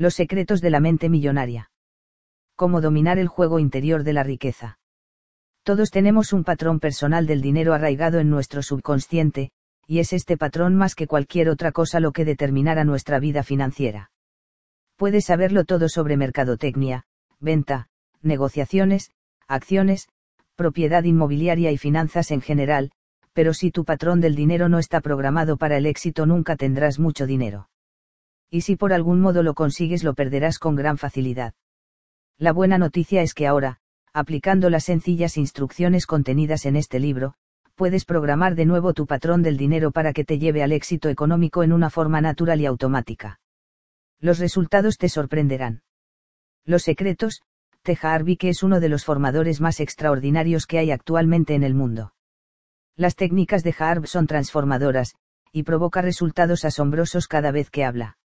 Los secretos de la mente millonaria. Cómo dominar el juego interior de la riqueza. Todos tenemos un patrón personal del dinero arraigado en nuestro subconsciente, y es este patrón más que cualquier otra cosa lo que determinará nuestra vida financiera. Puedes saberlo todo sobre mercadotecnia, venta, negociaciones, acciones, propiedad inmobiliaria y finanzas en general, pero si tu patrón del dinero no está programado para el éxito nunca tendrás mucho dinero. Y si por algún modo lo consigues lo perderás con gran facilidad. La buena noticia es que ahora, aplicando las sencillas instrucciones contenidas en este libro, puedes programar de nuevo tu patrón del dinero para que te lleve al éxito económico en una forma natural y automática. Los resultados te sorprenderán. Los secretos, Teja Arby que es uno de los formadores más extraordinarios que hay actualmente en el mundo. Las técnicas de Harb son transformadoras, y provoca resultados asombrosos cada vez que habla.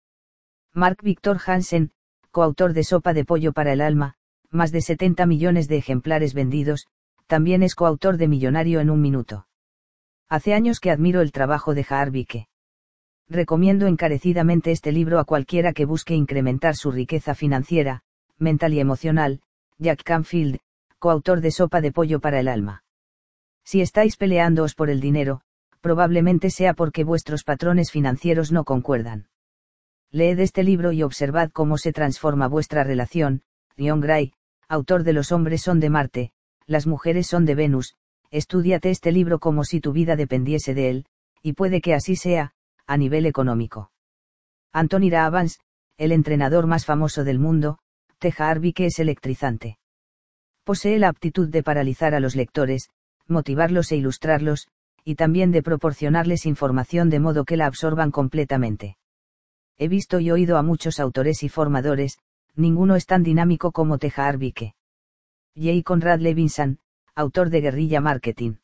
Mark Victor Hansen, coautor de Sopa de Pollo para el Alma, más de 70 millones de ejemplares vendidos, también es coautor de Millonario en un minuto. Hace años que admiro el trabajo de Jaarbike. Recomiendo encarecidamente este libro a cualquiera que busque incrementar su riqueza financiera, mental y emocional, Jack Canfield, coautor de Sopa de Pollo para el Alma. Si estáis peleándoos por el dinero, probablemente sea porque vuestros patrones financieros no concuerdan. Leed este libro y observad cómo se transforma vuestra relación, John Gray, autor de Los hombres son de Marte, las mujeres son de Venus, estudiate este libro como si tu vida dependiese de él, y puede que así sea, a nivel económico. Anthony Ravans, el entrenador más famoso del mundo, Teja Arby que es electrizante. Posee la aptitud de paralizar a los lectores, motivarlos e ilustrarlos, y también de proporcionarles información de modo que la absorban completamente. He visto y oído a muchos autores y formadores, ninguno es tan dinámico como Teja Arbike. J. Conrad Levinson, autor de Guerrilla Marketing.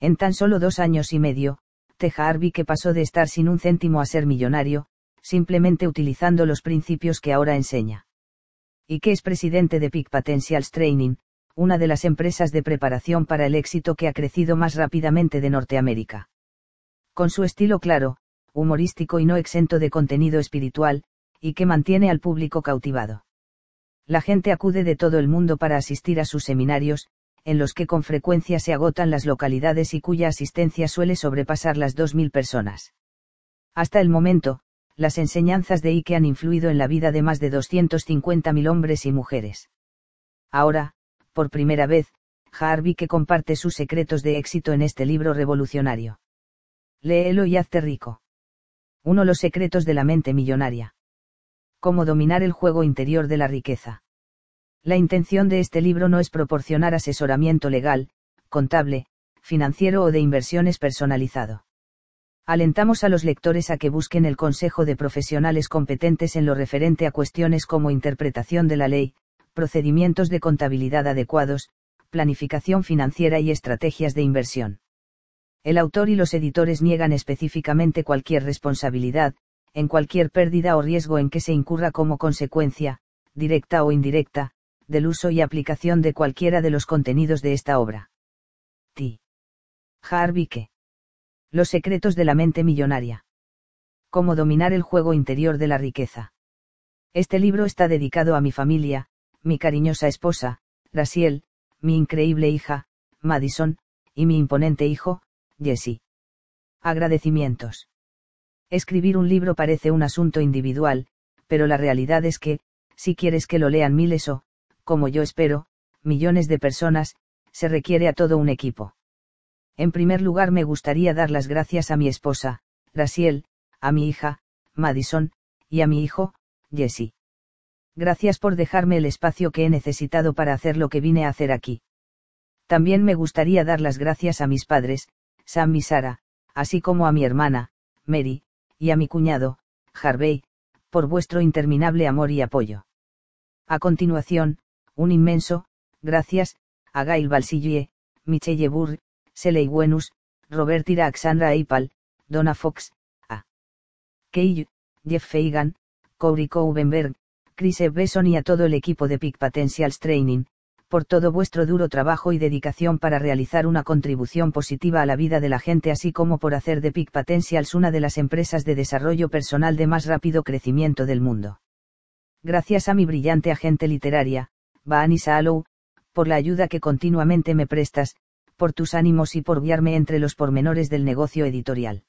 En tan solo dos años y medio, Teja Arbike pasó de estar sin un céntimo a ser millonario, simplemente utilizando los principios que ahora enseña. Y que es presidente de Peak Potentials Training, una de las empresas de preparación para el éxito que ha crecido más rápidamente de Norteamérica. Con su estilo claro, humorístico y no exento de contenido espiritual, y que mantiene al público cautivado. La gente acude de todo el mundo para asistir a sus seminarios, en los que con frecuencia se agotan las localidades y cuya asistencia suele sobrepasar las 2.000 personas. Hasta el momento, las enseñanzas de Ike han influido en la vida de más de 250.000 hombres y mujeres. Ahora, por primera vez, Harvey que comparte sus secretos de éxito en este libro revolucionario. Léelo y hazte rico. 1. Los secretos de la mente millonaria cómo dominar el juego interior de la riqueza. La intención de este libro no es proporcionar asesoramiento legal, contable, financiero o de inversiones personalizado. Alentamos a los lectores a que busquen el consejo de profesionales competentes en lo referente a cuestiones como interpretación de la ley, procedimientos de contabilidad adecuados, planificación financiera y estrategias de inversión. El autor y los editores niegan específicamente cualquier responsabilidad, en cualquier pérdida o riesgo en que se incurra como consecuencia, directa o indirecta, del uso y aplicación de cualquiera de los contenidos de esta obra. T. Harvike. Los secretos de la mente millonaria. Cómo dominar el juego interior de la riqueza. Este libro está dedicado a mi familia, mi cariñosa esposa, Rasiel, mi increíble hija, Madison, y mi imponente hijo, Jesse. Agradecimientos. Escribir un libro parece un asunto individual, pero la realidad es que, si quieres que lo lean miles o, como yo espero, millones de personas, se requiere a todo un equipo. En primer lugar me gustaría dar las gracias a mi esposa, Rasiel, a mi hija, Madison, y a mi hijo, Jesse. Gracias por dejarme el espacio que he necesitado para hacer lo que vine a hacer aquí. También me gustaría dar las gracias a mis padres, Sam y Sara, así como a mi hermana, Mary, y a mi cuñado, Harvey, por vuestro interminable amor y apoyo. A continuación, un inmenso, gracias, a Gail Balsillie, Michelle Burr, Seley Wenus, Robert Iraxandra Eipal, Donna Fox, a. Kei, Jeff Feigan, Corey Coubenberg, Chris Besson y a todo el equipo de Peak Potentials Training, por todo vuestro duro trabajo y dedicación para realizar una contribución positiva a la vida de la gente así como por hacer de Peak Potentials una de las empresas de desarrollo personal de más rápido crecimiento del mundo. Gracias a mi brillante agente literaria, Baani Saalou, por la ayuda que continuamente me prestas, por tus ánimos y por guiarme entre los pormenores del negocio editorial.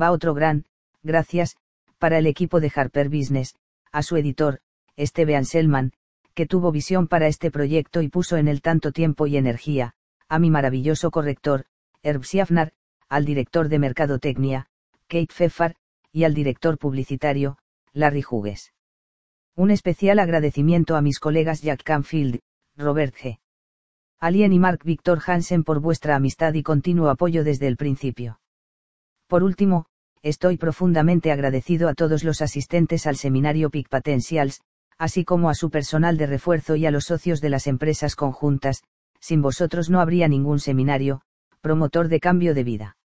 Va otro gran, gracias, para el equipo de Harper Business, a su editor, Steve Anselman, que tuvo visión para este proyecto y puso en él tanto tiempo y energía, a mi maravilloso corrector, Herb Siafnar, al director de Mercadotecnia, Kate Pfeffer, y al director publicitario, Larry Hughes. Un especial agradecimiento a mis colegas Jack Canfield, Robert G. Alien y Mark Victor Hansen por vuestra amistad y continuo apoyo desde el principio. Por último, estoy profundamente agradecido a todos los asistentes al seminario Peak Potentials, así como a su personal de refuerzo y a los socios de las empresas conjuntas, sin vosotros no habría ningún seminario, promotor de cambio de vida.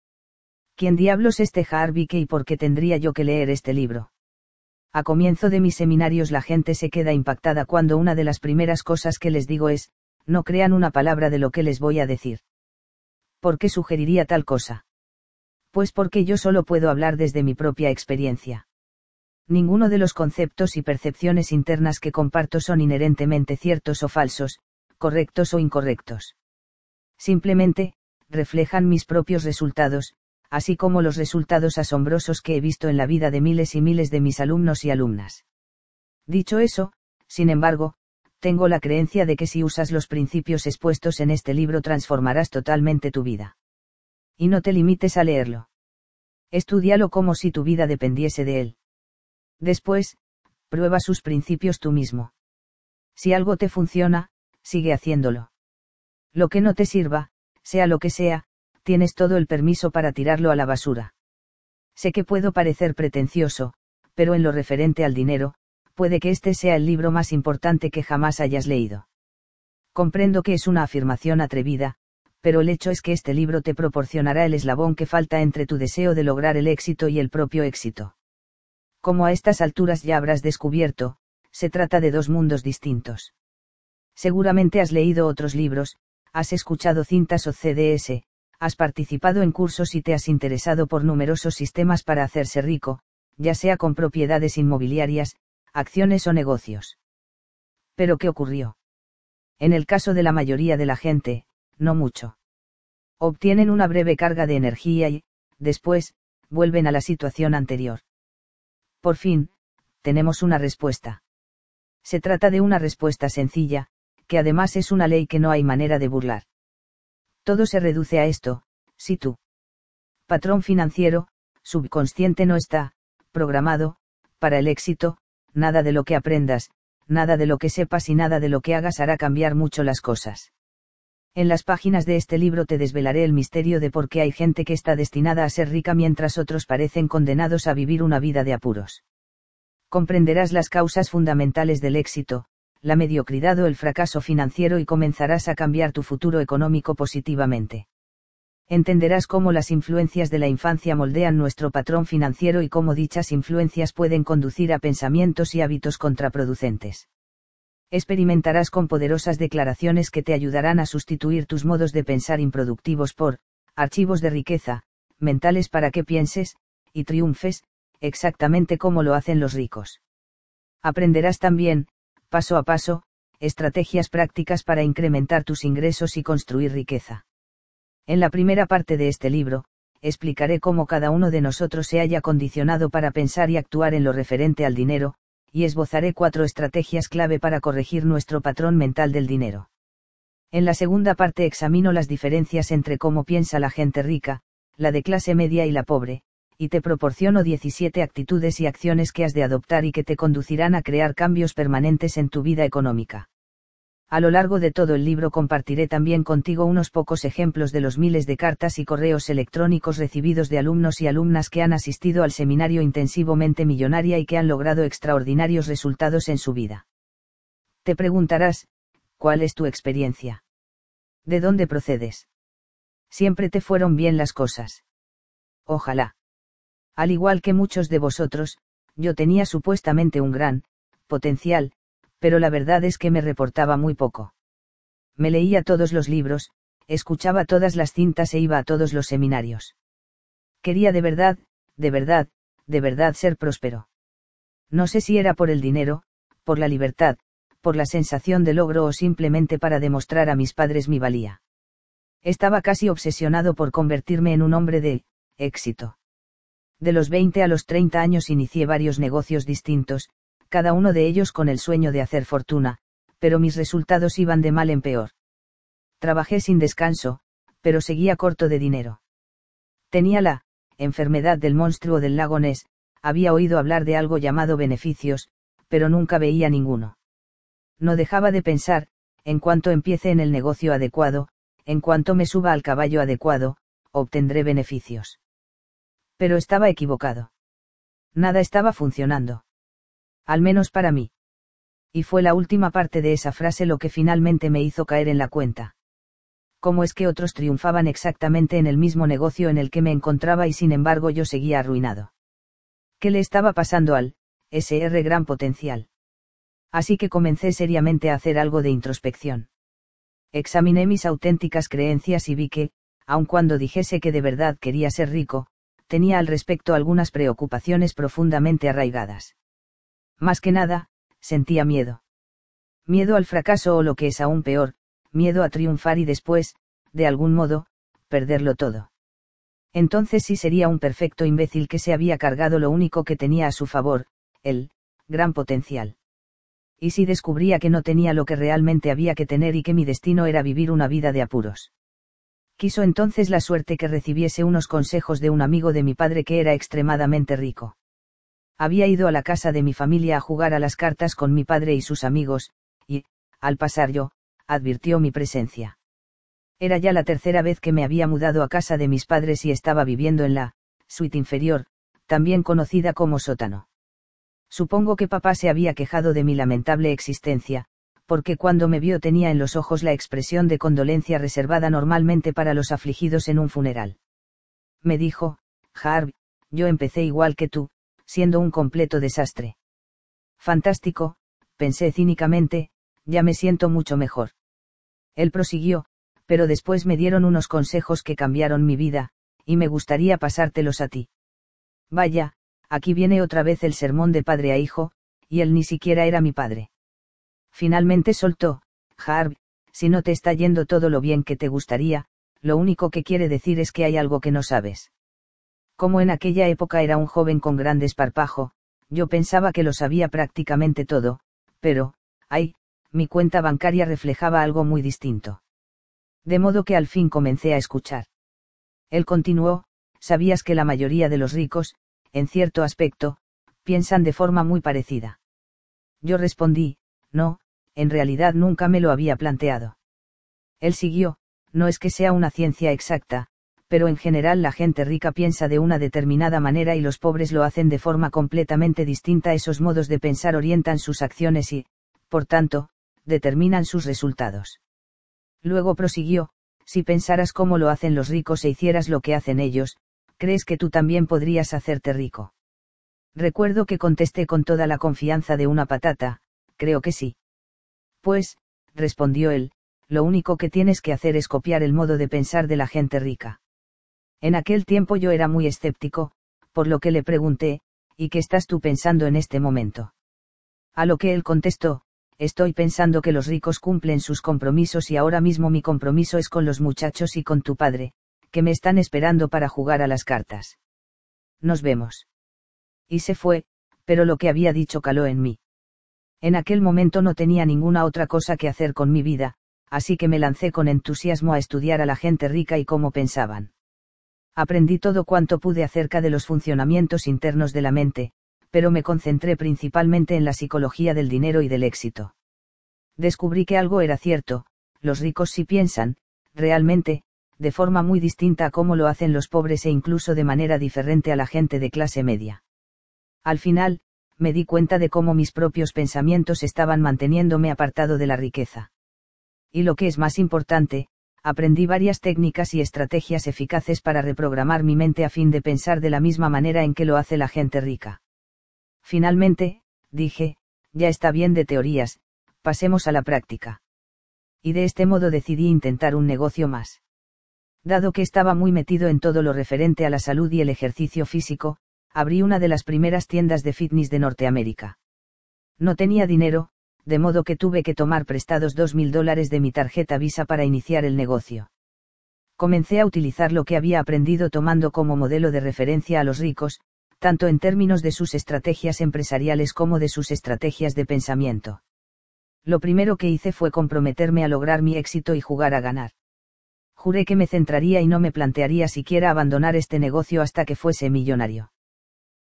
¿Quién diablos este Harvey y por qué tendría yo que leer este libro? A comienzo de mis seminarios la gente se queda impactada cuando una de las primeras cosas que les digo es, no crean una palabra de lo que les voy a decir. ¿Por qué sugeriría tal cosa? Pues porque yo solo puedo hablar desde mi propia experiencia. Ninguno de los conceptos y percepciones internas que comparto son inherentemente ciertos o falsos, correctos o incorrectos. Simplemente, reflejan mis propios resultados, así como los resultados asombrosos que he visto en la vida de miles y miles de mis alumnos y alumnas. Dicho eso, sin embargo, tengo la creencia de que si usas los principios expuestos en este libro transformarás totalmente tu vida. Y no te limites a leerlo. Estudialo como si tu vida dependiese de él. Después, prueba sus principios tú mismo. Si algo te funciona, sigue haciéndolo. Lo que no te sirva, sea lo que sea, tienes todo el permiso para tirarlo a la basura. Sé que puedo parecer pretencioso, pero en lo referente al dinero, puede que este sea el libro más importante que jamás hayas leído. Comprendo que es una afirmación atrevida, pero el hecho es que este libro te proporcionará el eslabón que falta entre tu deseo de lograr el éxito y el propio éxito. Como a estas alturas ya habrás descubierto, se trata de dos mundos distintos. Seguramente has leído otros libros, has escuchado cintas o CDS, has participado en cursos y te has interesado por numerosos sistemas para hacerse rico, ya sea con propiedades inmobiliarias, acciones o negocios. Pero ¿qué ocurrió? En el caso de la mayoría de la gente, no mucho. Obtienen una breve carga de energía y, después, vuelven a la situación anterior. Por fin, tenemos una respuesta. Se trata de una respuesta sencilla, que además es una ley que no hay manera de burlar. Todo se reduce a esto, si tú. Patrón financiero, subconsciente no está, programado, para el éxito, nada de lo que aprendas, nada de lo que sepas y nada de lo que hagas hará cambiar mucho las cosas. En las páginas de este libro te desvelaré el misterio de por qué hay gente que está destinada a ser rica mientras otros parecen condenados a vivir una vida de apuros. Comprenderás las causas fundamentales del éxito, la mediocridad o el fracaso financiero y comenzarás a cambiar tu futuro económico positivamente. Entenderás cómo las influencias de la infancia moldean nuestro patrón financiero y cómo dichas influencias pueden conducir a pensamientos y hábitos contraproducentes. Experimentarás con poderosas declaraciones que te ayudarán a sustituir tus modos de pensar improductivos por, archivos de riqueza, mentales para que pienses, y triunfes, exactamente como lo hacen los ricos. Aprenderás también, paso a paso, estrategias prácticas para incrementar tus ingresos y construir riqueza. En la primera parte de este libro, explicaré cómo cada uno de nosotros se haya condicionado para pensar y actuar en lo referente al dinero, y esbozaré cuatro estrategias clave para corregir nuestro patrón mental del dinero. En la segunda parte examino las diferencias entre cómo piensa la gente rica, la de clase media y la pobre, y te proporciono 17 actitudes y acciones que has de adoptar y que te conducirán a crear cambios permanentes en tu vida económica. A lo largo de todo el libro compartiré también contigo unos pocos ejemplos de los miles de cartas y correos electrónicos recibidos de alumnos y alumnas que han asistido al seminario intensivamente millonaria y que han logrado extraordinarios resultados en su vida. Te preguntarás, ¿cuál es tu experiencia? ¿De dónde procedes? Siempre te fueron bien las cosas. Ojalá. Al igual que muchos de vosotros, yo tenía supuestamente un gran, potencial, pero la verdad es que me reportaba muy poco. Me leía todos los libros, escuchaba todas las cintas e iba a todos los seminarios. Quería de verdad, de verdad, de verdad ser próspero. No sé si era por el dinero, por la libertad, por la sensación de logro o simplemente para demostrar a mis padres mi valía. Estaba casi obsesionado por convertirme en un hombre de éxito. De los 20 a los 30 años inicié varios negocios distintos, cada uno de ellos con el sueño de hacer fortuna, pero mis resultados iban de mal en peor. Trabajé sin descanso, pero seguía corto de dinero. Tenía la enfermedad del monstruo del lago Ness, había oído hablar de algo llamado beneficios, pero nunca veía ninguno. No dejaba de pensar, en cuanto empiece en el negocio adecuado, en cuanto me suba al caballo adecuado, obtendré beneficios. Pero estaba equivocado. Nada estaba funcionando. Al menos para mí. Y fue la última parte de esa frase lo que finalmente me hizo caer en la cuenta. ¿Cómo es que otros triunfaban exactamente en el mismo negocio en el que me encontraba y sin embargo yo seguía arruinado? ¿Qué le estaba pasando al SR gran potencial? Así que comencé seriamente a hacer algo de introspección. Examiné mis auténticas creencias y vi que, aun cuando dijese que de verdad quería ser rico, tenía al respecto algunas preocupaciones profundamente arraigadas. Más que nada, sentía miedo. Miedo al fracaso o lo que es aún peor, miedo a triunfar y después, de algún modo, perderlo todo. Entonces sí sería un perfecto imbécil que se había cargado lo único que tenía a su favor, el gran potencial. Y si descubría que no tenía lo que realmente había que tener y que mi destino era vivir una vida de apuros. Quiso entonces la suerte que recibiese unos consejos de un amigo de mi padre que era extremadamente rico. Había ido a la casa de mi familia a jugar a las cartas con mi padre y sus amigos, y, al pasar yo, advirtió mi presencia. Era ya la tercera vez que me había mudado a casa de mis padres y estaba viviendo en la suite inferior, también conocida como sótano. Supongo que papá se había quejado de mi lamentable existencia, porque cuando me vio tenía en los ojos la expresión de condolencia reservada normalmente para los afligidos en un funeral. Me dijo, Harv, yo empecé igual que tú, siendo un completo desastre. Fantástico, pensé cínicamente, ya me siento mucho mejor. Él prosiguió, pero después me dieron unos consejos que cambiaron mi vida, y me gustaría pasártelos a ti. Vaya, aquí viene otra vez el sermón de padre a hijo, y él ni siquiera era mi padre. Finalmente soltó, Harv, si no te está yendo todo lo bien que te gustaría, lo único que quiere decir es que hay algo que no sabes. Como en aquella época era un joven con gran desparpajo, yo pensaba que lo sabía prácticamente todo, pero, ay, mi cuenta bancaria reflejaba algo muy distinto. De modo que al fin comencé a escuchar. Él continuó, sabías que la mayoría de los ricos, en cierto aspecto, piensan de forma muy parecida. Yo respondí, no, en realidad nunca me lo había planteado. Él siguió, no es que sea una ciencia exacta, pero en general la gente rica piensa de una determinada manera y los pobres lo hacen de forma completamente distinta. Esos modos de pensar orientan sus acciones y, por tanto, determinan sus resultados. Luego prosiguió, si pensaras cómo lo hacen los ricos e hicieras lo que hacen ellos, ¿crees que tú también podrías hacerte rico? Recuerdo que contesté con toda la confianza de una patata, creo que sí. Pues, respondió él, lo único que tienes que hacer es copiar el modo de pensar de la gente rica. En aquel tiempo yo era muy escéptico, por lo que le pregunté, ¿y qué estás tú pensando en este momento? A lo que él contestó, estoy pensando que los ricos cumplen sus compromisos y ahora mismo mi compromiso es con los muchachos y con tu padre, que me están esperando para jugar a las cartas. Nos vemos. Y se fue, pero lo que había dicho caló en mí. En aquel momento no tenía ninguna otra cosa que hacer con mi vida, así que me lancé con entusiasmo a estudiar a la gente rica y cómo pensaban. Aprendí todo cuanto pude acerca de los funcionamientos internos de la mente, pero me concentré principalmente en la psicología del dinero y del éxito. Descubrí que algo era cierto, los ricos sí piensan, realmente, de forma muy distinta a cómo lo hacen los pobres e incluso de manera diferente a la gente de clase media. Al final, me di cuenta de cómo mis propios pensamientos estaban manteniéndome apartado de la riqueza. Y lo que es más importante, aprendí varias técnicas y estrategias eficaces para reprogramar mi mente a fin de pensar de la misma manera en que lo hace la gente rica. Finalmente, dije, ya está bien de teorías, pasemos a la práctica. Y de este modo decidí intentar un negocio más. Dado que estaba muy metido en todo lo referente a la salud y el ejercicio físico, abrí una de las primeras tiendas de fitness de Norteamérica. No tenía dinero, de modo que tuve que tomar prestados dos mil dólares de mi tarjeta Visa para iniciar el negocio. Comencé a utilizar lo que había aprendido tomando como modelo de referencia a los ricos, tanto en términos de sus estrategias empresariales como de sus estrategias de pensamiento. Lo primero que hice fue comprometerme a lograr mi éxito y jugar a ganar. Juré que me centraría y no me plantearía siquiera abandonar este negocio hasta que fuese millonario.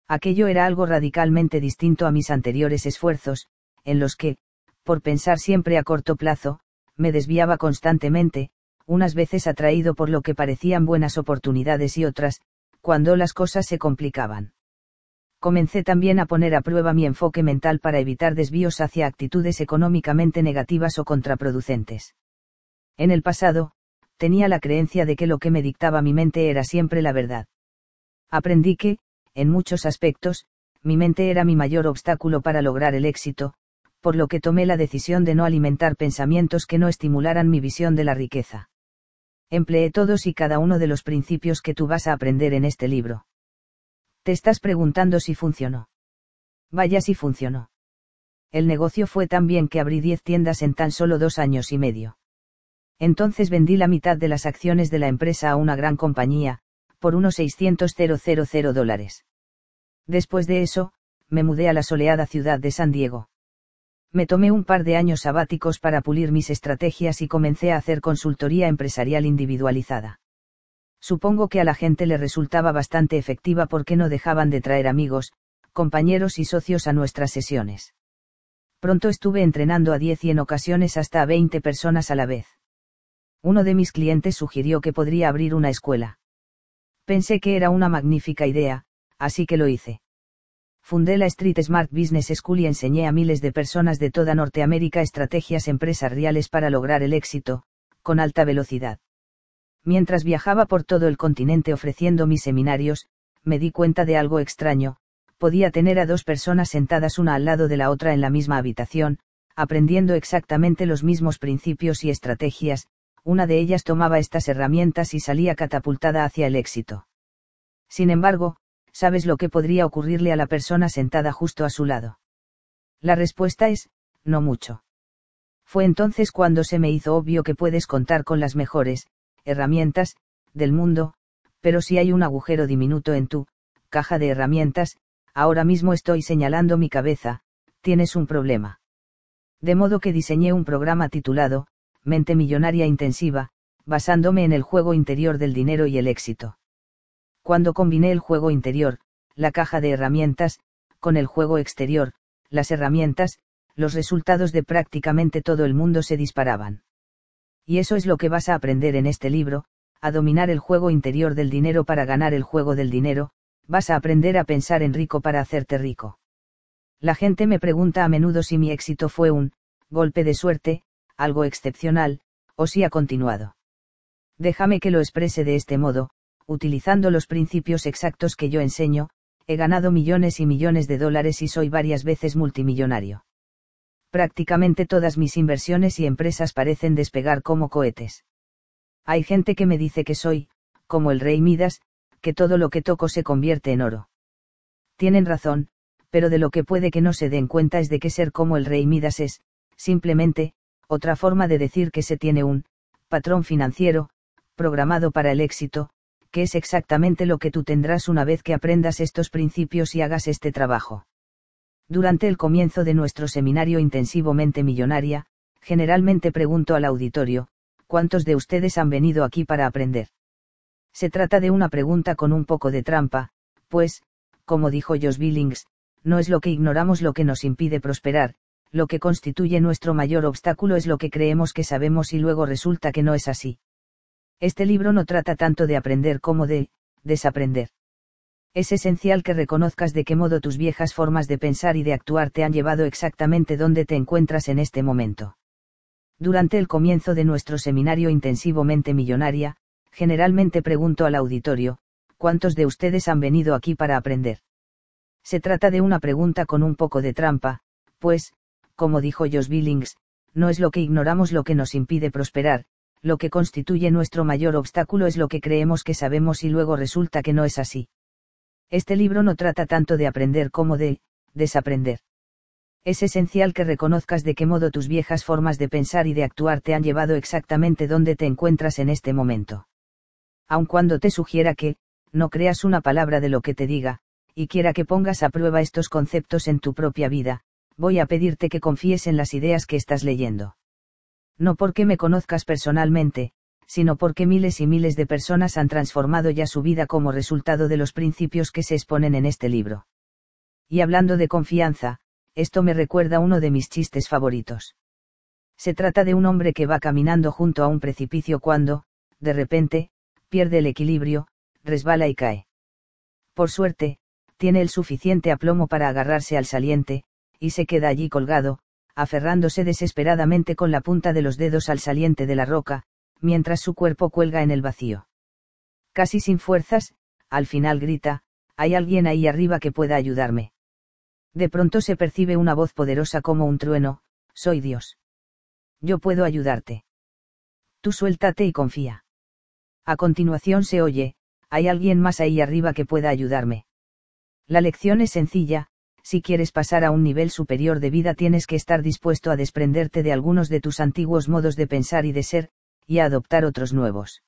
Aquello era algo radicalmente distinto a mis anteriores esfuerzos, en los que, por pensar siempre a corto plazo, me desviaba constantemente, unas veces atraído por lo que parecían buenas oportunidades y otras, cuando las cosas se complicaban. Comencé también a poner a prueba mi enfoque mental para evitar desvíos hacia actitudes económicamente negativas o contraproducentes. En el pasado, tenía la creencia de que lo que me dictaba mi mente era siempre la verdad. Aprendí que, en muchos aspectos, mi mente era mi mayor obstáculo para lograr el éxito, por lo que tomé la decisión de no alimentar pensamientos que no estimularan mi visión de la riqueza. Empleé todos y cada uno de los principios que tú vas a aprender en este libro. Te estás preguntando si funcionó. Vaya si funcionó. El negocio fue tan bien que abrí 10 tiendas en tan solo dos años y medio. Entonces vendí la mitad de las acciones de la empresa a una gran compañía, por unos 600.000 dólares. Después de eso, me mudé a la soleada ciudad de San Diego me tomé un par de años sabáticos para pulir mis estrategias y comencé a hacer consultoría empresarial individualizada. Supongo que a la gente le resultaba bastante efectiva porque no dejaban de traer amigos, compañeros y socios a nuestras sesiones. Pronto estuve entrenando a 10 y en ocasiones hasta a 20 personas a la vez. Uno de mis clientes sugirió que podría abrir una escuela. Pensé que era una magnífica idea, así que lo hice fundé la Street Smart Business School y enseñé a miles de personas de toda Norteamérica estrategias empresariales para lograr el éxito, con alta velocidad. Mientras viajaba por todo el continente ofreciendo mis seminarios, me di cuenta de algo extraño, podía tener a dos personas sentadas una al lado de la otra en la misma habitación, aprendiendo exactamente los mismos principios y estrategias, una de ellas tomaba estas herramientas y salía catapultada hacia el éxito. Sin embargo, ¿sabes lo que podría ocurrirle a la persona sentada justo a su lado? La respuesta es, no mucho. Fue entonces cuando se me hizo obvio que puedes contar con las mejores, herramientas, del mundo, pero si hay un agujero diminuto en tu, caja de herramientas, ahora mismo estoy señalando mi cabeza, tienes un problema. De modo que diseñé un programa titulado, Mente Millonaria Intensiva, basándome en el juego interior del dinero y el éxito. Cuando combiné el juego interior, la caja de herramientas, con el juego exterior, las herramientas, los resultados de prácticamente todo el mundo se disparaban. Y eso es lo que vas a aprender en este libro, a dominar el juego interior del dinero para ganar el juego del dinero, vas a aprender a pensar en rico para hacerte rico. La gente me pregunta a menudo si mi éxito fue un golpe de suerte, algo excepcional, o si ha continuado. Déjame que lo exprese de este modo, utilizando los principios exactos que yo enseño, he ganado millones y millones de dólares y soy varias veces multimillonario. Prácticamente todas mis inversiones y empresas parecen despegar como cohetes. Hay gente que me dice que soy, como el rey Midas, que todo lo que toco se convierte en oro. Tienen razón, pero de lo que puede que no se den cuenta es de que ser como el rey Midas es, simplemente, otra forma de decir que se tiene un, patrón financiero, programado para el éxito, que es exactamente lo que tú tendrás una vez que aprendas estos principios y hagas este trabajo. Durante el comienzo de nuestro seminario intensivo Mente Millonaria, generalmente pregunto al auditorio, ¿cuántos de ustedes han venido aquí para aprender? Se trata de una pregunta con un poco de trampa, pues, como dijo Josh Billings, no es lo que ignoramos lo que nos impide prosperar, lo que constituye nuestro mayor obstáculo es lo que creemos que sabemos y luego resulta que no es así. Este libro no trata tanto de aprender como de, desaprender. Es esencial que reconozcas de qué modo tus viejas formas de pensar y de actuar te han llevado exactamente donde te encuentras en este momento. Durante el comienzo de nuestro seminario intensivo Mente Millonaria, generalmente pregunto al auditorio, ¿cuántos de ustedes han venido aquí para aprender? Se trata de una pregunta con un poco de trampa, pues, como dijo Josh Billings, no es lo que ignoramos lo que nos impide prosperar, lo que constituye nuestro mayor obstáculo es lo que creemos que sabemos y luego resulta que no es así. Este libro no trata tanto de aprender como de, desaprender. Es esencial que reconozcas de qué modo tus viejas formas de pensar y de actuar te han llevado exactamente donde te encuentras en este momento. Aun cuando te sugiera que, no creas una palabra de lo que te diga, y quiera que pongas a prueba estos conceptos en tu propia vida, voy a pedirte que confíes en las ideas que estás leyendo. No porque me conozcas personalmente, sino porque miles y miles de personas han transformado ya su vida como resultado de los principios que se exponen en este libro. Y hablando de confianza, esto me recuerda uno de mis chistes favoritos. Se trata de un hombre que va caminando junto a un precipicio cuando, de repente, pierde el equilibrio, resbala y cae. Por suerte, tiene el suficiente aplomo para agarrarse al saliente, y se queda allí colgado, aferrándose desesperadamente con la punta de los dedos al saliente de la roca, mientras su cuerpo cuelga en el vacío. Casi sin fuerzas, al final grita, hay alguien ahí arriba que pueda ayudarme. De pronto se percibe una voz poderosa como un trueno, soy Dios. Yo puedo ayudarte. Tú suéltate y confía. A continuación se oye, hay alguien más ahí arriba que pueda ayudarme. La lección es sencilla, si quieres pasar a un nivel superior de vida tienes que estar dispuesto a desprenderte de algunos de tus antiguos modos de pensar y de ser, y a adoptar otros nuevos.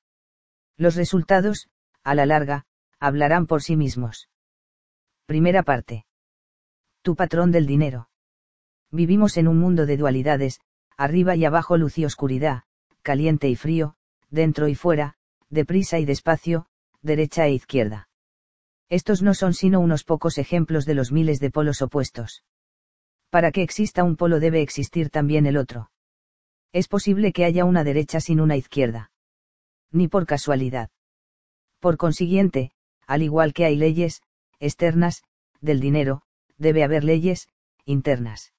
Los resultados, a la larga, hablarán por sí mismos. Primera parte tu patrón del dinero. Vivimos en un mundo de dualidades, arriba y abajo luz y oscuridad, caliente y frío, dentro y fuera, deprisa y despacio, derecha e izquierda. Estos no son sino unos pocos ejemplos de los miles de polos opuestos. Para que exista un polo debe existir también el otro. Es posible que haya una derecha sin una izquierda. Ni por casualidad. Por consiguiente, al igual que hay leyes, externas, del dinero, debe haber leyes, internas.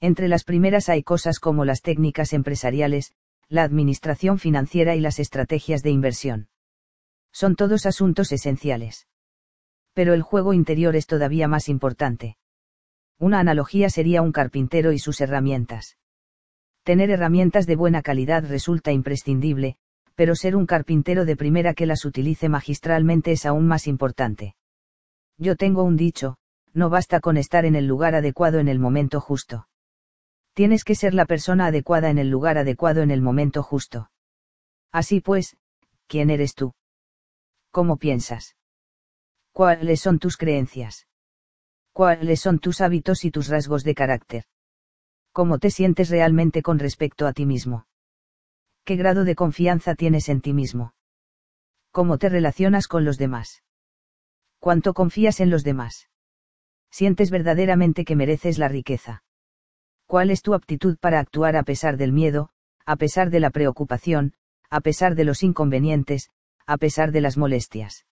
Entre las primeras hay cosas como las técnicas empresariales, la administración financiera y las estrategias de inversión. Son todos asuntos esenciales. Pero el juego interior es todavía más importante. Una analogía sería un carpintero y sus herramientas. Tener herramientas de buena calidad resulta imprescindible, pero ser un carpintero de primera que las utilice magistralmente es aún más importante. Yo tengo un dicho, no basta con estar en el lugar adecuado en el momento justo. Tienes que ser la persona adecuada en el lugar adecuado en el momento justo. Así pues, ¿quién eres tú? ¿Cómo piensas? ¿Cuáles son tus creencias? ¿Cuáles son tus hábitos y tus rasgos de carácter? ¿Cómo te sientes realmente con respecto a ti mismo? ¿Qué grado de confianza tienes en ti mismo? ¿Cómo te relacionas con los demás? ¿Cuánto confías en los demás? sientes verdaderamente que mereces la riqueza. ¿Cuál es tu aptitud para actuar a pesar del miedo, a pesar de la preocupación, a pesar de los inconvenientes, a pesar de las molestias?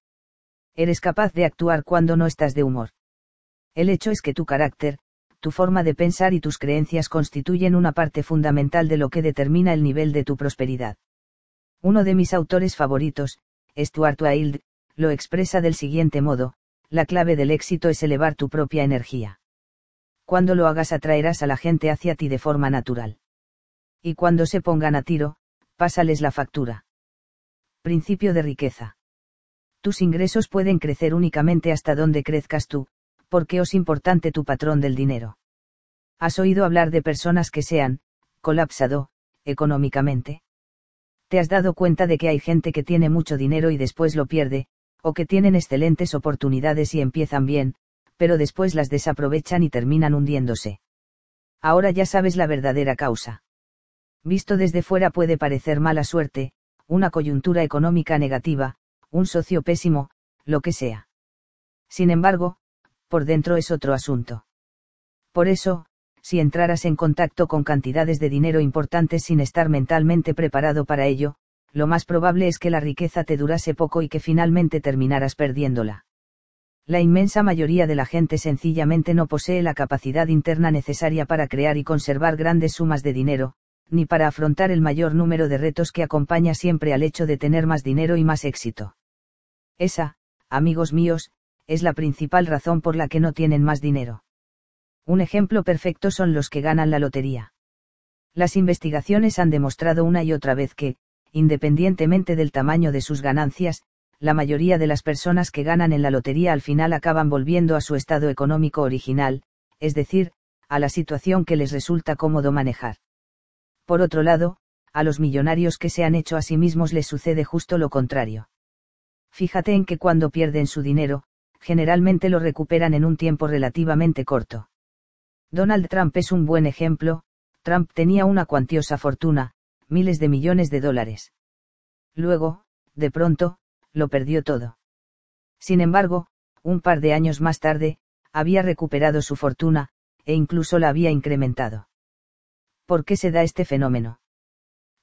Eres capaz de actuar cuando no estás de humor. El hecho es que tu carácter, tu forma de pensar y tus creencias constituyen una parte fundamental de lo que determina el nivel de tu prosperidad. Uno de mis autores favoritos, Stuart Wilde, lo expresa del siguiente modo, la clave del éxito es elevar tu propia energía. Cuando lo hagas atraerás a la gente hacia ti de forma natural. Y cuando se pongan a tiro, pásales la factura. Principio de riqueza. Tus ingresos pueden crecer únicamente hasta donde crezcas tú, porque es importante tu patrón del dinero. ¿Has oído hablar de personas que se han, colapsado, económicamente? ¿Te has dado cuenta de que hay gente que tiene mucho dinero y después lo pierde, o que tienen excelentes oportunidades y empiezan bien, pero después las desaprovechan y terminan hundiéndose. Ahora ya sabes la verdadera causa. Visto desde fuera puede parecer mala suerte, una coyuntura económica negativa, un socio pésimo, lo que sea. Sin embargo, por dentro es otro asunto. Por eso, si entraras en contacto con cantidades de dinero importantes sin estar mentalmente preparado para ello, lo más probable es que la riqueza te durase poco y que finalmente terminaras perdiéndola. La inmensa mayoría de la gente sencillamente no posee la capacidad interna necesaria para crear y conservar grandes sumas de dinero, ni para afrontar el mayor número de retos que acompaña siempre al hecho de tener más dinero y más éxito. Esa, amigos míos, es la principal razón por la que no tienen más dinero. Un ejemplo perfecto son los que ganan la lotería. Las investigaciones han demostrado una y otra vez que, independientemente del tamaño de sus ganancias, la mayoría de las personas que ganan en la lotería al final acaban volviendo a su estado económico original, es decir, a la situación que les resulta cómodo manejar. Por otro lado, a los millonarios que se han hecho a sí mismos les sucede justo lo contrario. Fíjate en que cuando pierden su dinero, generalmente lo recuperan en un tiempo relativamente corto. Donald Trump es un buen ejemplo, Trump tenía una cuantiosa fortuna, miles de millones de dólares. Luego, de pronto, lo perdió todo. Sin embargo, un par de años más tarde, había recuperado su fortuna, e incluso la había incrementado. ¿Por qué se da este fenómeno?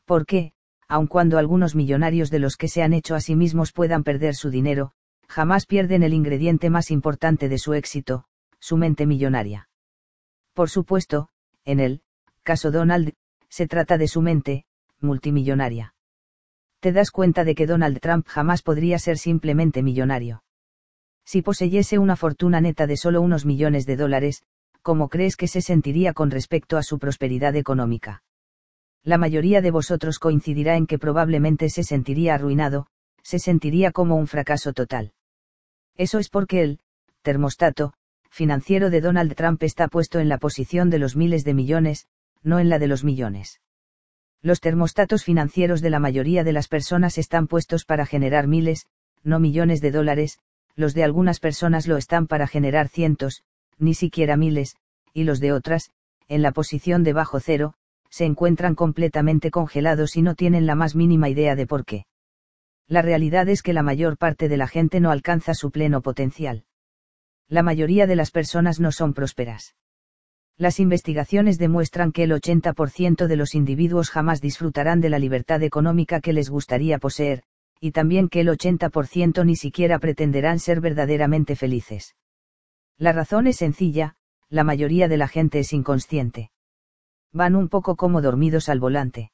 ¿Por qué, aun cuando algunos millonarios de los que se han hecho a sí mismos puedan perder su dinero, jamás pierden el ingrediente más importante de su éxito, su mente millonaria? Por supuesto, en el caso Donald, se trata de su mente, multimillonaria. Te das cuenta de que Donald Trump jamás podría ser simplemente millonario. Si poseyese una fortuna neta de solo unos millones de dólares, ¿cómo crees que se sentiría con respecto a su prosperidad económica? La mayoría de vosotros coincidirá en que probablemente se sentiría arruinado, se sentiría como un fracaso total. Eso es porque el termostato financiero de Donald Trump está puesto en la posición de los miles de millones, no en la de los millones. Los termostatos financieros de la mayoría de las personas están puestos para generar miles, no millones de dólares, los de algunas personas lo están para generar cientos, ni siquiera miles, y los de otras, en la posición de bajo cero, se encuentran completamente congelados y no tienen la más mínima idea de por qué. La realidad es que la mayor parte de la gente no alcanza su pleno potencial. La mayoría de las personas no son prósperas. Las investigaciones demuestran que el 80% de los individuos jamás disfrutarán de la libertad económica que les gustaría poseer, y también que el 80% ni siquiera pretenderán ser verdaderamente felices. La razón es sencilla, la mayoría de la gente es inconsciente. Van un poco como dormidos al volante.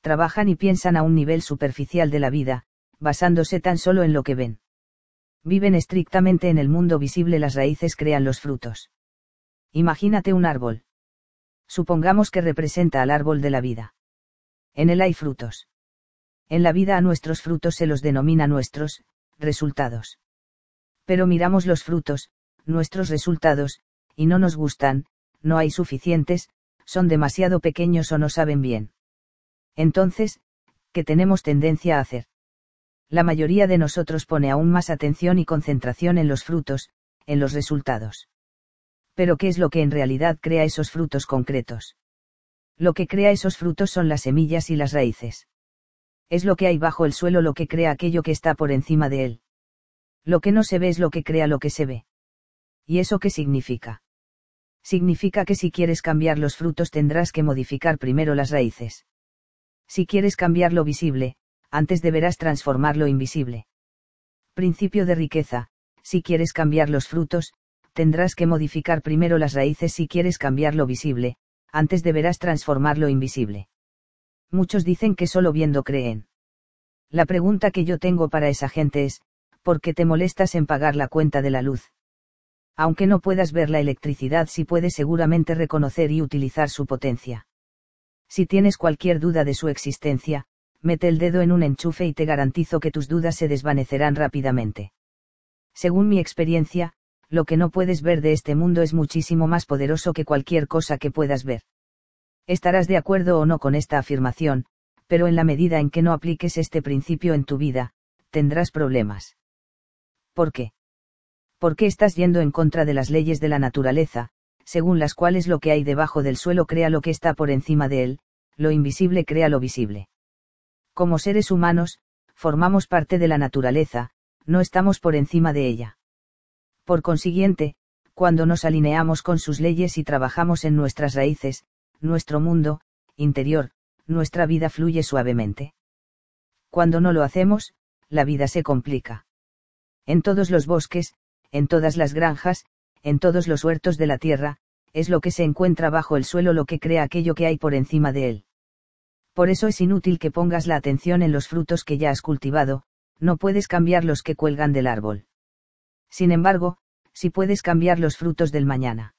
Trabajan y piensan a un nivel superficial de la vida, basándose tan solo en lo que ven. Viven estrictamente en el mundo visible, las raíces crean los frutos. Imagínate un árbol. Supongamos que representa al árbol de la vida. En él hay frutos. En la vida a nuestros frutos se los denomina nuestros, resultados. Pero miramos los frutos, nuestros resultados, y no nos gustan, no hay suficientes, son demasiado pequeños o no saben bien. Entonces, ¿qué tenemos tendencia a hacer? La mayoría de nosotros pone aún más atención y concentración en los frutos, en los resultados. Pero ¿qué es lo que en realidad crea esos frutos concretos? Lo que crea esos frutos son las semillas y las raíces es lo que hay bajo el suelo lo que crea aquello que está por encima de él. Lo que no se ve es lo que crea lo que se ve. ¿Y eso qué significa? Significa que si quieres cambiar los frutos tendrás que modificar primero las raíces. Si quieres cambiar lo visible, antes deberás transformar lo invisible. Principio de riqueza, si quieres cambiar los frutos, tendrás que modificar primero las raíces si quieres cambiar lo visible, antes deberás transformar lo invisible. Muchos dicen que solo viendo creen. La pregunta que yo tengo para esa gente es, ¿por qué te molestas en pagar la cuenta de la luz? Aunque no puedas ver la electricidad, sí puedes seguramente reconocer y utilizar su potencia. Si tienes cualquier duda de su existencia, mete el dedo en un enchufe y te garantizo que tus dudas se desvanecerán rápidamente. Según mi experiencia, lo que no puedes ver de este mundo es muchísimo más poderoso que cualquier cosa que puedas ver. Estarás de acuerdo o no con esta afirmación, pero en la medida en que no apliques este principio en tu vida, tendrás problemas. ¿Por qué? Porque estás yendo en contra de las leyes de la naturaleza, según las cuales lo que hay debajo del suelo crea lo que está por encima de él, lo invisible crea lo visible. Como seres humanos, formamos parte de la naturaleza, no estamos por encima de ella. Por consiguiente, cuando nos alineamos con sus leyes y trabajamos en nuestras raíces, nuestro mundo, interior, nuestra vida fluye suavemente. Cuando no lo hacemos, la vida se complica. En todos los bosques, en todas las granjas, en todos los huertos de la tierra, es lo que se encuentra bajo el suelo lo que crea aquello que hay por encima de él. Por eso es inútil que pongas la atención en los frutos que ya has cultivado, no puedes cambiar los que cuelgan del árbol. Sin embargo, sí puedes cambiar los frutos del mañana.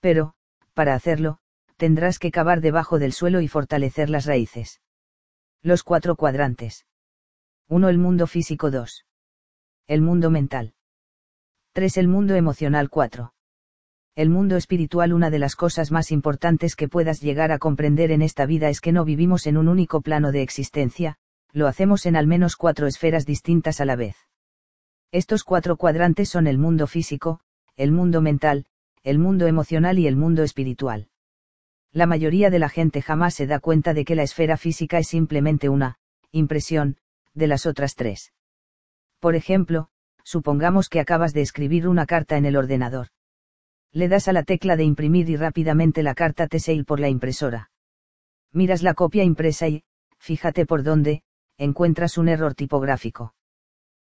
Pero, para hacerlo, tendrás que cavar debajo del suelo y fortalecer las raíces. Los cuatro cuadrantes. 1. El mundo físico 2. El mundo mental. 3. El mundo emocional 4. El mundo espiritual una de las cosas más importantes que puedas llegar a comprender en esta vida es que no vivimos en un único plano de existencia, lo hacemos en al menos cuatro esferas distintas a la vez. Estos cuatro cuadrantes son el mundo físico, el mundo mental, el mundo emocional y el mundo espiritual. La mayoría de la gente jamás se da cuenta de que la esfera física es simplemente una impresión de las otras tres. Por ejemplo, supongamos que acabas de escribir una carta en el ordenador. Le das a la tecla de imprimir y rápidamente la carta te sale por la impresora. Miras la copia impresa y, fíjate por dónde, encuentras un error tipográfico.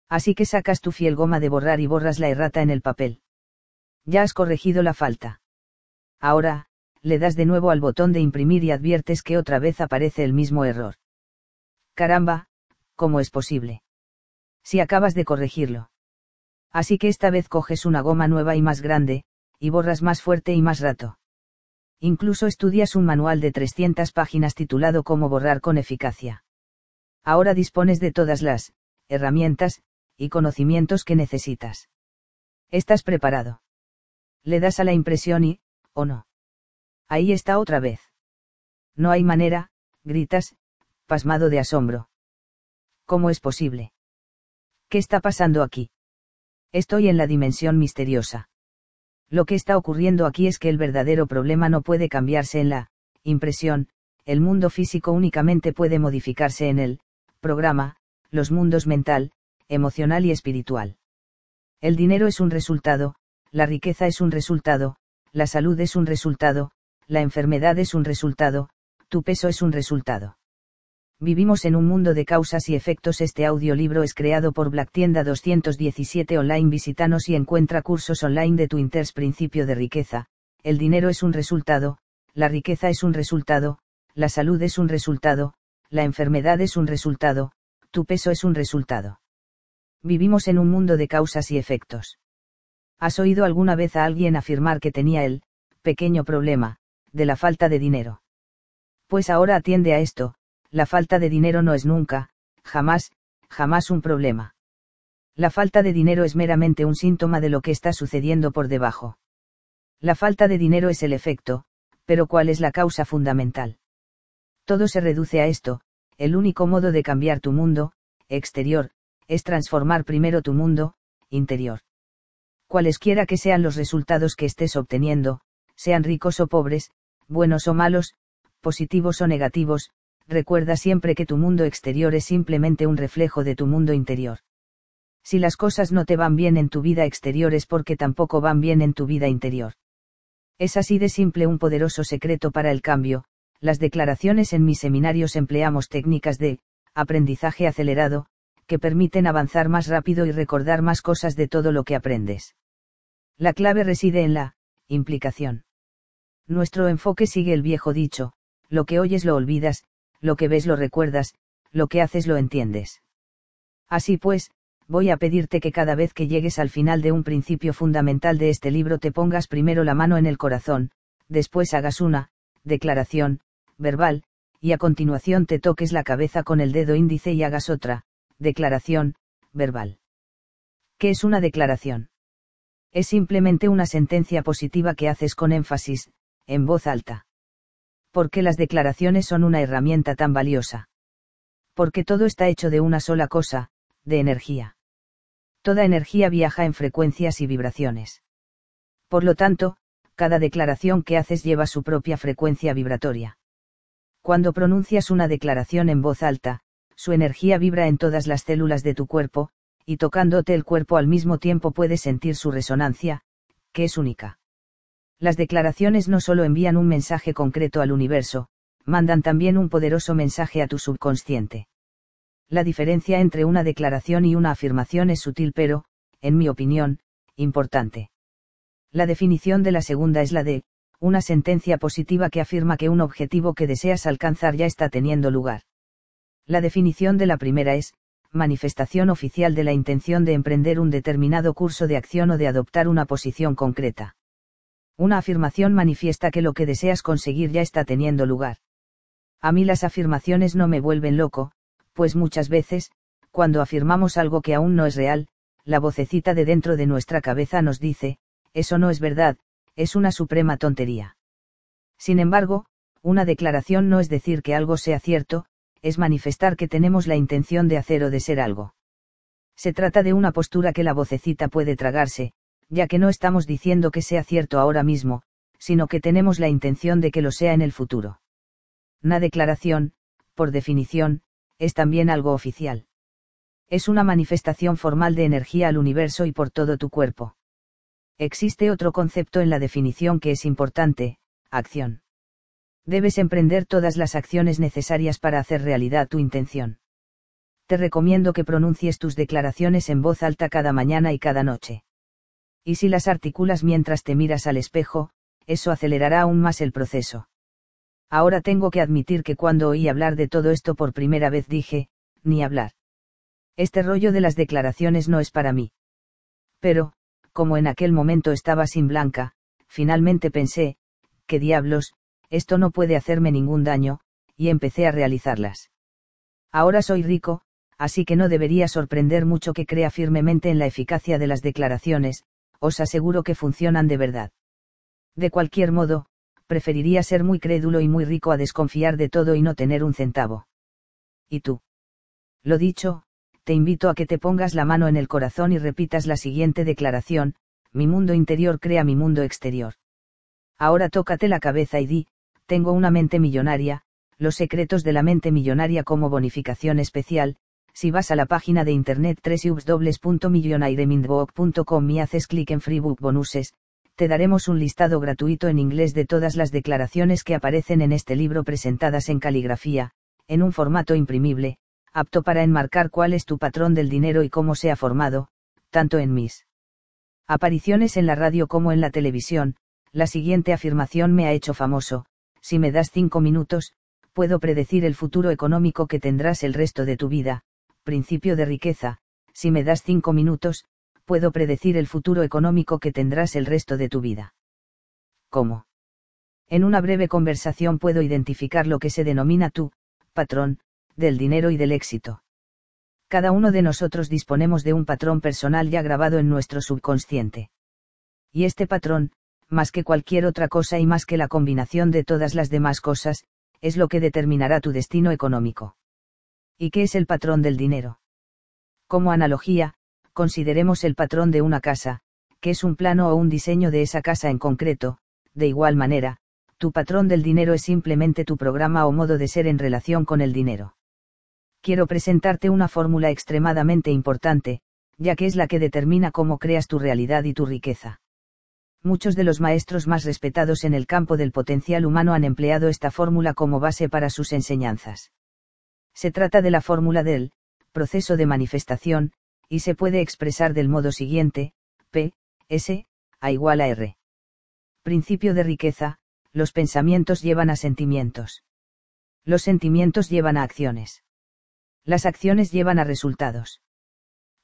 Así que sacas tu fiel goma de borrar y borras la errata en el papel. Ya has corregido la falta. Ahora, le das de nuevo al botón de imprimir y adviertes que otra vez aparece el mismo error. Caramba, ¿cómo es posible? Si acabas de corregirlo. Así que esta vez coges una goma nueva y más grande, y borras más fuerte y más rato. Incluso estudias un manual de 300 páginas titulado Cómo borrar con eficacia. Ahora dispones de todas las herramientas y conocimientos que necesitas. Estás preparado. Le das a la impresión y, o no. Ahí está otra vez. No hay manera, gritas, pasmado de asombro. ¿Cómo es posible? ¿Qué está pasando aquí? Estoy en la dimensión misteriosa. Lo que está ocurriendo aquí es que el verdadero problema no puede cambiarse en la impresión, el mundo físico únicamente puede modificarse en el programa, los mundos mental, emocional y espiritual. El dinero es un resultado, la riqueza es un resultado, la salud es un resultado, la enfermedad es un resultado, tu peso es un resultado. Vivimos en un mundo de causas y efectos. Este audiolibro es creado por Black Tienda 217 Online. Visítanos y encuentra cursos online de tu Inters Principio de Riqueza. El dinero es un resultado, la riqueza es un resultado, la salud es un resultado, la enfermedad es un resultado, tu peso es un resultado. Vivimos en un mundo de causas y efectos. ¿Has oído alguna vez a alguien afirmar que tenía el pequeño problema de la falta de dinero? Pues ahora atiende a esto, la falta de dinero no es nunca, jamás, jamás un problema. La falta de dinero es meramente un síntoma de lo que está sucediendo por debajo. La falta de dinero es el efecto, pero ¿cuál es la causa fundamental? Todo se reduce a esto, el único modo de cambiar tu mundo, exterior, es transformar primero tu mundo, interior. Cualesquiera que sean los resultados que estés obteniendo, sean ricos o pobres, buenos o malos, positivos o negativos, recuerda siempre que tu mundo exterior es simplemente un reflejo de tu mundo interior. Si las cosas no te van bien en tu vida exterior es porque tampoco van bien en tu vida interior. Es así de simple un poderoso secreto para el cambio, las declaraciones en mis seminarios empleamos técnicas de aprendizaje acelerado, que permiten avanzar más rápido y recordar más cosas de todo lo que aprendes. La clave reside en la implicación. Nuestro enfoque sigue el viejo dicho, lo que oyes lo olvidas, lo que ves lo recuerdas, lo que haces lo entiendes. Así pues, voy a pedirte que cada vez que llegues al final de un principio fundamental de este libro te pongas primero la mano en el corazón, después hagas una, declaración, verbal, y a continuación te toques la cabeza con el dedo índice y hagas otra, declaración, verbal. ¿Qué es una declaración? Es simplemente una sentencia positiva que haces con énfasis, en voz alta. ¿Por qué las declaraciones son una herramienta tan valiosa? Porque todo está hecho de una sola cosa, de energía. Toda energía viaja en frecuencias y vibraciones. Por lo tanto, cada declaración que haces lleva su propia frecuencia vibratoria. Cuando pronuncias una declaración en voz alta, su energía vibra en todas las células de tu cuerpo, y tocándote el cuerpo al mismo tiempo puedes sentir su resonancia, que es única. Las declaraciones no solo envían un mensaje concreto al universo, mandan también un poderoso mensaje a tu subconsciente. La diferencia entre una declaración y una afirmación es sutil pero, en mi opinión, importante. La definición de la segunda es la de, una sentencia positiva que afirma que un objetivo que deseas alcanzar ya está teniendo lugar. La definición de la primera es, manifestación oficial de la intención de emprender un determinado curso de acción o de adoptar una posición concreta. Una afirmación manifiesta que lo que deseas conseguir ya está teniendo lugar. A mí las afirmaciones no me vuelven loco, pues muchas veces, cuando afirmamos algo que aún no es real, la vocecita de dentro de nuestra cabeza nos dice, eso no es verdad, es una suprema tontería. Sin embargo, una declaración no es decir que algo sea cierto, es manifestar que tenemos la intención de hacer o de ser algo. Se trata de una postura que la vocecita puede tragarse, ya que no estamos diciendo que sea cierto ahora mismo, sino que tenemos la intención de que lo sea en el futuro. Una declaración, por definición, es también algo oficial. Es una manifestación formal de energía al universo y por todo tu cuerpo. Existe otro concepto en la definición que es importante, acción. Debes emprender todas las acciones necesarias para hacer realidad tu intención. Te recomiendo que pronuncies tus declaraciones en voz alta cada mañana y cada noche. Y si las articulas mientras te miras al espejo, eso acelerará aún más el proceso. Ahora tengo que admitir que cuando oí hablar de todo esto por primera vez dije, ni hablar. Este rollo de las declaraciones no es para mí. Pero, como en aquel momento estaba sin Blanca, finalmente pensé, ¿qué diablos, esto no puede hacerme ningún daño, y empecé a realizarlas. Ahora soy rico, así que no debería sorprender mucho que crea firmemente en la eficacia de las declaraciones, os aseguro que funcionan de verdad. De cualquier modo, preferiría ser muy crédulo y muy rico a desconfiar de todo y no tener un centavo. ¿Y tú? Lo dicho, te invito a que te pongas la mano en el corazón y repitas la siguiente declaración, mi mundo interior crea mi mundo exterior. Ahora tócate la cabeza y di, tengo una mente millonaria, los secretos de la mente millonaria como bonificación especial, si vas a la página de internet www.millionairemindbook.com y haces clic en Freebook Bonuses, te daremos un listado gratuito en inglés de todas las declaraciones que aparecen en este libro presentadas en caligrafía, en un formato imprimible, apto para enmarcar cuál es tu patrón del dinero y cómo se ha formado, tanto en mis apariciones en la radio como en la televisión, la siguiente afirmación me ha hecho famoso, si me das cinco minutos, puedo predecir el futuro económico que tendrás el resto de tu vida, principio de riqueza, si me das cinco minutos, puedo predecir el futuro económico que tendrás el resto de tu vida. ¿Cómo? En una breve conversación puedo identificar lo que se denomina tu, patrón, del dinero y del éxito. Cada uno de nosotros disponemos de un patrón personal ya grabado en nuestro subconsciente. Y este patrón, más que cualquier otra cosa y más que la combinación de todas las demás cosas, es lo que determinará tu destino económico. ¿Y qué es el patrón del dinero? Como analogía, consideremos el patrón de una casa, que es un plano o un diseño de esa casa en concreto, de igual manera, tu patrón del dinero es simplemente tu programa o modo de ser en relación con el dinero. Quiero presentarte una fórmula extremadamente importante, ya que es la que determina cómo creas tu realidad y tu riqueza. Muchos de los maestros más respetados en el campo del potencial humano han empleado esta fórmula como base para sus enseñanzas. Se trata de la fórmula del proceso de manifestación, y se puede expresar del modo siguiente, P, S, A igual a R. Principio de riqueza, los pensamientos llevan a sentimientos. Los sentimientos llevan a acciones. Las acciones llevan a resultados.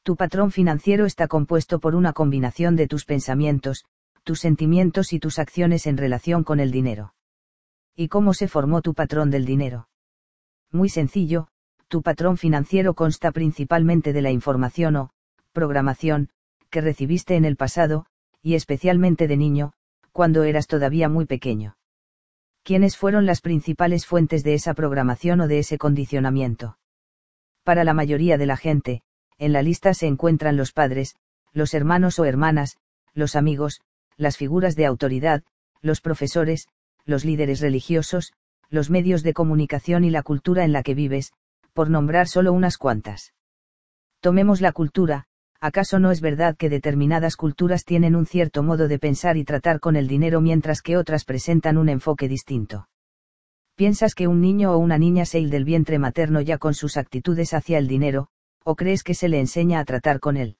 Tu patrón financiero está compuesto por una combinación de tus pensamientos, tus sentimientos y tus acciones en relación con el dinero. ¿Y cómo se formó tu patrón del dinero? Muy sencillo, tu patrón financiero consta principalmente de la información o, programación, que recibiste en el pasado, y especialmente de niño, cuando eras todavía muy pequeño. ¿Quiénes fueron las principales fuentes de esa programación o de ese condicionamiento? Para la mayoría de la gente, en la lista se encuentran los padres, los hermanos o hermanas, los amigos, las figuras de autoridad, los profesores, los líderes religiosos, los medios de comunicación y la cultura en la que vives, por nombrar solo unas cuantas. Tomemos la cultura, ¿acaso no es verdad que determinadas culturas tienen un cierto modo de pensar y tratar con el dinero mientras que otras presentan un enfoque distinto? ¿Piensas que un niño o una niña se del vientre materno ya con sus actitudes hacia el dinero, o crees que se le enseña a tratar con él?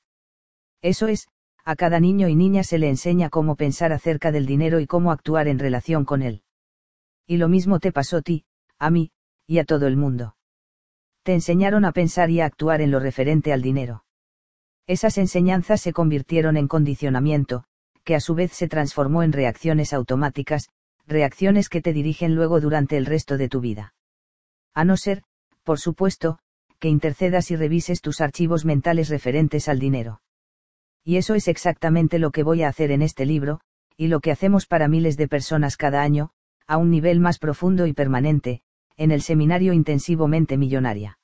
Eso es, a cada niño y niña se le enseña cómo pensar acerca del dinero y cómo actuar en relación con él. Y lo mismo te pasó a ti, a mí, y a todo el mundo te enseñaron a pensar y a actuar en lo referente al dinero. Esas enseñanzas se convirtieron en condicionamiento, que a su vez se transformó en reacciones automáticas, reacciones que te dirigen luego durante el resto de tu vida. A no ser, por supuesto, que intercedas y revises tus archivos mentales referentes al dinero. Y eso es exactamente lo que voy a hacer en este libro, y lo que hacemos para miles de personas cada año, a un nivel más profundo y permanente, en el seminario intensivo Mente Millonaria.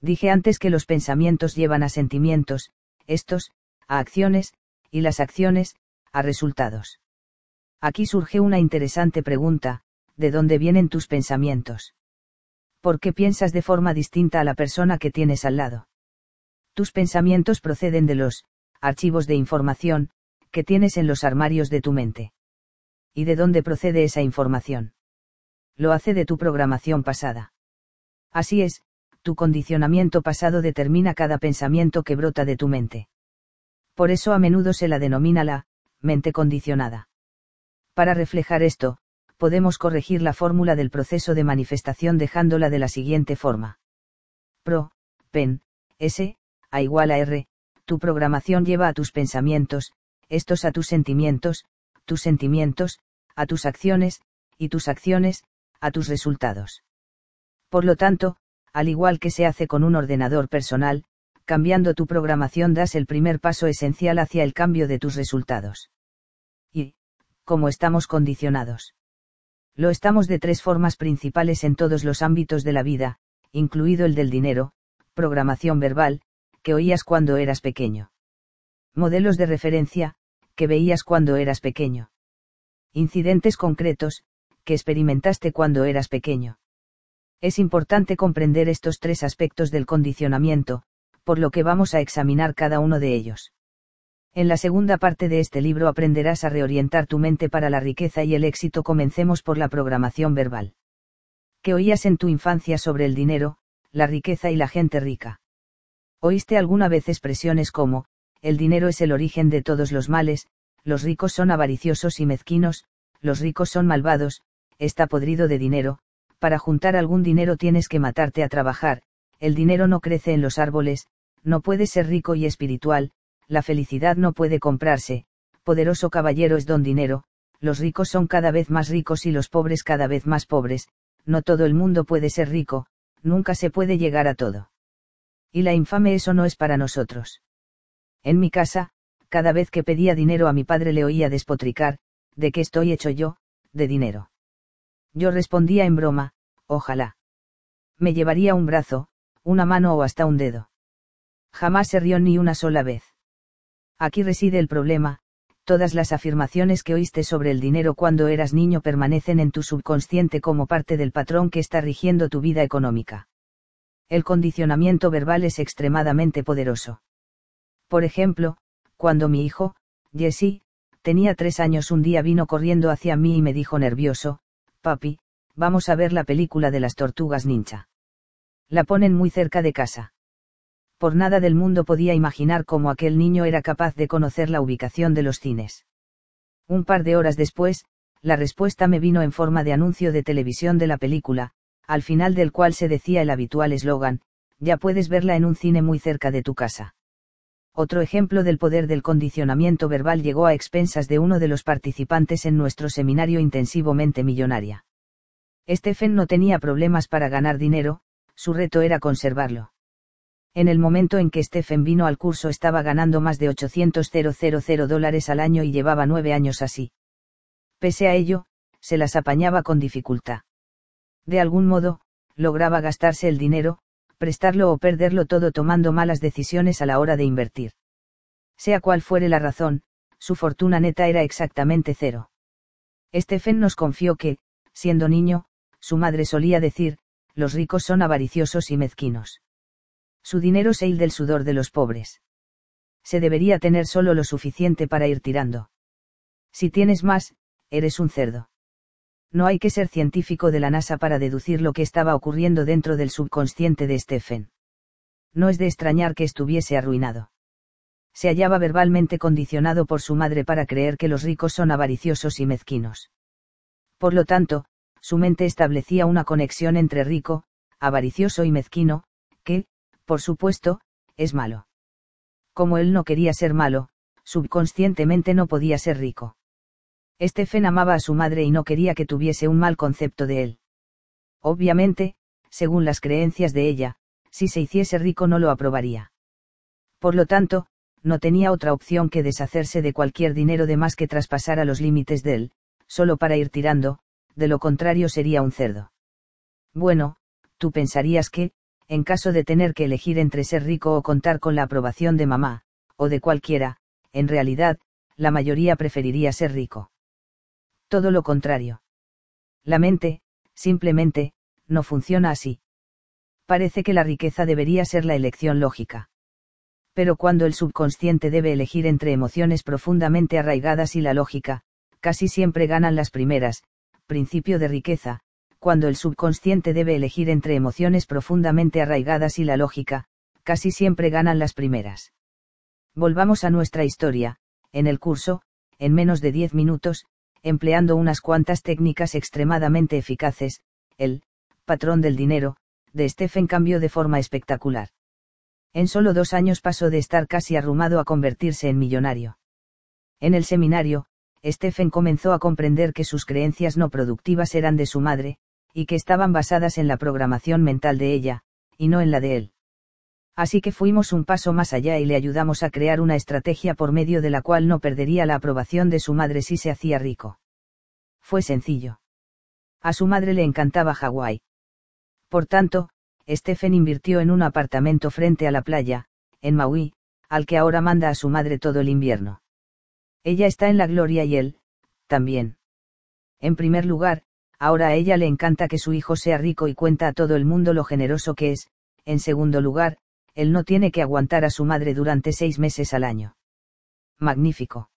Dije antes que los pensamientos llevan a sentimientos, estos, a acciones, y las acciones, a resultados. Aquí surge una interesante pregunta, ¿de dónde vienen tus pensamientos? ¿Por qué piensas de forma distinta a la persona que tienes al lado? Tus pensamientos proceden de los archivos de información que tienes en los armarios de tu mente. ¿Y de dónde procede esa información? Lo hace de tu programación pasada. Así es, tu condicionamiento pasado determina cada pensamiento que brota de tu mente. Por eso a menudo se la denomina la mente condicionada. Para reflejar esto, podemos corregir la fórmula del proceso de manifestación dejándola de la siguiente forma. Pro, pen, S, a igual a R, tu programación lleva a tus pensamientos, estos a tus sentimientos, tus sentimientos, a tus acciones, y tus acciones, a tus resultados. Por lo tanto, al igual que se hace con un ordenador personal, cambiando tu programación das el primer paso esencial hacia el cambio de tus resultados. Y, ¿cómo estamos condicionados? Lo estamos de tres formas principales en todos los ámbitos de la vida, incluido el del dinero, programación verbal, que oías cuando eras pequeño. Modelos de referencia, que veías cuando eras pequeño. Incidentes concretos, que experimentaste cuando eras pequeño. Es importante comprender estos tres aspectos del condicionamiento, por lo que vamos a examinar cada uno de ellos. En la segunda parte de este libro aprenderás a reorientar tu mente para la riqueza y el éxito. Comencemos por la programación verbal. ¿Qué oías en tu infancia sobre el dinero, la riqueza y la gente rica? ¿Oíste alguna vez expresiones como, el dinero es el origen de todos los males, los ricos son avariciosos y mezquinos, los ricos son malvados, está podrido de dinero, para juntar algún dinero tienes que matarte a trabajar, el dinero no crece en los árboles, no puede ser rico y espiritual, la felicidad no puede comprarse, poderoso caballero es don dinero, los ricos son cada vez más ricos y los pobres cada vez más pobres, no todo el mundo puede ser rico, nunca se puede llegar a todo. Y la infame eso no es para nosotros. En mi casa, cada vez que pedía dinero a mi padre le oía despotricar, ¿de qué estoy hecho yo? De dinero. Yo respondía en broma, ojalá. Me llevaría un brazo, una mano o hasta un dedo. Jamás se rió ni una sola vez. Aquí reside el problema, todas las afirmaciones que oíste sobre el dinero cuando eras niño permanecen en tu subconsciente como parte del patrón que está rigiendo tu vida económica. El condicionamiento verbal es extremadamente poderoso. Por ejemplo, cuando mi hijo, Jesse, tenía tres años un día vino corriendo hacia mí y me dijo nervioso, papi, vamos a ver la película de las tortugas ninja. La ponen muy cerca de casa. Por nada del mundo podía imaginar cómo aquel niño era capaz de conocer la ubicación de los cines. Un par de horas después, la respuesta me vino en forma de anuncio de televisión de la película, al final del cual se decía el habitual eslogan, ya puedes verla en un cine muy cerca de tu casa. Otro ejemplo del poder del condicionamiento verbal llegó a expensas de uno de los participantes en nuestro seminario intensivo Mente Millonaria. Stephen no tenía problemas para ganar dinero, su reto era conservarlo. En el momento en que Stephen vino al curso estaba ganando más de 800.000 dólares al año y llevaba nueve años así. Pese a ello, se las apañaba con dificultad. De algún modo, lograba gastarse el dinero, prestarlo o perderlo todo tomando malas decisiones a la hora de invertir. Sea cual fuere la razón, su fortuna neta era exactamente cero. Stephen nos confió que, siendo niño, su madre solía decir, los ricos son avariciosos y mezquinos. Su dinero se il del sudor de los pobres. Se debería tener solo lo suficiente para ir tirando. Si tienes más, eres un cerdo no hay que ser científico de la NASA para deducir lo que estaba ocurriendo dentro del subconsciente de Stephen. No es de extrañar que estuviese arruinado. Se hallaba verbalmente condicionado por su madre para creer que los ricos son avariciosos y mezquinos. Por lo tanto, su mente establecía una conexión entre rico, avaricioso y mezquino, que, por supuesto, es malo. Como él no quería ser malo, subconscientemente no podía ser rico. Stephen amaba a su madre y no quería que tuviese un mal concepto de él. Obviamente, según las creencias de ella, si se hiciese rico no lo aprobaría. Por lo tanto, no tenía otra opción que deshacerse de cualquier dinero de más que traspasara los límites de él, solo para ir tirando, de lo contrario sería un cerdo. Bueno, tú pensarías que, en caso de tener que elegir entre ser rico o contar con la aprobación de mamá, o de cualquiera, en realidad, la mayoría preferiría ser rico. Todo lo contrario. La mente, simplemente, no funciona así. Parece que la riqueza debería ser la elección lógica. Pero cuando el subconsciente debe elegir entre emociones profundamente arraigadas y la lógica, casi siempre ganan las primeras, principio de riqueza, cuando el subconsciente debe elegir entre emociones profundamente arraigadas y la lógica, casi siempre ganan las primeras. Volvamos a nuestra historia, en el curso, en menos de 10 minutos, empleando unas cuantas técnicas extremadamente eficaces, el patrón del dinero, de Stephen cambió de forma espectacular. En solo dos años pasó de estar casi arrumado a convertirse en millonario. En el seminario, Stephen comenzó a comprender que sus creencias no productivas eran de su madre, y que estaban basadas en la programación mental de ella, y no en la de él. Así que fuimos un paso más allá y le ayudamos a crear una estrategia por medio de la cual no perdería la aprobación de su madre si se hacía rico. Fue sencillo. A su madre le encantaba Hawái. Por tanto, Stephen invirtió en un apartamento frente a la playa, en Maui, al que ahora manda a su madre todo el invierno. Ella está en la gloria y él, también. En primer lugar, ahora a ella le encanta que su hijo sea rico y cuenta a todo el mundo lo generoso que es, en segundo lugar, él no tiene que aguantar a su madre durante seis meses al año. Magnífico.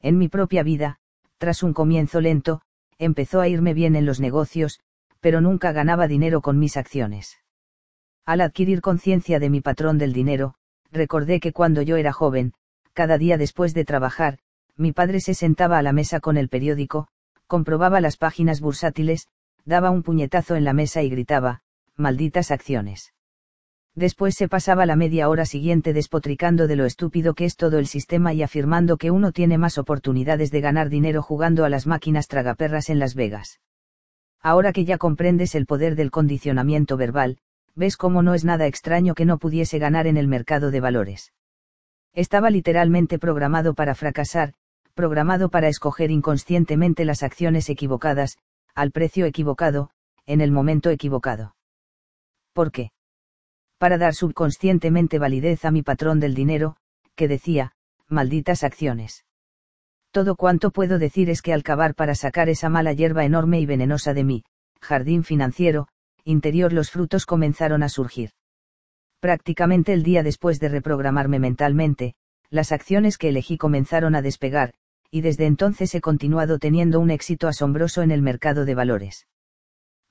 En mi propia vida, tras un comienzo lento, empezó a irme bien en los negocios, pero nunca ganaba dinero con mis acciones. Al adquirir conciencia de mi patrón del dinero, recordé que cuando yo era joven, cada día después de trabajar, mi padre se sentaba a la mesa con el periódico, comprobaba las páginas bursátiles, daba un puñetazo en la mesa y gritaba, malditas acciones. Después se pasaba la media hora siguiente despotricando de lo estúpido que es todo el sistema y afirmando que uno tiene más oportunidades de ganar dinero jugando a las máquinas tragaperras en Las Vegas. Ahora que ya comprendes el poder del condicionamiento verbal, ves cómo no es nada extraño que no pudiese ganar en el mercado de valores. Estaba literalmente programado para fracasar, programado para escoger inconscientemente las acciones equivocadas, al precio equivocado, en el momento equivocado. ¿Por qué? Para dar subconscientemente validez a mi patrón del dinero, que decía, malditas acciones. Todo cuanto puedo decir es que al cavar para sacar esa mala hierba enorme y venenosa de mí, jardín financiero, interior los frutos comenzaron a surgir. Prácticamente el día después de reprogramarme mentalmente, las acciones que elegí comenzaron a despegar, y desde entonces he continuado teniendo un éxito asombroso en el mercado de valores.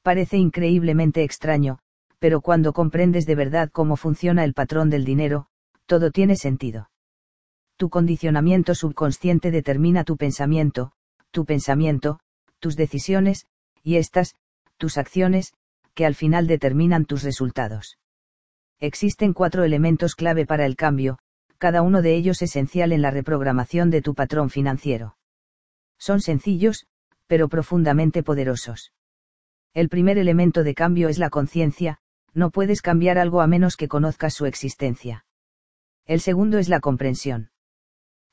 Parece increíblemente extraño, pero cuando comprendes de verdad cómo funciona el patrón del dinero, todo tiene sentido tu condicionamiento subconsciente determina tu pensamiento, tu pensamiento, tus decisiones, y estas, tus acciones, que al final determinan tus resultados. Existen cuatro elementos clave para el cambio, cada uno de ellos esencial en la reprogramación de tu patrón financiero. Son sencillos, pero profundamente poderosos. El primer elemento de cambio es la conciencia, no puedes cambiar algo a menos que conozcas su existencia. El segundo es la comprensión.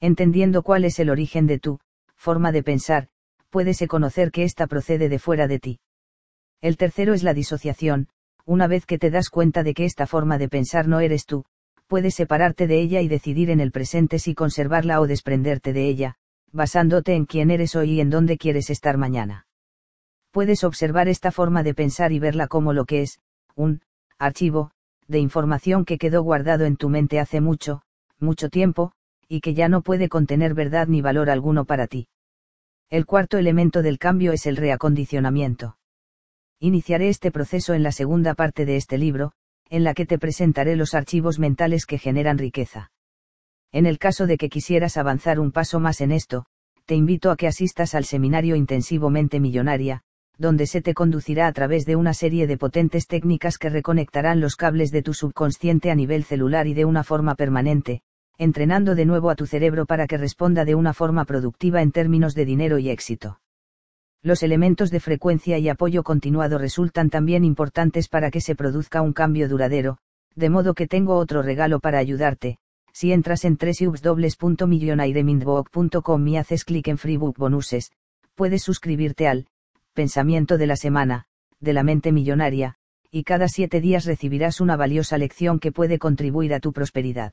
Entendiendo cuál es el origen de tu forma de pensar, puedes conocer que ésta procede de fuera de ti. El tercero es la disociación, una vez que te das cuenta de que esta forma de pensar no eres tú, puedes separarte de ella y decidir en el presente si conservarla o desprenderte de ella, basándote en quién eres hoy y en dónde quieres estar mañana. Puedes observar esta forma de pensar y verla como lo que es, un archivo, de información que quedó guardado en tu mente hace mucho, mucho tiempo, y que ya no puede contener verdad ni valor alguno para ti. El cuarto elemento del cambio es el reacondicionamiento. Iniciaré este proceso en la segunda parte de este libro, en la que te presentaré los archivos mentales que generan riqueza. En el caso de que quisieras avanzar un paso más en esto, te invito a que asistas al seminario Intensivamente Millonaria, donde se te conducirá a través de una serie de potentes técnicas que reconectarán los cables de tu subconsciente a nivel celular y de una forma permanente, entrenando de nuevo a tu cerebro para que responda de una forma productiva en términos de dinero y éxito. Los elementos de frecuencia y apoyo continuado resultan también importantes para que se produzca un cambio duradero, de modo que tengo otro regalo para ayudarte, Si entras en www.millionairemindbook.com y haces clic en Freebook Bonuses, puedes suscribirte al Pensamiento de la Semana, de la Mente Millonaria, y cada siete días recibirás una valiosa lección que puede contribuir a tu prosperidad.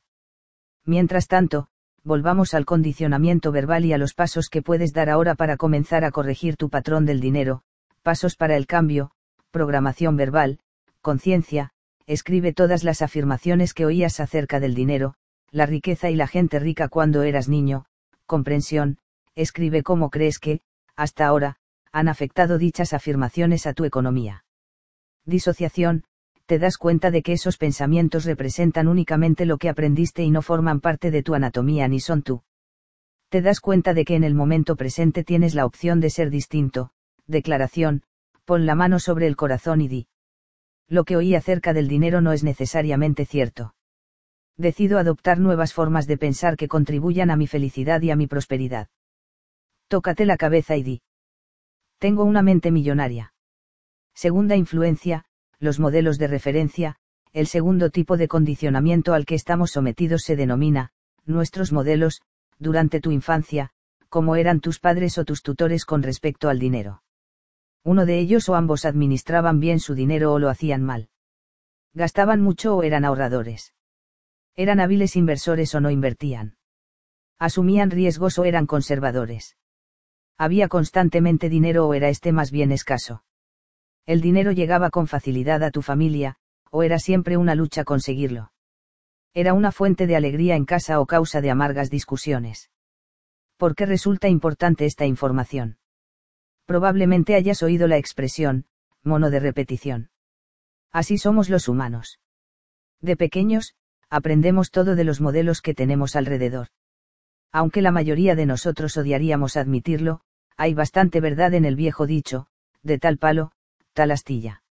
Mientras tanto, volvamos al condicionamiento verbal y a los pasos que puedes dar ahora para comenzar a corregir tu patrón del dinero, pasos para el cambio, programación verbal, conciencia, escribe todas las afirmaciones que oías acerca del dinero, la riqueza y la gente rica cuando eras niño, comprensión, escribe cómo crees que, hasta ahora, han afectado dichas afirmaciones a tu economía. Disociación, te das cuenta de que esos pensamientos representan únicamente lo que aprendiste y no forman parte de tu anatomía ni son tú. Te das cuenta de que en el momento presente tienes la opción de ser distinto, declaración, pon la mano sobre el corazón y di. Lo que oí acerca del dinero no es necesariamente cierto decido adoptar nuevas formas de pensar que contribuyan a mi felicidad y a mi prosperidad. Tócate la cabeza y di. Tengo una mente millonaria. Segunda influencia, los modelos de referencia, el segundo tipo de condicionamiento al que estamos sometidos se denomina, nuestros modelos, durante tu infancia, como eran tus padres o tus tutores con respecto al dinero. Uno de ellos o ambos administraban bien su dinero o lo hacían mal. Gastaban mucho o eran ahorradores. Eran hábiles inversores o no invertían. Asumían riesgos o eran conservadores. Había constantemente dinero o era este más bien escaso. El dinero llegaba con facilidad a tu familia, o era siempre una lucha conseguirlo. Era una fuente de alegría en casa o causa de amargas discusiones. ¿Por qué resulta importante esta información? Probablemente hayas oído la expresión, mono de repetición. Así somos los humanos. De pequeños, aprendemos todo de los modelos que tenemos alrededor. Aunque la mayoría de nosotros odiaríamos admitirlo, hay bastante verdad en el viejo dicho, de tal palo, tal astilla.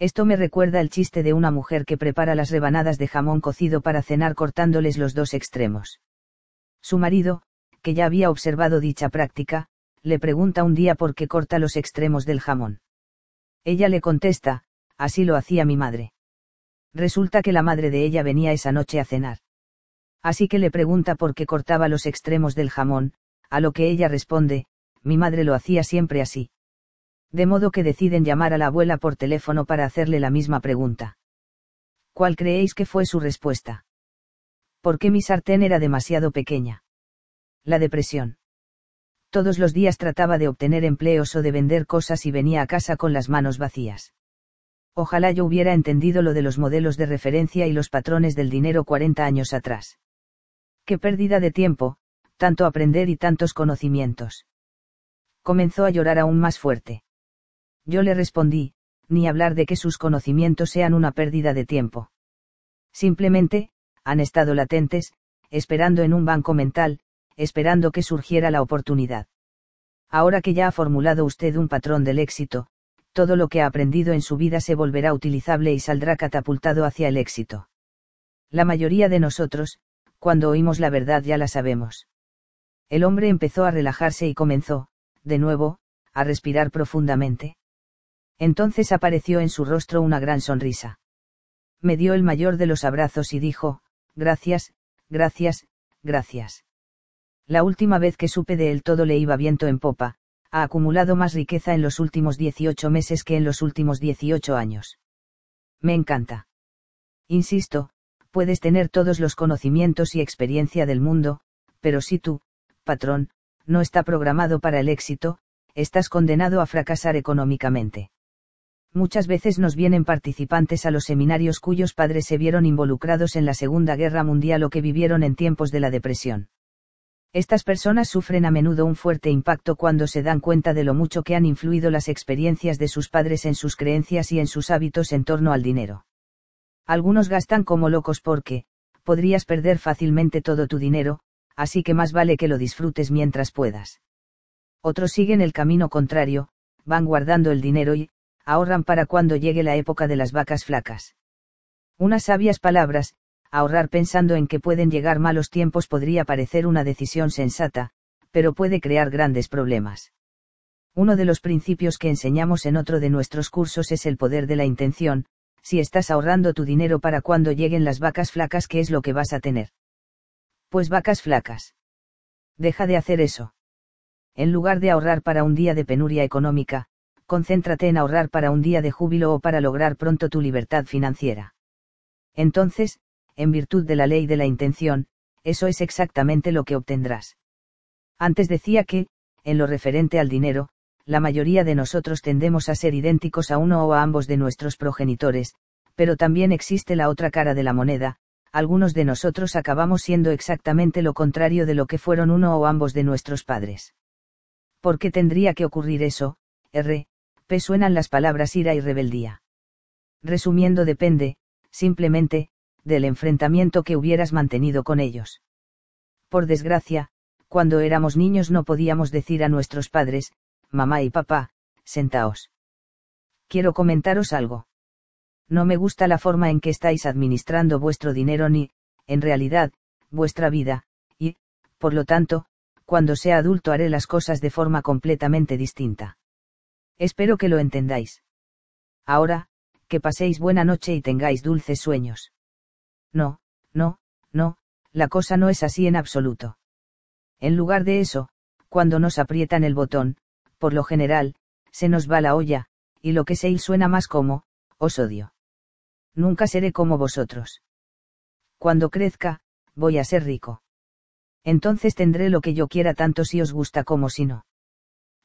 Esto me recuerda el chiste de una mujer que prepara las rebanadas de jamón cocido para cenar cortándoles los dos extremos. Su marido, que ya había observado dicha práctica, le pregunta un día por qué corta los extremos del jamón. Ella le contesta, así lo hacía mi madre. Resulta que la madre de ella venía esa noche a cenar. Así que le pregunta por qué cortaba los extremos del jamón, a lo que ella responde, mi madre lo hacía siempre así. De modo que deciden llamar a la abuela por teléfono para hacerle la misma pregunta. ¿Cuál creéis que fue su respuesta? ¿Por qué mi sartén era demasiado pequeña? La depresión. Todos los días trataba de obtener empleos o de vender cosas y venía a casa con las manos vacías. Ojalá yo hubiera entendido lo de los modelos de referencia y los patrones del dinero 40 años atrás. Qué pérdida de tiempo, tanto aprender y tantos conocimientos. Comenzó a llorar aún más fuerte. Yo le respondí, ni hablar de que sus conocimientos sean una pérdida de tiempo. Simplemente, han estado latentes, esperando en un banco mental, esperando que surgiera la oportunidad. Ahora que ya ha formulado usted un patrón del éxito, todo lo que ha aprendido en su vida se volverá utilizable y saldrá catapultado hacia el éxito. La mayoría de nosotros, cuando oímos la verdad ya la sabemos. El hombre empezó a relajarse y comenzó, de nuevo, a respirar profundamente. Entonces apareció en su rostro una gran sonrisa. Me dio el mayor de los abrazos y dijo, gracias, gracias, gracias. La última vez que supe de él todo le iba viento en popa, ha acumulado más riqueza en los últimos 18 meses que en los últimos 18 años. Me encanta. Insisto, puedes tener todos los conocimientos y experiencia del mundo, pero si tú, patrón, no está programado para el éxito, estás condenado a fracasar económicamente. Muchas veces nos vienen participantes a los seminarios cuyos padres se vieron involucrados en la Segunda Guerra Mundial o que vivieron en tiempos de la depresión. Estas personas sufren a menudo un fuerte impacto cuando se dan cuenta de lo mucho que han influido las experiencias de sus padres en sus creencias y en sus hábitos en torno al dinero. Algunos gastan como locos porque, podrías perder fácilmente todo tu dinero, así que más vale que lo disfrutes mientras puedas. Otros siguen el camino contrario, van guardando el dinero y, ahorran para cuando llegue la época de las vacas flacas. Unas sabias palabras, ahorrar pensando en que pueden llegar malos tiempos podría parecer una decisión sensata, pero puede crear grandes problemas. Uno de los principios que enseñamos en otro de nuestros cursos es el poder de la intención, si estás ahorrando tu dinero para cuando lleguen las vacas flacas, ¿qué es lo que vas a tener? Pues vacas flacas. Deja de hacer eso. En lugar de ahorrar para un día de penuria económica, concéntrate en ahorrar para un día de júbilo o para lograr pronto tu libertad financiera. Entonces, en virtud de la ley de la intención, eso es exactamente lo que obtendrás. Antes decía que, en lo referente al dinero, la mayoría de nosotros tendemos a ser idénticos a uno o a ambos de nuestros progenitores, pero también existe la otra cara de la moneda, algunos de nosotros acabamos siendo exactamente lo contrario de lo que fueron uno o ambos de nuestros padres. ¿Por qué tendría que ocurrir eso? R. P. Suenan las palabras ira y rebeldía. Resumiendo depende, simplemente, del enfrentamiento que hubieras mantenido con ellos. Por desgracia, cuando éramos niños no podíamos decir a nuestros padres, mamá y papá, sentaos. Quiero comentaros algo. No me gusta la forma en que estáis administrando vuestro dinero ni, en realidad, vuestra vida, y, por lo tanto, cuando sea adulto haré las cosas de forma completamente distinta. Espero que lo entendáis. Ahora, que paséis buena noche y tengáis dulces sueños. No, no, no, la cosa no es así en absoluto. En lugar de eso, cuando nos aprietan el botón, por lo general, se nos va la olla, y lo que se suena más como, os odio. Nunca seré como vosotros. Cuando crezca, voy a ser rico. Entonces tendré lo que yo quiera tanto si os gusta como si no.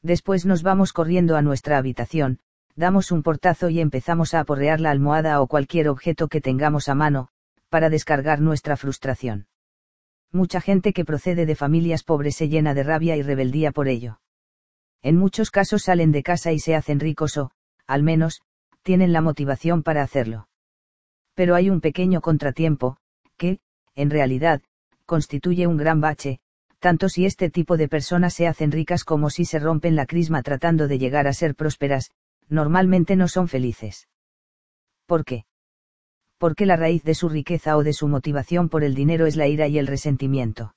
Después nos vamos corriendo a nuestra habitación, damos un portazo y empezamos a aporrear la almohada o cualquier objeto que tengamos a mano, para descargar nuestra frustración. Mucha gente que procede de familias pobres se llena de rabia y rebeldía por ello. En muchos casos salen de casa y se hacen ricos o, al menos, tienen la motivación para hacerlo. Pero hay un pequeño contratiempo, que, en realidad, constituye un gran bache, tanto si este tipo de personas se hacen ricas como si se rompen la crisma tratando de llegar a ser prósperas, normalmente no son felices. ¿Por qué? Porque la raíz de su riqueza o de su motivación por el dinero es la ira y el resentimiento.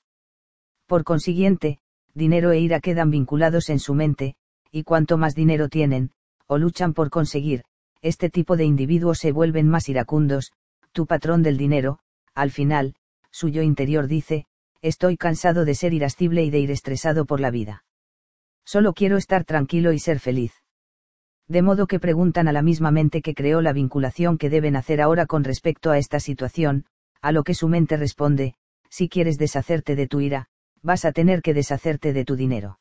Por consiguiente, dinero e ira quedan vinculados en su mente, y cuanto más dinero tienen, o luchan por conseguir, este tipo de individuos se vuelven más iracundos, tu patrón del dinero, al final, su yo interior dice, estoy cansado de ser irascible y de ir estresado por la vida. Solo quiero estar tranquilo y ser feliz. De modo que preguntan a la misma mente que creó la vinculación que deben hacer ahora con respecto a esta situación, a lo que su mente responde, si quieres deshacerte de tu ira, vas a tener que deshacerte de tu dinero.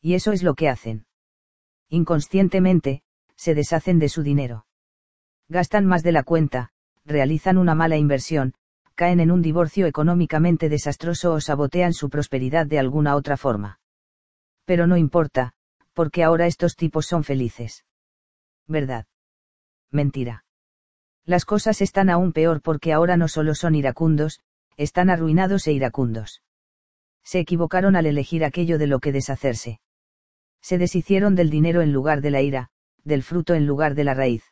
Y eso es lo que hacen. Inconscientemente, se deshacen de su dinero. Gastan más de la cuenta, realizan una mala inversión, caen en un divorcio económicamente desastroso o sabotean su prosperidad de alguna otra forma. Pero no importa, porque ahora estos tipos son felices. ¿Verdad? Mentira. Las cosas están aún peor porque ahora no solo son iracundos, están arruinados e iracundos. Se equivocaron al elegir aquello de lo que deshacerse. Se deshicieron del dinero en lugar de la ira, del fruto en lugar de la raíz.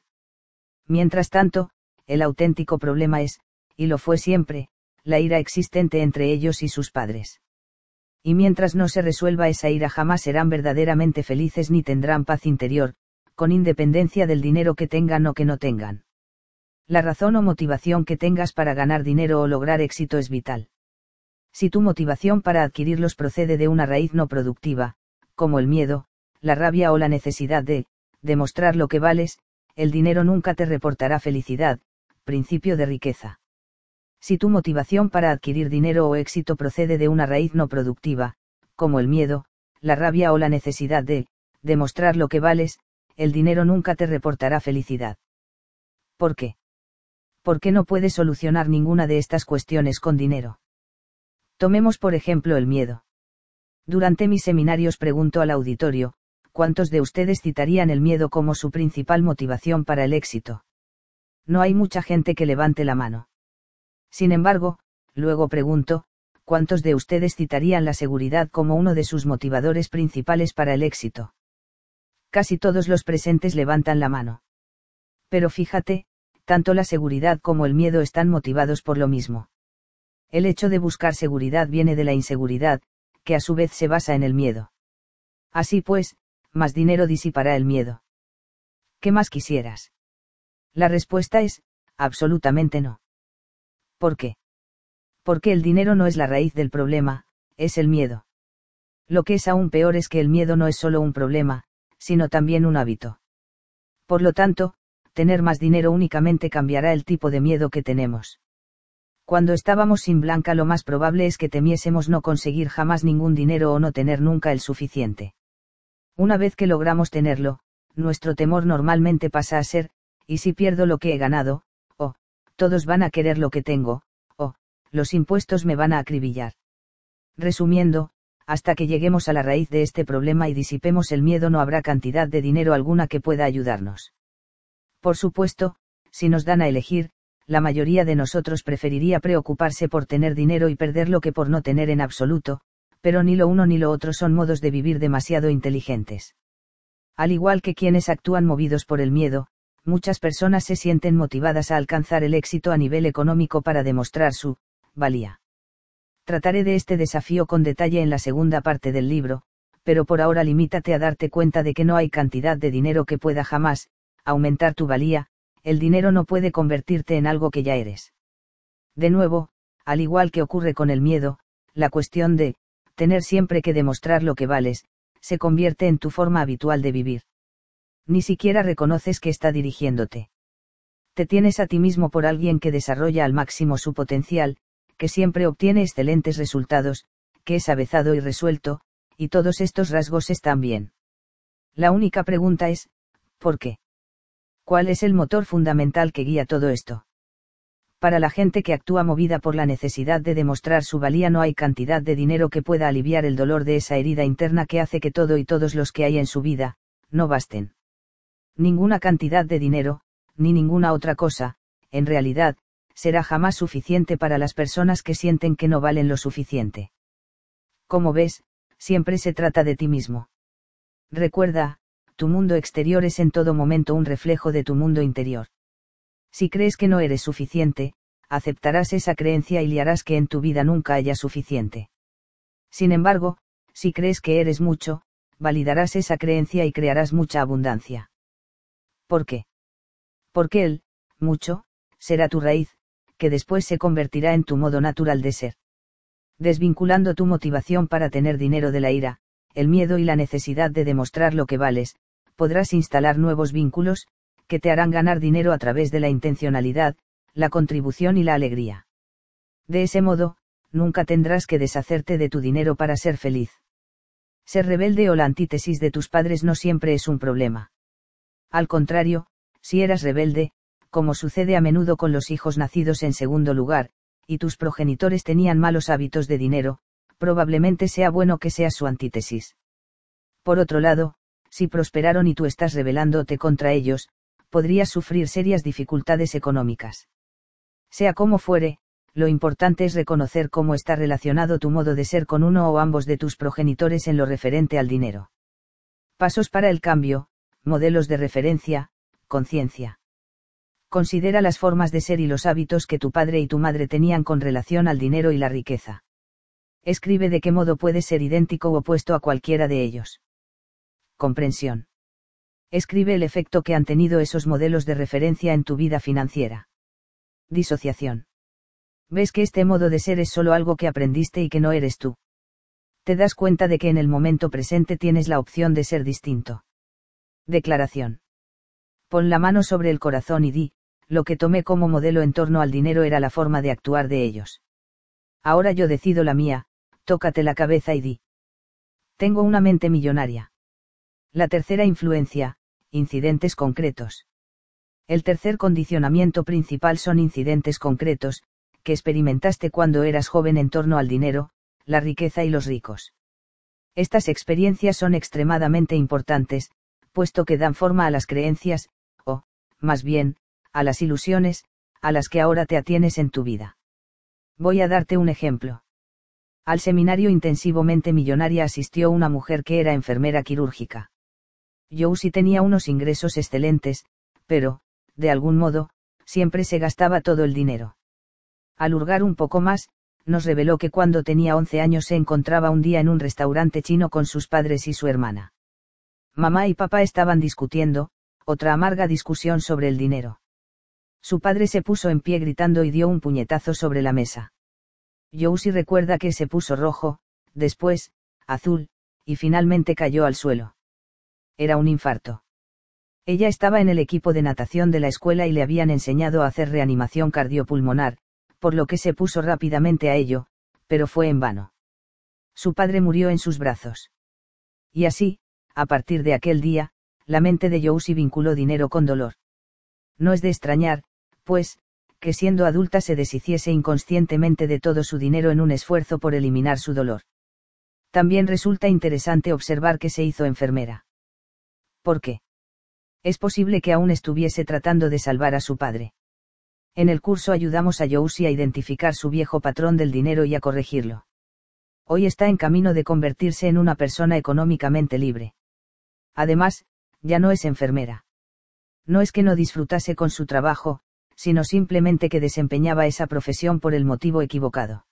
Mientras tanto, el auténtico problema es, y lo fue siempre, la ira existente entre ellos y sus padres. Y mientras no se resuelva esa ira jamás serán verdaderamente felices ni tendrán paz interior, con independencia del dinero que tengan o que no tengan. La razón o motivación que tengas para ganar dinero o lograr éxito es vital. Si tu motivación para adquirirlos procede de una raíz no productiva, como el miedo, la rabia o la necesidad de, demostrar lo que vales, el dinero nunca te reportará felicidad, principio de riqueza. Si tu motivación para adquirir dinero o éxito procede de una raíz no productiva, como el miedo, la rabia o la necesidad de, demostrar lo que vales, el dinero nunca te reportará felicidad. ¿Por qué? Porque no puedes solucionar ninguna de estas cuestiones con dinero. Tomemos por ejemplo el miedo. Durante mis seminarios pregunto al auditorio, ¿cuántos de ustedes citarían el miedo como su principal motivación para el éxito? No hay mucha gente que levante la mano. Sin embargo, luego pregunto, ¿cuántos de ustedes citarían la seguridad como uno de sus motivadores principales para el éxito? Casi todos los presentes levantan la mano. Pero fíjate, tanto la seguridad como el miedo están motivados por lo mismo. El hecho de buscar seguridad viene de la inseguridad, que a su vez se basa en el miedo. Así pues, más dinero disipará el miedo. ¿Qué más quisieras? La respuesta es, absolutamente no. ¿Por qué? Porque el dinero no es la raíz del problema, es el miedo. Lo que es aún peor es que el miedo no es solo un problema, sino también un hábito. Por lo tanto, tener más dinero únicamente cambiará el tipo de miedo que tenemos. Cuando estábamos sin Blanca lo más probable es que temiésemos no conseguir jamás ningún dinero o no tener nunca el suficiente. Una vez que logramos tenerlo, nuestro temor normalmente pasa a ser, ¿y si pierdo lo que he ganado? o, todos van a querer lo que tengo, o, los impuestos me van a acribillar. Resumiendo, hasta que lleguemos a la raíz de este problema y disipemos el miedo no habrá cantidad de dinero alguna que pueda ayudarnos. Por supuesto, si nos dan a elegir, la mayoría de nosotros preferiría preocuparse por tener dinero y perderlo que por no tener en absoluto, pero ni lo uno ni lo otro son modos de vivir demasiado inteligentes. Al igual que quienes actúan movidos por el miedo, muchas personas se sienten motivadas a alcanzar el éxito a nivel económico para demostrar su valía. Trataré de este desafío con detalle en la segunda parte del libro, pero por ahora limítate a darte cuenta de que no hay cantidad de dinero que pueda jamás aumentar tu valía, el dinero no puede convertirte en algo que ya eres. De nuevo, al igual que ocurre con el miedo, la cuestión de tener siempre que demostrar lo que vales, se convierte en tu forma habitual de vivir. Ni siquiera reconoces que está dirigiéndote. Te tienes a ti mismo por alguien que desarrolla al máximo su potencial, que siempre obtiene excelentes resultados, que es avezado y resuelto, y todos estos rasgos están bien. La única pregunta es, ¿por qué? ¿Cuál es el motor fundamental que guía todo esto? Para la gente que actúa movida por la necesidad de demostrar su valía no hay cantidad de dinero que pueda aliviar el dolor de esa herida interna que hace que todo y todos los que hay en su vida, no basten. Ninguna cantidad de dinero, ni ninguna otra cosa, en realidad, será jamás suficiente para las personas que sienten que no valen lo suficiente. Como ves, siempre se trata de ti mismo. Recuerda, tu mundo exterior es en todo momento un reflejo de tu mundo interior. Si crees que no eres suficiente, aceptarás esa creencia y liarás que en tu vida nunca haya suficiente. Sin embargo, si crees que eres mucho, validarás esa creencia y crearás mucha abundancia. ¿Por qué? Porque el, mucho, será tu raíz, que después se convertirá en tu modo natural de ser. Desvinculando tu motivación para tener dinero de la ira, el miedo y la necesidad de demostrar lo que vales, podrás instalar nuevos vínculos, que te harán ganar dinero a través de la intencionalidad, la contribución y la alegría. De ese modo, nunca tendrás que deshacerte de tu dinero para ser feliz. Ser rebelde o la antítesis de tus padres no siempre es un problema. Al contrario, si eras rebelde, como sucede a menudo con los hijos nacidos en segundo lugar, y tus progenitores tenían malos hábitos de dinero, probablemente sea bueno que seas su antítesis. Por otro lado, si prosperaron y tú estás rebelándote contra ellos, podrías sufrir serias dificultades económicas. Sea como fuere, lo importante es reconocer cómo está relacionado tu modo de ser con uno o ambos de tus progenitores en lo referente al dinero. Pasos para el cambio, modelos de referencia, conciencia. Considera las formas de ser y los hábitos que tu padre y tu madre tenían con relación al dinero y la riqueza. Escribe de qué modo puedes ser idéntico o opuesto a cualquiera de ellos comprensión. Escribe el efecto que han tenido esos modelos de referencia en tu vida financiera. Disociación. Ves que este modo de ser es solo algo que aprendiste y que no eres tú. Te das cuenta de que en el momento presente tienes la opción de ser distinto. Declaración. Pon la mano sobre el corazón y di, lo que tomé como modelo en torno al dinero era la forma de actuar de ellos. Ahora yo decido la mía, tócate la cabeza y di. Tengo una mente millonaria. La tercera influencia, incidentes concretos. El tercer condicionamiento principal son incidentes concretos, que experimentaste cuando eras joven en torno al dinero, la riqueza y los ricos. Estas experiencias son extremadamente importantes, puesto que dan forma a las creencias, o, más bien, a las ilusiones, a las que ahora te atienes en tu vida. Voy a darte un ejemplo. Al seminario intensivamente millonaria asistió una mujer que era enfermera quirúrgica. Josie tenía unos ingresos excelentes, pero, de algún modo, siempre se gastaba todo el dinero. Al hurgar un poco más, nos reveló que cuando tenía 11 años se encontraba un día en un restaurante chino con sus padres y su hermana. Mamá y papá estaban discutiendo, otra amarga discusión sobre el dinero. Su padre se puso en pie gritando y dio un puñetazo sobre la mesa. Josie recuerda que se puso rojo, después, azul, y finalmente cayó al suelo. Era un infarto. Ella estaba en el equipo de natación de la escuela y le habían enseñado a hacer reanimación cardiopulmonar, por lo que se puso rápidamente a ello, pero fue en vano. Su padre murió en sus brazos. Y así, a partir de aquel día, la mente de Josie vinculó dinero con dolor. No es de extrañar, pues, que siendo adulta se deshiciese inconscientemente de todo su dinero en un esfuerzo por eliminar su dolor. También resulta interesante observar que se hizo enfermera. ¿Por qué? Es posible que aún estuviese tratando de salvar a su padre. En el curso ayudamos a Josie a identificar su viejo patrón del dinero y a corregirlo. Hoy está en camino de convertirse en una persona económicamente libre. Además, ya no es enfermera. No es que no disfrutase con su trabajo, sino simplemente que desempeñaba esa profesión por el motivo equivocado.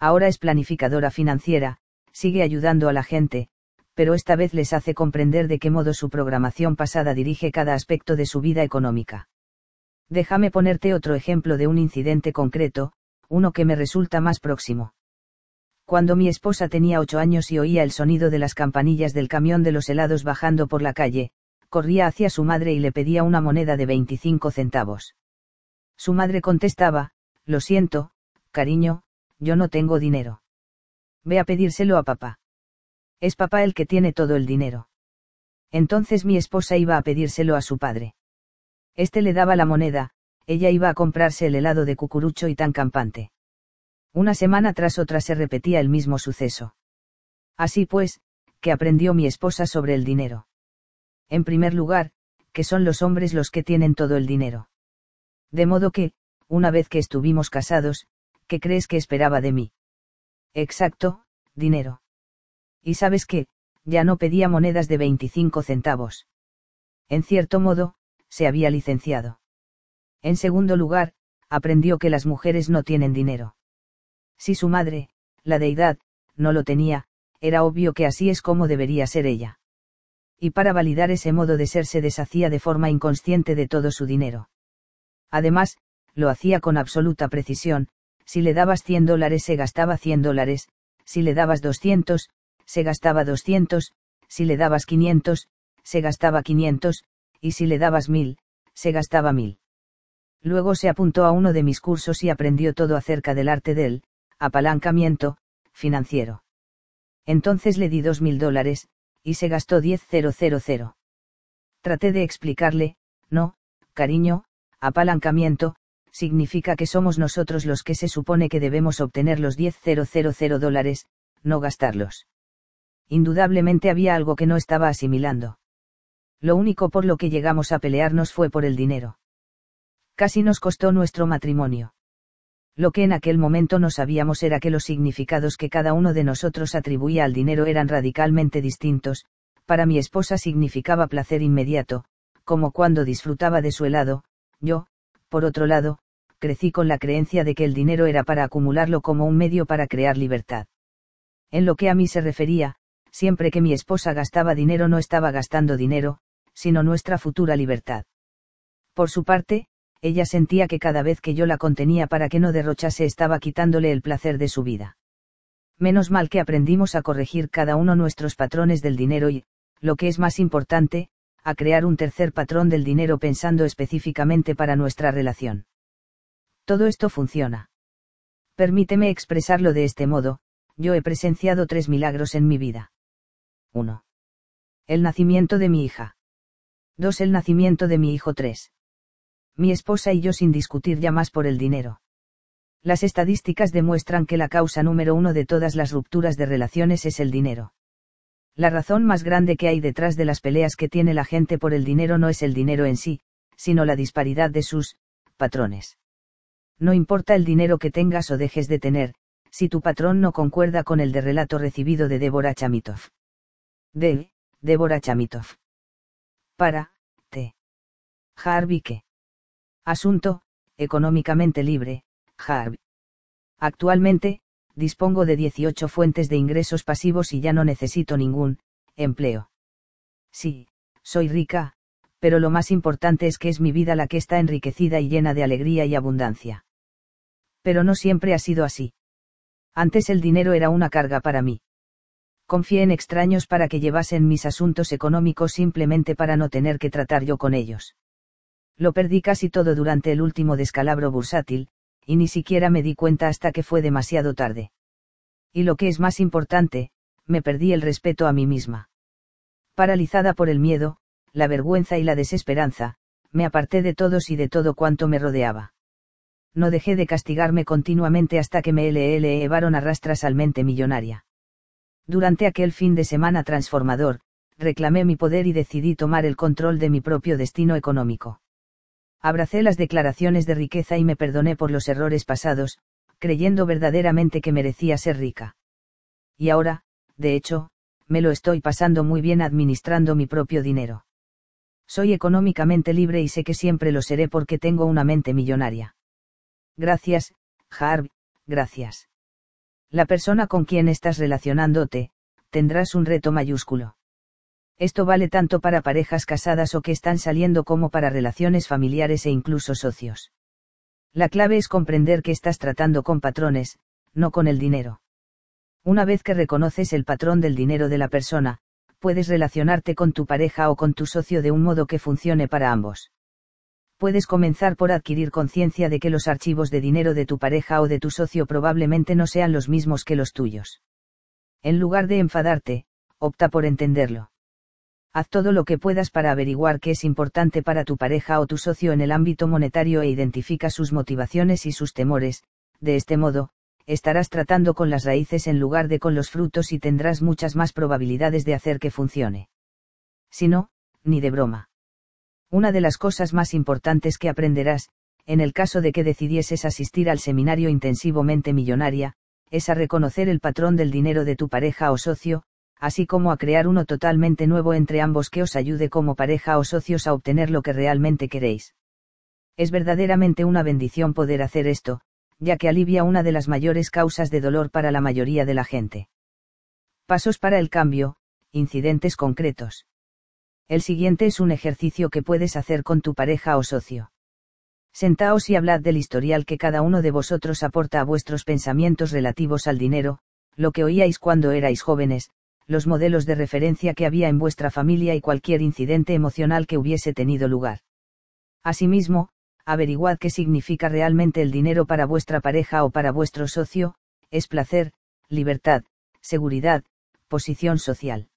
Ahora es planificadora financiera, sigue ayudando a la gente, pero esta vez les hace comprender de qué modo su programación pasada dirige cada aspecto de su vida económica. Déjame ponerte otro ejemplo de un incidente concreto, uno que me resulta más próximo. Cuando mi esposa tenía ocho años y oía el sonido de las campanillas del camión de los helados bajando por la calle, corría hacia su madre y le pedía una moneda de 25 centavos. Su madre contestaba, Lo siento, cariño, yo no tengo dinero. Ve a pedírselo a papá. Es papá el que tiene todo el dinero. Entonces mi esposa iba a pedírselo a su padre. Este le daba la moneda, ella iba a comprarse el helado de cucurucho y tan campante. Una semana tras otra se repetía el mismo suceso. Así pues, que aprendió mi esposa sobre el dinero. En primer lugar, que son los hombres los que tienen todo el dinero. De modo que, una vez que estuvimos casados, ¿qué crees que esperaba de mí? Exacto, dinero. Y sabes qué, ya no pedía monedas de 25 centavos. En cierto modo, se había licenciado. En segundo lugar, aprendió que las mujeres no tienen dinero. Si su madre, la deidad, no lo tenía, era obvio que así es como debería ser ella. Y para validar ese modo de ser se deshacía de forma inconsciente de todo su dinero. Además, lo hacía con absoluta precisión, si le dabas 100 dólares se gastaba 100 dólares, si le dabas 200, se gastaba 200, si le dabas 500, se gastaba 500, y si le dabas mil, se gastaba mil. Luego se apuntó a uno de mis cursos y aprendió todo acerca del arte del apalancamiento financiero. Entonces le di dos mil dólares, y se gastó diez cero Traté de explicarle, no, cariño, apalancamiento, significa que somos nosotros los que se supone que debemos obtener los diez dólares, no gastarlos. Indudablemente había algo que no estaba asimilando lo único por lo que llegamos a pelearnos fue por el dinero. Casi nos costó nuestro matrimonio. Lo que en aquel momento no sabíamos era que los significados que cada uno de nosotros atribuía al dinero eran radicalmente distintos, para mi esposa significaba placer inmediato, como cuando disfrutaba de su helado, yo, por otro lado, crecí con la creencia de que el dinero era para acumularlo como un medio para crear libertad. En lo que a mí se refería, siempre que mi esposa gastaba dinero no estaba gastando dinero, sino nuestra futura libertad. Por su parte, ella sentía que cada vez que yo la contenía para que no derrochase estaba quitándole el placer de su vida. Menos mal que aprendimos a corregir cada uno nuestros patrones del dinero y, lo que es más importante, a crear un tercer patrón del dinero pensando específicamente para nuestra relación. Todo esto funciona. Permíteme expresarlo de este modo, yo he presenciado tres milagros en mi vida. 1. El nacimiento de mi hija. 2. El nacimiento de mi hijo 3. Mi esposa y yo sin discutir ya más por el dinero. Las estadísticas demuestran que la causa número uno de todas las rupturas de relaciones es el dinero. La razón más grande que hay detrás de las peleas que tiene la gente por el dinero no es el dinero en sí, sino la disparidad de sus patrones. No importa el dinero que tengas o dejes de tener, si tu patrón no concuerda con el de relato recibido de Débora Chamitov. De, Débora Chamitov para, T. Que. Asunto, económicamente libre, Harvey. Actualmente, dispongo de 18 fuentes de ingresos pasivos y ya no necesito ningún, empleo. Sí, soy rica, pero lo más importante es que es mi vida la que está enriquecida y llena de alegría y abundancia. Pero no siempre ha sido así. Antes el dinero era una carga para mí. Confié en extraños para que llevasen mis asuntos económicos simplemente para no tener que tratar yo con ellos. Lo perdí casi todo durante el último descalabro bursátil, y ni siquiera me di cuenta hasta que fue demasiado tarde. Y lo que es más importante, me perdí el respeto a mí misma. Paralizada por el miedo, la vergüenza y la desesperanza, me aparté de todos y de todo cuanto me rodeaba. No dejé de castigarme continuamente hasta que me elevaron a rastras al mente millonaria. Durante aquel fin de semana transformador, reclamé mi poder y decidí tomar el control de mi propio destino económico. Abracé las declaraciones de riqueza y me perdoné por los errores pasados, creyendo verdaderamente que merecía ser rica. Y ahora, de hecho, me lo estoy pasando muy bien administrando mi propio dinero. Soy económicamente libre y sé que siempre lo seré porque tengo una mente millonaria. Gracias, Harv, gracias. La persona con quien estás relacionándote, tendrás un reto mayúsculo. Esto vale tanto para parejas casadas o que están saliendo como para relaciones familiares e incluso socios. La clave es comprender que estás tratando con patrones, no con el dinero. Una vez que reconoces el patrón del dinero de la persona, puedes relacionarte con tu pareja o con tu socio de un modo que funcione para ambos puedes comenzar por adquirir conciencia de que los archivos de dinero de tu pareja o de tu socio probablemente no sean los mismos que los tuyos. En lugar de enfadarte, opta por entenderlo. Haz todo lo que puedas para averiguar qué es importante para tu pareja o tu socio en el ámbito monetario e identifica sus motivaciones y sus temores, de este modo, estarás tratando con las raíces en lugar de con los frutos y tendrás muchas más probabilidades de hacer que funcione. Si no, ni de broma. Una de las cosas más importantes que aprenderás, en el caso de que decidieses asistir al seminario intensivamente millonaria, es a reconocer el patrón del dinero de tu pareja o socio, así como a crear uno totalmente nuevo entre ambos que os ayude como pareja o socios a obtener lo que realmente queréis. Es verdaderamente una bendición poder hacer esto, ya que alivia una de las mayores causas de dolor para la mayoría de la gente. Pasos para el cambio, incidentes concretos. El siguiente es un ejercicio que puedes hacer con tu pareja o socio. Sentaos y hablad del historial que cada uno de vosotros aporta a vuestros pensamientos relativos al dinero, lo que oíais cuando erais jóvenes, los modelos de referencia que había en vuestra familia y cualquier incidente emocional que hubiese tenido lugar. Asimismo, averiguad qué significa realmente el dinero para vuestra pareja o para vuestro socio, es placer, libertad, seguridad, posición social.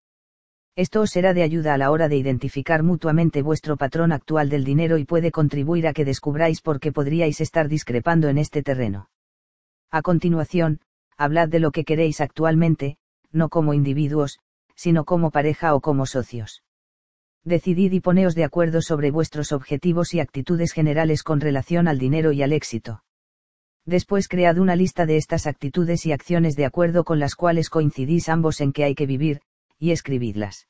Esto os será de ayuda a la hora de identificar mutuamente vuestro patrón actual del dinero y puede contribuir a que descubráis por qué podríais estar discrepando en este terreno. A continuación, hablad de lo que queréis actualmente, no como individuos, sino como pareja o como socios. Decidid y poneos de acuerdo sobre vuestros objetivos y actitudes generales con relación al dinero y al éxito. Después cread una lista de estas actitudes y acciones de acuerdo con las cuales coincidís ambos en que hay que vivir, y escribidlas.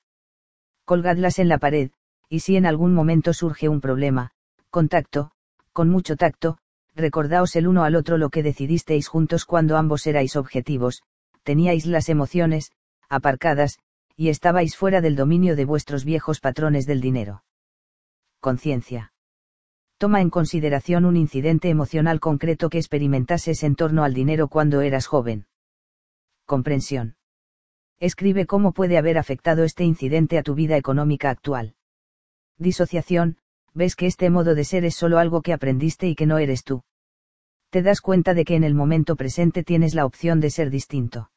Colgadlas en la pared, y si en algún momento surge un problema, contacto, con mucho tacto, recordaos el uno al otro lo que decidisteis juntos cuando ambos erais objetivos, teníais las emociones, aparcadas, y estabais fuera del dominio de vuestros viejos patrones del dinero. Conciencia. Toma en consideración un incidente emocional concreto que experimentases en torno al dinero cuando eras joven. Comprensión. Escribe cómo puede haber afectado este incidente a tu vida económica actual. Disociación, ves que este modo de ser es solo algo que aprendiste y que no eres tú. Te das cuenta de que en el momento presente tienes la opción de ser distinto.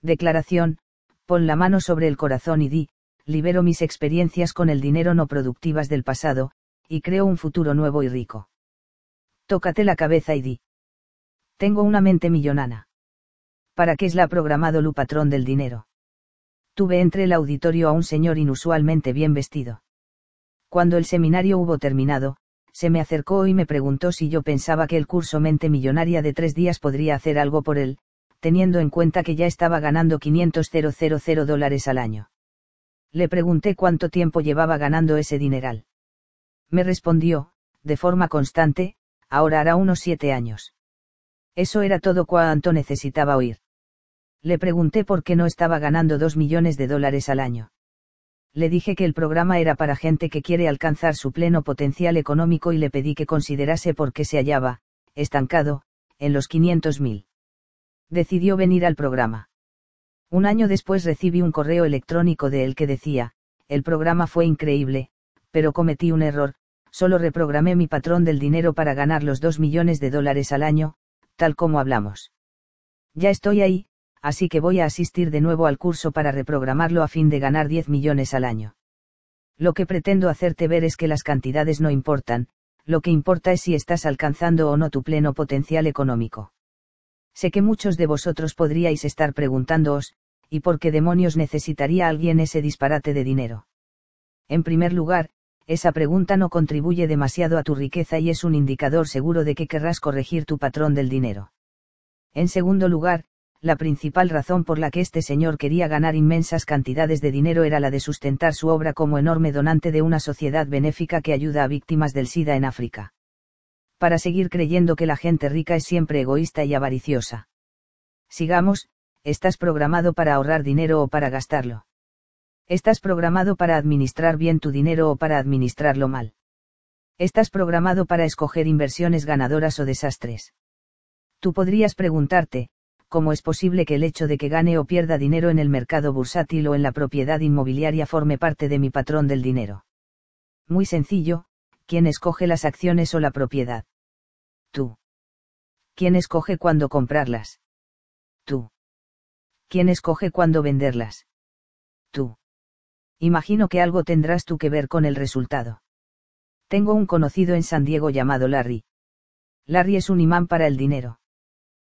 Declaración, pon la mano sobre el corazón y di, libero mis experiencias con el dinero no productivas del pasado, y creo un futuro nuevo y rico. Tócate la cabeza y di. Tengo una mente millonana. ¿Para qué es la programado Lu patrón del dinero? Tuve entre el auditorio a un señor inusualmente bien vestido. Cuando el seminario hubo terminado, se me acercó y me preguntó si yo pensaba que el curso Mente Millonaria de tres días podría hacer algo por él, teniendo en cuenta que ya estaba ganando 500.000 dólares al año. Le pregunté cuánto tiempo llevaba ganando ese dineral. Me respondió, de forma constante, ahora hará unos siete años. Eso era todo cuanto necesitaba oír. Le pregunté por qué no estaba ganando dos millones de dólares al año. Le dije que el programa era para gente que quiere alcanzar su pleno potencial económico y le pedí que considerase por qué se hallaba, estancado, en los 500 mil. Decidió venir al programa. Un año después recibí un correo electrónico de él que decía, el programa fue increíble, pero cometí un error, solo reprogramé mi patrón del dinero para ganar los 2 millones de dólares al año, tal como hablamos. Ya estoy ahí, así que voy a asistir de nuevo al curso para reprogramarlo a fin de ganar 10 millones al año. Lo que pretendo hacerte ver es que las cantidades no importan, lo que importa es si estás alcanzando o no tu pleno potencial económico. Sé que muchos de vosotros podríais estar preguntándoos, ¿y por qué demonios necesitaría alguien ese disparate de dinero? En primer lugar, esa pregunta no contribuye demasiado a tu riqueza y es un indicador seguro de que querrás corregir tu patrón del dinero. En segundo lugar, la principal razón por la que este señor quería ganar inmensas cantidades de dinero era la de sustentar su obra como enorme donante de una sociedad benéfica que ayuda a víctimas del SIDA en África. Para seguir creyendo que la gente rica es siempre egoísta y avariciosa. Sigamos, estás programado para ahorrar dinero o para gastarlo. Estás programado para administrar bien tu dinero o para administrarlo mal. Estás programado para escoger inversiones ganadoras o desastres. Tú podrías preguntarte, cómo es posible que el hecho de que gane o pierda dinero en el mercado bursátil o en la propiedad inmobiliaria forme parte de mi patrón del dinero. Muy sencillo, ¿quién escoge las acciones o la propiedad? Tú. ¿Quién escoge cuándo comprarlas? Tú. ¿Quién escoge cuándo venderlas? Tú. Imagino que algo tendrás tú que ver con el resultado. Tengo un conocido en San Diego llamado Larry. Larry es un imán para el dinero.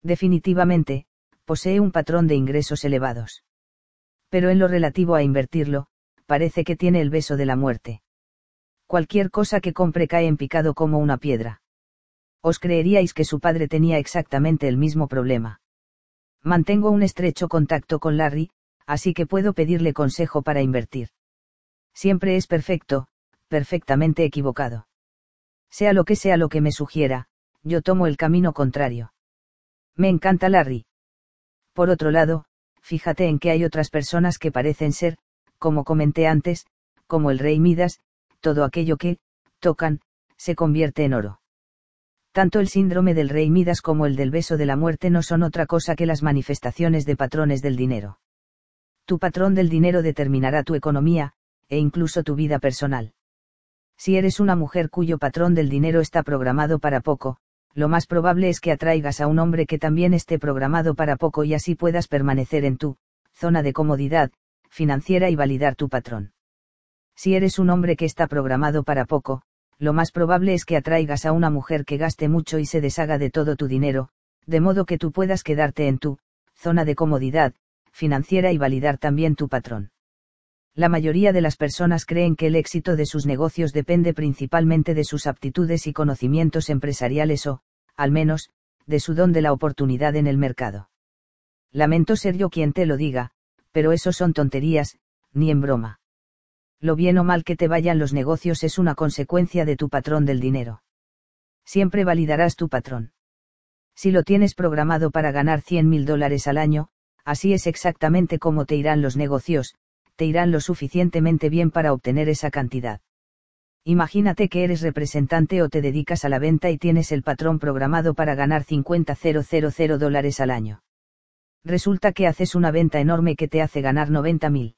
Definitivamente, posee un patrón de ingresos elevados. Pero en lo relativo a invertirlo, parece que tiene el beso de la muerte. Cualquier cosa que compre cae en picado como una piedra. Os creeríais que su padre tenía exactamente el mismo problema. Mantengo un estrecho contacto con Larry, así que puedo pedirle consejo para invertir. Siempre es perfecto, perfectamente equivocado. Sea lo que sea lo que me sugiera, yo tomo el camino contrario. Me encanta Larry. Por otro lado, fíjate en que hay otras personas que parecen ser, como comenté antes, como el rey Midas, todo aquello que, tocan, se convierte en oro. Tanto el síndrome del rey Midas como el del beso de la muerte no son otra cosa que las manifestaciones de patrones del dinero. Tu patrón del dinero determinará tu economía, e incluso tu vida personal. Si eres una mujer cuyo patrón del dinero está programado para poco, lo más probable es que atraigas a un hombre que también esté programado para poco y así puedas permanecer en tu zona de comodidad financiera y validar tu patrón. Si eres un hombre que está programado para poco, lo más probable es que atraigas a una mujer que gaste mucho y se deshaga de todo tu dinero, de modo que tú puedas quedarte en tu zona de comodidad financiera y validar también tu patrón. La mayoría de las personas creen que el éxito de sus negocios depende principalmente de sus aptitudes y conocimientos empresariales o, al menos, de su don de la oportunidad en el mercado. Lamento ser yo quien te lo diga, pero eso son tonterías, ni en broma. Lo bien o mal que te vayan los negocios es una consecuencia de tu patrón del dinero. Siempre validarás tu patrón. Si lo tienes programado para ganar 100 mil dólares al año, así es exactamente como te irán los negocios, te irán lo suficientemente bien para obtener esa cantidad. Imagínate que eres representante o te dedicas a la venta y tienes el patrón programado para ganar 50.000 dólares al año. Resulta que haces una venta enorme que te hace ganar 90.000.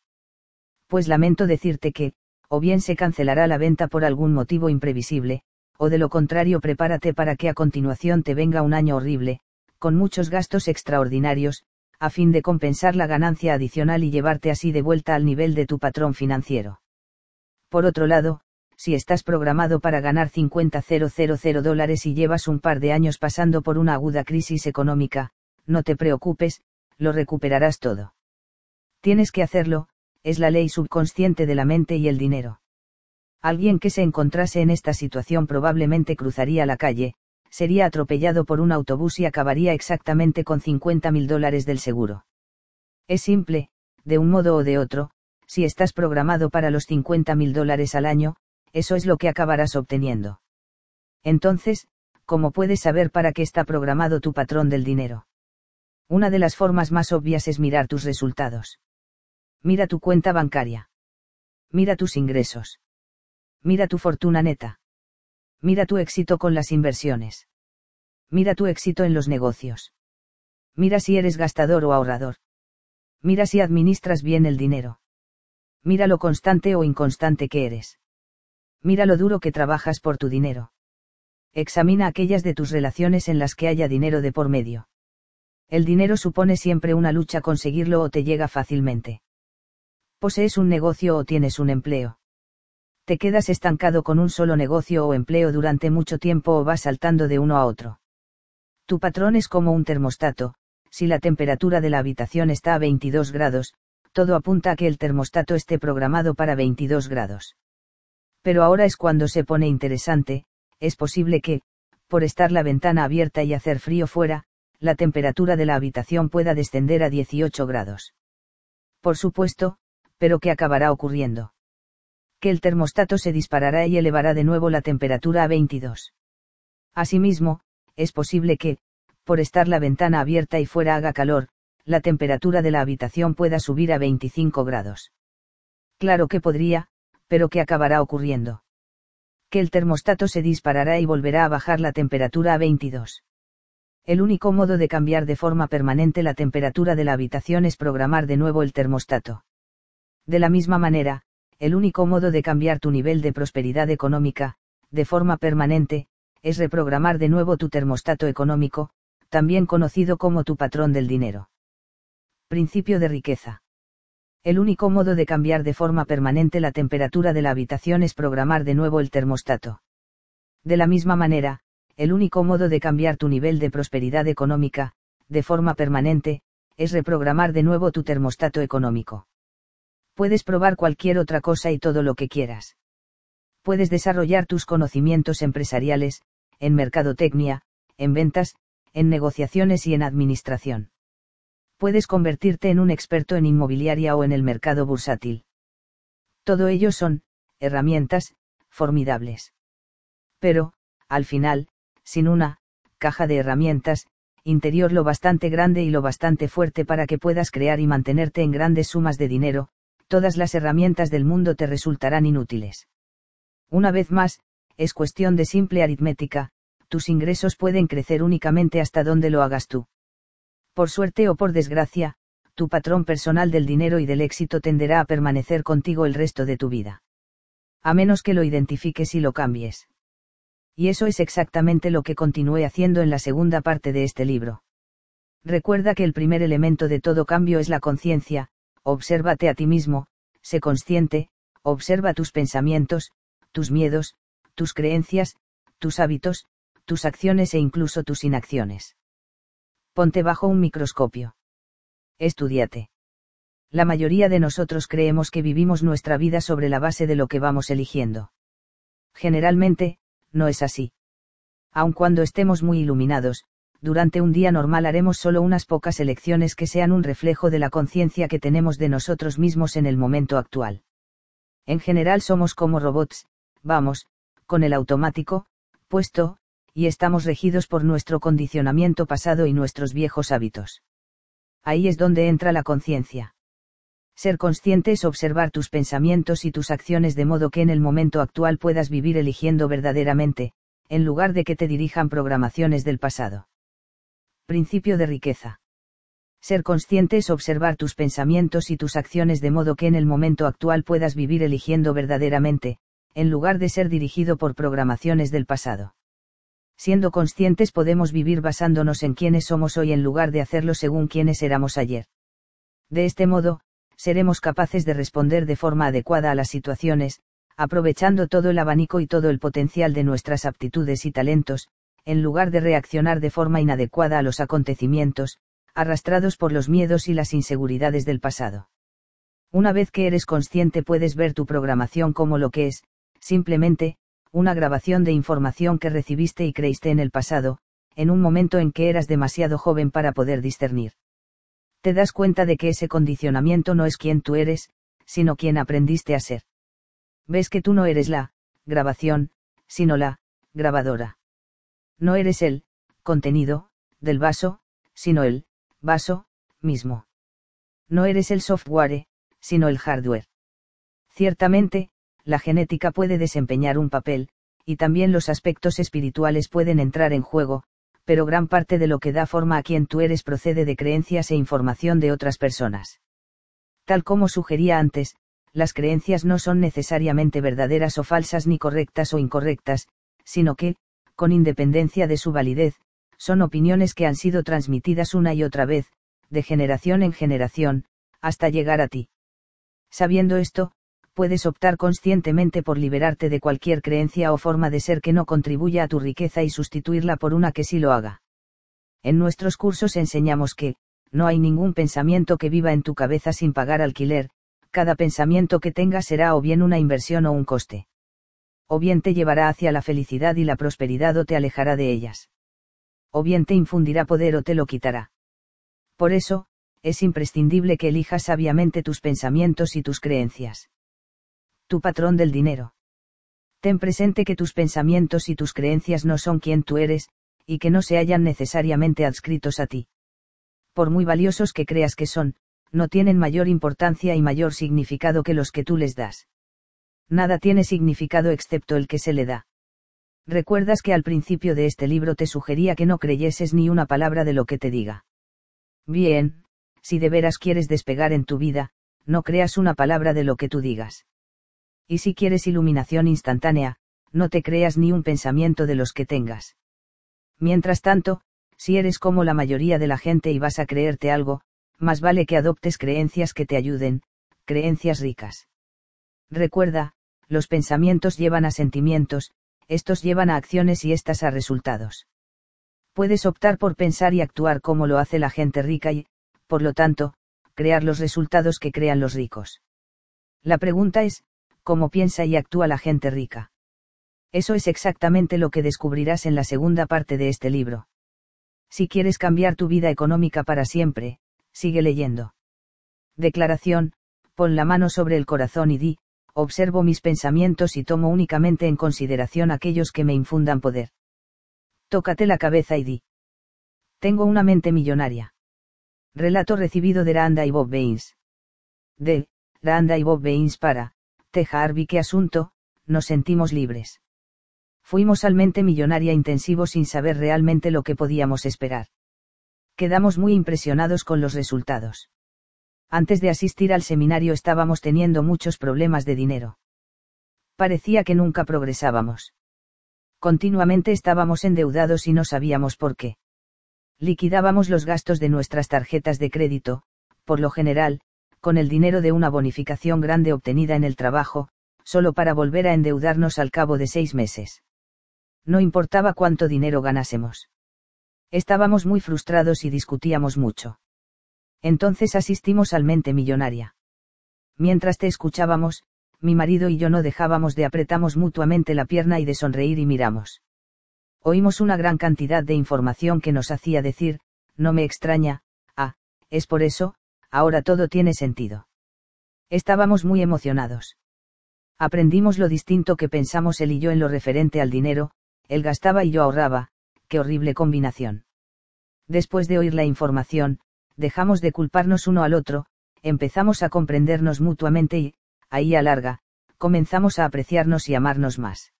Pues lamento decirte que, o bien se cancelará la venta por algún motivo imprevisible, o de lo contrario prepárate para que a continuación te venga un año horrible, con muchos gastos extraordinarios, a fin de compensar la ganancia adicional y llevarte así de vuelta al nivel de tu patrón financiero. Por otro lado, si estás programado para ganar 50.000 dólares y llevas un par de años pasando por una aguda crisis económica, no te preocupes, lo recuperarás todo. Tienes que hacerlo, es la ley subconsciente de la mente y el dinero. Alguien que se encontrase en esta situación probablemente cruzaría la calle, sería atropellado por un autobús y acabaría exactamente con 50 mil dólares del seguro. Es simple, de un modo o de otro, si estás programado para los 50 mil dólares al año, eso es lo que acabarás obteniendo. Entonces, ¿cómo puedes saber para qué está programado tu patrón del dinero? Una de las formas más obvias es mirar tus resultados. Mira tu cuenta bancaria. Mira tus ingresos. Mira tu fortuna neta. Mira tu éxito con las inversiones. Mira tu éxito en los negocios. Mira si eres gastador o ahorrador. Mira si administras bien el dinero. Mira lo constante o inconstante que eres. Mira lo duro que trabajas por tu dinero. Examina aquellas de tus relaciones en las que haya dinero de por medio. El dinero supone siempre una lucha conseguirlo o te llega fácilmente. Posees un negocio o tienes un empleo. Te quedas estancado con un solo negocio o empleo durante mucho tiempo o vas saltando de uno a otro. Tu patrón es como un termostato, si la temperatura de la habitación está a 22 grados, todo apunta a que el termostato esté programado para 22 grados. Pero ahora es cuando se pone interesante, es posible que, por estar la ventana abierta y hacer frío fuera, la temperatura de la habitación pueda descender a 18 grados. Por supuesto, pero ¿qué acabará ocurriendo? Que el termostato se disparará y elevará de nuevo la temperatura a 22. Asimismo, es posible que, por estar la ventana abierta y fuera haga calor, la temperatura de la habitación pueda subir a 25 grados. Claro que podría, pero ¿qué acabará ocurriendo? Que el termostato se disparará y volverá a bajar la temperatura a 22. El único modo de cambiar de forma permanente la temperatura de la habitación es programar de nuevo el termostato. De la misma manera, el único modo de cambiar tu nivel de prosperidad económica, de forma permanente, es reprogramar de nuevo tu termostato económico, también conocido como tu patrón del dinero. Principio de riqueza. El único modo de cambiar de forma permanente la temperatura de la habitación es programar de nuevo el termostato. De la misma manera, el único modo de cambiar tu nivel de prosperidad económica, de forma permanente, es reprogramar de nuevo tu termostato económico. Puedes probar cualquier otra cosa y todo lo que quieras. Puedes desarrollar tus conocimientos empresariales, en mercadotecnia, en ventas, en negociaciones y en administración. Puedes convertirte en un experto en inmobiliaria o en el mercado bursátil. Todo ello son, herramientas, formidables. Pero, al final, sin una, caja de herramientas, interior lo bastante grande y lo bastante fuerte para que puedas crear y mantenerte en grandes sumas de dinero, todas las herramientas del mundo te resultarán inútiles. Una vez más, es cuestión de simple aritmética, tus ingresos pueden crecer únicamente hasta donde lo hagas tú. Por suerte o por desgracia, tu patrón personal del dinero y del éxito tenderá a permanecer contigo el resto de tu vida. A menos que lo identifiques y lo cambies. Y eso es exactamente lo que continué haciendo en la segunda parte de este libro. Recuerda que el primer elemento de todo cambio es la conciencia, obsérvate a ti mismo, sé consciente, observa tus pensamientos, tus miedos, tus creencias, tus hábitos, tus acciones e incluso tus inacciones. Ponte bajo un microscopio. Estudiate. La mayoría de nosotros creemos que vivimos nuestra vida sobre la base de lo que vamos eligiendo. Generalmente, no es así. Aun cuando estemos muy iluminados, durante un día normal haremos solo unas pocas elecciones que sean un reflejo de la conciencia que tenemos de nosotros mismos en el momento actual. En general somos como robots, vamos, con el automático, puesto, y estamos regidos por nuestro condicionamiento pasado y nuestros viejos hábitos. Ahí es donde entra la conciencia. Ser consciente es observar tus pensamientos y tus acciones de modo que en el momento actual puedas vivir eligiendo verdaderamente, en lugar de que te dirijan programaciones del pasado. Principio de riqueza. Ser consciente es observar tus pensamientos y tus acciones de modo que en el momento actual puedas vivir eligiendo verdaderamente, en lugar de ser dirigido por programaciones del pasado. Siendo conscientes podemos vivir basándonos en quienes somos hoy en lugar de hacerlo según quienes éramos ayer. De este modo, seremos capaces de responder de forma adecuada a las situaciones, aprovechando todo el abanico y todo el potencial de nuestras aptitudes y talentos, en lugar de reaccionar de forma inadecuada a los acontecimientos, arrastrados por los miedos y las inseguridades del pasado. Una vez que eres consciente puedes ver tu programación como lo que es, simplemente, una grabación de información que recibiste y creíste en el pasado, en un momento en que eras demasiado joven para poder discernir. Te das cuenta de que ese condicionamiento no es quien tú eres, sino quien aprendiste a ser. Ves que tú no eres la grabación, sino la grabadora. No eres el contenido del vaso, sino el vaso mismo. No eres el software, sino el hardware. Ciertamente, la genética puede desempeñar un papel, y también los aspectos espirituales pueden entrar en juego, pero gran parte de lo que da forma a quien tú eres procede de creencias e información de otras personas. Tal como sugería antes, las creencias no son necesariamente verdaderas o falsas ni correctas o incorrectas, sino que, con independencia de su validez, son opiniones que han sido transmitidas una y otra vez, de generación en generación, hasta llegar a ti. Sabiendo esto, puedes optar conscientemente por liberarte de cualquier creencia o forma de ser que no contribuya a tu riqueza y sustituirla por una que sí lo haga. En nuestros cursos enseñamos que, no hay ningún pensamiento que viva en tu cabeza sin pagar alquiler, cada pensamiento que tengas será o bien una inversión o un coste. O bien te llevará hacia la felicidad y la prosperidad o te alejará de ellas. O bien te infundirá poder o te lo quitará. Por eso, es imprescindible que elijas sabiamente tus pensamientos y tus creencias tu patrón del dinero. Ten presente que tus pensamientos y tus creencias no son quien tú eres, y que no se hallan necesariamente adscritos a ti. Por muy valiosos que creas que son, no tienen mayor importancia y mayor significado que los que tú les das. Nada tiene significado excepto el que se le da. Recuerdas que al principio de este libro te sugería que no creyeses ni una palabra de lo que te diga. Bien, si de veras quieres despegar en tu vida, no creas una palabra de lo que tú digas. Y si quieres iluminación instantánea, no te creas ni un pensamiento de los que tengas. Mientras tanto, si eres como la mayoría de la gente y vas a creerte algo, más vale que adoptes creencias que te ayuden, creencias ricas. Recuerda, los pensamientos llevan a sentimientos, estos llevan a acciones y estas a resultados. Puedes optar por pensar y actuar como lo hace la gente rica y, por lo tanto, crear los resultados que crean los ricos. La pregunta es, cómo piensa y actúa la gente rica. Eso es exactamente lo que descubrirás en la segunda parte de este libro. Si quieres cambiar tu vida económica para siempre, sigue leyendo. Declaración, pon la mano sobre el corazón y di, observo mis pensamientos y tomo únicamente en consideración aquellos que me infundan poder. Tócate la cabeza y di. Tengo una mente millonaria. Relato recibido de Randa y Bob Baines. De, Randa y Bob Baines para, Teja Harvey qué asunto, nos sentimos libres. Fuimos al mente millonaria intensivo sin saber realmente lo que podíamos esperar. Quedamos muy impresionados con los resultados. Antes de asistir al seminario estábamos teniendo muchos problemas de dinero. Parecía que nunca progresábamos. Continuamente estábamos endeudados y no sabíamos por qué. Liquidábamos los gastos de nuestras tarjetas de crédito, por lo general, con el dinero de una bonificación grande obtenida en el trabajo, solo para volver a endeudarnos al cabo de seis meses. No importaba cuánto dinero ganásemos. Estábamos muy frustrados y discutíamos mucho. Entonces asistimos al mente millonaria. Mientras te escuchábamos, mi marido y yo no dejábamos de apretamos mutuamente la pierna y de sonreír y miramos. Oímos una gran cantidad de información que nos hacía decir, no me extraña, ah, es por eso, ahora todo tiene sentido. Estábamos muy emocionados. Aprendimos lo distinto que pensamos él y yo en lo referente al dinero, él gastaba y yo ahorraba, qué horrible combinación. Después de oír la información, dejamos de culparnos uno al otro, empezamos a comprendernos mutuamente y, ahí a larga, comenzamos a apreciarnos y amarnos más.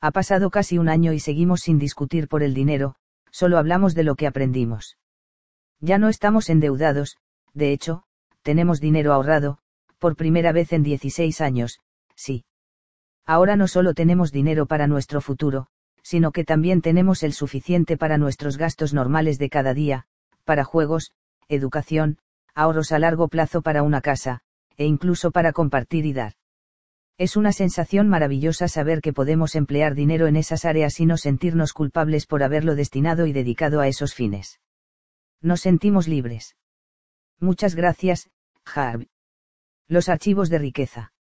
Ha pasado casi un año y seguimos sin discutir por el dinero, solo hablamos de lo que aprendimos. Ya no estamos endeudados, de hecho, tenemos dinero ahorrado, por primera vez en 16 años, sí. Ahora no solo tenemos dinero para nuestro futuro, sino que también tenemos el suficiente para nuestros gastos normales de cada día, para juegos, educación, ahorros a largo plazo para una casa, e incluso para compartir y dar. Es una sensación maravillosa saber que podemos emplear dinero en esas áreas y no sentirnos culpables por haberlo destinado y dedicado a esos fines. Nos sentimos libres. Muchas gracias, Harv. Los archivos de riqueza.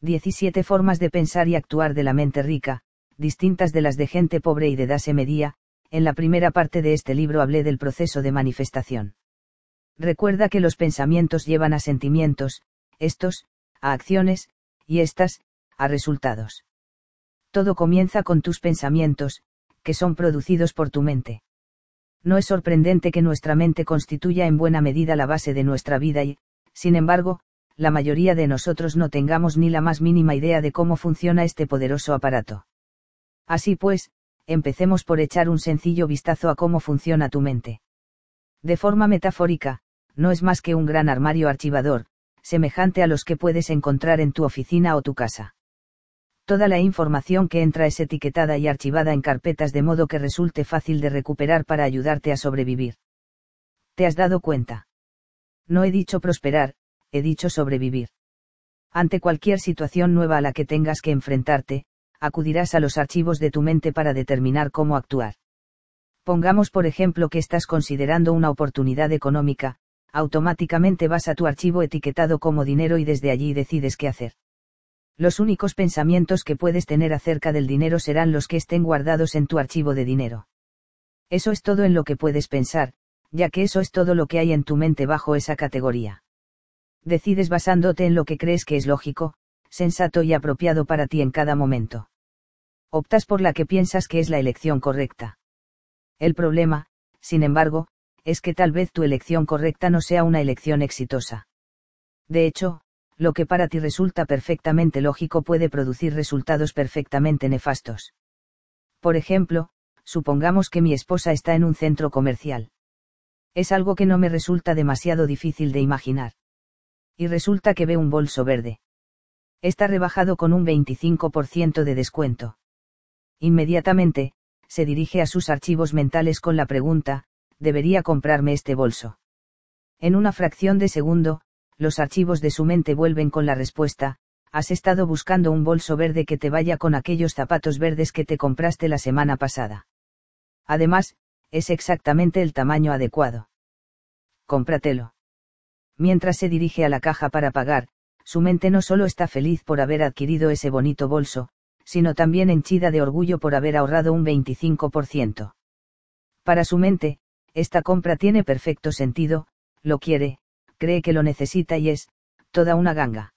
17 formas de pensar y actuar de la mente rica, distintas de las de gente pobre y de dase medía, en la primera parte de este libro hablé del proceso de manifestación. Recuerda que los pensamientos llevan a sentimientos, estos, a acciones, y estas, a resultados. Todo comienza con tus pensamientos, que son producidos por tu mente no es sorprendente que nuestra mente constituya en buena medida la base de nuestra vida y, sin embargo, la mayoría de nosotros no tengamos ni la más mínima idea de cómo funciona este poderoso aparato. Así pues, empecemos por echar un sencillo vistazo a cómo funciona tu mente. De forma metafórica, no es más que un gran armario archivador, semejante a los que puedes encontrar en tu oficina o tu casa. Toda la información que entra es etiquetada y archivada en carpetas de modo que resulte fácil de recuperar para ayudarte a sobrevivir. ¿Te has dado cuenta? No he dicho prosperar, he dicho sobrevivir. Ante cualquier situación nueva a la que tengas que enfrentarte, acudirás a los archivos de tu mente para determinar cómo actuar. Pongamos por ejemplo que estás considerando una oportunidad económica, automáticamente vas a tu archivo etiquetado como dinero y desde allí decides qué hacer. Los únicos pensamientos que puedes tener acerca del dinero serán los que estén guardados en tu archivo de dinero. Eso es todo en lo que puedes pensar, ya que eso es todo lo que hay en tu mente bajo esa categoría. Decides basándote en lo que crees que es lógico, sensato y apropiado para ti en cada momento. Optas por la que piensas que es la elección correcta. El problema, sin embargo, es que tal vez tu elección correcta no sea una elección exitosa. De hecho, lo que para ti resulta perfectamente lógico puede producir resultados perfectamente nefastos. Por ejemplo, supongamos que mi esposa está en un centro comercial. Es algo que no me resulta demasiado difícil de imaginar. Y resulta que ve un bolso verde. Está rebajado con un 25% de descuento. Inmediatamente, se dirige a sus archivos mentales con la pregunta, ¿debería comprarme este bolso? En una fracción de segundo, los archivos de su mente vuelven con la respuesta, has estado buscando un bolso verde que te vaya con aquellos zapatos verdes que te compraste la semana pasada. Además, es exactamente el tamaño adecuado. Cómpratelo. Mientras se dirige a la caja para pagar, su mente no solo está feliz por haber adquirido ese bonito bolso, sino también henchida de orgullo por haber ahorrado un 25%. Para su mente, esta compra tiene perfecto sentido, lo quiere, cree que lo necesita y es, toda una ganga.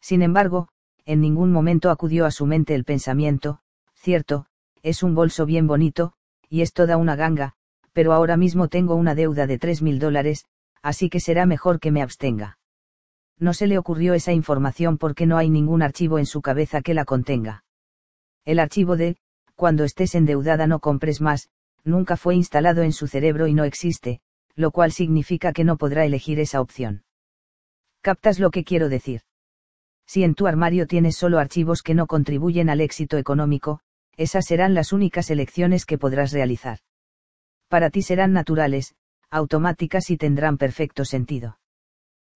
Sin embargo, en ningún momento acudió a su mente el pensamiento, cierto, es un bolso bien bonito, y es toda una ganga, pero ahora mismo tengo una deuda de tres mil dólares, así que será mejor que me abstenga. No se le ocurrió esa información porque no hay ningún archivo en su cabeza que la contenga. El archivo de, cuando estés endeudada no compres más, nunca fue instalado en su cerebro y no existe, lo cual significa que no podrá elegir esa opción. ¿Captas lo que quiero decir? Si en tu armario tienes solo archivos que no contribuyen al éxito económico, esas serán las únicas elecciones que podrás realizar. Para ti serán naturales, automáticas y tendrán perfecto sentido.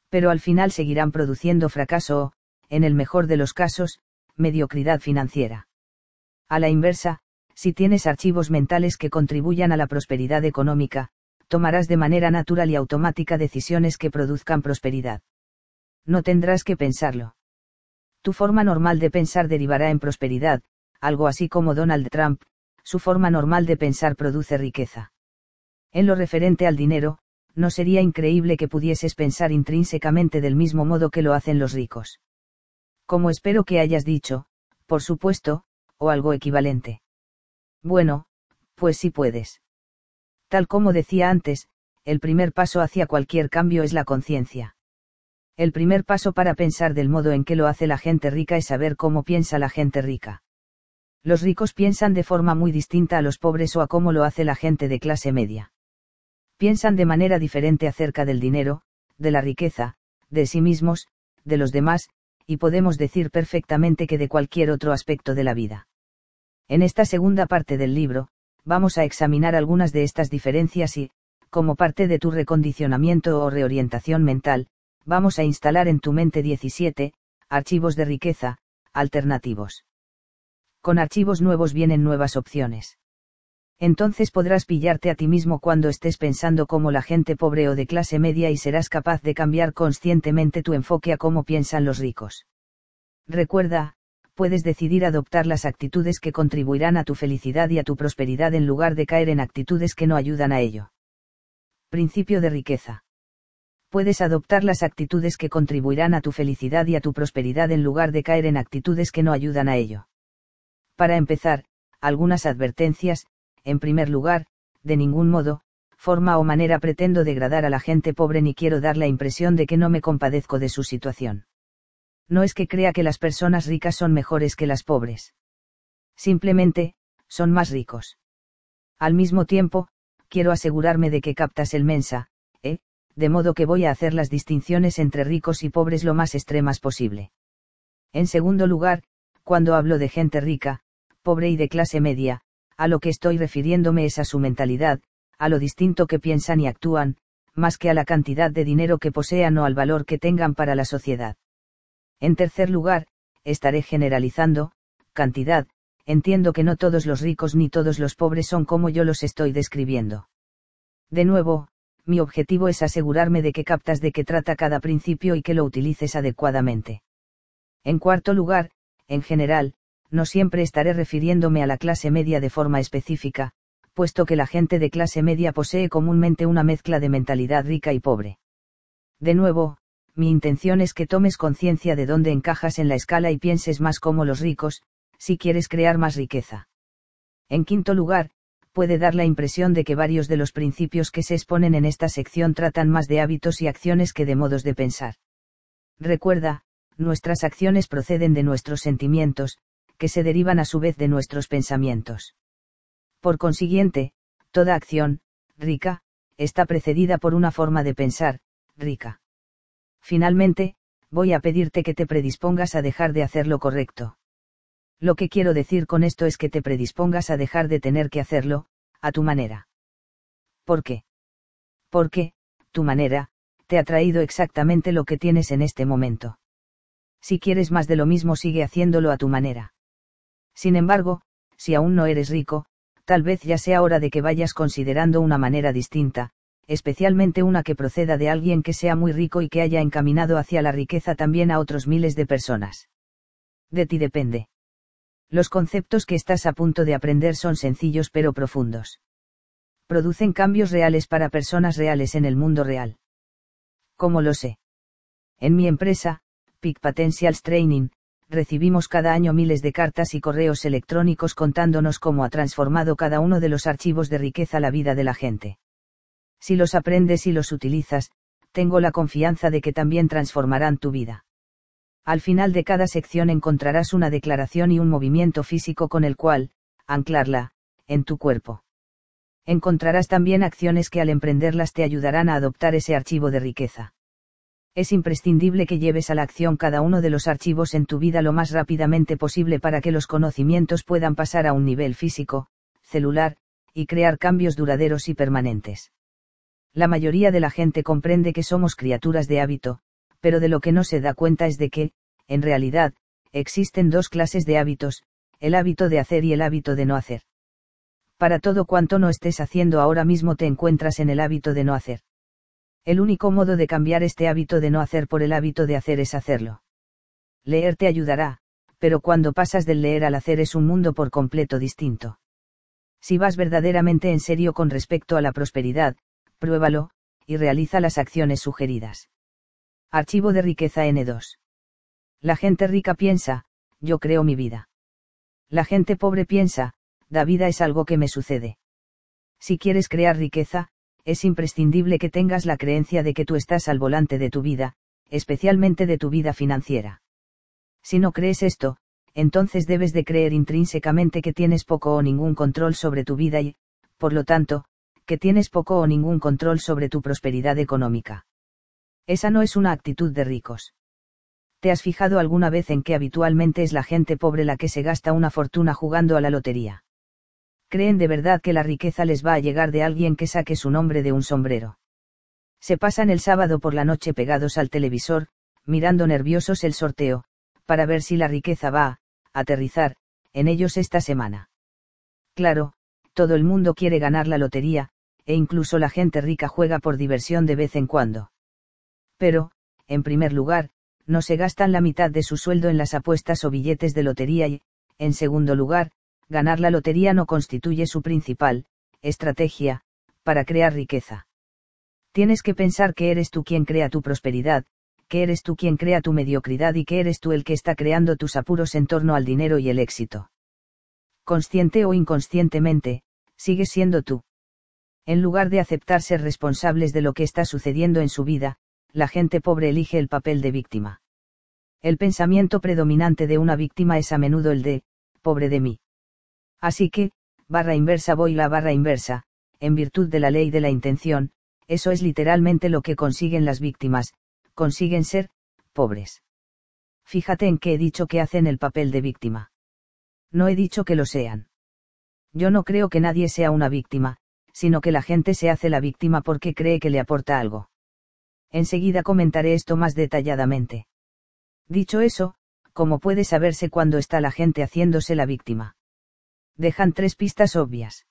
Pero al final seguirán produciendo fracaso o, en el mejor de los casos, mediocridad financiera. A la inversa, si tienes archivos mentales que contribuyan a la prosperidad económica, tomarás de manera natural y automática decisiones que produzcan prosperidad. No tendrás que pensarlo. Tu forma normal de pensar derivará en prosperidad, algo así como Donald Trump, su forma normal de pensar produce riqueza. En lo referente al dinero, no sería increíble que pudieses pensar intrínsecamente del mismo modo que lo hacen los ricos. Como espero que hayas dicho, por supuesto, o algo equivalente. Bueno, pues sí puedes. Tal como decía antes, el primer paso hacia cualquier cambio es la conciencia. El primer paso para pensar del modo en que lo hace la gente rica es saber cómo piensa la gente rica. Los ricos piensan de forma muy distinta a los pobres o a cómo lo hace la gente de clase media. Piensan de manera diferente acerca del dinero, de la riqueza, de sí mismos, de los demás, y podemos decir perfectamente que de cualquier otro aspecto de la vida. En esta segunda parte del libro, vamos a examinar algunas de estas diferencias y, como parte de tu recondicionamiento o reorientación mental, vamos a instalar en tu mente 17, archivos de riqueza, alternativos. Con archivos nuevos vienen nuevas opciones. Entonces podrás pillarte a ti mismo cuando estés pensando como la gente pobre o de clase media y serás capaz de cambiar conscientemente tu enfoque a cómo piensan los ricos. Recuerda, puedes decidir adoptar las actitudes que contribuirán a tu felicidad y a tu prosperidad en lugar de caer en actitudes que no ayudan a ello. Principio de riqueza. Puedes adoptar las actitudes que contribuirán a tu felicidad y a tu prosperidad en lugar de caer en actitudes que no ayudan a ello. Para empezar, algunas advertencias, en primer lugar, de ningún modo, forma o manera pretendo degradar a la gente pobre ni quiero dar la impresión de que no me compadezco de su situación no es que crea que las personas ricas son mejores que las pobres. Simplemente, son más ricos. Al mismo tiempo, quiero asegurarme de que captas el mensa, ¿eh? de modo que voy a hacer las distinciones entre ricos y pobres lo más extremas posible. En segundo lugar, cuando hablo de gente rica, pobre y de clase media, a lo que estoy refiriéndome es a su mentalidad, a lo distinto que piensan y actúan, más que a la cantidad de dinero que posean o al valor que tengan para la sociedad. En tercer lugar, estaré generalizando, cantidad, entiendo que no todos los ricos ni todos los pobres son como yo los estoy describiendo. De nuevo, mi objetivo es asegurarme de que captas de qué trata cada principio y que lo utilices adecuadamente. En cuarto lugar, en general, no siempre estaré refiriéndome a la clase media de forma específica, puesto que la gente de clase media posee comúnmente una mezcla de mentalidad rica y pobre. De nuevo, mi intención es que tomes conciencia de dónde encajas en la escala y pienses más como los ricos, si quieres crear más riqueza. En quinto lugar, puede dar la impresión de que varios de los principios que se exponen en esta sección tratan más de hábitos y acciones que de modos de pensar. Recuerda, nuestras acciones proceden de nuestros sentimientos, que se derivan a su vez de nuestros pensamientos. Por consiguiente, toda acción, rica, está precedida por una forma de pensar, rica. Finalmente, voy a pedirte que te predispongas a dejar de hacer lo correcto. Lo que quiero decir con esto es que te predispongas a dejar de tener que hacerlo, a tu manera. ¿Por qué? Porque, tu manera, te ha traído exactamente lo que tienes en este momento. Si quieres más de lo mismo, sigue haciéndolo a tu manera. Sin embargo, si aún no eres rico, tal vez ya sea hora de que vayas considerando una manera distinta, especialmente una que proceda de alguien que sea muy rico y que haya encaminado hacia la riqueza también a otros miles de personas. De ti depende. Los conceptos que estás a punto de aprender son sencillos pero profundos. Producen cambios reales para personas reales en el mundo real. ¿Cómo lo sé? En mi empresa, Peak Potentials Training, recibimos cada año miles de cartas y correos electrónicos contándonos cómo ha transformado cada uno de los archivos de riqueza la vida de la gente. Si los aprendes y los utilizas, tengo la confianza de que también transformarán tu vida. Al final de cada sección encontrarás una declaración y un movimiento físico con el cual, anclarla, en tu cuerpo. Encontrarás también acciones que al emprenderlas te ayudarán a adoptar ese archivo de riqueza. Es imprescindible que lleves a la acción cada uno de los archivos en tu vida lo más rápidamente posible para que los conocimientos puedan pasar a un nivel físico, celular, y crear cambios duraderos y permanentes. La mayoría de la gente comprende que somos criaturas de hábito, pero de lo que no se da cuenta es de que, en realidad, existen dos clases de hábitos, el hábito de hacer y el hábito de no hacer. Para todo cuanto no estés haciendo ahora mismo te encuentras en el hábito de no hacer. El único modo de cambiar este hábito de no hacer por el hábito de hacer es hacerlo. Leer te ayudará, pero cuando pasas del leer al hacer es un mundo por completo distinto. Si vas verdaderamente en serio con respecto a la prosperidad, pruébalo, y realiza las acciones sugeridas. Archivo de riqueza N2. La gente rica piensa, yo creo mi vida. La gente pobre piensa, da vida es algo que me sucede. Si quieres crear riqueza, es imprescindible que tengas la creencia de que tú estás al volante de tu vida, especialmente de tu vida financiera. Si no crees esto, entonces debes de creer intrínsecamente que tienes poco o ningún control sobre tu vida y, por lo tanto, que tienes poco o ningún control sobre tu prosperidad económica. Esa no es una actitud de ricos. ¿Te has fijado alguna vez en que habitualmente es la gente pobre la que se gasta una fortuna jugando a la lotería? Creen de verdad que la riqueza les va a llegar de alguien que saque su nombre de un sombrero. Se pasan el sábado por la noche pegados al televisor, mirando nerviosos el sorteo, para ver si la riqueza va a aterrizar en ellos esta semana. Claro, todo el mundo quiere ganar la lotería, e incluso la gente rica juega por diversión de vez en cuando. Pero, en primer lugar, no se gastan la mitad de su sueldo en las apuestas o billetes de lotería y, en segundo lugar, ganar la lotería no constituye su principal estrategia para crear riqueza. Tienes que pensar que eres tú quien crea tu prosperidad, que eres tú quien crea tu mediocridad y que eres tú el que está creando tus apuros en torno al dinero y el éxito. Consciente o inconscientemente, sigues siendo tú. En lugar de aceptar ser responsables de lo que está sucediendo en su vida, la gente pobre elige el papel de víctima. El pensamiento predominante de una víctima es a menudo el de, pobre de mí. Así que, barra inversa voy la barra inversa, en virtud de la ley de la intención, eso es literalmente lo que consiguen las víctimas, consiguen ser, pobres. Fíjate en que he dicho que hacen el papel de víctima. No he dicho que lo sean. Yo no creo que nadie sea una víctima, sino que la gente se hace la víctima porque cree que le aporta algo. Enseguida comentaré esto más detalladamente. Dicho eso, ¿cómo puede saberse cuando está la gente haciéndose la víctima? Dejan tres pistas obvias.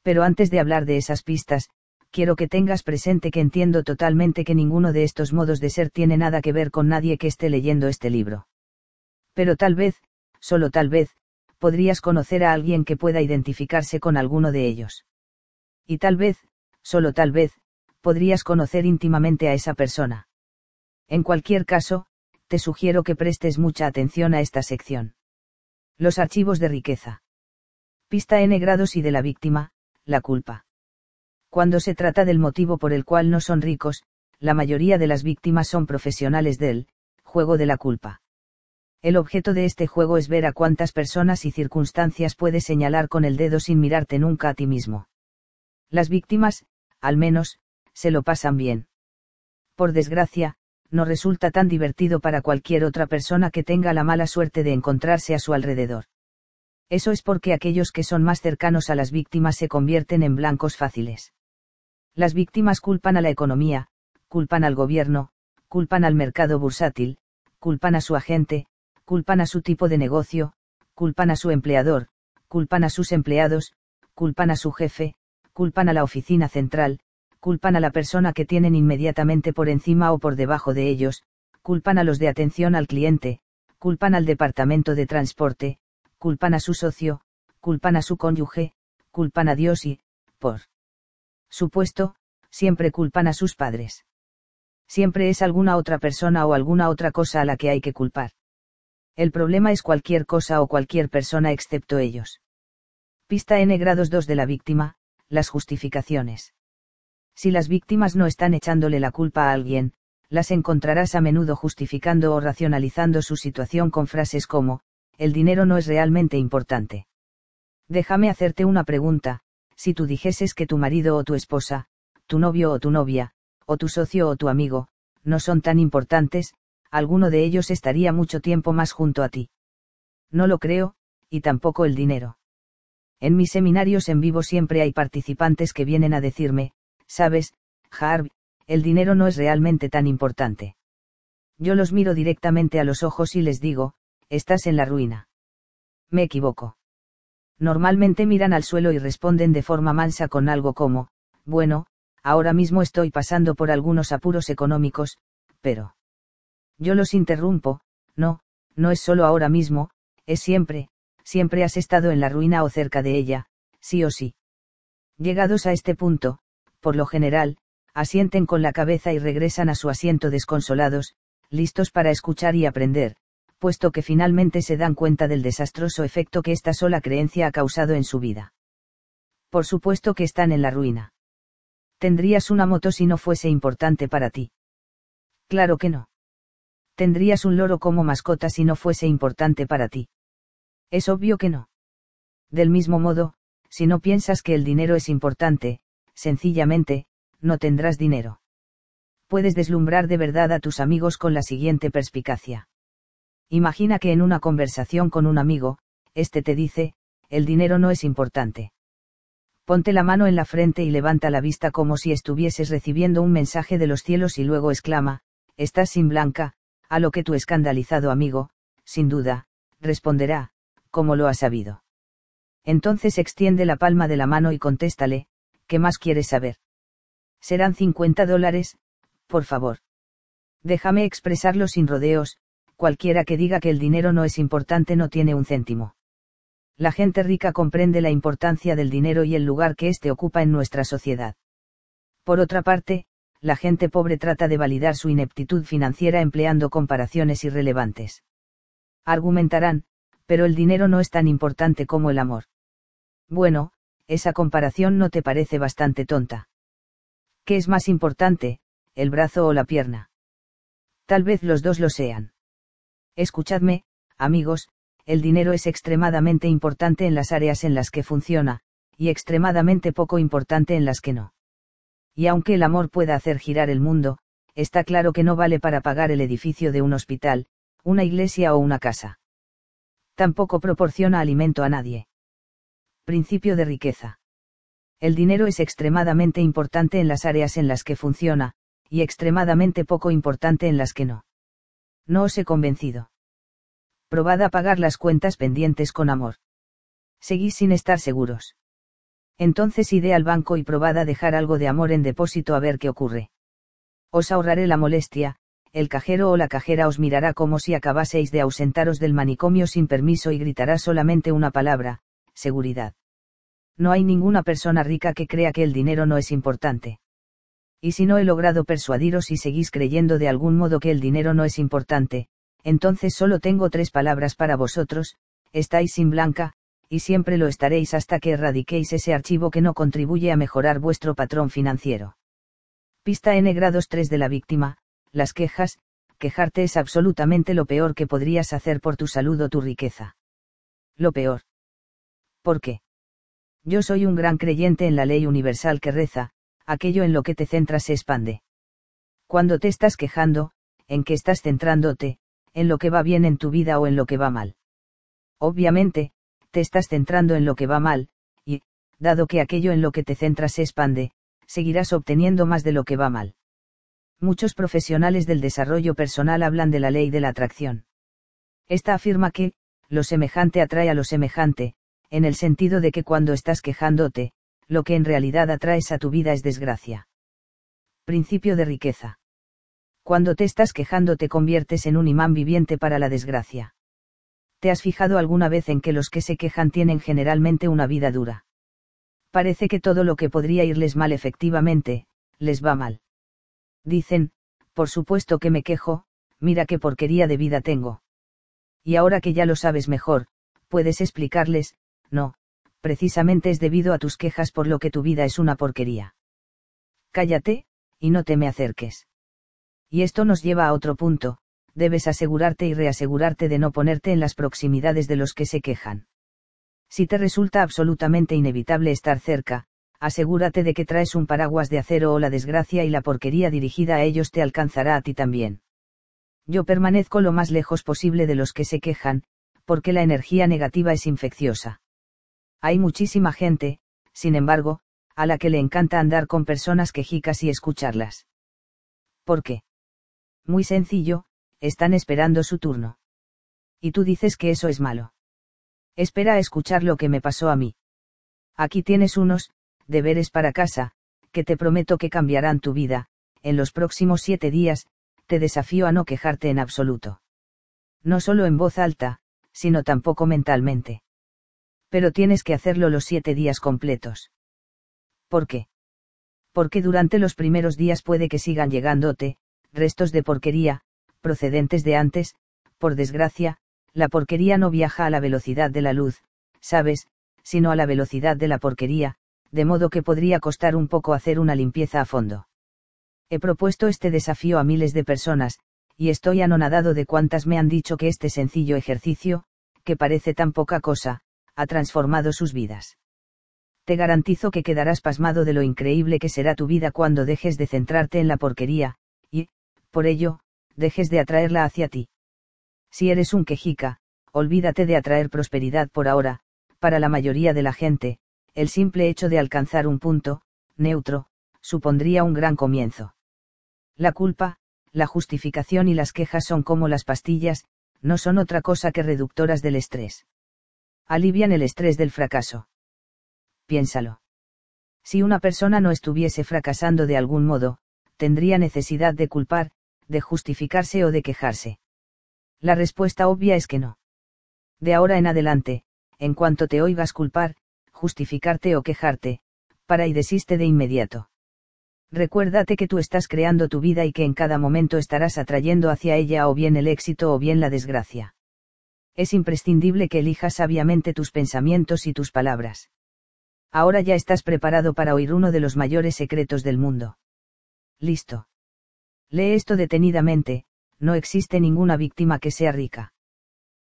Pero antes de hablar de esas pistas, quiero que tengas presente que entiendo totalmente que ninguno de estos modos de ser tiene nada que ver con nadie que esté leyendo este libro. Pero tal vez, solo tal vez, podrías conocer a alguien que pueda identificarse con alguno de ellos. Y tal vez, solo tal vez, podrías conocer íntimamente a esa persona. En cualquier caso, te sugiero que prestes mucha atención a esta sección. Los archivos de riqueza. Pista N grados y de la víctima, la culpa. Cuando se trata del motivo por el cual no son ricos, la mayoría de las víctimas son profesionales del juego de la culpa. El objeto de este juego es ver a cuántas personas y circunstancias puedes señalar con el dedo sin mirarte nunca a ti mismo. Las víctimas, al menos, se lo pasan bien. Por desgracia, no resulta tan divertido para cualquier otra persona que tenga la mala suerte de encontrarse a su alrededor. Eso es porque aquellos que son más cercanos a las víctimas se convierten en blancos fáciles. Las víctimas culpan a la economía, culpan al gobierno, culpan al mercado bursátil, culpan a su agente, culpan a su tipo de negocio, culpan a su empleador, culpan a sus empleados, culpan a su jefe, culpan a la oficina central, culpan a la persona que tienen inmediatamente por encima o por debajo de ellos, culpan a los de atención al cliente, culpan al departamento de transporte, culpan a su socio, culpan a su cónyuge, culpan a Dios y, por supuesto, siempre culpan a sus padres. Siempre es alguna otra persona o alguna otra cosa a la que hay que culpar. El problema es cualquier cosa o cualquier persona excepto ellos. Pista N grados 2 de la víctima, las justificaciones. Si las víctimas no están echándole la culpa a alguien, las encontrarás a menudo justificando o racionalizando su situación con frases como, el dinero no es realmente importante. Déjame hacerte una pregunta, si tú dijeses que tu marido o tu esposa, tu novio o tu novia, o tu socio o tu amigo, no son tan importantes, alguno de ellos estaría mucho tiempo más junto a ti. No lo creo, y tampoco el dinero. En mis seminarios en vivo siempre hay participantes que vienen a decirme, sabes, Harv, el dinero no es realmente tan importante. Yo los miro directamente a los ojos y les digo, estás en la ruina. Me equivoco. Normalmente miran al suelo y responden de forma mansa con algo como, bueno, ahora mismo estoy pasando por algunos apuros económicos, pero... Yo los interrumpo, no, no es solo ahora mismo, es siempre, siempre has estado en la ruina o cerca de ella, sí o sí. Llegados a este punto, por lo general, asienten con la cabeza y regresan a su asiento desconsolados, listos para escuchar y aprender, puesto que finalmente se dan cuenta del desastroso efecto que esta sola creencia ha causado en su vida. Por supuesto que están en la ruina. ¿Tendrías una moto si no fuese importante para ti? Claro que no. ¿Tendrías un loro como mascota si no fuese importante para ti? Es obvio que no. Del mismo modo, si no piensas que el dinero es importante, sencillamente, no tendrás dinero. Puedes deslumbrar de verdad a tus amigos con la siguiente perspicacia. Imagina que en una conversación con un amigo, este te dice, el dinero no es importante. Ponte la mano en la frente y levanta la vista como si estuvieses recibiendo un mensaje de los cielos y luego exclama, estás sin blanca, a lo que tu escandalizado amigo, sin duda, responderá, ¿cómo lo has sabido? Entonces extiende la palma de la mano y contéstale, ¿qué más quieres saber? Serán 50 dólares, por favor. Déjame expresarlo sin rodeos, cualquiera que diga que el dinero no es importante no tiene un céntimo. La gente rica comprende la importancia del dinero y el lugar que éste ocupa en nuestra sociedad. Por otra parte, la gente pobre trata de validar su ineptitud financiera empleando comparaciones irrelevantes. Argumentarán, pero el dinero no es tan importante como el amor. Bueno, esa comparación no te parece bastante tonta. ¿Qué es más importante, el brazo o la pierna? Tal vez los dos lo sean. Escuchadme, amigos, el dinero es extremadamente importante en las áreas en las que funciona, y extremadamente poco importante en las que no. Y aunque el amor pueda hacer girar el mundo, está claro que no vale para pagar el edificio de un hospital, una iglesia o una casa. Tampoco proporciona alimento a nadie. Principio de riqueza. El dinero es extremadamente importante en las áreas en las que funciona, y extremadamente poco importante en las que no. No os he convencido. Probad a pagar las cuentas pendientes con amor. Seguís sin estar seguros. Entonces id al banco y probad a dejar algo de amor en depósito a ver qué ocurre. Os ahorraré la molestia, el cajero o la cajera os mirará como si acabaseis de ausentaros del manicomio sin permiso y gritará solamente una palabra, seguridad. No hay ninguna persona rica que crea que el dinero no es importante. Y si no he logrado persuadiros y seguís creyendo de algún modo que el dinero no es importante, entonces solo tengo tres palabras para vosotros, estáis sin blanca, y siempre lo estaréis hasta que erradiquéis ese archivo que no contribuye a mejorar vuestro patrón financiero. Pista N grados 3 de la víctima, las quejas, quejarte es absolutamente lo peor que podrías hacer por tu salud o tu riqueza. Lo peor. ¿Por qué? Yo soy un gran creyente en la ley universal que reza, aquello en lo que te centras se expande. Cuando te estás quejando, en qué estás centrándote, en lo que va bien en tu vida o en lo que va mal. Obviamente, te estás centrando en lo que va mal, y, dado que aquello en lo que te centras se expande, seguirás obteniendo más de lo que va mal. Muchos profesionales del desarrollo personal hablan de la ley de la atracción. Esta afirma que, lo semejante atrae a lo semejante, en el sentido de que cuando estás quejándote, lo que en realidad atraes a tu vida es desgracia. Principio de riqueza. Cuando te estás quejando te conviertes en un imán viviente para la desgracia. ¿Te has fijado alguna vez en que los que se quejan tienen generalmente una vida dura? Parece que todo lo que podría irles mal efectivamente, les va mal. Dicen, por supuesto que me quejo, mira qué porquería de vida tengo. Y ahora que ya lo sabes mejor, puedes explicarles, no, precisamente es debido a tus quejas por lo que tu vida es una porquería. Cállate, y no te me acerques. Y esto nos lleva a otro punto, debes asegurarte y reasegurarte de no ponerte en las proximidades de los que se quejan. Si te resulta absolutamente inevitable estar cerca, asegúrate de que traes un paraguas de acero o la desgracia y la porquería dirigida a ellos te alcanzará a ti también. Yo permanezco lo más lejos posible de los que se quejan, porque la energía negativa es infecciosa. Hay muchísima gente, sin embargo, a la que le encanta andar con personas quejicas y escucharlas. ¿Por qué? Muy sencillo, están esperando su turno. Y tú dices que eso es malo. Espera a escuchar lo que me pasó a mí. Aquí tienes unos, deberes para casa, que te prometo que cambiarán tu vida, en los próximos siete días, te desafío a no quejarte en absoluto. No solo en voz alta, sino tampoco mentalmente pero tienes que hacerlo los siete días completos. ¿Por qué? Porque durante los primeros días puede que sigan llegándote, restos de porquería, procedentes de antes, por desgracia, la porquería no viaja a la velocidad de la luz, ¿sabes?, sino a la velocidad de la porquería, de modo que podría costar un poco hacer una limpieza a fondo. He propuesto este desafío a miles de personas, y estoy anonadado de cuantas me han dicho que este sencillo ejercicio, que parece tan poca cosa, ha transformado sus vidas. Te garantizo que quedarás pasmado de lo increíble que será tu vida cuando dejes de centrarte en la porquería, y, por ello, dejes de atraerla hacia ti. Si eres un quejica, olvídate de atraer prosperidad por ahora, para la mayoría de la gente, el simple hecho de alcanzar un punto, neutro, supondría un gran comienzo. La culpa, la justificación y las quejas son como las pastillas, no son otra cosa que reductoras del estrés alivian el estrés del fracaso. Piénsalo. Si una persona no estuviese fracasando de algún modo, tendría necesidad de culpar, de justificarse o de quejarse. La respuesta obvia es que no. De ahora en adelante, en cuanto te oigas culpar, justificarte o quejarte, para y desiste de inmediato. Recuérdate que tú estás creando tu vida y que en cada momento estarás atrayendo hacia ella o bien el éxito o bien la desgracia es imprescindible que elijas sabiamente tus pensamientos y tus palabras. Ahora ya estás preparado para oír uno de los mayores secretos del mundo. Listo. Lee esto detenidamente, no existe ninguna víctima que sea rica.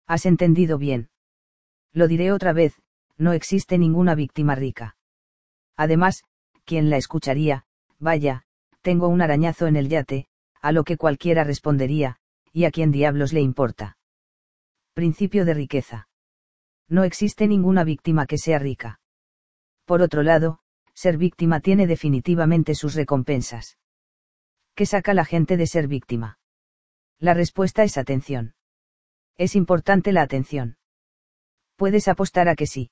¿Has entendido bien? Lo diré otra vez, no existe ninguna víctima rica. Además, ¿quién la escucharía? Vaya, tengo un arañazo en el yate, a lo que cualquiera respondería, ¿y a quién diablos le importa? Principio de riqueza. No existe ninguna víctima que sea rica. Por otro lado, ser víctima tiene definitivamente sus recompensas. ¿Qué saca la gente de ser víctima? La respuesta es atención. Es importante la atención. Puedes apostar a que sí.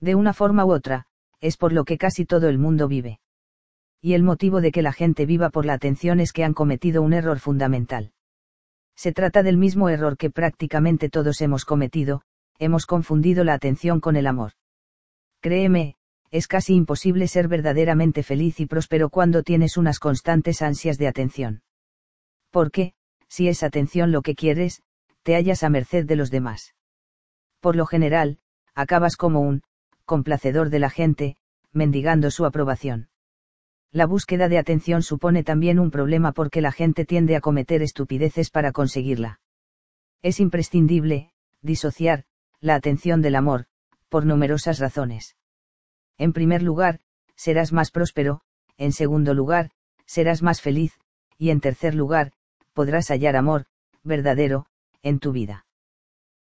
De una forma u otra, es por lo que casi todo el mundo vive. Y el motivo de que la gente viva por la atención es que han cometido un error fundamental. Se trata del mismo error que prácticamente todos hemos cometido, hemos confundido la atención con el amor. Créeme, es casi imposible ser verdaderamente feliz y próspero cuando tienes unas constantes ansias de atención. Porque, si es atención lo que quieres, te hallas a merced de los demás. Por lo general, acabas como un, complacedor de la gente, mendigando su aprobación. La búsqueda de atención supone también un problema porque la gente tiende a cometer estupideces para conseguirla. Es imprescindible, disociar, la atención del amor, por numerosas razones. En primer lugar, serás más próspero, en segundo lugar, serás más feliz, y en tercer lugar, podrás hallar amor, verdadero, en tu vida.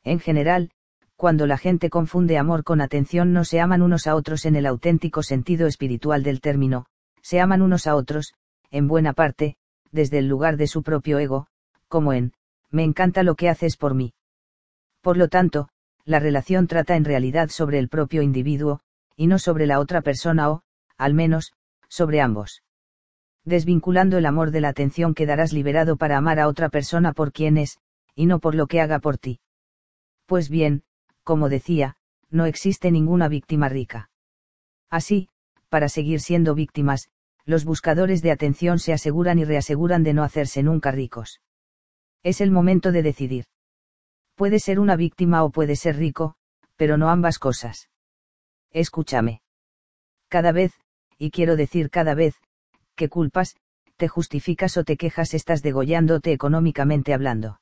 En general, cuando la gente confunde amor con atención no se aman unos a otros en el auténtico sentido espiritual del término, se aman unos a otros, en buena parte, desde el lugar de su propio ego, como en, me encanta lo que haces por mí. Por lo tanto, la relación trata en realidad sobre el propio individuo, y no sobre la otra persona o, al menos, sobre ambos. Desvinculando el amor de la atención quedarás liberado para amar a otra persona por quien es, y no por lo que haga por ti. Pues bien, como decía, no existe ninguna víctima rica. Así, para seguir siendo víctimas, los buscadores de atención se aseguran y reaseguran de no hacerse nunca ricos. Es el momento de decidir. Puede ser una víctima o puede ser rico, pero no ambas cosas. Escúchame. Cada vez, y quiero decir cada vez, que culpas, te justificas o te quejas estás degollándote económicamente hablando.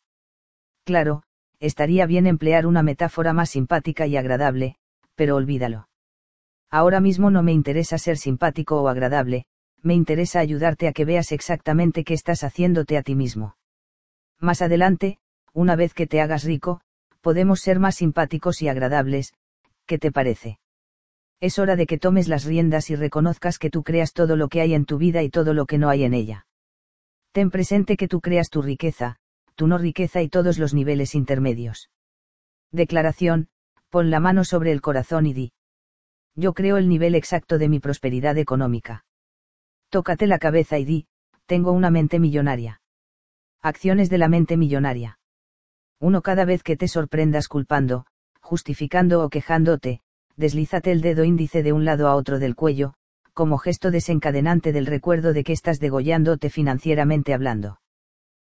Claro, estaría bien emplear una metáfora más simpática y agradable, pero olvídalo. Ahora mismo no me interesa ser simpático o agradable, me interesa ayudarte a que veas exactamente qué estás haciéndote a ti mismo. Más adelante, una vez que te hagas rico, podemos ser más simpáticos y agradables, ¿qué te parece? es hora de que tomes las riendas y reconozcas que tú creas todo lo que hay en tu vida y todo lo que no hay en ella. Ten presente que tú creas tu riqueza, tu no riqueza y todos los niveles intermedios. Declaración, pon la mano sobre el corazón y di. Yo creo el nivel exacto de mi prosperidad económica. Tócate la cabeza y di, tengo una mente millonaria. Acciones de la mente millonaria. Uno cada vez que te sorprendas culpando, justificando o quejándote, deslízate el dedo índice de un lado a otro del cuello, como gesto desencadenante del recuerdo de que estás degollándote financieramente hablando.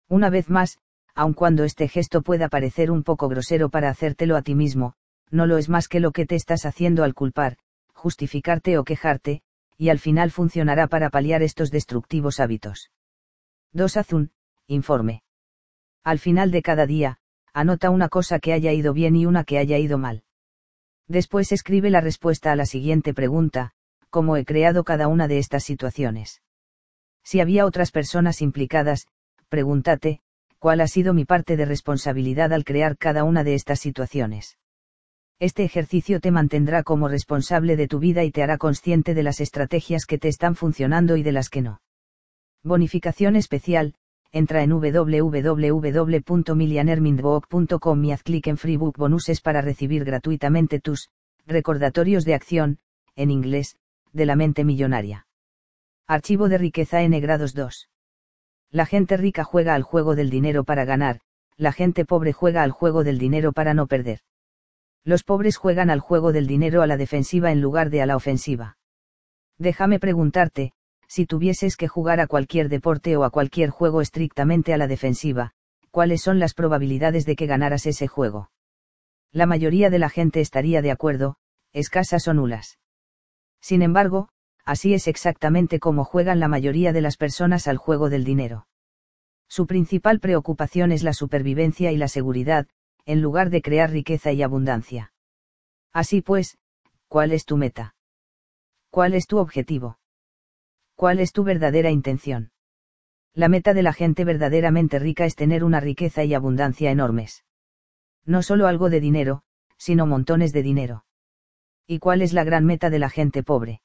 Una vez más, aun cuando este gesto pueda parecer un poco grosero para hacértelo a ti mismo, no lo es más que lo que te estás haciendo al culpar, justificarte o quejarte, y al final funcionará para paliar estos destructivos hábitos. 2 Azun, informe. Al final de cada día, anota una cosa que haya ido bien y una que haya ido mal. Después escribe la respuesta a la siguiente pregunta, ¿cómo he creado cada una de estas situaciones? Si había otras personas implicadas, pregúntate, ¿cuál ha sido mi parte de responsabilidad al crear cada una de estas situaciones? Este ejercicio te mantendrá como responsable de tu vida y te hará consciente de las estrategias que te están funcionando y de las que no. Bonificación especial, entra en www.millionairemindbook.com y haz clic en Freebook Bonuses para recibir gratuitamente tus recordatorios de acción, en inglés, de la mente millonaria. Archivo de riqueza N grados 2. La gente rica juega al juego del dinero para ganar, la gente pobre juega al juego del dinero para no perder. Los pobres juegan al juego del dinero a la defensiva en lugar de a la ofensiva. Déjame preguntarte, si tuvieses que jugar a cualquier deporte o a cualquier juego estrictamente a la defensiva, ¿cuáles son las probabilidades de que ganaras ese juego? La mayoría de la gente estaría de acuerdo, escasas o nulas. Sin embargo, así es exactamente como juegan la mayoría de las personas al juego del dinero. Su principal preocupación es la supervivencia y la seguridad, en lugar de crear riqueza y abundancia. Así pues, ¿cuál es tu meta? ¿Cuál es tu objetivo? ¿Cuál es tu verdadera intención? La meta de la gente verdaderamente rica es tener una riqueza y abundancia enormes. No solo algo de dinero, sino montones de dinero. ¿Y cuál es la gran meta de la gente pobre?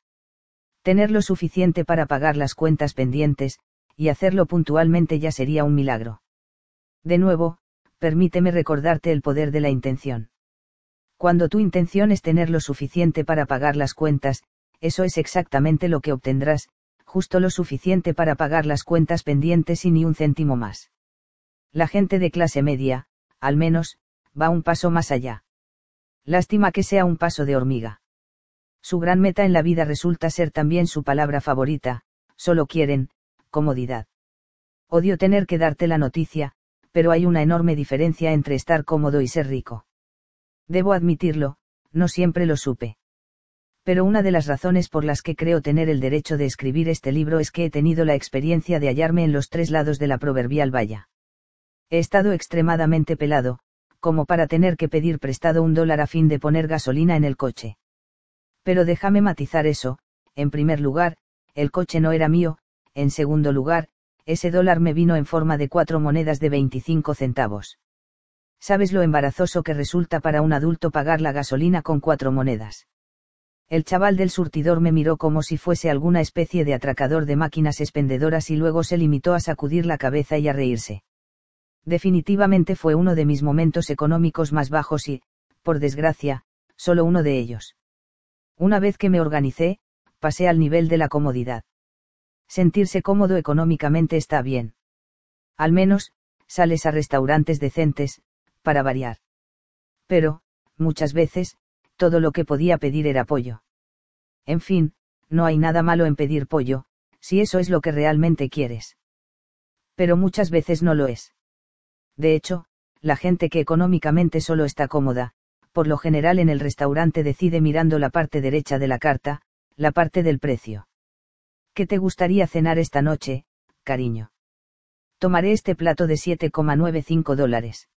Tener lo suficiente para pagar las cuentas pendientes, y hacerlo puntualmente ya sería un milagro. De nuevo, permíteme recordarte el poder de la intención. Cuando tu intención es tener lo suficiente para pagar las cuentas, eso es exactamente lo que obtendrás, justo lo suficiente para pagar las cuentas pendientes y ni un céntimo más. La gente de clase media, al menos, va un paso más allá. Lástima que sea un paso de hormiga. Su gran meta en la vida resulta ser también su palabra favorita, solo quieren, comodidad. Odio tener que darte la noticia, pero hay una enorme diferencia entre estar cómodo y ser rico. Debo admitirlo, no siempre lo supe. Pero una de las razones por las que creo tener el derecho de escribir este libro es que he tenido la experiencia de hallarme en los tres lados de la proverbial valla. He estado extremadamente pelado, como para tener que pedir prestado un dólar a fin de poner gasolina en el coche. Pero déjame matizar eso, en primer lugar, el coche no era mío, en segundo lugar, ese dólar me vino en forma de cuatro monedas de 25 centavos. ¿Sabes lo embarazoso que resulta para un adulto pagar la gasolina con cuatro monedas? El chaval del surtidor me miró como si fuese alguna especie de atracador de máquinas expendedoras y luego se limitó a sacudir la cabeza y a reírse. Definitivamente fue uno de mis momentos económicos más bajos y, por desgracia, solo uno de ellos. Una vez que me organicé, pasé al nivel de la comodidad. Sentirse cómodo económicamente está bien. Al menos, sales a restaurantes decentes, para variar. Pero, muchas veces, todo lo que podía pedir era pollo. En fin, no hay nada malo en pedir pollo, si eso es lo que realmente quieres. Pero muchas veces no lo es. De hecho, la gente que económicamente solo está cómoda, por lo general en el restaurante decide mirando la parte derecha de la carta, la parte del precio. ¿Qué te gustaría cenar esta noche, cariño? Tomaré este plato de 7,95 dólares.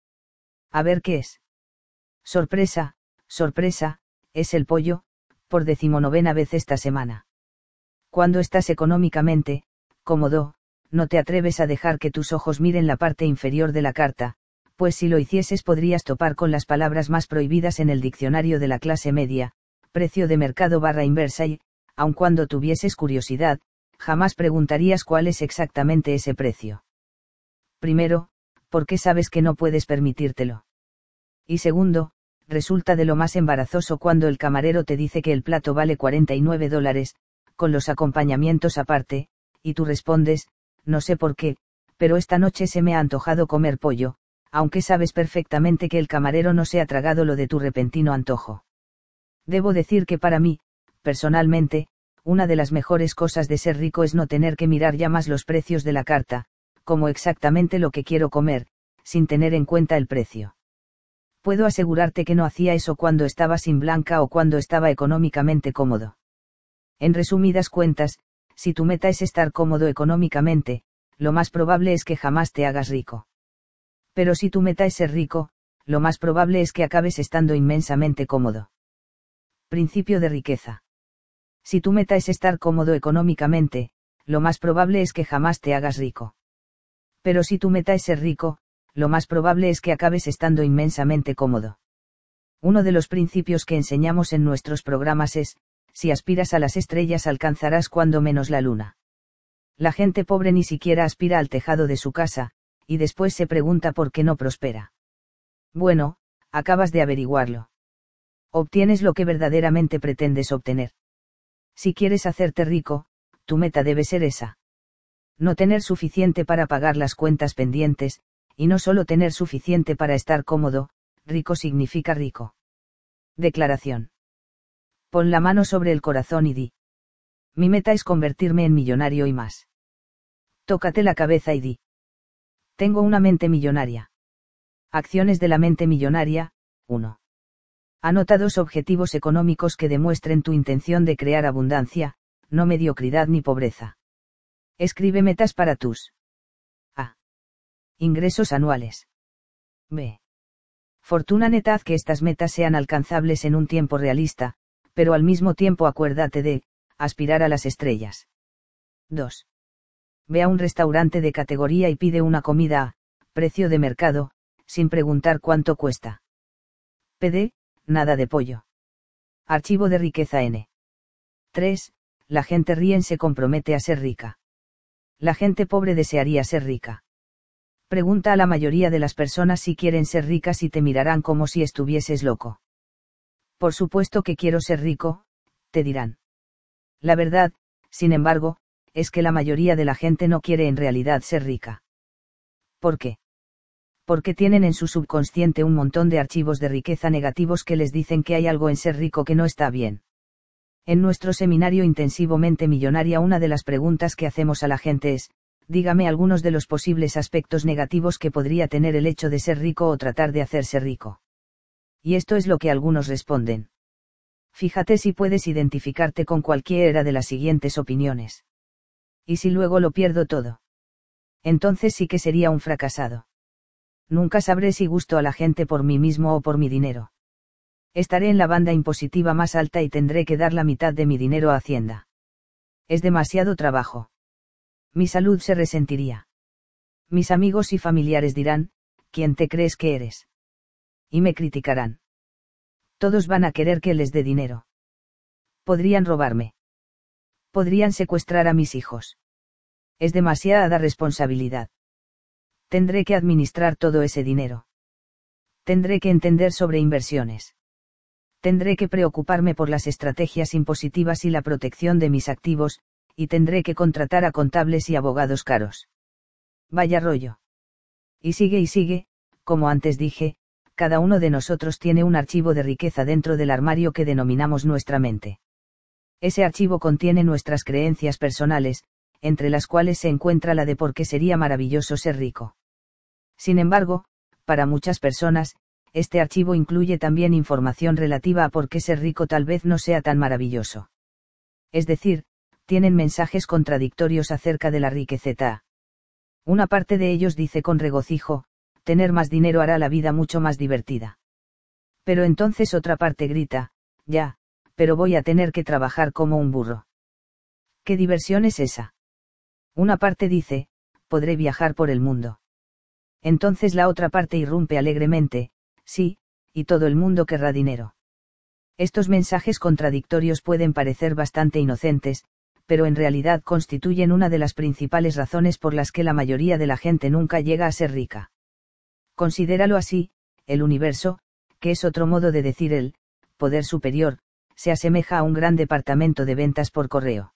A ver qué es. Sorpresa, sorpresa, es el pollo, por decimonovena vez esta semana. Cuando estás económicamente, cómodo, no te atreves a dejar que tus ojos miren la parte inferior de la carta, pues si lo hicieses podrías topar con las palabras más prohibidas en el diccionario de la clase media, precio de mercado barra inversa y, aun cuando tuvieses curiosidad, jamás preguntarías cuál es exactamente ese precio. Primero, porque sabes que no puedes permitírtelo. Y segundo, resulta de lo más embarazoso cuando el camarero te dice que el plato vale 49 dólares, con los acompañamientos aparte, y tú respondes, no sé por qué, pero esta noche se me ha antojado comer pollo, aunque sabes perfectamente que el camarero no se ha tragado lo de tu repentino antojo. Debo decir que para mí, personalmente, una de las mejores cosas de ser rico es no tener que mirar ya más los precios de la carta, como exactamente lo que quiero comer, sin tener en cuenta el precio. Puedo asegurarte que no hacía eso cuando estaba sin blanca o cuando estaba económicamente cómodo. En resumidas cuentas, si tu meta es estar cómodo económicamente, lo más probable es que jamás te hagas rico. Pero si tu meta es ser rico, lo más probable es que acabes estando inmensamente cómodo. Principio de riqueza. Si tu meta es estar cómodo económicamente, lo más probable es que jamás te hagas rico. Pero si tu meta es ser rico, lo más probable es que acabes estando inmensamente cómodo. Uno de los principios que enseñamos en nuestros programas es, si aspiras a las estrellas alcanzarás cuando menos la luna. La gente pobre ni siquiera aspira al tejado de su casa, y después se pregunta por qué no prospera. Bueno, acabas de averiguarlo. Obtienes lo que verdaderamente pretendes obtener. Si quieres hacerte rico, tu meta debe ser esa. No tener suficiente para pagar las cuentas pendientes, y no solo tener suficiente para estar cómodo, rico significa rico. Declaración. Pon la mano sobre el corazón y di. Mi meta es convertirme en millonario y más. Tócate la cabeza y di. Tengo una mente millonaria. Acciones de la mente millonaria, 1. Anota dos objetivos económicos que demuestren tu intención de crear abundancia, no mediocridad ni pobreza. Escribe metas para tus A. Ingresos anuales. B. Fortuna netad que estas metas sean alcanzables en un tiempo realista, pero al mismo tiempo acuérdate de, aspirar a las estrellas. 2. Ve a un restaurante de categoría y pide una comida a, precio de mercado, sin preguntar cuánto cuesta. PD, nada de pollo. Archivo de riqueza N. 3. La gente ríen se compromete a ser rica. La gente pobre desearía ser rica. Pregunta a la mayoría de las personas si quieren ser ricas y te mirarán como si estuvieses loco. Por supuesto que quiero ser rico, te dirán. La verdad, sin embargo, es que la mayoría de la gente no quiere en realidad ser rica. ¿Por qué? Porque tienen en su subconsciente un montón de archivos de riqueza negativos que les dicen que hay algo en ser rico que no está bien. En nuestro seminario intensivamente millonaria una de las preguntas que hacemos a la gente es, dígame algunos de los posibles aspectos negativos que podría tener el hecho de ser rico o tratar de hacerse rico. Y esto es lo que algunos responden. Fíjate si puedes identificarte con cualquiera de las siguientes opiniones. ¿Y si luego lo pierdo todo? Entonces sí que sería un fracasado. Nunca sabré si gusto a la gente por mí mismo o por mi dinero. Estaré en la banda impositiva más alta y tendré que dar la mitad de mi dinero a Hacienda. Es demasiado trabajo mi salud se resentiría. Mis amigos y familiares dirán, ¿quién te crees que eres? Y me criticarán. Todos van a querer que les dé dinero. Podrían robarme. Podrían secuestrar a mis hijos. Es demasiada responsabilidad. Tendré que administrar todo ese dinero. Tendré que entender sobre inversiones. Tendré que preocuparme por las estrategias impositivas y la protección de mis activos, y tendré que contratar a contables y abogados caros. Vaya rollo. Y sigue y sigue, como antes dije, cada uno de nosotros tiene un archivo de riqueza dentro del armario que denominamos nuestra mente. Ese archivo contiene nuestras creencias personales, entre las cuales se encuentra la de por qué sería maravilloso ser rico. Sin embargo, para muchas personas, este archivo incluye también información relativa a por qué ser rico tal vez no sea tan maravilloso. Es decir, tienen mensajes contradictorios acerca de la riqueza. Una parte de ellos dice con regocijo, tener más dinero hará la vida mucho más divertida. Pero entonces otra parte grita, ya, pero voy a tener que trabajar como un burro. ¿Qué diversión es esa? Una parte dice, podré viajar por el mundo. Entonces la otra parte irrumpe alegremente, sí, y todo el mundo querrá dinero. Estos mensajes contradictorios pueden parecer bastante inocentes, pero en realidad constituyen una de las principales razones por las que la mayoría de la gente nunca llega a ser rica. Considéralo así, el universo, que es otro modo de decir el poder superior, se asemeja a un gran departamento de ventas por correo.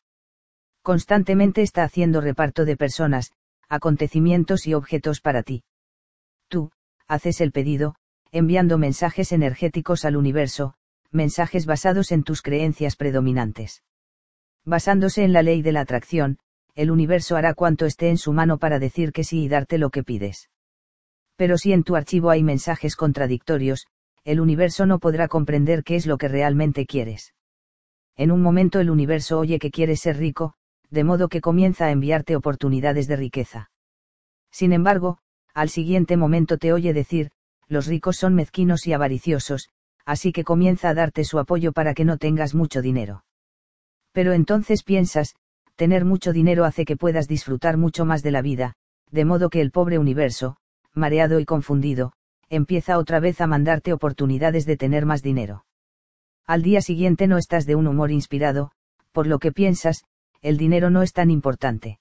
Constantemente está haciendo reparto de personas, acontecimientos y objetos para ti. Tú, haces el pedido, enviando mensajes energéticos al universo, mensajes basados en tus creencias predominantes. Basándose en la ley de la atracción, el universo hará cuanto esté en su mano para decir que sí y darte lo que pides. Pero si en tu archivo hay mensajes contradictorios, el universo no podrá comprender qué es lo que realmente quieres. En un momento el universo oye que quieres ser rico, de modo que comienza a enviarte oportunidades de riqueza. Sin embargo, al siguiente momento te oye decir, los ricos son mezquinos y avariciosos, así que comienza a darte su apoyo para que no tengas mucho dinero. Pero entonces piensas, tener mucho dinero hace que puedas disfrutar mucho más de la vida, de modo que el pobre universo, mareado y confundido, empieza otra vez a mandarte oportunidades de tener más dinero. Al día siguiente no estás de un humor inspirado, por lo que piensas, el dinero no es tan importante.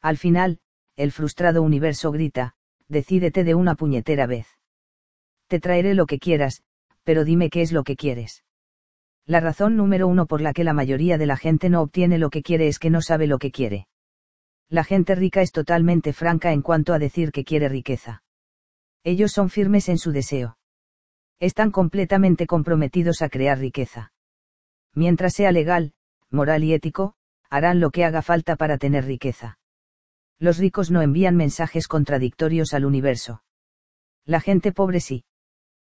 Al final, el frustrado universo grita, decídete de una puñetera vez. Te traeré lo que quieras, pero dime qué es lo que quieres. La razón número uno por la que la mayoría de la gente no obtiene lo que quiere es que no sabe lo que quiere. La gente rica es totalmente franca en cuanto a decir que quiere riqueza. Ellos son firmes en su deseo. Están completamente comprometidos a crear riqueza. Mientras sea legal, moral y ético, harán lo que haga falta para tener riqueza. Los ricos no envían mensajes contradictorios al universo. La gente pobre sí.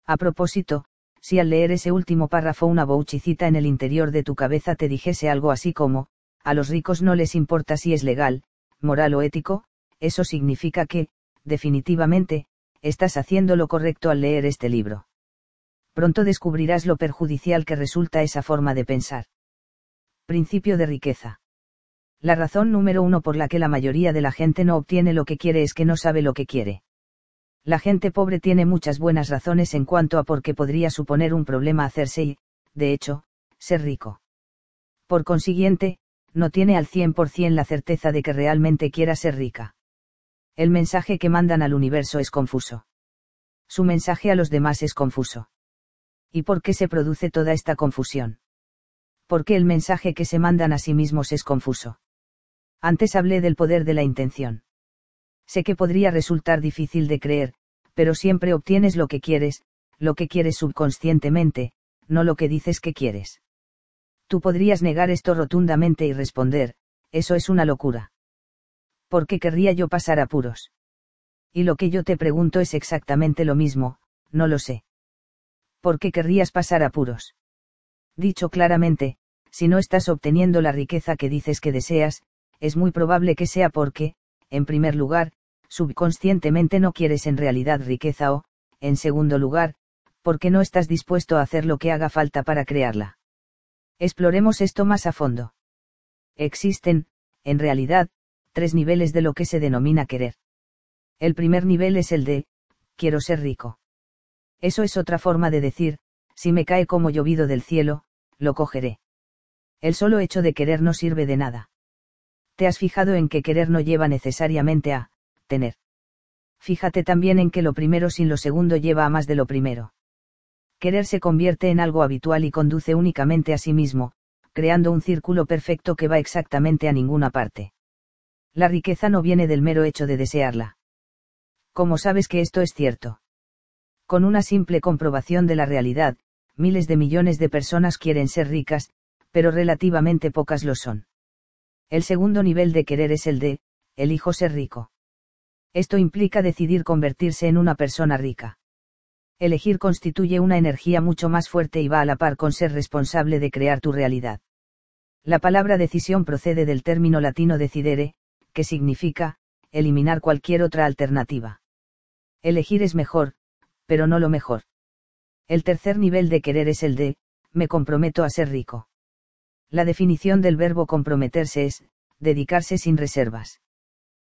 A propósito, si al leer ese último párrafo una bouchicita en el interior de tu cabeza te dijese algo así como, a los ricos no les importa si es legal, moral o ético, eso significa que, definitivamente, estás haciendo lo correcto al leer este libro. Pronto descubrirás lo perjudicial que resulta esa forma de pensar. Principio de riqueza. La razón número uno por la que la mayoría de la gente no obtiene lo que quiere es que no sabe lo que quiere. La gente pobre tiene muchas buenas razones en cuanto a por qué podría suponer un problema hacerse y, de hecho, ser rico. Por consiguiente, no tiene al 100% la certeza de que realmente quiera ser rica. El mensaje que mandan al universo es confuso. Su mensaje a los demás es confuso. ¿Y por qué se produce toda esta confusión? Porque el mensaje que se mandan a sí mismos es confuso. Antes hablé del poder de la intención. Sé que podría resultar difícil de creer, pero siempre obtienes lo que quieres, lo que quieres subconscientemente, no lo que dices que quieres. Tú podrías negar esto rotundamente y responder, eso es una locura. ¿Por qué querría yo pasar apuros? Y lo que yo te pregunto es exactamente lo mismo, no lo sé. ¿Por qué querrías pasar apuros? Dicho claramente, si no estás obteniendo la riqueza que dices que deseas, es muy probable que sea porque, en primer lugar, subconscientemente no quieres en realidad riqueza o, en segundo lugar, porque no estás dispuesto a hacer lo que haga falta para crearla. Exploremos esto más a fondo. Existen, en realidad, tres niveles de lo que se denomina querer. El primer nivel es el de, quiero ser rico. Eso es otra forma de decir, si me cae como llovido del cielo, lo cogeré. El solo hecho de querer no sirve de nada. ¿Te has fijado en que querer no lleva necesariamente a, tener? Fíjate también en que lo primero sin lo segundo lleva a más de lo primero. Querer se convierte en algo habitual y conduce únicamente a sí mismo, creando un círculo perfecto que va exactamente a ninguna parte. La riqueza no viene del mero hecho de desearla. ¿Cómo sabes que esto es cierto? Con una simple comprobación de la realidad, miles de millones de personas quieren ser ricas, pero relativamente pocas lo son. El segundo nivel de querer es el de, elijo ser rico. Esto implica decidir convertirse en una persona rica. Elegir constituye una energía mucho más fuerte y va a la par con ser responsable de crear tu realidad. La palabra decisión procede del término latino decidere, que significa, eliminar cualquier otra alternativa. Elegir es mejor, pero no lo mejor. El tercer nivel de querer es el de, me comprometo a ser rico. La definición del verbo comprometerse es, dedicarse sin reservas.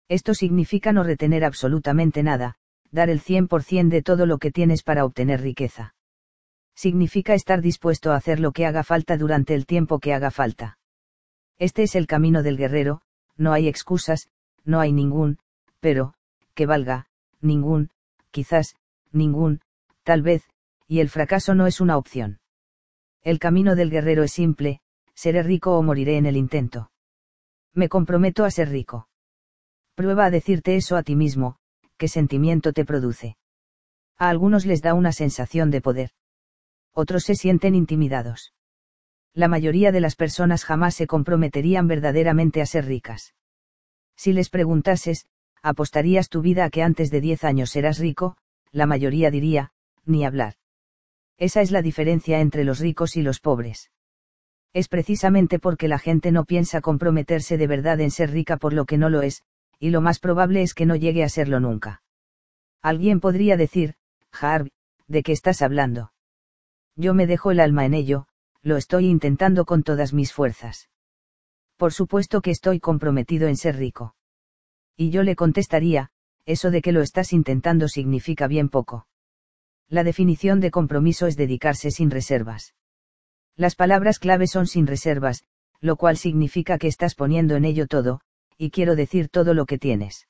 Esto significa no retener absolutamente nada, dar el 100% de todo lo que tienes para obtener riqueza. Significa estar dispuesto a hacer lo que haga falta durante el tiempo que haga falta. Este es el camino del guerrero, no hay excusas, no hay ningún, pero, que valga, ningún, quizás, ningún, tal vez, y el fracaso no es una opción. El camino del guerrero es simple, seré rico o moriré en el intento. Me comprometo a ser rico. Prueba a decirte eso a ti mismo, qué sentimiento te produce. A algunos les da una sensación de poder. Otros se sienten intimidados. La mayoría de las personas jamás se comprometerían verdaderamente a ser ricas. Si les preguntases, ¿apostarías tu vida a que antes de 10 años serás rico? La mayoría diría, ni hablar. Esa es la diferencia entre los ricos y los pobres es precisamente porque la gente no piensa comprometerse de verdad en ser rica por lo que no lo es, y lo más probable es que no llegue a serlo nunca. Alguien podría decir, Harv, ¿de qué estás hablando? Yo me dejo el alma en ello, lo estoy intentando con todas mis fuerzas. Por supuesto que estoy comprometido en ser rico. Y yo le contestaría, eso de que lo estás intentando significa bien poco. La definición de compromiso es dedicarse sin reservas. Las palabras clave son sin reservas, lo cual significa que estás poniendo en ello todo, y quiero decir todo lo que tienes.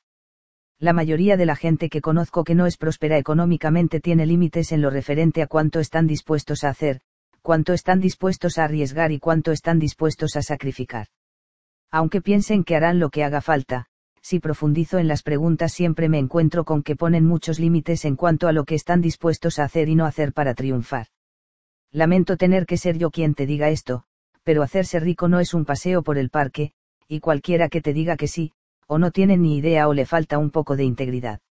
La mayoría de la gente que conozco que no es próspera económicamente tiene límites en lo referente a cuánto están dispuestos a hacer, cuánto están dispuestos a arriesgar y cuánto están dispuestos a sacrificar. Aunque piensen que harán lo que haga falta, si profundizo en las preguntas siempre me encuentro con que ponen muchos límites en cuanto a lo que están dispuestos a hacer y no hacer para triunfar. Lamento tener que ser yo quien te diga esto, pero hacerse rico no es un paseo por el parque, y cualquiera que te diga que sí, o no tiene ni idea o le falta un poco de integridad.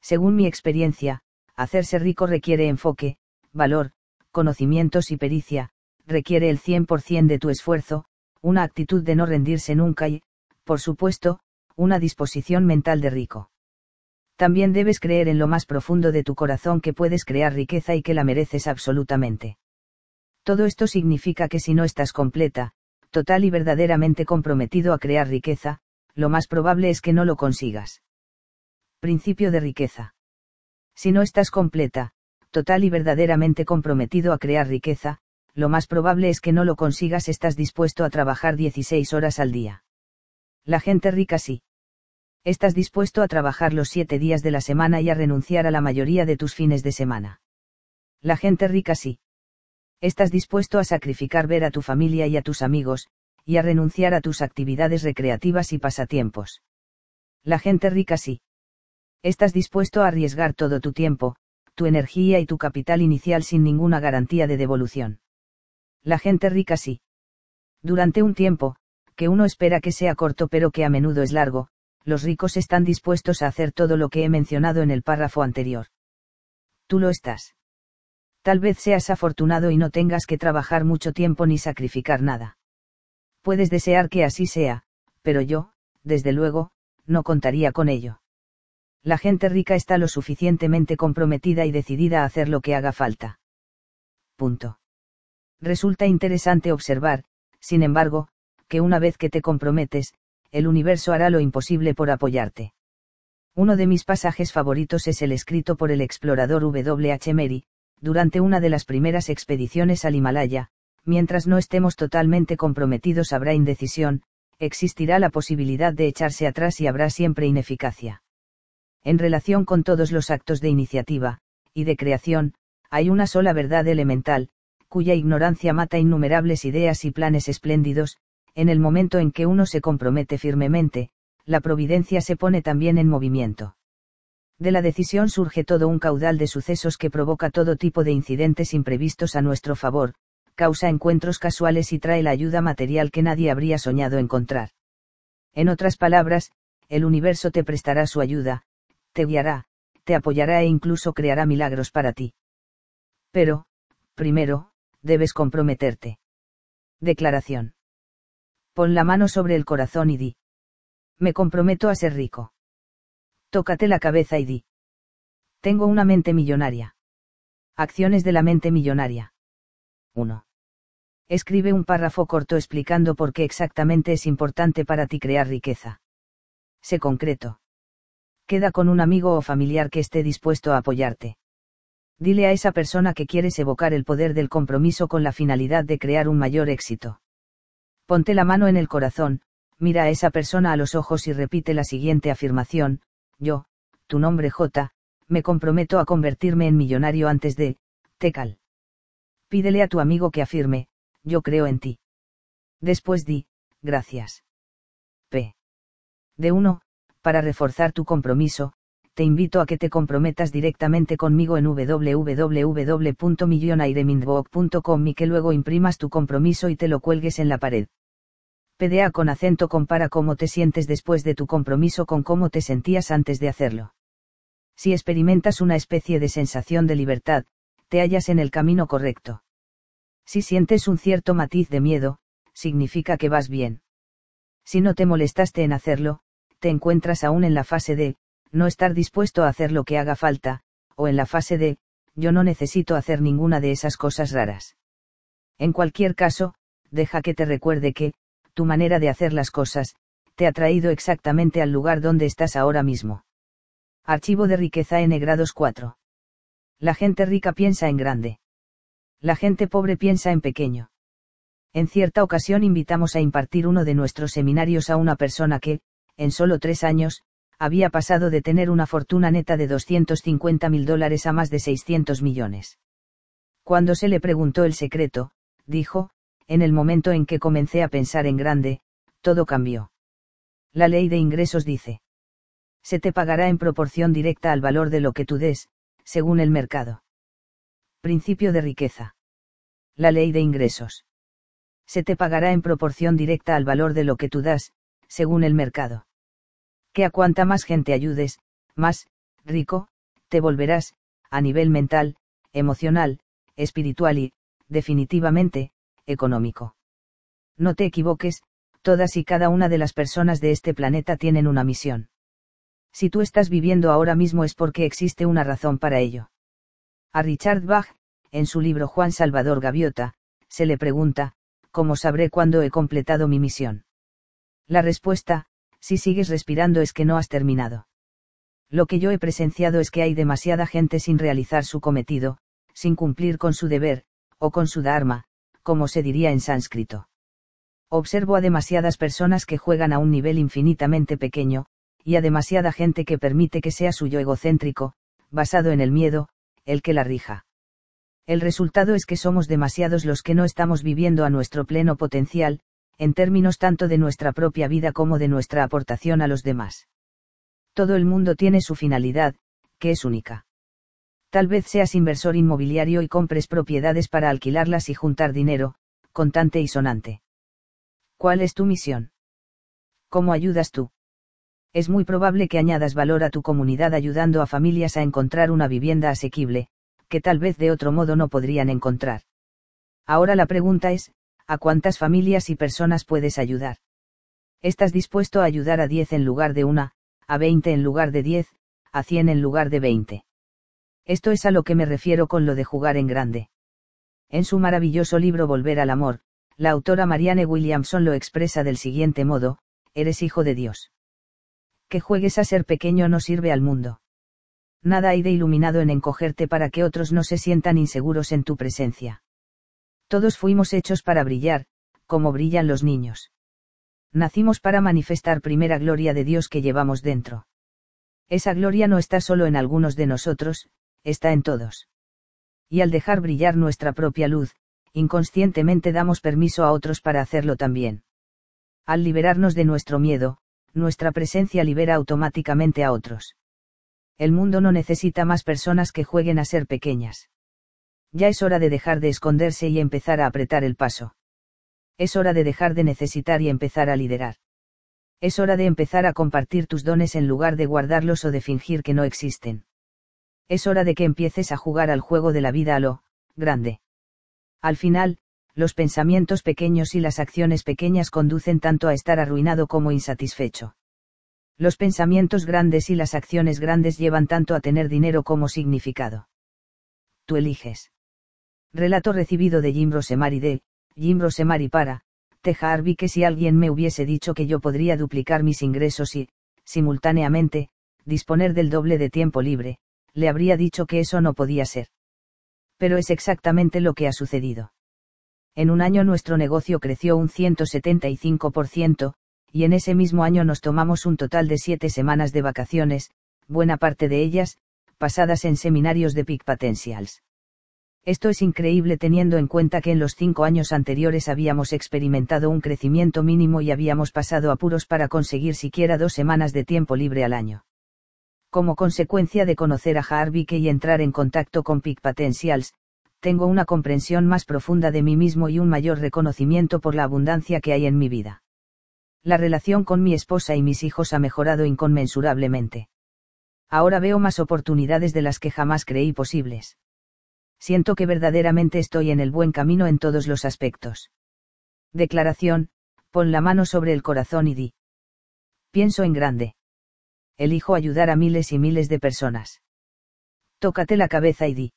Según mi experiencia, hacerse rico requiere enfoque, valor, conocimientos y pericia, requiere el 100% de tu esfuerzo, una actitud de no rendirse nunca y, por supuesto, una disposición mental de rico. También debes creer en lo más profundo de tu corazón que puedes crear riqueza y que la mereces absolutamente. Todo esto significa que si no estás completa, total y verdaderamente comprometido a crear riqueza, lo más probable es que no lo consigas. Principio de riqueza. Si no estás completa, total y verdaderamente comprometido a crear riqueza, lo más probable es que no lo consigas, estás dispuesto a trabajar 16 horas al día. La gente rica sí. Estás dispuesto a trabajar los 7 días de la semana y a renunciar a la mayoría de tus fines de semana. La gente rica sí. Estás dispuesto a sacrificar ver a tu familia y a tus amigos, y a renunciar a tus actividades recreativas y pasatiempos. La gente rica sí. Estás dispuesto a arriesgar todo tu tiempo, tu energía y tu capital inicial sin ninguna garantía de devolución. La gente rica sí. Durante un tiempo, que uno espera que sea corto pero que a menudo es largo, los ricos están dispuestos a hacer todo lo que he mencionado en el párrafo anterior. Tú lo estás. Tal vez seas afortunado y no tengas que trabajar mucho tiempo ni sacrificar nada. Puedes desear que así sea, pero yo, desde luego, no contaría con ello. La gente rica está lo suficientemente comprometida y decidida a hacer lo que haga falta. Resulta interesante observar, sin embargo, que una vez que te comprometes, el universo hará lo imposible por apoyarte. Uno de mis pasajes favoritos es el escrito por el explorador W. H. Mary, durante una de las primeras expediciones al Himalaya, mientras no estemos totalmente comprometidos habrá indecisión, existirá la posibilidad de echarse atrás y habrá siempre ineficacia. En relación con todos los actos de iniciativa, y de creación, hay una sola verdad elemental, cuya ignorancia mata innumerables ideas y planes espléndidos, en el momento en que uno se compromete firmemente, la providencia se pone también en movimiento. De la decisión surge todo un caudal de sucesos que provoca todo tipo de incidentes imprevistos a nuestro favor, causa encuentros casuales y trae la ayuda material que nadie habría soñado encontrar. En otras palabras, el universo te prestará su ayuda, te guiará, te apoyará e incluso creará milagros para ti. Pero, primero, debes comprometerte. Declaración. Pon la mano sobre el corazón y di. Me comprometo a ser rico. Tócate la cabeza y di. Tengo una mente millonaria. Acciones de la mente millonaria. 1. Escribe un párrafo corto explicando por qué exactamente es importante para ti crear riqueza. Sé concreto. Queda con un amigo o familiar que esté dispuesto a apoyarte. Dile a esa persona que quieres evocar el poder del compromiso con la finalidad de crear un mayor éxito. Ponte la mano en el corazón, mira a esa persona a los ojos y repite la siguiente afirmación, yo, tu nombre J, me comprometo a convertirme en millonario antes de, Tecal. Pídele a tu amigo que afirme, yo creo en ti. Después di, gracias. P. De 1, para reforzar tu compromiso, te invito a que te comprometas directamente conmigo en www.millionairemindbook.com y que luego imprimas tu compromiso y te lo cuelgues en la pared. PDA con acento compara cómo te sientes después de tu compromiso con cómo te sentías antes de hacerlo. Si experimentas una especie de sensación de libertad, te hallas en el camino correcto. Si sientes un cierto matiz de miedo, significa que vas bien. Si no te molestaste en hacerlo, te encuentras aún en la fase de, no estar dispuesto a hacer lo que haga falta, o en la fase de, yo no necesito hacer ninguna de esas cosas raras. En cualquier caso, deja que te recuerde que, tu manera de hacer las cosas, te ha traído exactamente al lugar donde estás ahora mismo. Archivo de riqueza N grados 4. La gente rica piensa en grande. La gente pobre piensa en pequeño. En cierta ocasión invitamos a impartir uno de nuestros seminarios a una persona que, en solo tres años, había pasado de tener una fortuna neta de 250 mil dólares a más de 600 millones. Cuando se le preguntó el secreto, dijo, en el momento en que comencé a pensar en grande, todo cambió. La ley de ingresos dice. Se te pagará en proporción directa al valor de lo que tú des, según el mercado. Principio de riqueza. La ley de ingresos. Se te pagará en proporción directa al valor de lo que tú das, según el mercado que a cuanta más gente ayudes, más, rico, te volverás, a nivel mental, emocional, espiritual y, definitivamente, económico. No te equivoques, todas y cada una de las personas de este planeta tienen una misión. Si tú estás viviendo ahora mismo es porque existe una razón para ello. A Richard Bach, en su libro Juan Salvador Gaviota, se le pregunta, ¿cómo sabré cuándo he completado mi misión? La respuesta, si sigues respirando es que no has terminado. Lo que yo he presenciado es que hay demasiada gente sin realizar su cometido, sin cumplir con su deber, o con su dharma, como se diría en sánscrito. Observo a demasiadas personas que juegan a un nivel infinitamente pequeño, y a demasiada gente que permite que sea suyo egocéntrico, basado en el miedo, el que la rija. El resultado es que somos demasiados los que no estamos viviendo a nuestro pleno potencial, en términos tanto de nuestra propia vida como de nuestra aportación a los demás. Todo el mundo tiene su finalidad, que es única. Tal vez seas inversor inmobiliario y compres propiedades para alquilarlas y juntar dinero, contante y sonante. ¿Cuál es tu misión? ¿Cómo ayudas tú? es muy probable que añadas valor a tu comunidad ayudando a familias a encontrar una vivienda asequible, que tal vez de otro modo no podrían encontrar. Ahora la pregunta es, ¿a cuántas familias y personas puedes ayudar? ¿Estás dispuesto a ayudar a 10 en lugar de una, a 20 en lugar de 10, a 100 en lugar de 20? Esto es a lo que me refiero con lo de jugar en grande. En su maravilloso libro Volver al Amor, la autora Marianne Williamson lo expresa del siguiente modo, eres hijo de Dios que juegues a ser pequeño no sirve al mundo. Nada hay de iluminado en encogerte para que otros no se sientan inseguros en tu presencia. Todos fuimos hechos para brillar, como brillan los niños. Nacimos para manifestar primera gloria de Dios que llevamos dentro. Esa gloria no está solo en algunos de nosotros, está en todos. Y al dejar brillar nuestra propia luz, inconscientemente damos permiso a otros para hacerlo también. Al liberarnos de nuestro miedo, nuestra presencia libera automáticamente a otros. El mundo no necesita más personas que jueguen a ser pequeñas. Ya es hora de dejar de esconderse y empezar a apretar el paso. Es hora de dejar de necesitar y empezar a liderar. Es hora de empezar a compartir tus dones en lugar de guardarlos o de fingir que no existen. Es hora de que empieces a jugar al juego de la vida a lo grande. Al final, los pensamientos pequeños y las acciones pequeñas conducen tanto a estar arruinado como insatisfecho. Los pensamientos grandes y las acciones grandes llevan tanto a tener dinero como significado. Tú eliges. Relato recibido de Jim Rosemary de, Jim Rosemary para, Teja que si alguien me hubiese dicho que yo podría duplicar mis ingresos y, simultáneamente, disponer del doble de tiempo libre, le habría dicho que eso no podía ser. Pero es exactamente lo que ha sucedido. En un año nuestro negocio creció un 175%, y en ese mismo año nos tomamos un total de siete semanas de vacaciones, buena parte de ellas, pasadas en seminarios de Peak Potentials. Esto es increíble teniendo en cuenta que en los cinco años anteriores habíamos experimentado un crecimiento mínimo y habíamos pasado apuros para conseguir siquiera dos semanas de tiempo libre al año. Como consecuencia de conocer a Harvick y entrar en contacto con Peak Potentials, tengo una comprensión más profunda de mí mismo y un mayor reconocimiento por la abundancia que hay en mi vida. La relación con mi esposa y mis hijos ha mejorado inconmensurablemente. Ahora veo más oportunidades de las que jamás creí posibles. Siento que verdaderamente estoy en el buen camino en todos los aspectos. Declaración, pon la mano sobre el corazón y di. Pienso en grande. Elijo ayudar a miles y miles de personas. Tócate la cabeza y di.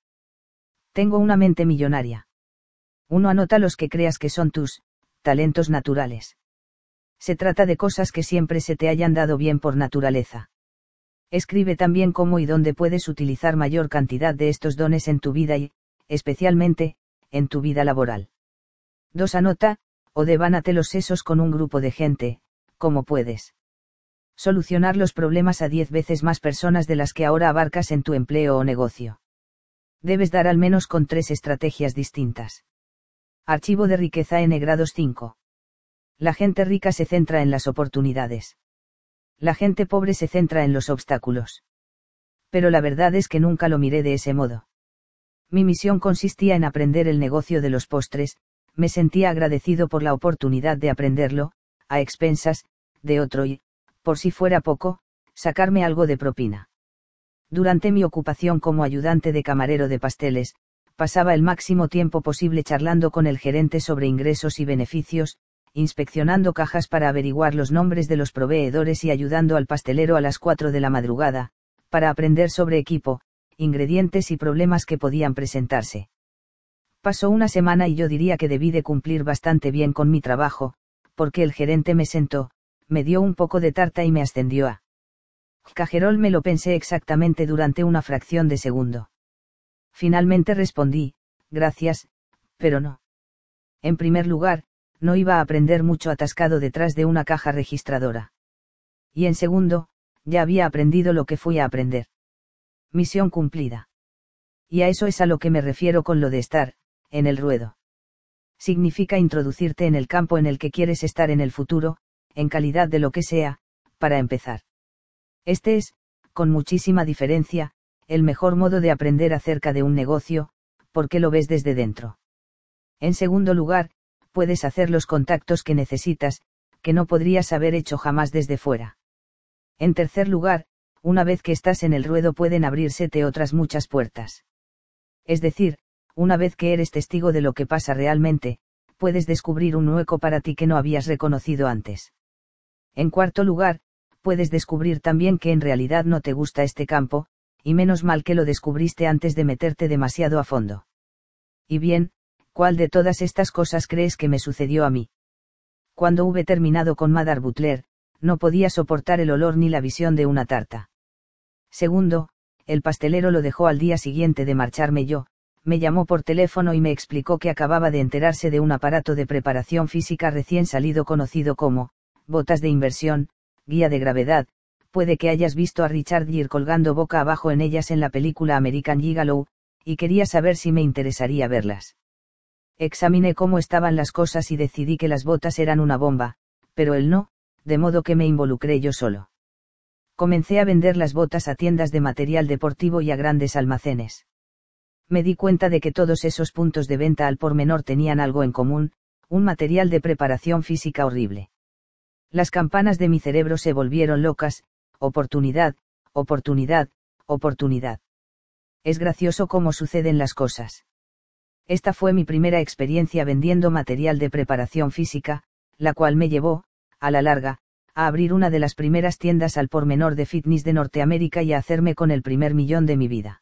Tengo una mente millonaria. Uno anota los que creas que son tus, talentos naturales. Se trata de cosas que siempre se te hayan dado bien por naturaleza. Escribe también cómo y dónde puedes utilizar mayor cantidad de estos dones en tu vida y, especialmente, en tu vida laboral. 2. Anota, o devánate los sesos con un grupo de gente, como puedes. Solucionar los problemas a 10 veces más personas de las que ahora abarcas en tu empleo o negocio debes dar al menos con tres estrategias distintas. Archivo de riqueza N grados 5. La gente rica se centra en las oportunidades. La gente pobre se centra en los obstáculos. Pero la verdad es que nunca lo miré de ese modo. Mi misión consistía en aprender el negocio de los postres, me sentía agradecido por la oportunidad de aprenderlo, a expensas, de otro y, por si fuera poco, sacarme algo de propina. Durante mi ocupación como ayudante de camarero de pasteles, pasaba el máximo tiempo posible charlando con el gerente sobre ingresos y beneficios, inspeccionando cajas para averiguar los nombres de los proveedores y ayudando al pastelero a las 4 de la madrugada, para aprender sobre equipo, ingredientes y problemas que podían presentarse. Pasó una semana y yo diría que debí de cumplir bastante bien con mi trabajo, porque el gerente me sentó, me dio un poco de tarta y me ascendió a. Cajerol me lo pensé exactamente durante una fracción de segundo. Finalmente respondí, gracias, pero no. En primer lugar, no iba a aprender mucho atascado detrás de una caja registradora. Y en segundo, ya había aprendido lo que fui a aprender. Misión cumplida. Y a eso es a lo que me refiero con lo de estar, en el ruedo. Significa introducirte en el campo en el que quieres estar en el futuro, en calidad de lo que sea, para empezar. Este es, con muchísima diferencia, el mejor modo de aprender acerca de un negocio, porque lo ves desde dentro. En segundo lugar, puedes hacer los contactos que necesitas, que no podrías haber hecho jamás desde fuera. En tercer lugar, una vez que estás en el ruedo pueden abrírsete otras muchas puertas. Es decir, una vez que eres testigo de lo que pasa realmente, puedes descubrir un hueco para ti que no habías reconocido antes. En cuarto lugar, puedes descubrir también que en realidad no te gusta este campo, y menos mal que lo descubriste antes de meterte demasiado a fondo. Y bien, ¿cuál de todas estas cosas crees que me sucedió a mí? Cuando hube terminado con Madar Butler, no podía soportar el olor ni la visión de una tarta. Segundo, el pastelero lo dejó al día siguiente de marcharme yo, me llamó por teléfono y me explicó que acababa de enterarse de un aparato de preparación física recién salido conocido como, botas de inversión, guía de gravedad, puede que hayas visto a Richard Gere colgando boca abajo en ellas en la película American Gigolo, y quería saber si me interesaría verlas. Examiné cómo estaban las cosas y decidí que las botas eran una bomba, pero él no, de modo que me involucré yo solo. Comencé a vender las botas a tiendas de material deportivo y a grandes almacenes. Me di cuenta de que todos esos puntos de venta al por menor tenían algo en común, un material de preparación física horrible. Las campanas de mi cerebro se volvieron locas, oportunidad, oportunidad, oportunidad. Es gracioso cómo suceden las cosas. Esta fue mi primera experiencia vendiendo material de preparación física, la cual me llevó, a la larga, a abrir una de las primeras tiendas al por menor de fitness de Norteamérica y a hacerme con el primer millón de mi vida.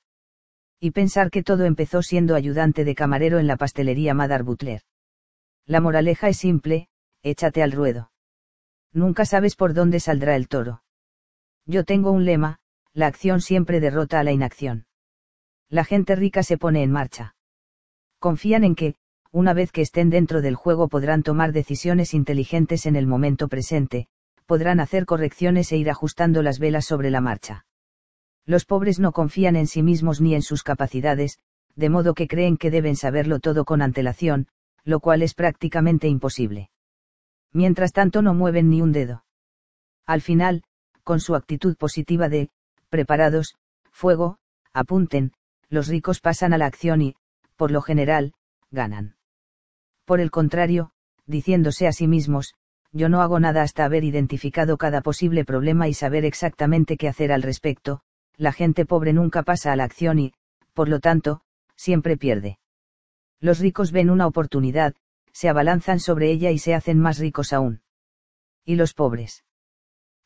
Y pensar que todo empezó siendo ayudante de camarero en la pastelería Madar Butler. La moraleja es simple, échate al ruedo. Nunca sabes por dónde saldrá el toro. Yo tengo un lema, la acción siempre derrota a la inacción. La gente rica se pone en marcha confían en que, una vez que estén dentro del juego podrán tomar decisiones inteligentes en el momento presente, podrán hacer correcciones e ir ajustando las velas sobre la marcha. Los pobres no confían en sí mismos ni en sus capacidades, de modo que creen que deben saberlo todo con antelación, lo cual es prácticamente imposible. Mientras tanto no mueven ni un dedo. Al final, con su actitud positiva de, preparados, fuego, apunten, los ricos pasan a la acción y, por lo general, ganan. Por el contrario, diciéndose a sí mismos, yo no hago nada hasta haber identificado cada posible problema y saber exactamente qué hacer al respecto, la gente pobre nunca pasa a la acción y, por lo tanto, siempre pierde. Los ricos ven una oportunidad, se abalanzan sobre ella y se hacen más ricos aún. ¿Y los pobres?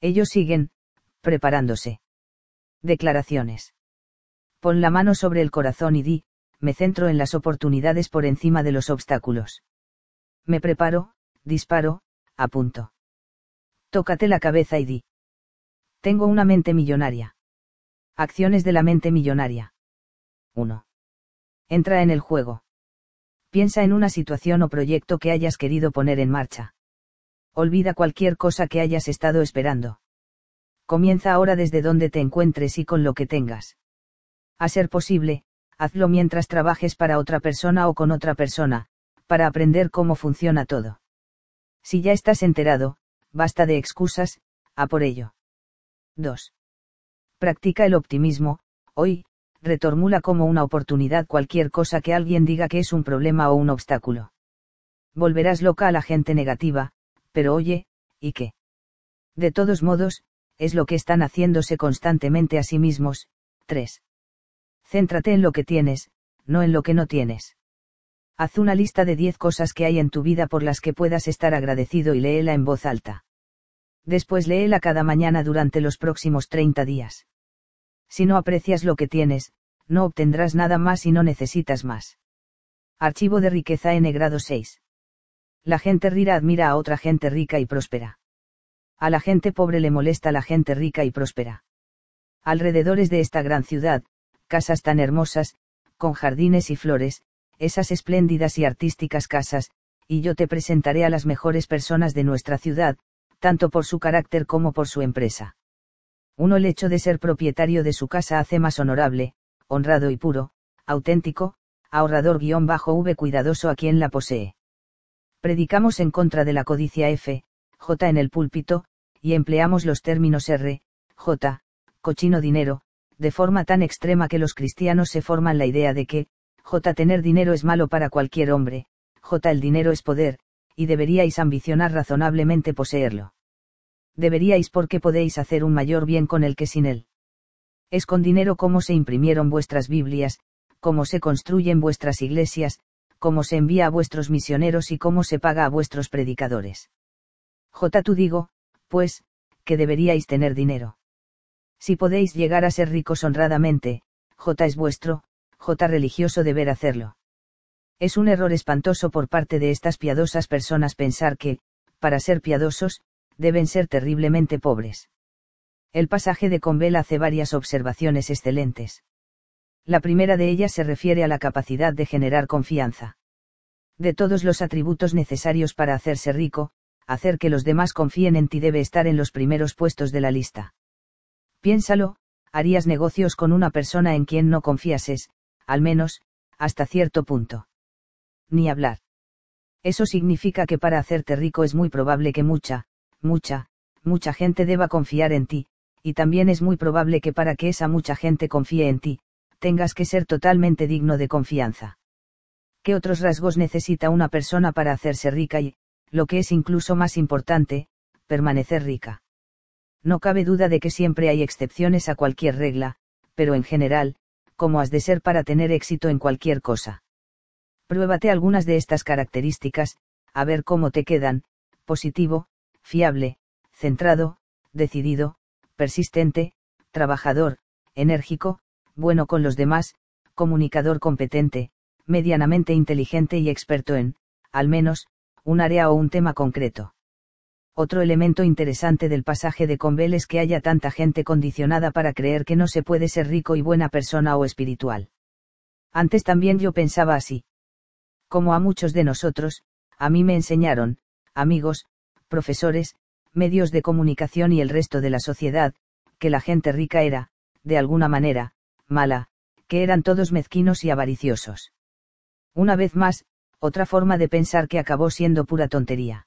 Ellos siguen, preparándose. Declaraciones. Pon la mano sobre el corazón y di, me centro en las oportunidades por encima de los obstáculos. Me preparo, disparo, apunto. Tócate la cabeza y di. Tengo una mente millonaria. Acciones de la mente millonaria. 1. Entra en el juego. Piensa en una situación o proyecto que hayas querido poner en marcha. Olvida cualquier cosa que hayas estado esperando. Comienza ahora desde donde te encuentres y con lo que tengas. A ser posible, hazlo mientras trabajes para otra persona o con otra persona, para aprender cómo funciona todo. Si ya estás enterado, basta de excusas, a por ello. 2. Practica el optimismo, hoy, retormula como una oportunidad cualquier cosa que alguien diga que es un problema o un obstáculo. Volverás loca a la gente negativa, pero oye, ¿y qué? De todos modos, es lo que están haciéndose constantemente a sí mismos. 3. Céntrate en lo que tienes, no en lo que no tienes. Haz una lista de 10 cosas que hay en tu vida por las que puedas estar agradecido y léela en voz alta. Después léela cada mañana durante los próximos 30 días. Si no aprecias lo que tienes, no obtendrás nada más y no necesitas más. Archivo de riqueza N grado 6. La gente rica admira a otra gente rica y próspera. A la gente pobre le molesta la gente rica y próspera. Alrededores de esta gran ciudad, casas tan hermosas, con jardines y flores, esas espléndidas y artísticas casas, y yo te presentaré a las mejores personas de nuestra ciudad, tanto por su carácter como por su empresa. Uno el hecho de ser propietario de su casa hace más honorable, honrado y puro, auténtico, ahorrador-v cuidadoso a quien la posee. Predicamos en contra de la codicia F, J en el púlpito, y empleamos los términos R, J, cochino dinero, de forma tan extrema que los cristianos se forman la idea de que, J tener dinero es malo para cualquier hombre, J el dinero es poder, y deberíais ambicionar razonablemente poseerlo. Deberíais porque podéis hacer un mayor bien con él que sin él. Es con dinero como se imprimieron vuestras Biblias, cómo se construyen vuestras iglesias, cómo se envía a vuestros misioneros y cómo se paga a vuestros predicadores. J. Tú digo, pues, que deberíais tener dinero. Si podéis llegar a ser ricos honradamente, J es vuestro, J religioso deber hacerlo. Es un error espantoso por parte de estas piadosas personas pensar que, para ser piadosos, deben ser terriblemente pobres. El pasaje de Convel hace varias observaciones excelentes. La primera de ellas se refiere a la capacidad de generar confianza. De todos los atributos necesarios para hacerse rico, hacer que los demás confíen en ti debe estar en los primeros puestos de la lista. Piénsalo, harías negocios con una persona en quien no confiases, al menos, hasta cierto punto ni hablar. Eso significa que para hacerte rico es muy probable que mucha, mucha, mucha gente deba confiar en ti, y también es muy probable que para que esa mucha gente confíe en ti, tengas que ser totalmente digno de confianza. ¿Qué otros rasgos necesita una persona para hacerse rica y, lo que es incluso más importante, permanecer rica? No cabe duda de que siempre hay excepciones a cualquier regla, pero en general, como has de ser para tener éxito en cualquier cosa. Pruébate algunas de estas características, a ver cómo te quedan, positivo, fiable, centrado, decidido, persistente, trabajador, enérgico, bueno con los demás, comunicador competente, medianamente inteligente y experto en, al menos, un área o un tema concreto. Otro elemento interesante del pasaje de Convel es que haya tanta gente condicionada para creer que no se puede ser rico y buena persona o espiritual. Antes también yo pensaba así como a muchos de nosotros, a mí me enseñaron, amigos, profesores, medios de comunicación y el resto de la sociedad, que la gente rica era, de alguna manera, mala, que eran todos mezquinos y avariciosos. Una vez más, otra forma de pensar que acabó siendo pura tontería.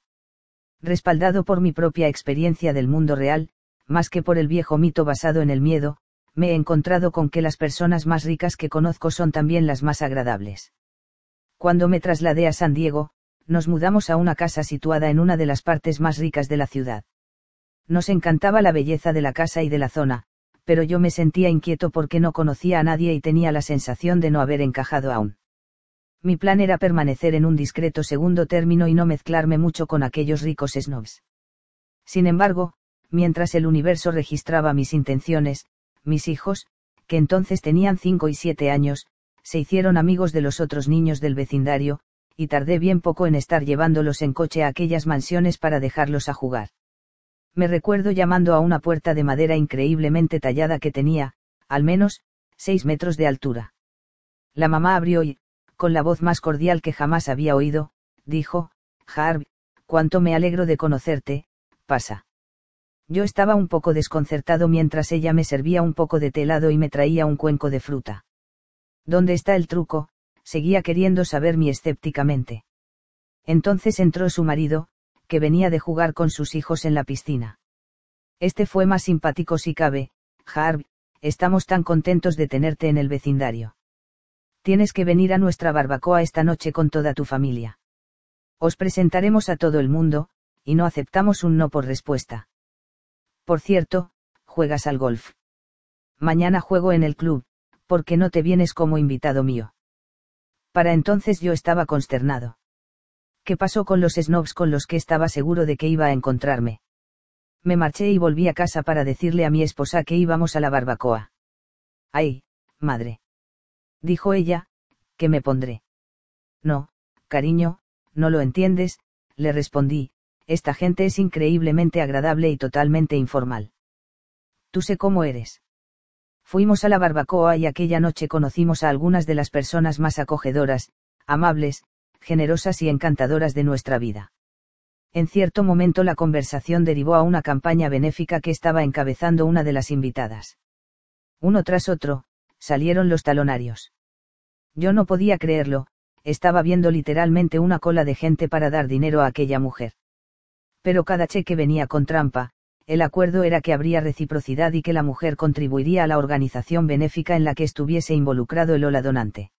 Respaldado por mi propia experiencia del mundo real, más que por el viejo mito basado en el miedo, me he encontrado con que las personas más ricas que conozco son también las más agradables. Cuando me trasladé a San Diego, nos mudamos a una casa situada en una de las partes más ricas de la ciudad. Nos encantaba la belleza de la casa y de la zona, pero yo me sentía inquieto porque no conocía a nadie y tenía la sensación de no haber encajado aún. Mi plan era permanecer en un discreto segundo término y no mezclarme mucho con aquellos ricos snobs. Sin embargo, mientras el universo registraba mis intenciones, mis hijos, que entonces tenían cinco y siete años, se hicieron amigos de los otros niños del vecindario, y tardé bien poco en estar llevándolos en coche a aquellas mansiones para dejarlos a jugar. Me recuerdo llamando a una puerta de madera increíblemente tallada que tenía, al menos, seis metros de altura. La mamá abrió y, con la voz más cordial que jamás había oído, dijo, Harv, cuánto me alegro de conocerte, pasa. Yo estaba un poco desconcertado mientras ella me servía un poco de telado y me traía un cuenco de fruta. ¿Dónde está el truco? seguía queriendo saber mi escépticamente. Entonces entró su marido, que venía de jugar con sus hijos en la piscina. Este fue más simpático si cabe, Harv, estamos tan contentos de tenerte en el vecindario. Tienes que venir a nuestra barbacoa esta noche con toda tu familia. Os presentaremos a todo el mundo, y no aceptamos un no por respuesta. Por cierto, juegas al golf. Mañana juego en el club, ¿por qué no te vienes como invitado mío? Para entonces yo estaba consternado. ¿Qué pasó con los snobs con los que estaba seguro de que iba a encontrarme? Me marché y volví a casa para decirle a mi esposa que íbamos a la barbacoa. Ay, madre. Dijo ella, ¿qué me pondré? No, cariño, no lo entiendes, le respondí, esta gente es increíblemente agradable y totalmente informal. Tú sé cómo eres. Fuimos a la barbacoa y aquella noche conocimos a algunas de las personas más acogedoras, amables, generosas y encantadoras de nuestra vida. En cierto momento la conversación derivó a una campaña benéfica que estaba encabezando una de las invitadas. Uno tras otro, salieron los talonarios. Yo no podía creerlo, estaba viendo literalmente una cola de gente para dar dinero a aquella mujer. Pero cada cheque venía con trampa, el acuerdo era que habría reciprocidad y que la mujer contribuiría a la organización benéfica en la que estuviese involucrado el ola donante.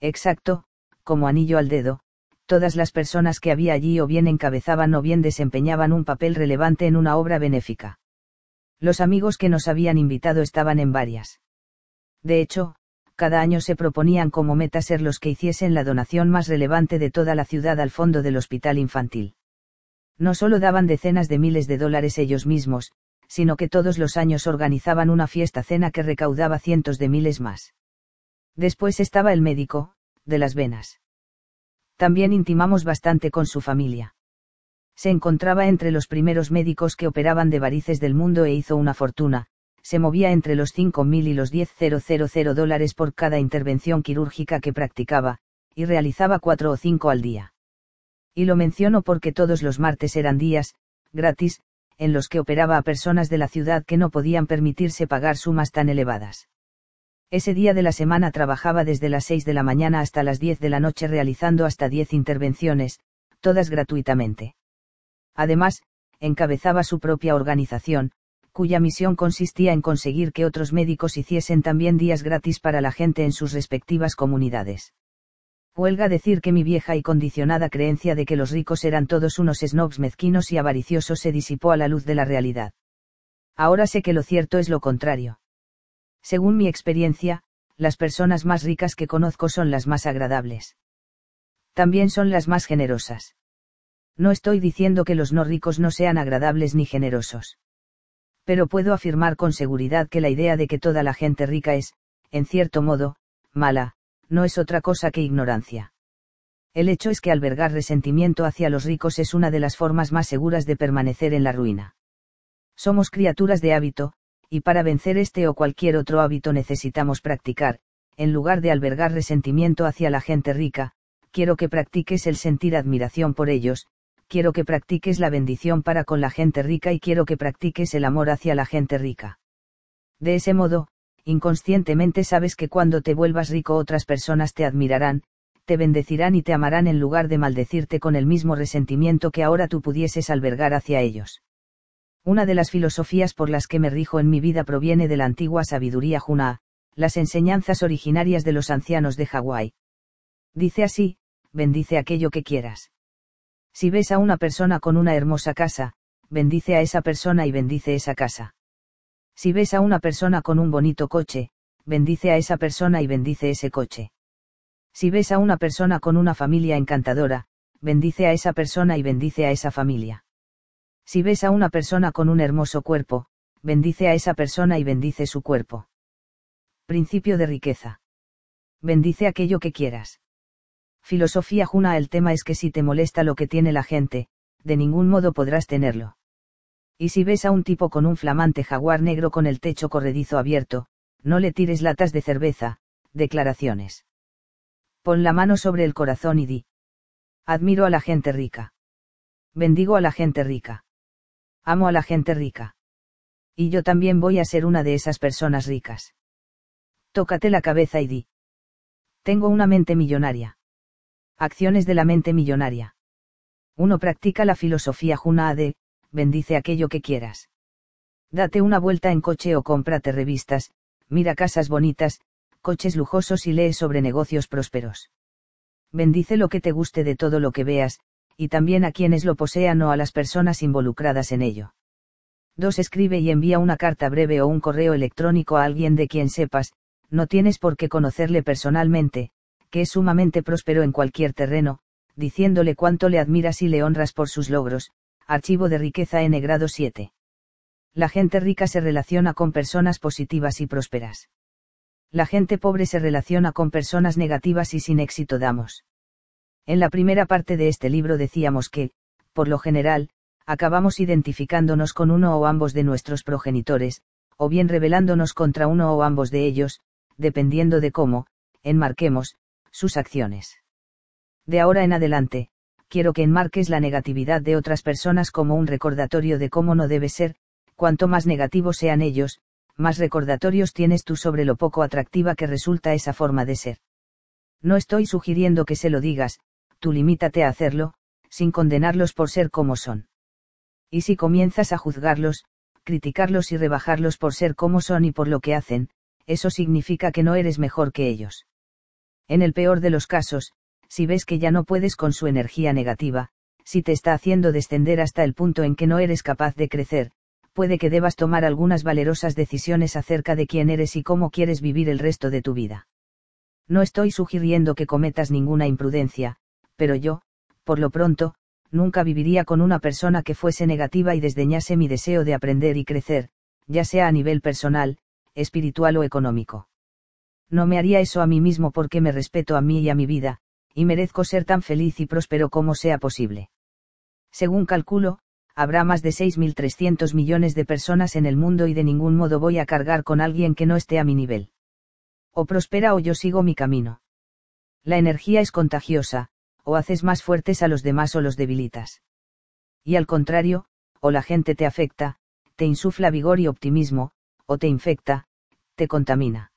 Exacto, como anillo al dedo, todas las personas que había allí o bien encabezaban o bien desempeñaban un papel relevante en una obra benéfica. Los amigos que nos habían invitado estaban en varias. De hecho, cada año se proponían como meta ser los que hiciesen la donación más relevante de toda la ciudad al fondo del hospital infantil. No solo daban decenas de miles de dólares ellos mismos, sino que todos los años organizaban una fiesta cena que recaudaba cientos de miles más. Después estaba el médico, de las venas. También intimamos bastante con su familia. Se encontraba entre los primeros médicos que operaban de varices del mundo e hizo una fortuna, se movía entre los 5.000 y los 10.000 dólares por cada intervención quirúrgica que practicaba, y realizaba cuatro o cinco al día. Y lo menciono porque todos los martes eran días, gratis, en los que operaba a personas de la ciudad que no podían permitirse pagar sumas tan elevadas. Ese día de la semana trabajaba desde las 6 de la mañana hasta las 10 de la noche realizando hasta 10 intervenciones, todas gratuitamente. Además, encabezaba su propia organización, cuya misión consistía en conseguir que otros médicos hiciesen también días gratis para la gente en sus respectivas comunidades. Huelga decir que mi vieja y condicionada creencia de que los ricos eran todos unos snobs mezquinos y avariciosos se disipó a la luz de la realidad. Ahora sé que lo cierto es lo contrario. Según mi experiencia, las personas más ricas que conozco son las más agradables. También son las más generosas. No estoy diciendo que los no ricos no sean agradables ni generosos. Pero puedo afirmar con seguridad que la idea de que toda la gente rica es, en cierto modo, mala, no es otra cosa que ignorancia. El hecho es que albergar resentimiento hacia los ricos es una de las formas más seguras de permanecer en la ruina. Somos criaturas de hábito, y para vencer este o cualquier otro hábito necesitamos practicar, en lugar de albergar resentimiento hacia la gente rica, quiero que practiques el sentir admiración por ellos, quiero que practiques la bendición para con la gente rica y quiero que practiques el amor hacia la gente rica. De ese modo, inconscientemente sabes que cuando te vuelvas rico otras personas te admirarán, te bendecirán y te amarán en lugar de maldecirte con el mismo resentimiento que ahora tú pudieses albergar hacia ellos. Una de las filosofías por las que me rijo en mi vida proviene de la antigua sabiduría Juna, las enseñanzas originarias de los ancianos de Hawái. Dice así, bendice aquello que quieras. Si ves a una persona con una hermosa casa, bendice a esa persona y bendice esa casa. Si ves a una persona con un bonito coche, bendice a esa persona y bendice ese coche. Si ves a una persona con una familia encantadora, bendice a esa persona y bendice a esa familia. Si ves a una persona con un hermoso cuerpo, bendice a esa persona y bendice su cuerpo. Principio de riqueza. Bendice aquello que quieras. Filosofía Juna El tema es que si te molesta lo que tiene la gente, de ningún modo podrás tenerlo. Y si ves a un tipo con un flamante jaguar negro con el techo corredizo abierto, no le tires latas de cerveza, declaraciones. Pon la mano sobre el corazón y di. Admiro a la gente rica. Bendigo a la gente rica. Amo a la gente rica. Y yo también voy a ser una de esas personas ricas. Tócate la cabeza y di. Tengo una mente millonaria. Acciones de la mente millonaria. Uno practica la filosofía Juna de, bendice aquello que quieras. Date una vuelta en coche o cómprate revistas, mira casas bonitas, coches lujosos y lee sobre negocios prósperos. Bendice lo que te guste de todo lo que veas, y también a quienes lo posean o a las personas involucradas en ello. 2. Escribe y envía una carta breve o un correo electrónico a alguien de quien sepas, no tienes por qué conocerle personalmente, que es sumamente próspero en cualquier terreno, diciéndole cuánto le admiras y le honras por sus logros, archivo de riqueza N grado 7. La gente rica se relaciona con personas positivas y prósperas. La gente pobre se relaciona con personas negativas y sin éxito damos. En la primera parte de este libro decíamos que, por lo general, acabamos identificándonos con uno o ambos de nuestros progenitores, o bien rebelándonos contra uno o ambos de ellos, dependiendo de cómo, enmarquemos, sus acciones. De ahora en adelante, quiero que enmarques la negatividad de otras personas como un recordatorio de cómo no debe ser, cuanto más negativos sean ellos, más recordatorios tienes tú sobre lo poco atractiva que resulta esa forma de ser. No estoy sugiriendo que se lo digas, tú limítate a hacerlo, sin condenarlos por ser como son. Y si comienzas a juzgarlos, criticarlos y rebajarlos por ser como son y por lo que hacen, eso significa que no eres mejor que ellos. En el peor de los casos, si ves que ya no puedes con su energía negativa, si te está haciendo descender hasta el punto en que no eres capaz de crecer, puede que debas tomar algunas valerosas decisiones acerca de quién eres y cómo quieres vivir el resto de tu vida. No estoy sugiriendo que cometas ninguna imprudencia, pero yo, por lo pronto, nunca viviría con una persona que fuese negativa y desdeñase mi deseo de aprender y crecer, ya sea a nivel personal, espiritual o económico. No me haría eso a mí mismo porque me respeto a mí y a mi vida, y merezco ser tan feliz y próspero como sea posible. Según calculo, habrá más de 6.300 millones de personas en el mundo y de ningún modo voy a cargar con alguien que no esté a mi nivel. O prospera o yo sigo mi camino. La energía es contagiosa, o haces más fuertes a los demás o los debilitas. Y al contrario, o la gente te afecta, te insufla vigor y optimismo, o te infecta, te contamina.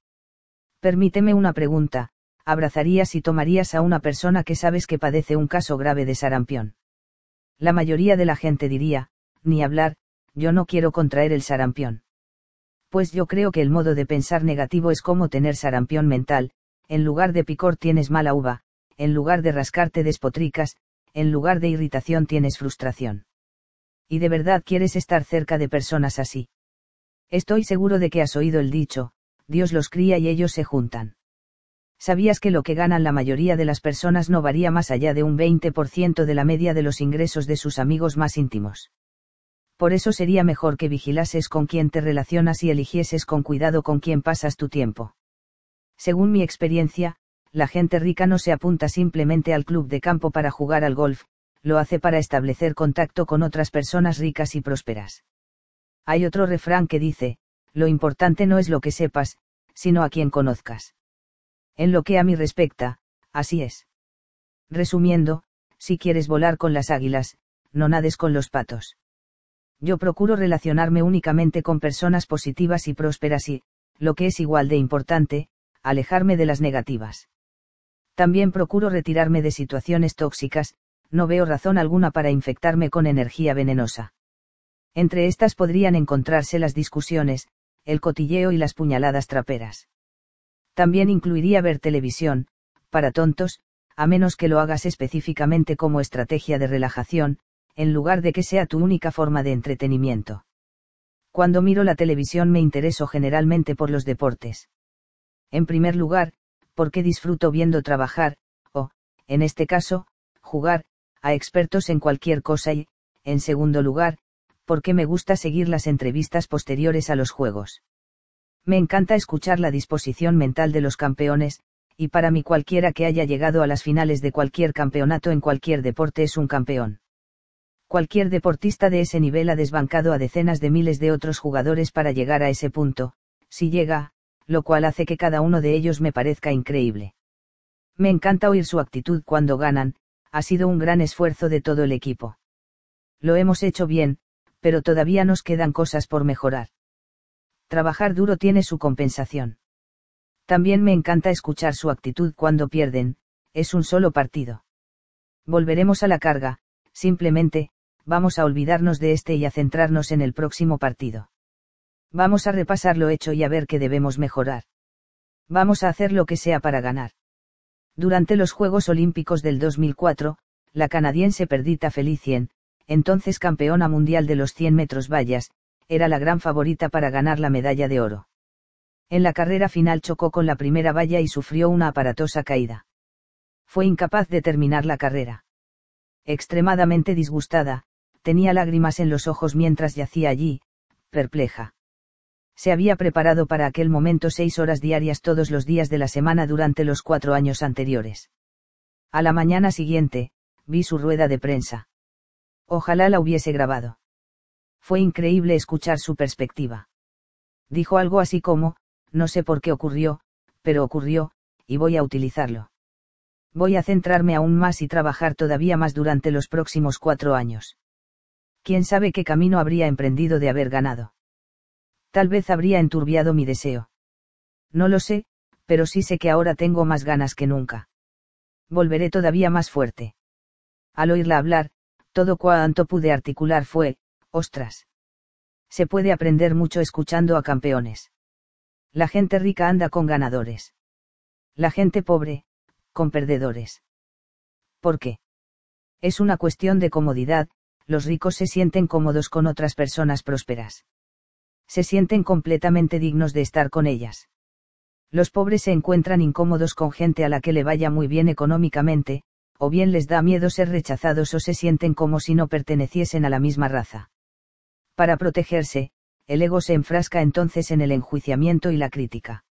Permíteme una pregunta, ¿abrazarías y tomarías a una persona que sabes que padece un caso grave de sarampión? La mayoría de la gente diría, ni hablar, yo no quiero contraer el sarampión. Pues yo creo que el modo de pensar negativo es como tener sarampión mental, en lugar de picor tienes mala uva, en lugar de rascarte despotricas, en lugar de irritación tienes frustración. ¿Y de verdad quieres estar cerca de personas así? Estoy seguro de que has oído el dicho, Dios los cría y ellos se juntan. ¿Sabías que lo que ganan la mayoría de las personas no varía más allá de un 20% de la media de los ingresos de sus amigos más íntimos? Por eso sería mejor que vigilases con quién te relacionas y eligieses con cuidado con quién pasas tu tiempo. Según mi experiencia, la gente rica no se apunta simplemente al club de campo para jugar al golf, lo hace para establecer contacto con otras personas ricas y prósperas. Hay otro refrán que dice, lo importante no es lo que sepas, sino a quien conozcas. En lo que a mí respecta, así es. Resumiendo, si quieres volar con las águilas, no nades con los patos. Yo procuro relacionarme únicamente con personas positivas y prósperas y, lo que es igual de importante, alejarme de las negativas. También procuro retirarme de situaciones tóxicas, no veo razón alguna para infectarme con energía venenosa. Entre estas podrían encontrarse las discusiones, el cotilleo y las puñaladas traperas. También incluiría ver televisión, para tontos, a menos que lo hagas específicamente como estrategia de relajación, en lugar de que sea tu única forma de entretenimiento. Cuando miro la televisión me intereso generalmente por los deportes. En primer lugar, porque disfruto viendo trabajar, o, en este caso, jugar, a expertos en cualquier cosa y, en segundo lugar, porque me gusta seguir las entrevistas posteriores a los juegos. Me encanta escuchar la disposición mental de los campeones, y para mí cualquiera que haya llegado a las finales de cualquier campeonato en cualquier deporte es un campeón. Cualquier deportista de ese nivel ha desbancado a decenas de miles de otros jugadores para llegar a ese punto, si llega, lo cual hace que cada uno de ellos me parezca increíble. Me encanta oír su actitud cuando ganan, ha sido un gran esfuerzo de todo el equipo. Lo hemos hecho bien, pero todavía nos quedan cosas por mejorar trabajar duro tiene su compensación. También me encanta escuchar su actitud cuando pierden, es un solo partido. Volveremos a la carga, simplemente, vamos a olvidarnos de este y a centrarnos en el próximo partido. Vamos a repasar lo hecho y a ver qué debemos mejorar. Vamos a hacer lo que sea para ganar. Durante los Juegos Olímpicos del 2004, la canadiense Perdita Felicien, entonces campeona mundial de los 100 metros vallas, era la gran favorita para ganar la medalla de oro. En la carrera final chocó con la primera valla y sufrió una aparatosa caída. Fue incapaz de terminar la carrera. Extremadamente disgustada, tenía lágrimas en los ojos mientras yacía allí, perpleja. Se había preparado para aquel momento seis horas diarias todos los días de la semana durante los cuatro años anteriores. A la mañana siguiente, vi su rueda de prensa. Ojalá la hubiese grabado. Fue increíble escuchar su perspectiva. Dijo algo así como, no sé por qué ocurrió, pero ocurrió, y voy a utilizarlo. Voy a centrarme aún más y trabajar todavía más durante los próximos cuatro años. ¿Quién sabe qué camino habría emprendido de haber ganado? Tal vez habría enturbiado mi deseo. No lo sé, pero sí sé que ahora tengo más ganas que nunca. Volveré todavía más fuerte. Al oírla hablar, todo cuanto pude articular fue, ostras. Se puede aprender mucho escuchando a campeones. La gente rica anda con ganadores. La gente pobre, con perdedores. ¿Por qué? Es una cuestión de comodidad, los ricos se sienten cómodos con otras personas prósperas. Se sienten completamente dignos de estar con ellas. Los pobres se encuentran incómodos con gente a la que le vaya muy bien económicamente, o bien les da miedo ser rechazados o se sienten como si no perteneciesen a la misma raza. Para protegerse, el ego se enfrasca entonces en el enjuiciamiento y la crítica.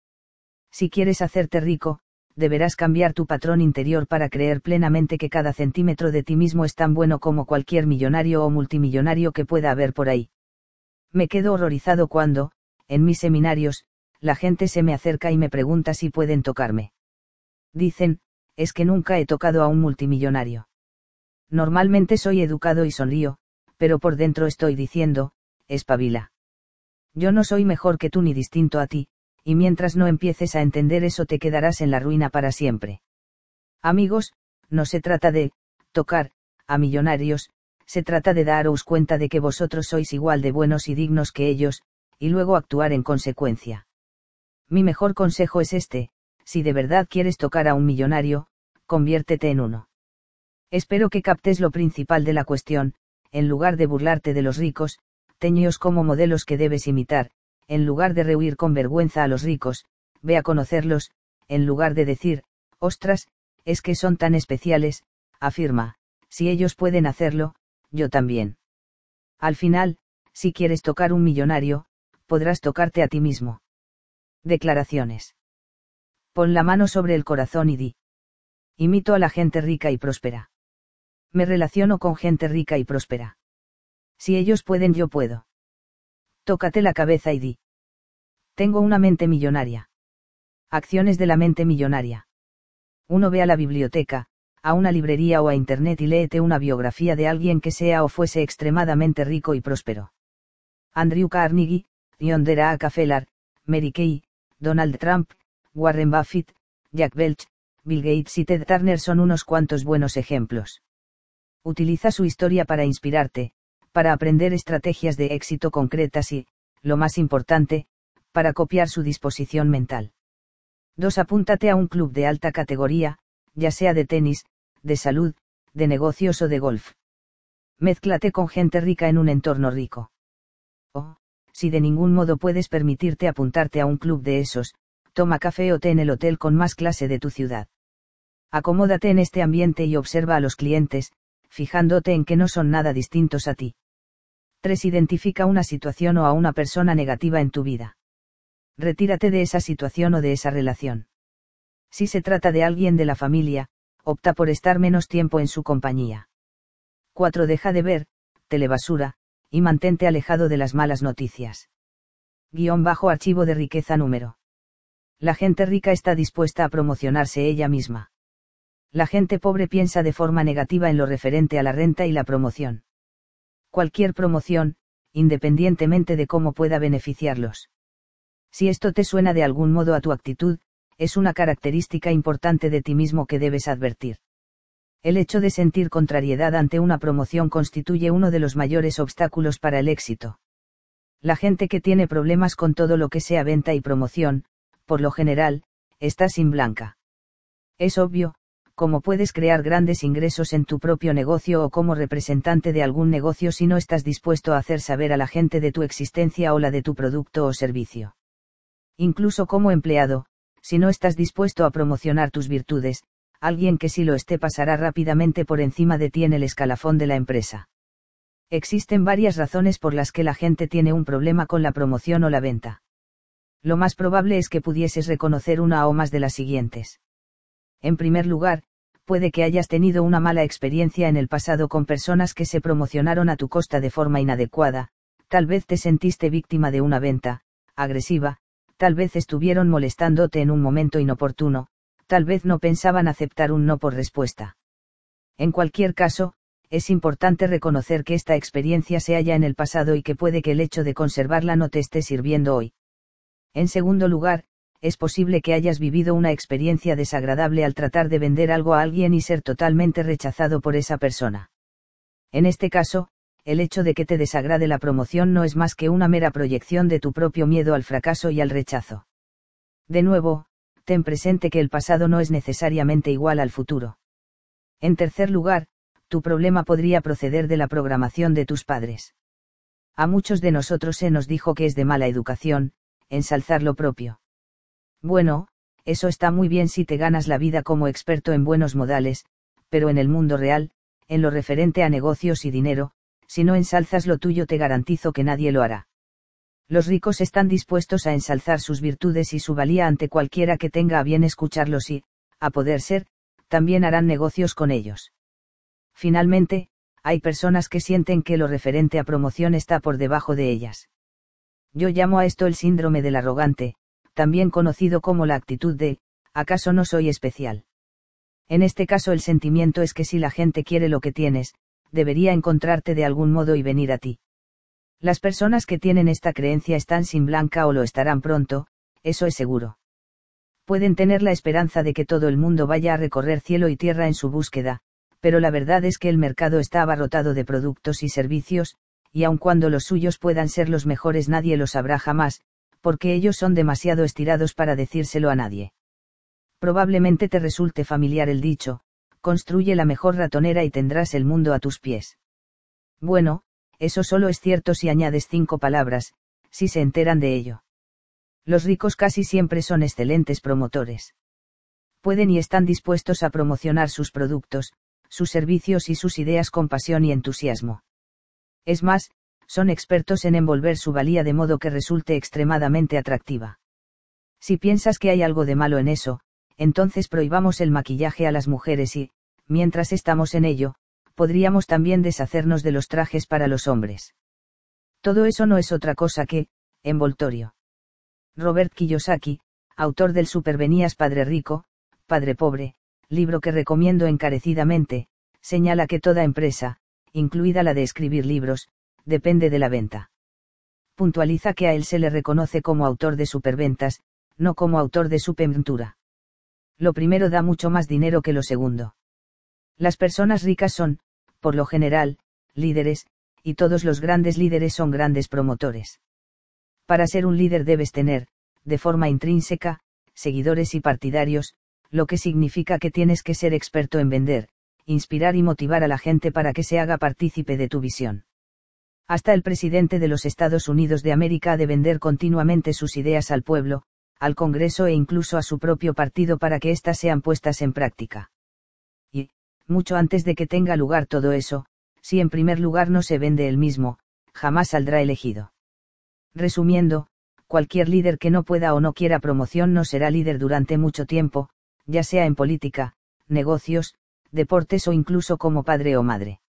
Si quieres hacerte rico, deberás cambiar tu patrón interior para creer plenamente que cada centímetro de ti mismo es tan bueno como cualquier millonario o multimillonario que pueda haber por ahí. Me quedo horrorizado cuando, en mis seminarios, la gente se me acerca y me pregunta si pueden tocarme. Dicen, es que nunca he tocado a un multimillonario. Normalmente soy educado y sonrío, pero por dentro estoy diciendo, espabila. Yo no soy mejor que tú ni distinto a ti, y mientras no empieces a entender eso te quedarás en la ruina para siempre. Amigos, no se trata de, tocar, a millonarios, se trata de daros cuenta de que vosotros sois igual de buenos y dignos que ellos, y luego actuar en consecuencia. Mi mejor consejo es este, si de verdad quieres tocar a un millonario, conviértete en uno. Espero que captes lo principal de la cuestión, en lugar de burlarte de los ricos, teños como modelos que debes imitar, en lugar de rehuir con vergüenza a los ricos, ve a conocerlos, en lugar de decir, ostras, es que son tan especiales, afirma, si ellos pueden hacerlo, yo también. Al final, si quieres tocar un millonario, podrás tocarte a ti mismo. Declaraciones. Pon la mano sobre el corazón y di. Imito a la gente rica y próspera. Me relaciono con gente rica y próspera. Si ellos pueden, yo puedo. Tócate la cabeza y di. Tengo una mente millonaria. Acciones de la mente millonaria. Uno ve a la biblioteca, a una librería o a internet y léete una biografía de alguien que sea o fuese extremadamente rico y próspero. Andrew Carnegie, Yondera Rockefeller, Mary Kay, Donald Trump, Warren Buffett, Jack Welch, Bill Gates y Ted Turner son unos cuantos buenos ejemplos. Utiliza su historia para inspirarte, para aprender estrategias de éxito concretas y, lo más importante, para copiar su disposición mental. 2. Apúntate a un club de alta categoría, ya sea de tenis, de salud, de negocios o de golf. Mézclate con gente rica en un entorno rico. O, si de ningún modo puedes permitirte apuntarte a un club de esos, toma café o té en el hotel con más clase de tu ciudad. Acomódate en este ambiente y observa a los clientes, fijándote en que no son nada distintos a ti. 3. Identifica una situación o a una persona negativa en tu vida. Retírate de esa situación o de esa relación. Si se trata de alguien de la familia, opta por estar menos tiempo en su compañía. 4. Deja de ver, telebasura, y mantente alejado de las malas noticias. Guión bajo archivo de riqueza número. La gente rica está dispuesta a promocionarse ella misma. La gente pobre piensa de forma negativa en lo referente a la renta y la promoción cualquier promoción, independientemente de cómo pueda beneficiarlos. Si esto te suena de algún modo a tu actitud, es una característica importante de ti mismo que debes advertir. El hecho de sentir contrariedad ante una promoción constituye uno de los mayores obstáculos para el éxito. La gente que tiene problemas con todo lo que sea venta y promoción, por lo general, está sin blanca. Es obvio, cómo puedes crear grandes ingresos en tu propio negocio o como representante de algún negocio si no estás dispuesto a hacer saber a la gente de tu existencia o la de tu producto o servicio. Incluso como empleado, si no estás dispuesto a promocionar tus virtudes, alguien que si lo esté pasará rápidamente por encima de ti en el escalafón de la empresa. Existen varias razones por las que la gente tiene un problema con la promoción o la venta. Lo más probable es que pudieses reconocer una o más de las siguientes. En primer lugar, puede que hayas tenido una mala experiencia en el pasado con personas que se promocionaron a tu costa de forma inadecuada, tal vez te sentiste víctima de una venta, agresiva, tal vez estuvieron molestándote en un momento inoportuno, tal vez no pensaban aceptar un no por respuesta. En cualquier caso, es importante reconocer que esta experiencia se halla en el pasado y que puede que el hecho de conservarla no te esté sirviendo hoy. En segundo lugar, es posible que hayas vivido una experiencia desagradable al tratar de vender algo a alguien y ser totalmente rechazado por esa persona. En este caso, el hecho de que te desagrade la promoción no es más que una mera proyección de tu propio miedo al fracaso y al rechazo. De nuevo, ten presente que el pasado no es necesariamente igual al futuro. En tercer lugar, tu problema podría proceder de la programación de tus padres. A muchos de nosotros se nos dijo que es de mala educación, ensalzar lo propio. Bueno, eso está muy bien si te ganas la vida como experto en buenos modales, pero en el mundo real, en lo referente a negocios y dinero, si no ensalzas lo tuyo te garantizo que nadie lo hará. Los ricos están dispuestos a ensalzar sus virtudes y su valía ante cualquiera que tenga a bien escucharlos y, a poder ser, también harán negocios con ellos. Finalmente, hay personas que sienten que lo referente a promoción está por debajo de ellas. Yo llamo a esto el síndrome del arrogante, también conocido como la actitud de, ¿acaso no soy especial? En este caso el sentimiento es que si la gente quiere lo que tienes, debería encontrarte de algún modo y venir a ti. Las personas que tienen esta creencia están sin blanca o lo estarán pronto, eso es seguro. Pueden tener la esperanza de que todo el mundo vaya a recorrer cielo y tierra en su búsqueda, pero la verdad es que el mercado está abarrotado de productos y servicios, y aun cuando los suyos puedan ser los mejores nadie los sabrá jamás, porque ellos son demasiado estirados para decírselo a nadie. Probablemente te resulte familiar el dicho, construye la mejor ratonera y tendrás el mundo a tus pies. Bueno, eso solo es cierto si añades cinco palabras, si se enteran de ello. Los ricos casi siempre son excelentes promotores. Pueden y están dispuestos a promocionar sus productos, sus servicios y sus ideas con pasión y entusiasmo. Es más, son expertos en envolver su valía de modo que resulte extremadamente atractiva. Si piensas que hay algo de malo en eso, entonces prohibamos el maquillaje a las mujeres y, mientras estamos en ello, podríamos también deshacernos de los trajes para los hombres. Todo eso no es otra cosa que, envoltorio. Robert Kiyosaki, autor del Supervenías Padre Rico, Padre Pobre, libro que recomiendo encarecidamente, señala que toda empresa, incluida la de escribir libros, depende de la venta. Puntualiza que a él se le reconoce como autor de superventas, no como autor de superventura. Lo primero da mucho más dinero que lo segundo. Las personas ricas son, por lo general, líderes, y todos los grandes líderes son grandes promotores. Para ser un líder debes tener, de forma intrínseca, seguidores y partidarios, lo que significa que tienes que ser experto en vender, inspirar y motivar a la gente para que se haga partícipe de tu visión. Hasta el presidente de los Estados Unidos de América ha de vender continuamente sus ideas al pueblo, al Congreso e incluso a su propio partido para que éstas sean puestas en práctica. Y, mucho antes de que tenga lugar todo eso, si en primer lugar no se vende él mismo, jamás saldrá elegido. Resumiendo, cualquier líder que no pueda o no quiera promoción no será líder durante mucho tiempo, ya sea en política, negocios, deportes o incluso como padre o madre.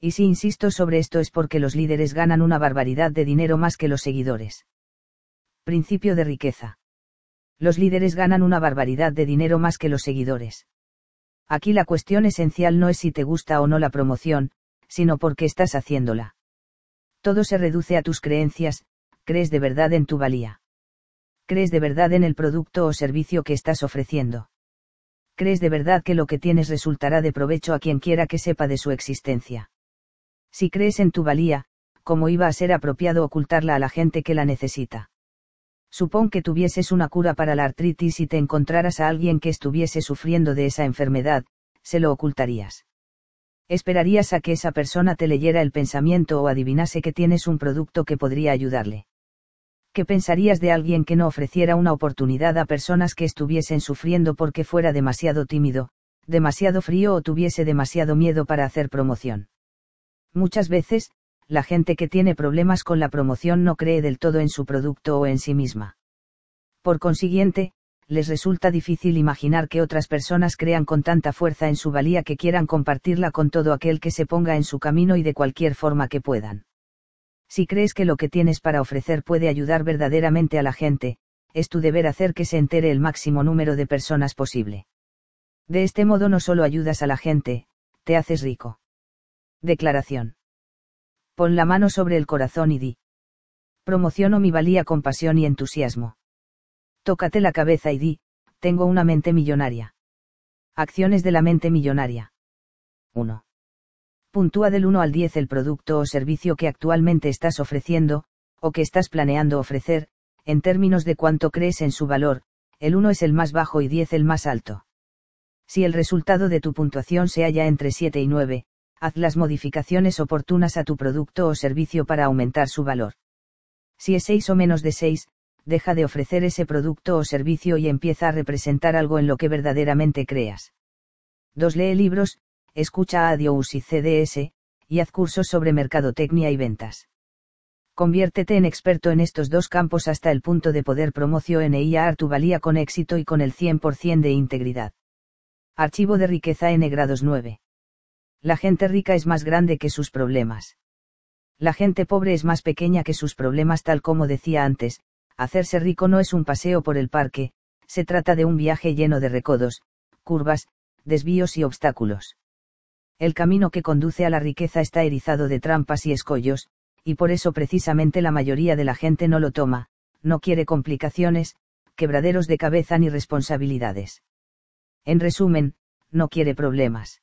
Y si insisto sobre esto es porque los líderes ganan una barbaridad de dinero más que los seguidores. Principio de riqueza. Los líderes ganan una barbaridad de dinero más que los seguidores. Aquí la cuestión esencial no es si te gusta o no la promoción, sino por qué estás haciéndola. Todo se reduce a tus creencias, crees de verdad en tu valía. Crees de verdad en el producto o servicio que estás ofreciendo. Crees de verdad que lo que tienes resultará de provecho a quien quiera que sepa de su existencia. Si crees en tu valía, ¿cómo iba a ser apropiado ocultarla a la gente que la necesita? Supón que tuvieses una cura para la artritis y te encontraras a alguien que estuviese sufriendo de esa enfermedad, se lo ocultarías. Esperarías a que esa persona te leyera el pensamiento o adivinase que tienes un producto que podría ayudarle. ¿Qué pensarías de alguien que no ofreciera una oportunidad a personas que estuviesen sufriendo porque fuera demasiado tímido, demasiado frío o tuviese demasiado miedo para hacer promoción. Muchas veces, la gente que tiene problemas con la promoción no cree del todo en su producto o en sí misma. Por consiguiente, les resulta difícil imaginar que otras personas crean con tanta fuerza en su valía que quieran compartirla con todo aquel que se ponga en su camino y de cualquier forma que puedan. Si crees que lo que tienes para ofrecer puede ayudar verdaderamente a la gente, es tu deber hacer que se entere el máximo número de personas posible. De este modo no solo ayudas a la gente, te haces rico. Declaración. Pon la mano sobre el corazón y di. Promociono mi valía con pasión y entusiasmo. Tócate la cabeza y di, tengo una mente millonaria. Acciones de la mente millonaria. 1. Puntúa del 1 al 10 el producto o servicio que actualmente estás ofreciendo, o que estás planeando ofrecer, en términos de cuánto crees en su valor, el 1 es el más bajo y 10 el más alto. Si el resultado de tu puntuación se halla entre 7 y 9, haz las modificaciones oportunas a tu producto o servicio para aumentar su valor. Si es 6 o menos de 6, deja de ofrecer ese producto o servicio y empieza a representar algo en lo que verdaderamente creas. 2. Lee libros, escucha audios y CDS, y haz cursos sobre mercadotecnia y ventas. Conviértete en experto en estos dos campos hasta el punto de poder promocionar tu valía con éxito y con el 100% de integridad. Archivo de riqueza N grados 9. La gente rica es más grande que sus problemas. La gente pobre es más pequeña que sus problemas tal como decía antes, hacerse rico no es un paseo por el parque, se trata de un viaje lleno de recodos, curvas, desvíos y obstáculos. El camino que conduce a la riqueza está erizado de trampas y escollos, y por eso precisamente la mayoría de la gente no lo toma, no quiere complicaciones, quebraderos de cabeza ni responsabilidades. En resumen, no quiere problemas.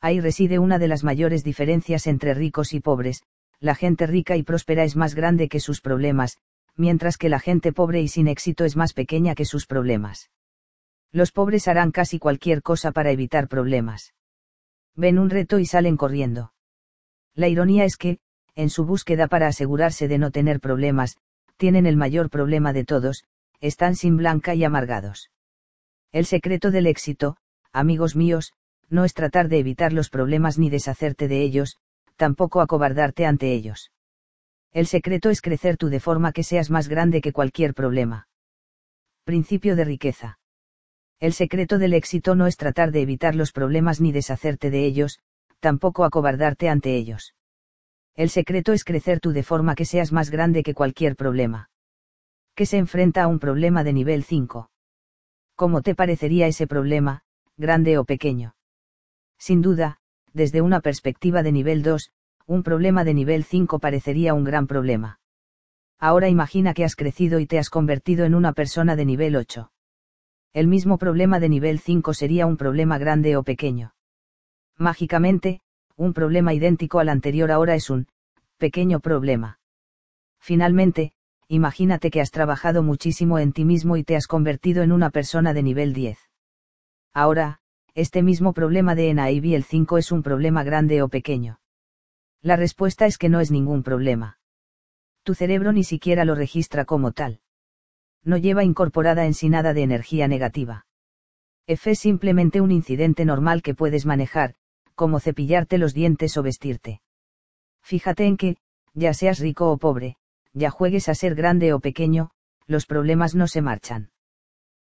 Ahí reside una de las mayores diferencias entre ricos y pobres, la gente rica y próspera es más grande que sus problemas, mientras que la gente pobre y sin éxito es más pequeña que sus problemas. Los pobres harán casi cualquier cosa para evitar problemas. Ven un reto y salen corriendo. La ironía es que, en su búsqueda para asegurarse de no tener problemas, tienen el mayor problema de todos, están sin blanca y amargados. El secreto del éxito, amigos míos, no es tratar de evitar los problemas ni deshacerte de ellos, tampoco acobardarte ante ellos. El secreto es crecer tú de forma que seas más grande que cualquier problema. Principio de riqueza. El secreto del éxito no es tratar de evitar los problemas ni deshacerte de ellos, tampoco acobardarte ante ellos. El secreto es crecer tú de forma que seas más grande que cualquier problema. Que se enfrenta a un problema de nivel 5. ¿Cómo te parecería ese problema, grande o pequeño? Sin duda, desde una perspectiva de nivel 2, un problema de nivel 5 parecería un gran problema. Ahora imagina que has crecido y te has convertido en una persona de nivel 8. El mismo problema de nivel 5 sería un problema grande o pequeño. Mágicamente, un problema idéntico al anterior ahora es un pequeño problema. Finalmente, imagínate que has trabajado muchísimo en ti mismo y te has convertido en una persona de nivel 10. Ahora, este mismo problema de NIV el 5 es un problema grande o pequeño. La respuesta es que no es ningún problema. Tu cerebro ni siquiera lo registra como tal. No lleva incorporada en sí nada de energía negativa. F es simplemente un incidente normal que puedes manejar, como cepillarte los dientes o vestirte. Fíjate en que, ya seas rico o pobre, ya juegues a ser grande o pequeño, los problemas no se marchan.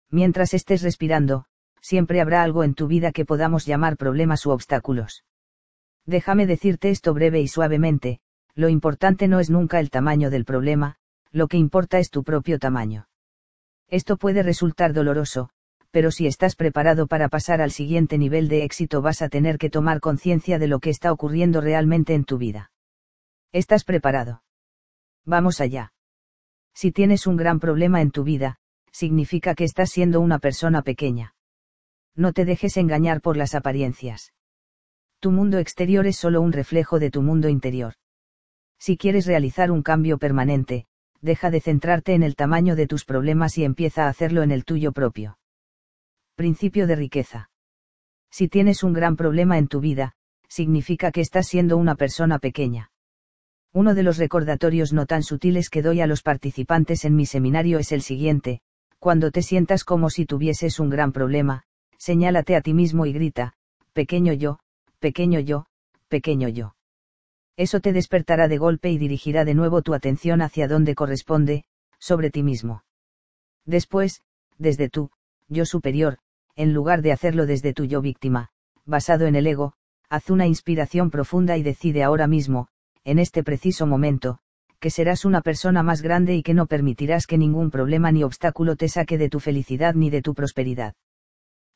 Mientras estés respirando, siempre habrá algo en tu vida que podamos llamar problemas u obstáculos. Déjame decirte esto breve y suavemente, lo importante no es nunca el tamaño del problema, lo que importa es tu propio tamaño. Esto puede resultar doloroso, pero si estás preparado para pasar al siguiente nivel de éxito vas a tener que tomar conciencia de lo que está ocurriendo realmente en tu vida. ¿Estás preparado? Vamos allá. Si tienes un gran problema en tu vida, significa que estás siendo una persona pequeña. No te dejes engañar por las apariencias. Tu mundo exterior es solo un reflejo de tu mundo interior. Si quieres realizar un cambio permanente, deja de centrarte en el tamaño de tus problemas y empieza a hacerlo en el tuyo propio. Principio de riqueza. Si tienes un gran problema en tu vida, significa que estás siendo una persona pequeña. Uno de los recordatorios no tan sutiles que doy a los participantes en mi seminario es el siguiente, cuando te sientas como si tuvieses un gran problema, señálate a ti mismo y grita, pequeño yo, pequeño yo, pequeño yo. Eso te despertará de golpe y dirigirá de nuevo tu atención hacia donde corresponde, sobre ti mismo. Después, desde tú, yo superior, en lugar de hacerlo desde tu yo víctima, basado en el ego, haz una inspiración profunda y decide ahora mismo, en este preciso momento, que serás una persona más grande y que no permitirás que ningún problema ni obstáculo te saque de tu felicidad ni de tu prosperidad.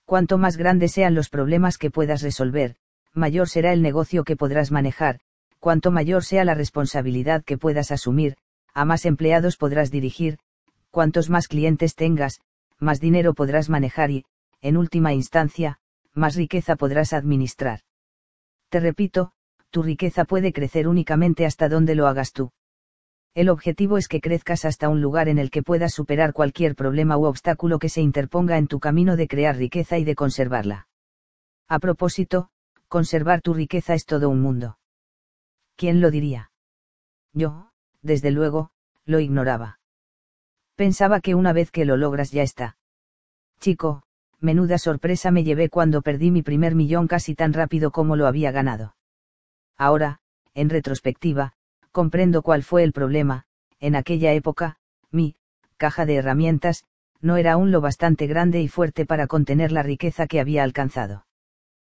Cuanto más grandes sean los problemas que puedas resolver, mayor será el negocio que podrás manejar, cuanto mayor sea la responsabilidad que puedas asumir, a más empleados podrás dirigir, cuantos más clientes tengas, más dinero podrás manejar y, en última instancia, más riqueza podrás administrar. Te repito, tu riqueza puede crecer únicamente hasta donde lo hagas tú. El objetivo es que crezcas hasta un lugar en el que puedas superar cualquier problema u obstáculo que se interponga en tu camino de crear riqueza y de conservarla. A propósito, conservar tu riqueza es todo un mundo. ¿Quién lo diría? Yo, desde luego, lo ignoraba. Pensaba que una vez que lo logras ya está. Chico, menuda sorpresa me llevé cuando perdí mi primer millón casi tan rápido como lo había ganado. Ahora, en retrospectiva, comprendo cuál fue el problema, en aquella época, mi, caja de herramientas, no era aún lo bastante grande y fuerte para contener la riqueza que había alcanzado.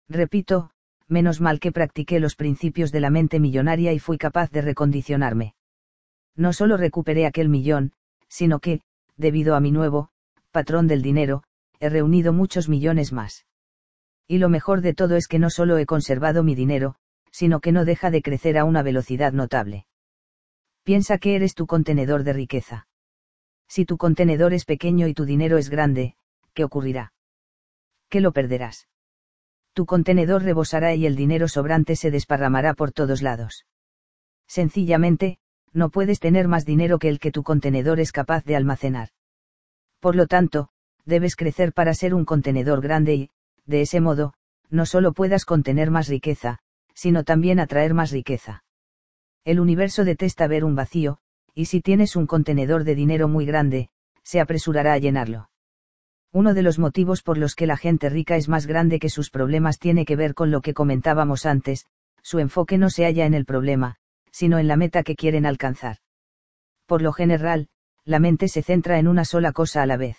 Repito, menos mal que practiqué los principios de la mente millonaria y fui capaz de recondicionarme. No solo recuperé aquel millón, sino que, debido a mi nuevo, patrón del dinero, he reunido muchos millones más. Y lo mejor de todo es que no solo he conservado mi dinero, sino que no deja de crecer a una velocidad notable. Piensa que eres tu contenedor de riqueza. Si tu contenedor es pequeño y tu dinero es grande, ¿qué ocurrirá? ¿Qué lo perderás? Tu contenedor rebosará y el dinero sobrante se desparramará por todos lados. Sencillamente, no puedes tener más dinero que el que tu contenedor es capaz de almacenar. Por lo tanto, debes crecer para ser un contenedor grande y, de ese modo, no solo puedas contener más riqueza, sino también atraer más riqueza. El universo detesta ver un vacío, y si tienes un contenedor de dinero muy grande, se apresurará a llenarlo. Uno de los motivos por los que la gente rica es más grande que sus problemas tiene que ver con lo que comentábamos antes, su enfoque no se halla en el problema, sino en la meta que quieren alcanzar. Por lo general, la mente se centra en una sola cosa a la vez.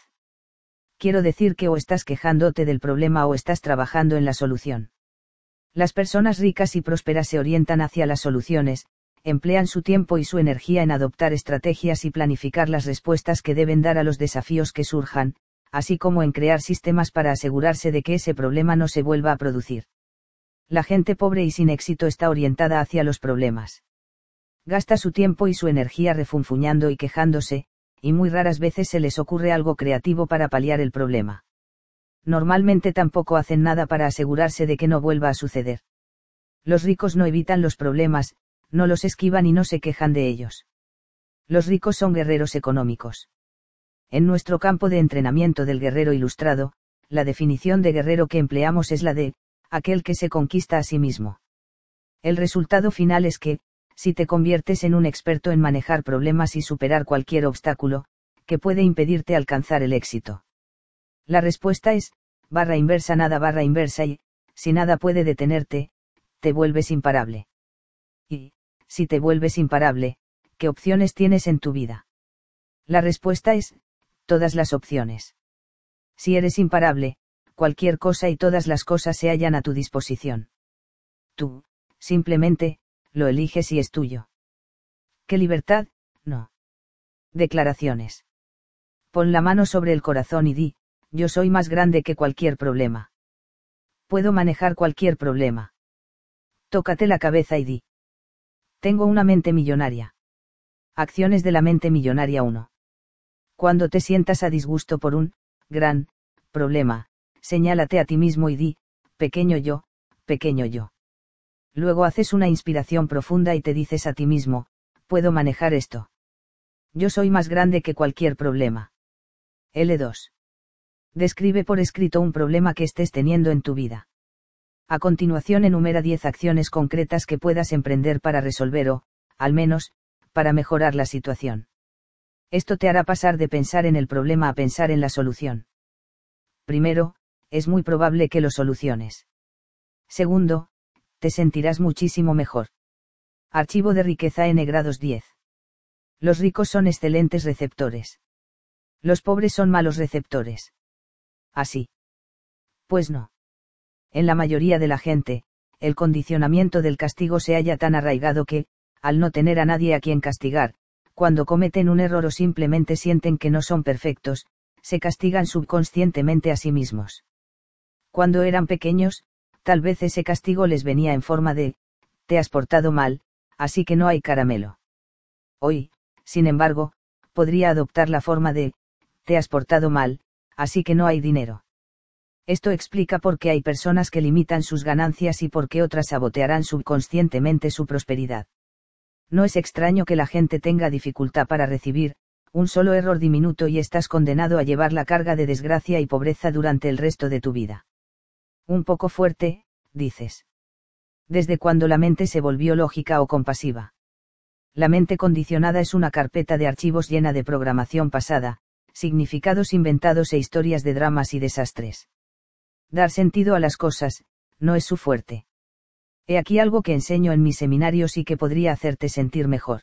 Quiero decir que o estás quejándote del problema o estás trabajando en la solución. Las personas ricas y prósperas se orientan hacia las soluciones, emplean su tiempo y su energía en adoptar estrategias y planificar las respuestas que deben dar a los desafíos que surjan, así como en crear sistemas para asegurarse de que ese problema no se vuelva a producir. La gente pobre y sin éxito está orientada hacia los problemas. Gasta su tiempo y su energía refunfuñando y quejándose, y muy raras veces se les ocurre algo creativo para paliar el problema normalmente tampoco hacen nada para asegurarse de que no vuelva a suceder. Los ricos no evitan los problemas, no los esquivan y no se quejan de ellos. Los ricos son guerreros económicos. En nuestro campo de entrenamiento del guerrero ilustrado, la definición de guerrero que empleamos es la de, aquel que se conquista a sí mismo. El resultado final es que, si te conviertes en un experto en manejar problemas y superar cualquier obstáculo, que puede impedirte alcanzar el éxito. La respuesta es, barra inversa nada barra inversa y, si nada puede detenerte, te vuelves imparable. Y, si te vuelves imparable, ¿qué opciones tienes en tu vida? La respuesta es, todas las opciones. Si eres imparable, cualquier cosa y todas las cosas se hallan a tu disposición. Tú, simplemente, lo eliges y es tuyo. ¿Qué libertad? No. Declaraciones. Pon la mano sobre el corazón y di, yo soy más grande que cualquier problema. Puedo manejar cualquier problema. Tócate la cabeza y di. Tengo una mente millonaria. Acciones de la mente millonaria 1. Cuando te sientas a disgusto por un, gran, problema, señálate a ti mismo y di, pequeño yo, pequeño yo. Luego haces una inspiración profunda y te dices a ti mismo, puedo manejar esto. Yo soy más grande que cualquier problema. L2. Describe por escrito un problema que estés teniendo en tu vida. A continuación enumera 10 acciones concretas que puedas emprender para resolver o, al menos, para mejorar la situación. Esto te hará pasar de pensar en el problema a pensar en la solución. Primero, es muy probable que lo soluciones. Segundo, te sentirás muchísimo mejor. Archivo de riqueza N grados 10. Los ricos son excelentes receptores. Los pobres son malos receptores. Así. Pues no. En la mayoría de la gente, el condicionamiento del castigo se halla tan arraigado que, al no tener a nadie a quien castigar, cuando cometen un error o simplemente sienten que no son perfectos, se castigan subconscientemente a sí mismos. Cuando eran pequeños, tal vez ese castigo les venía en forma de, te has portado mal, así que no hay caramelo. Hoy, sin embargo, podría adoptar la forma de, te has portado mal, así que no hay dinero. Esto explica por qué hay personas que limitan sus ganancias y por qué otras sabotearán subconscientemente su prosperidad. No es extraño que la gente tenga dificultad para recibir, un solo error diminuto y estás condenado a llevar la carga de desgracia y pobreza durante el resto de tu vida. Un poco fuerte, dices. Desde cuando la mente se volvió lógica o compasiva. La mente condicionada es una carpeta de archivos llena de programación pasada, significados inventados e historias de dramas y desastres. Dar sentido a las cosas, no es su fuerte. He aquí algo que enseño en mis seminarios y que podría hacerte sentir mejor.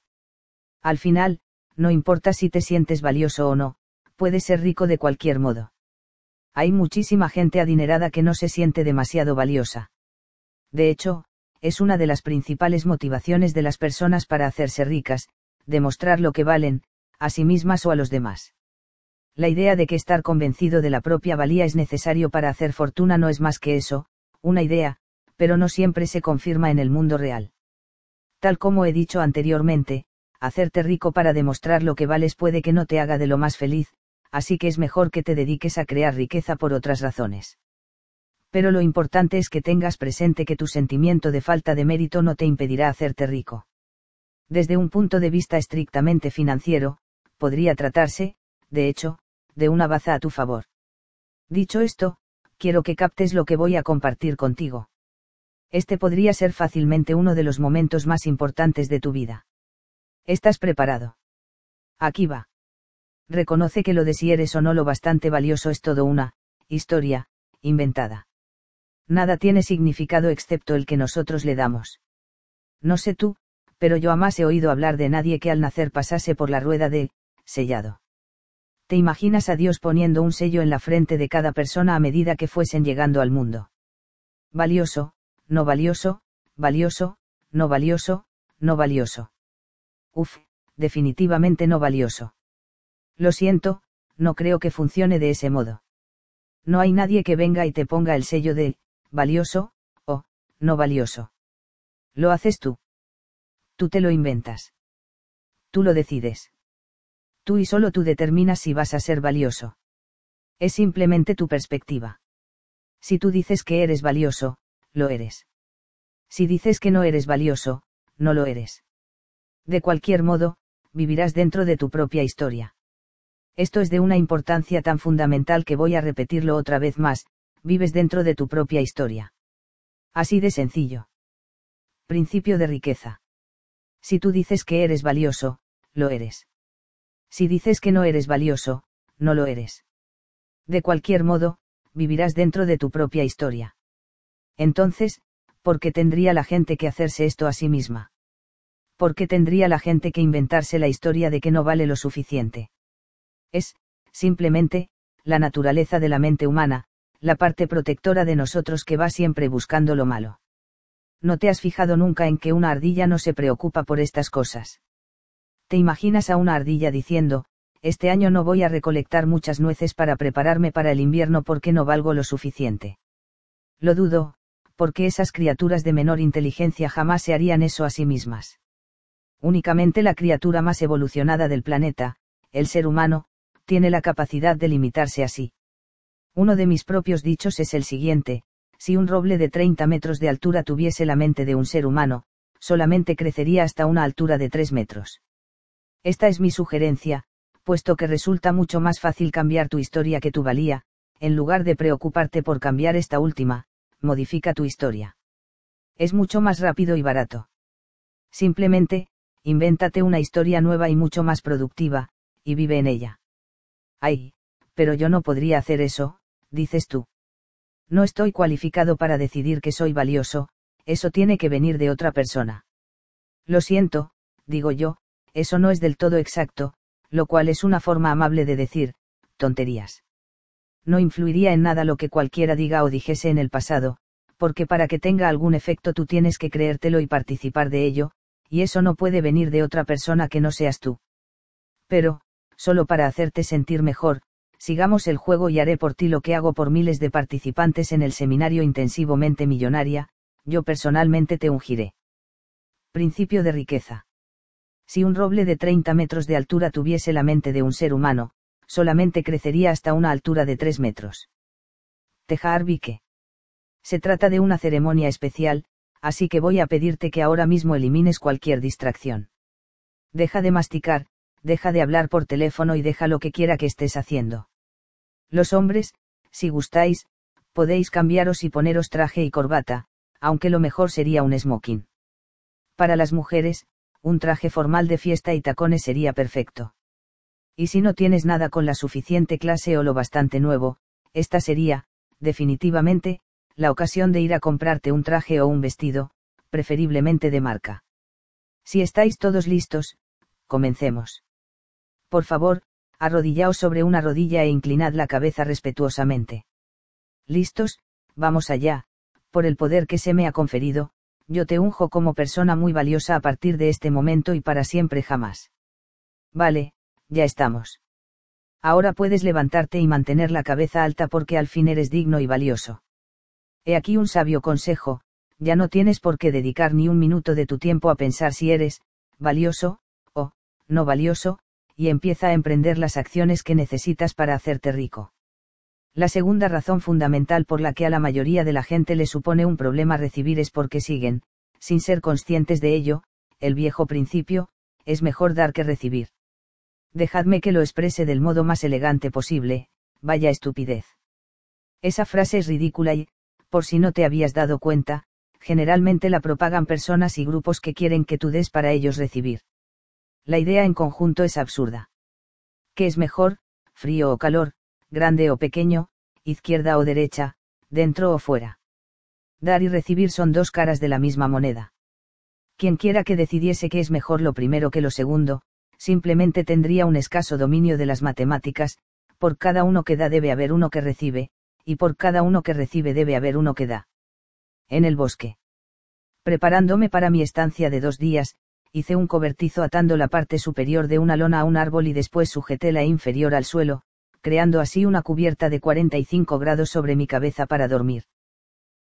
Al final, no importa si te sientes valioso o no, puedes ser rico de cualquier modo. Hay muchísima gente adinerada que no se siente demasiado valiosa. De hecho, es una de las principales motivaciones de las personas para hacerse ricas, demostrar lo que valen, a sí mismas o a los demás. La idea de que estar convencido de la propia valía es necesario para hacer fortuna no es más que eso, una idea, pero no siempre se confirma en el mundo real. Tal como he dicho anteriormente, hacerte rico para demostrar lo que vales puede que no te haga de lo más feliz, así que es mejor que te dediques a crear riqueza por otras razones pero lo importante es que tengas presente que tu sentimiento de falta de mérito no te impedirá hacerte rico. Desde un punto de vista estrictamente financiero, podría tratarse, de hecho, de una baza a tu favor. Dicho esto, quiero que captes lo que voy a compartir contigo. Este podría ser fácilmente uno de los momentos más importantes de tu vida. ¿Estás preparado? Aquí va. Reconoce que lo de si eres o no lo bastante valioso es todo una, historia, inventada nada tiene significado excepto el que nosotros le damos. No sé tú, pero yo jamás he oído hablar de nadie que al nacer pasase por la rueda de, sellado. ¿Te imaginas a Dios poniendo un sello en la frente de cada persona a medida que fuesen llegando al mundo? Valioso, no valioso, valioso, no valioso, no valioso. Uf, definitivamente no valioso. Lo siento, no creo que funcione de ese modo. No hay nadie que venga y te ponga el sello de, valioso, o, no valioso. Lo haces tú. Tú te lo inventas. Tú lo decides. Tú y solo tú determinas si vas a ser valioso. Es simplemente tu perspectiva. Si tú dices que eres valioso, lo eres. Si dices que no eres valioso, no lo eres. De cualquier modo, vivirás dentro de tu propia historia. Esto es de una importancia tan fundamental que voy a repetirlo otra vez más, vives dentro de tu propia historia. Así de sencillo. Principio de riqueza. Si tú dices que eres valioso, lo eres. Si dices que no eres valioso, no lo eres. De cualquier modo, vivirás dentro de tu propia historia. Entonces, ¿por qué tendría la gente que hacerse esto a sí misma? ¿Por qué tendría la gente que inventarse la historia de que no vale lo suficiente? Es, simplemente, la naturaleza de la mente humana, la parte protectora de nosotros que va siempre buscando lo malo. ¿No te has fijado nunca en que una ardilla no se preocupa por estas cosas? ¿Te imaginas a una ardilla diciendo, este año no voy a recolectar muchas nueces para prepararme para el invierno porque no valgo lo suficiente? Lo dudo, porque esas criaturas de menor inteligencia jamás se harían eso a sí mismas. Únicamente la criatura más evolucionada del planeta, el ser humano, tiene la capacidad de limitarse así. Uno de mis propios dichos es el siguiente, si un roble de 30 metros de altura tuviese la mente de un ser humano, solamente crecería hasta una altura de 3 metros. Esta es mi sugerencia, puesto que resulta mucho más fácil cambiar tu historia que tu valía, en lugar de preocuparte por cambiar esta última, modifica tu historia. Es mucho más rápido y barato. Simplemente, invéntate una historia nueva y mucho más productiva, y vive en ella. Ay, pero yo no podría hacer eso, dices tú. No estoy cualificado para decidir que soy valioso, eso tiene que venir de otra persona. Lo siento, digo yo, eso no es del todo exacto, lo cual es una forma amable de decir, tonterías. No influiría en nada lo que cualquiera diga o dijese en el pasado, porque para que tenga algún efecto tú tienes que creértelo y participar de ello, y eso no puede venir de otra persona que no seas tú. Pero, solo para hacerte sentir mejor, sigamos el juego y haré por ti lo que hago por miles de participantes en el seminario intensivamente millonaria, yo personalmente te ungiré. Principio de riqueza. Si un roble de 30 metros de altura tuviese la mente de un ser humano, solamente crecería hasta una altura de 3 metros. Tejar Vique. Se trata de una ceremonia especial, así que voy a pedirte que ahora mismo elimines cualquier distracción. Deja de masticar, deja de hablar por teléfono y deja lo que quiera que estés haciendo. Los hombres, si gustáis, podéis cambiaros y poneros traje y corbata, aunque lo mejor sería un smoking. Para las mujeres, un traje formal de fiesta y tacones sería perfecto. Y si no tienes nada con la suficiente clase o lo bastante nuevo, esta sería, definitivamente, la ocasión de ir a comprarte un traje o un vestido, preferiblemente de marca. Si estáis todos listos, comencemos. Por favor, arrodillaos sobre una rodilla e inclinad la cabeza respetuosamente. ¿Listos? Vamos allá, por el poder que se me ha conferido, yo te unjo como persona muy valiosa a partir de este momento y para siempre jamás. Vale, ya estamos. Ahora puedes levantarte y mantener la cabeza alta porque al fin eres digno y valioso. He aquí un sabio consejo, ya no tienes por qué dedicar ni un minuto de tu tiempo a pensar si eres, valioso, o, no valioso, y empieza a emprender las acciones que necesitas para hacerte rico. La segunda razón fundamental por la que a la mayoría de la gente le supone un problema recibir es porque siguen, sin ser conscientes de ello, el viejo principio, es mejor dar que recibir. Dejadme que lo exprese del modo más elegante posible, vaya estupidez. Esa frase es ridícula y, por si no te habías dado cuenta, generalmente la propagan personas y grupos que quieren que tú des para ellos recibir. La idea en conjunto es absurda. ¿Qué es mejor, frío o calor, grande o pequeño, izquierda o derecha, dentro o fuera? Dar y recibir son dos caras de la misma moneda. Quien quiera que decidiese qué es mejor lo primero que lo segundo, simplemente tendría un escaso dominio de las matemáticas, por cada uno que da debe haber uno que recibe, y por cada uno que recibe debe haber uno que da. En el bosque. Preparándome para mi estancia de dos días, hice un cobertizo atando la parte superior de una lona a un árbol y después sujeté la inferior al suelo, creando así una cubierta de 45 grados sobre mi cabeza para dormir.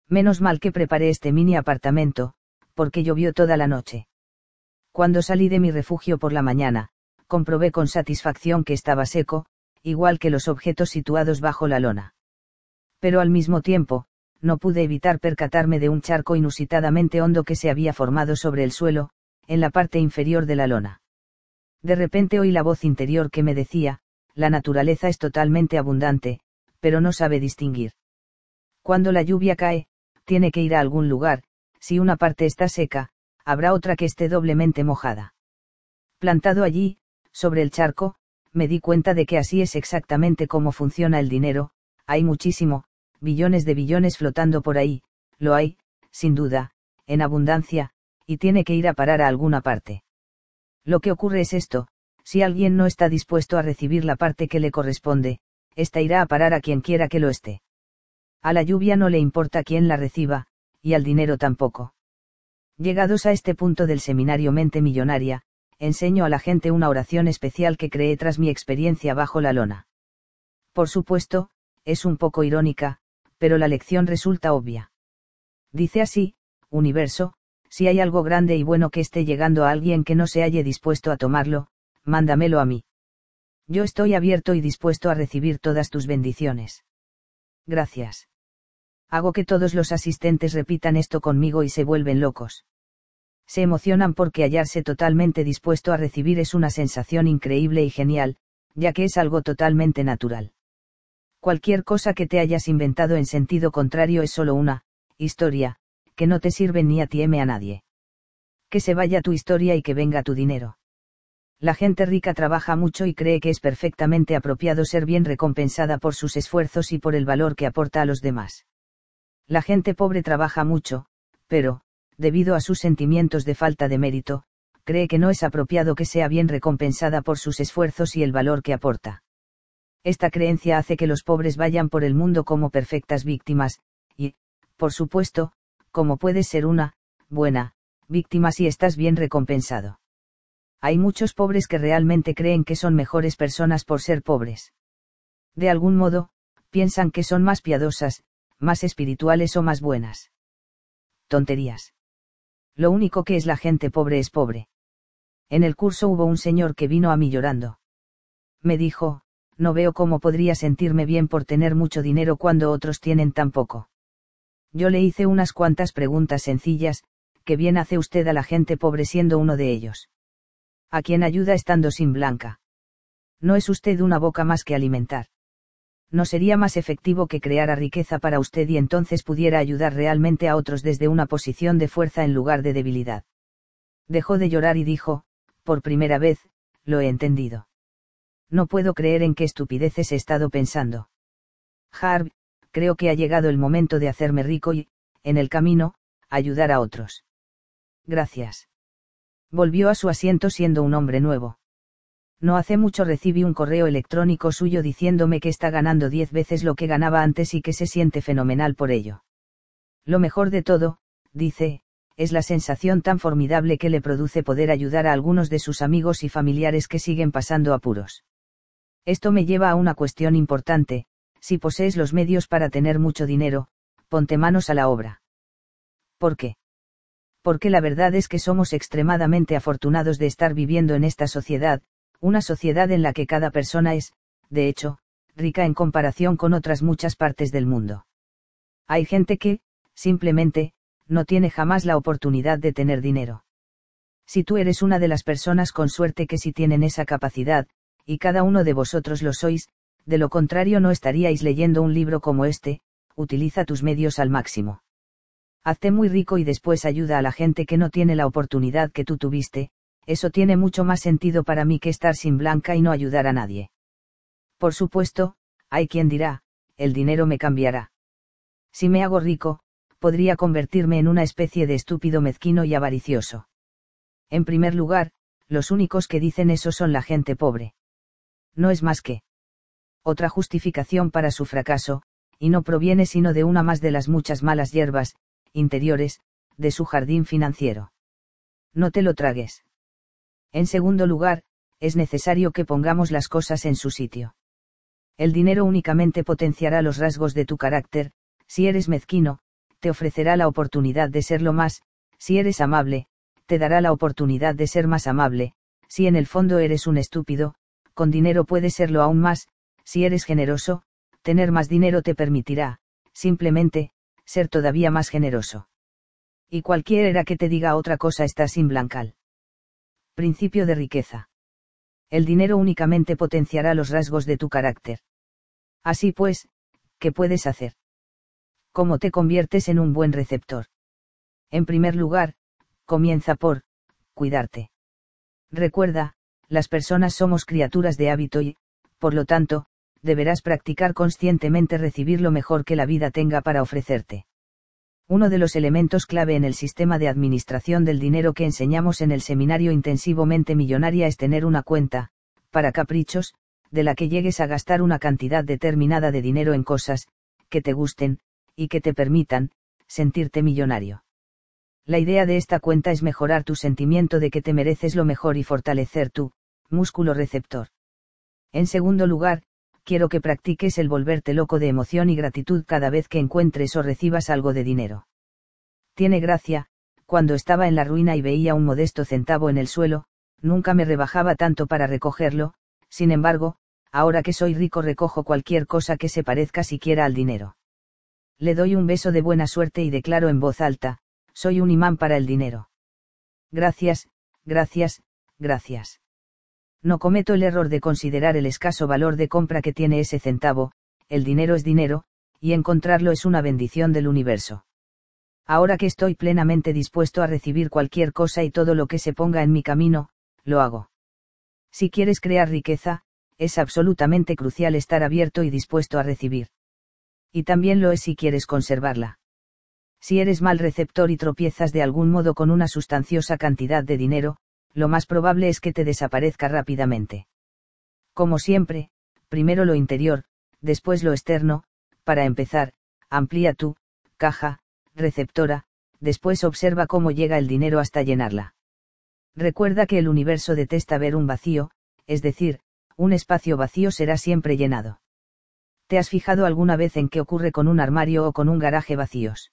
Menos mal que preparé este mini apartamento, porque llovió toda la noche. Cuando salí de mi refugio por la mañana, comprobé con satisfacción que estaba seco, igual que los objetos situados bajo la lona pero al mismo tiempo, no pude evitar percatarme de un charco inusitadamente hondo que se había formado sobre el suelo, en la parte inferior de la lona. De repente oí la voz interior que me decía, la naturaleza es totalmente abundante, pero no sabe distinguir. Cuando la lluvia cae, tiene que ir a algún lugar, si una parte está seca, habrá otra que esté doblemente mojada. Plantado allí, sobre el charco, me di cuenta de que así es exactamente cómo funciona el dinero, hay muchísimo, billones de billones flotando por ahí, lo hay, sin duda, en abundancia, y tiene que ir a parar a alguna parte. Lo que ocurre es esto, si alguien no está dispuesto a recibir la parte que le corresponde, ésta irá a parar a quien quiera que lo esté. A la lluvia no le importa quién la reciba, y al dinero tampoco. Llegados a este punto del seminario Mente Millonaria, enseño a la gente una oración especial que creé tras mi experiencia bajo la lona. Por supuesto, es un poco irónica, pero la lección resulta obvia. Dice así, universo, si hay algo grande y bueno que esté llegando a alguien que no se halle dispuesto a tomarlo, mándamelo a mí. Yo estoy abierto y dispuesto a recibir todas tus bendiciones. Gracias. Hago que todos los asistentes repitan esto conmigo y se vuelven locos. Se emocionan porque hallarse totalmente dispuesto a recibir es una sensación increíble y genial, ya que es algo totalmente natural. Cualquier cosa que te hayas inventado en sentido contrario es solo una, historia, que no te sirve ni a ti ni a nadie. Que se vaya tu historia y que venga tu dinero. La gente rica trabaja mucho y cree que es perfectamente apropiado ser bien recompensada por sus esfuerzos y por el valor que aporta a los demás. La gente pobre trabaja mucho, pero, debido a sus sentimientos de falta de mérito, cree que no es apropiado que sea bien recompensada por sus esfuerzos y el valor que aporta. Esta creencia hace que los pobres vayan por el mundo como perfectas víctimas, y, por supuesto, como puedes ser una, buena, víctima si estás bien recompensado. Hay muchos pobres que realmente creen que son mejores personas por ser pobres. De algún modo, piensan que son más piadosas, más espirituales o más buenas. Tonterías. Lo único que es la gente pobre es pobre. En el curso hubo un señor que vino a mí llorando. Me dijo, no veo cómo podría sentirme bien por tener mucho dinero cuando otros tienen tan poco. Yo le hice unas cuantas preguntas sencillas, ¿qué bien hace usted a la gente pobre siendo uno de ellos? ¿A quién ayuda estando sin blanca? No es usted una boca más que alimentar. No sería más efectivo que creara riqueza para usted y entonces pudiera ayudar realmente a otros desde una posición de fuerza en lugar de debilidad. Dejó de llorar y dijo, por primera vez, lo he entendido. No puedo creer en qué estupideces he estado pensando. Harv, creo que ha llegado el momento de hacerme rico y, en el camino, ayudar a otros. Gracias. Volvió a su asiento siendo un hombre nuevo. No hace mucho recibí un correo electrónico suyo diciéndome que está ganando diez veces lo que ganaba antes y que se siente fenomenal por ello. Lo mejor de todo, dice, es la sensación tan formidable que le produce poder ayudar a algunos de sus amigos y familiares que siguen pasando apuros. Esto me lleva a una cuestión importante, si posees los medios para tener mucho dinero, ponte manos a la obra. ¿Por qué? Porque la verdad es que somos extremadamente afortunados de estar viviendo en esta sociedad, una sociedad en la que cada persona es, de hecho, rica en comparación con otras muchas partes del mundo. Hay gente que, simplemente, no tiene jamás la oportunidad de tener dinero. Si tú eres una de las personas con suerte que sí tienen esa capacidad, y cada uno de vosotros lo sois, de lo contrario no estaríais leyendo un libro como este, utiliza tus medios al máximo. Hazte muy rico y después ayuda a la gente que no tiene la oportunidad que tú tuviste, eso tiene mucho más sentido para mí que estar sin blanca y no ayudar a nadie. Por supuesto, hay quien dirá, el dinero me cambiará. Si me hago rico, podría convertirme en una especie de estúpido mezquino y avaricioso. En primer lugar, los únicos que dicen eso son la gente pobre. No es más que otra justificación para su fracaso, y no proviene sino de una más de las muchas malas hierbas, interiores, de su jardín financiero. No te lo tragues. En segundo lugar, es necesario que pongamos las cosas en su sitio. El dinero únicamente potenciará los rasgos de tu carácter, si eres mezquino, te ofrecerá la oportunidad de serlo más, si eres amable, te dará la oportunidad de ser más amable, si en el fondo eres un estúpido, con dinero puedes serlo aún más, si eres generoso, tener más dinero te permitirá, simplemente, ser todavía más generoso. Y cualquiera que te diga otra cosa está sin blancal. Principio de riqueza. El dinero únicamente potenciará los rasgos de tu carácter. Así pues, ¿qué puedes hacer? ¿Cómo te conviertes en un buen receptor? En primer lugar, comienza por, cuidarte. Recuerda, las personas somos criaturas de hábito y, por lo tanto, deberás practicar conscientemente recibir lo mejor que la vida tenga para ofrecerte. Uno de los elementos clave en el sistema de administración del dinero que enseñamos en el seminario intensivo Mente Millonaria es tener una cuenta, para caprichos, de la que llegues a gastar una cantidad determinada de dinero en cosas, que te gusten, y que te permitan, sentirte millonario. La idea de esta cuenta es mejorar tu sentimiento de que te mereces lo mejor y fortalecer tu músculo receptor. En segundo lugar, quiero que practiques el volverte loco de emoción y gratitud cada vez que encuentres o recibas algo de dinero. Tiene gracia, cuando estaba en la ruina y veía un modesto centavo en el suelo, nunca me rebajaba tanto para recogerlo, sin embargo, ahora que soy rico recojo cualquier cosa que se parezca siquiera al dinero. Le doy un beso de buena suerte y declaro en voz alta, soy un imán para el dinero. Gracias, gracias, gracias. No cometo el error de considerar el escaso valor de compra que tiene ese centavo, el dinero es dinero, y encontrarlo es una bendición del universo. Ahora que estoy plenamente dispuesto a recibir cualquier cosa y todo lo que se ponga en mi camino, lo hago. Si quieres crear riqueza, es absolutamente crucial estar abierto y dispuesto a recibir y también lo es si quieres conservarla. Si eres mal receptor y tropiezas de algún modo con una sustanciosa cantidad de dinero, lo más probable es que te desaparezca rápidamente. Como siempre, primero lo interior, después lo externo, para empezar, amplía tu caja receptora, después observa cómo llega el dinero hasta llenarla. Recuerda que el universo detesta ver un vacío, es decir, un espacio vacío será siempre llenado. ¿Te has fijado alguna vez en qué ocurre con un armario o con un garaje vacíos?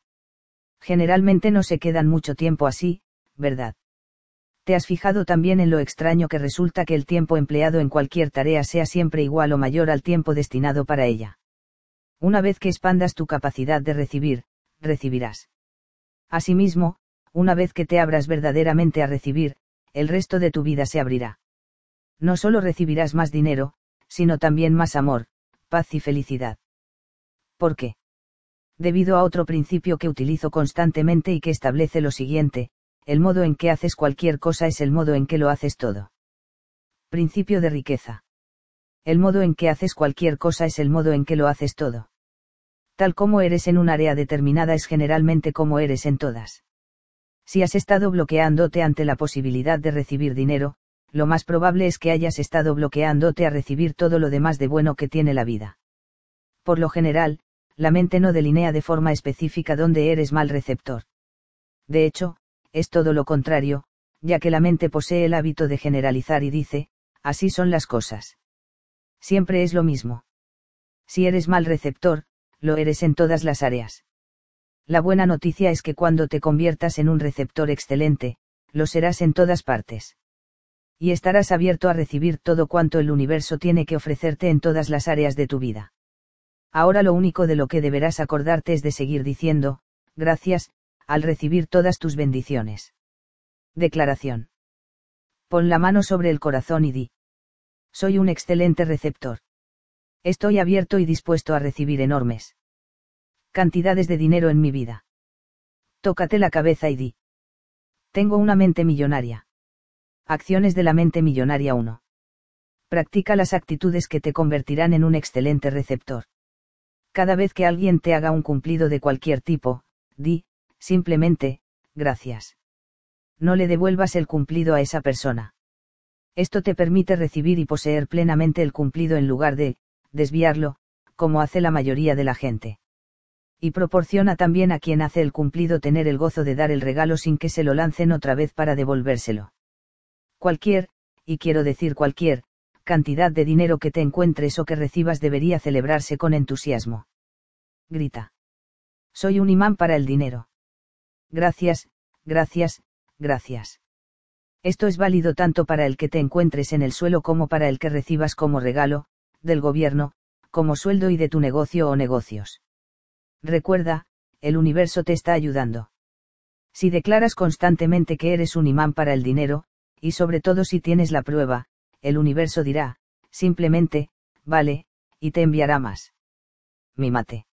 Generalmente no se quedan mucho tiempo así, ¿verdad? ¿Te has fijado también en lo extraño que resulta que el tiempo empleado en cualquier tarea sea siempre igual o mayor al tiempo destinado para ella? Una vez que expandas tu capacidad de recibir, recibirás. Asimismo, una vez que te abras verdaderamente a recibir, el resto de tu vida se abrirá. No solo recibirás más dinero, sino también más amor, paz y felicidad. ¿Por qué? Debido a otro principio que utilizo constantemente y que establece lo siguiente, el modo en que haces cualquier cosa es el modo en que lo haces todo. Principio de riqueza. El modo en que haces cualquier cosa es el modo en que lo haces todo. Tal como eres en un área determinada es generalmente como eres en todas. Si has estado bloqueándote ante la posibilidad de recibir dinero, lo más probable es que hayas estado bloqueándote a recibir todo lo demás de bueno que tiene la vida. Por lo general, la mente no delinea de forma específica dónde eres mal receptor. De hecho, es todo lo contrario, ya que la mente posee el hábito de generalizar y dice, así son las cosas. Siempre es lo mismo. Si eres mal receptor, lo eres en todas las áreas. La buena noticia es que cuando te conviertas en un receptor excelente, lo serás en todas partes. Y estarás abierto a recibir todo cuanto el universo tiene que ofrecerte en todas las áreas de tu vida. Ahora lo único de lo que deberás acordarte es de seguir diciendo, gracias, al recibir todas tus bendiciones. Declaración. Pon la mano sobre el corazón y di. Soy un excelente receptor. Estoy abierto y dispuesto a recibir enormes cantidades de dinero en mi vida. Tócate la cabeza y di. Tengo una mente millonaria. Acciones de la mente millonaria 1. Practica las actitudes que te convertirán en un excelente receptor. Cada vez que alguien te haga un cumplido de cualquier tipo, di, simplemente, gracias. No le devuelvas el cumplido a esa persona. Esto te permite recibir y poseer plenamente el cumplido en lugar de, desviarlo, como hace la mayoría de la gente. Y proporciona también a quien hace el cumplido tener el gozo de dar el regalo sin que se lo lancen otra vez para devolvérselo. Cualquier, y quiero decir cualquier, cantidad de dinero que te encuentres o que recibas debería celebrarse con entusiasmo. Grita. Soy un imán para el dinero. Gracias, gracias, gracias. Esto es válido tanto para el que te encuentres en el suelo como para el que recibas como regalo, del gobierno, como sueldo y de tu negocio o negocios. Recuerda, el universo te está ayudando. Si declaras constantemente que eres un imán para el dinero, y sobre todo si tienes la prueba, el universo dirá, simplemente, vale, y te enviará más. Mímate.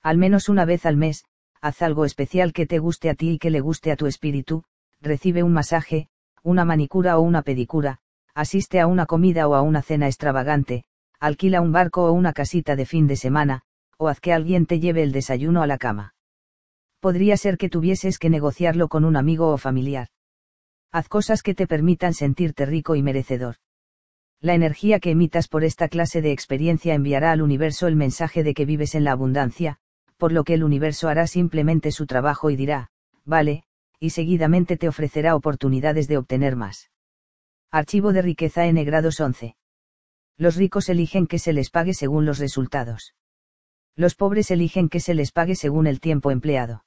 Al menos una vez al mes, haz algo especial que te guste a ti y que le guste a tu espíritu, recibe un masaje, una manicura o una pedicura, asiste a una comida o a una cena extravagante, alquila un barco o una casita de fin de semana, o haz que alguien te lleve el desayuno a la cama. Podría ser que tuvieses que negociarlo con un amigo o familiar. Haz cosas que te permitan sentirte rico y merecedor. La energía que emitas por esta clase de experiencia enviará al universo el mensaje de que vives en la abundancia, por lo que el universo hará simplemente su trabajo y dirá, vale, y seguidamente te ofrecerá oportunidades de obtener más. Archivo de riqueza N grados 11 los ricos eligen que se les pague según los resultados. Los pobres eligen que se les pague según el tiempo empleado.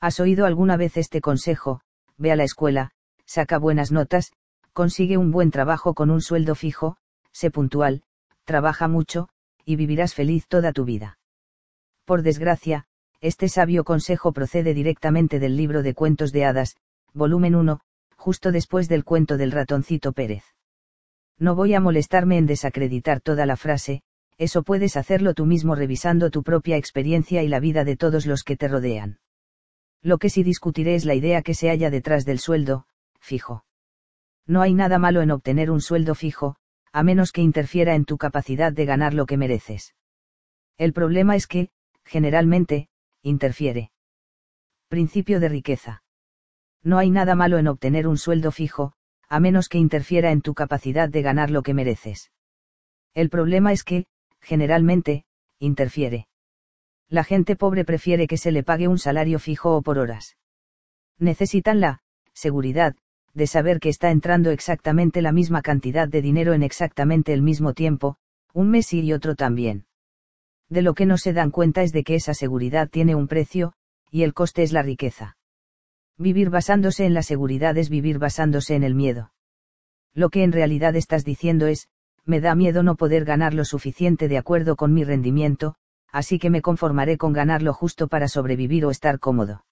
¿Has oído alguna vez este consejo? Ve a la escuela, saca buenas notas, consigue un buen trabajo con un sueldo fijo, sé puntual, trabaja mucho, y vivirás feliz toda tu vida. Por desgracia, este sabio consejo procede directamente del libro de cuentos de hadas, volumen 1, justo después del cuento del ratoncito Pérez. No voy a molestarme en desacreditar toda la frase, eso puedes hacerlo tú mismo revisando tu propia experiencia y la vida de todos los que te rodean. Lo que sí discutiré es la idea que se halla detrás del sueldo, fijo. No hay nada malo en obtener un sueldo fijo, a menos que interfiera en tu capacidad de ganar lo que mereces. El problema es que, generalmente, interfiere. Principio de riqueza. No hay nada malo en obtener un sueldo fijo, a menos que interfiera en tu capacidad de ganar lo que mereces. El problema es que, generalmente, interfiere. La gente pobre prefiere que se le pague un salario fijo o por horas. Necesitan la seguridad de saber que está entrando exactamente la misma cantidad de dinero en exactamente el mismo tiempo, un mes y otro también. De lo que no se dan cuenta es de que esa seguridad tiene un precio, y el coste es la riqueza. Vivir basándose en la seguridad es vivir basándose en el miedo. Lo que en realidad estás diciendo es, me da miedo no poder ganar lo suficiente de acuerdo con mi rendimiento, así que me conformaré con ganar lo justo para sobrevivir o estar cómodo.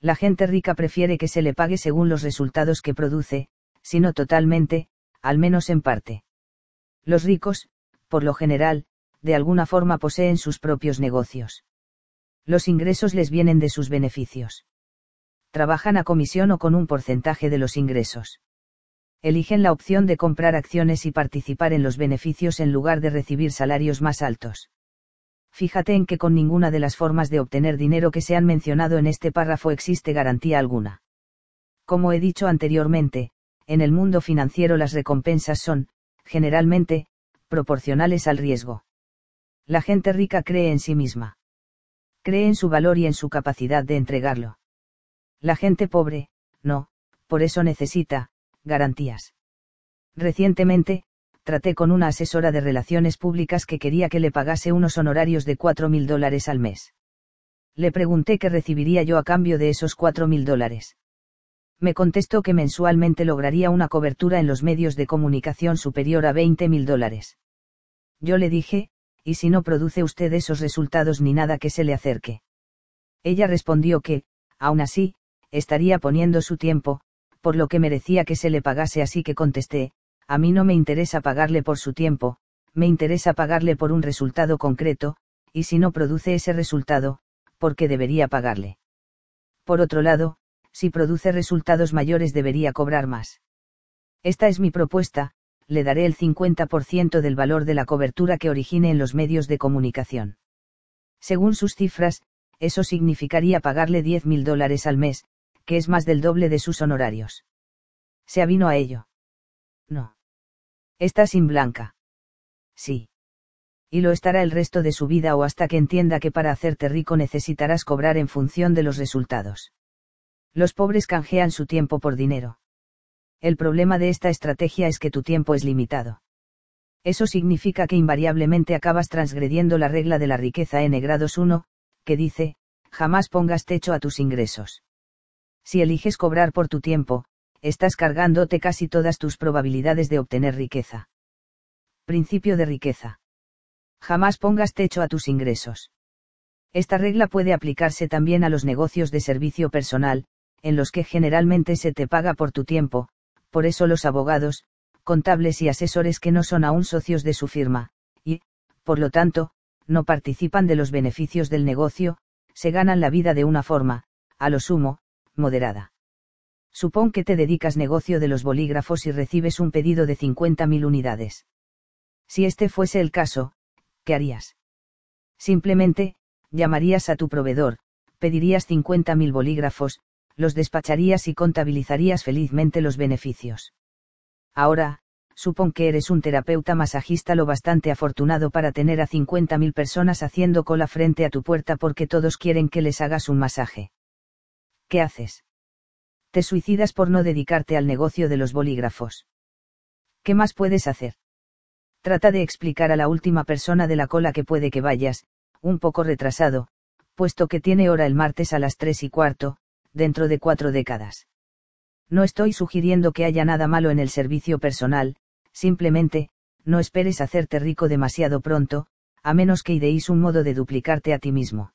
La gente rica prefiere que se le pague según los resultados que produce, si no totalmente, al menos en parte. Los ricos, por lo general, de alguna forma poseen sus propios negocios. Los ingresos les vienen de sus beneficios. Trabajan a comisión o con un porcentaje de los ingresos. Eligen la opción de comprar acciones y participar en los beneficios en lugar de recibir salarios más altos. Fíjate en que con ninguna de las formas de obtener dinero que se han mencionado en este párrafo existe garantía alguna. Como he dicho anteriormente, en el mundo financiero las recompensas son, generalmente, proporcionales al riesgo. La gente rica cree en sí misma cree en su valor y en su capacidad de entregarlo. La gente pobre, no, por eso necesita, garantías. Recientemente, traté con una asesora de relaciones públicas que quería que le pagase unos honorarios de cuatro mil dólares al mes. Le pregunté qué recibiría yo a cambio de esos cuatro mil dólares. Me contestó que mensualmente lograría una cobertura en los medios de comunicación superior a 20 mil dólares. Yo le dije, y si no produce usted esos resultados ni nada que se le acerque. Ella respondió que, aún así, estaría poniendo su tiempo, por lo que merecía que se le pagase así que contesté, a mí no me interesa pagarle por su tiempo, me interesa pagarle por un resultado concreto, y si no produce ese resultado, ¿por qué debería pagarle? Por otro lado, si produce resultados mayores debería cobrar más. Esta es mi propuesta, le daré el 50% del valor de la cobertura que origine en los medios de comunicación. Según sus cifras, eso significaría pagarle 10 mil dólares al mes, que es más del doble de sus honorarios. ¿Se avino a ello? No. Está sin blanca. Sí. Y lo estará el resto de su vida o hasta que entienda que para hacerte rico necesitarás cobrar en función de los resultados. Los pobres canjean su tiempo por dinero. El problema de esta estrategia es que tu tiempo es limitado. Eso significa que invariablemente acabas transgrediendo la regla de la riqueza n grados 1, que dice, jamás pongas techo a tus ingresos. Si eliges cobrar por tu tiempo, estás cargándote casi todas tus probabilidades de obtener riqueza. Principio de riqueza. Jamás pongas techo a tus ingresos. Esta regla puede aplicarse también a los negocios de servicio personal, en los que generalmente se te paga por tu tiempo, por eso los abogados, contables y asesores que no son aún socios de su firma, y, por lo tanto, no participan de los beneficios del negocio, se ganan la vida de una forma, a lo sumo, moderada. Supón que te dedicas negocio de los bolígrafos y recibes un pedido de 50.000 unidades. Si este fuese el caso, ¿qué harías? Simplemente, llamarías a tu proveedor, pedirías 50.000 bolígrafos, los despacharías y contabilizarías felizmente los beneficios. Ahora, supón que eres un terapeuta masajista lo bastante afortunado para tener a 50.000 personas haciendo cola frente a tu puerta porque todos quieren que les hagas un masaje. ¿Qué haces? Te suicidas por no dedicarte al negocio de los bolígrafos. ¿Qué más puedes hacer? Trata de explicar a la última persona de la cola que puede que vayas, un poco retrasado, puesto que tiene hora el martes a las tres y cuarto, dentro de cuatro décadas. No estoy sugiriendo que haya nada malo en el servicio personal, simplemente, no esperes hacerte rico demasiado pronto, a menos que ideéis un modo de duplicarte a ti mismo.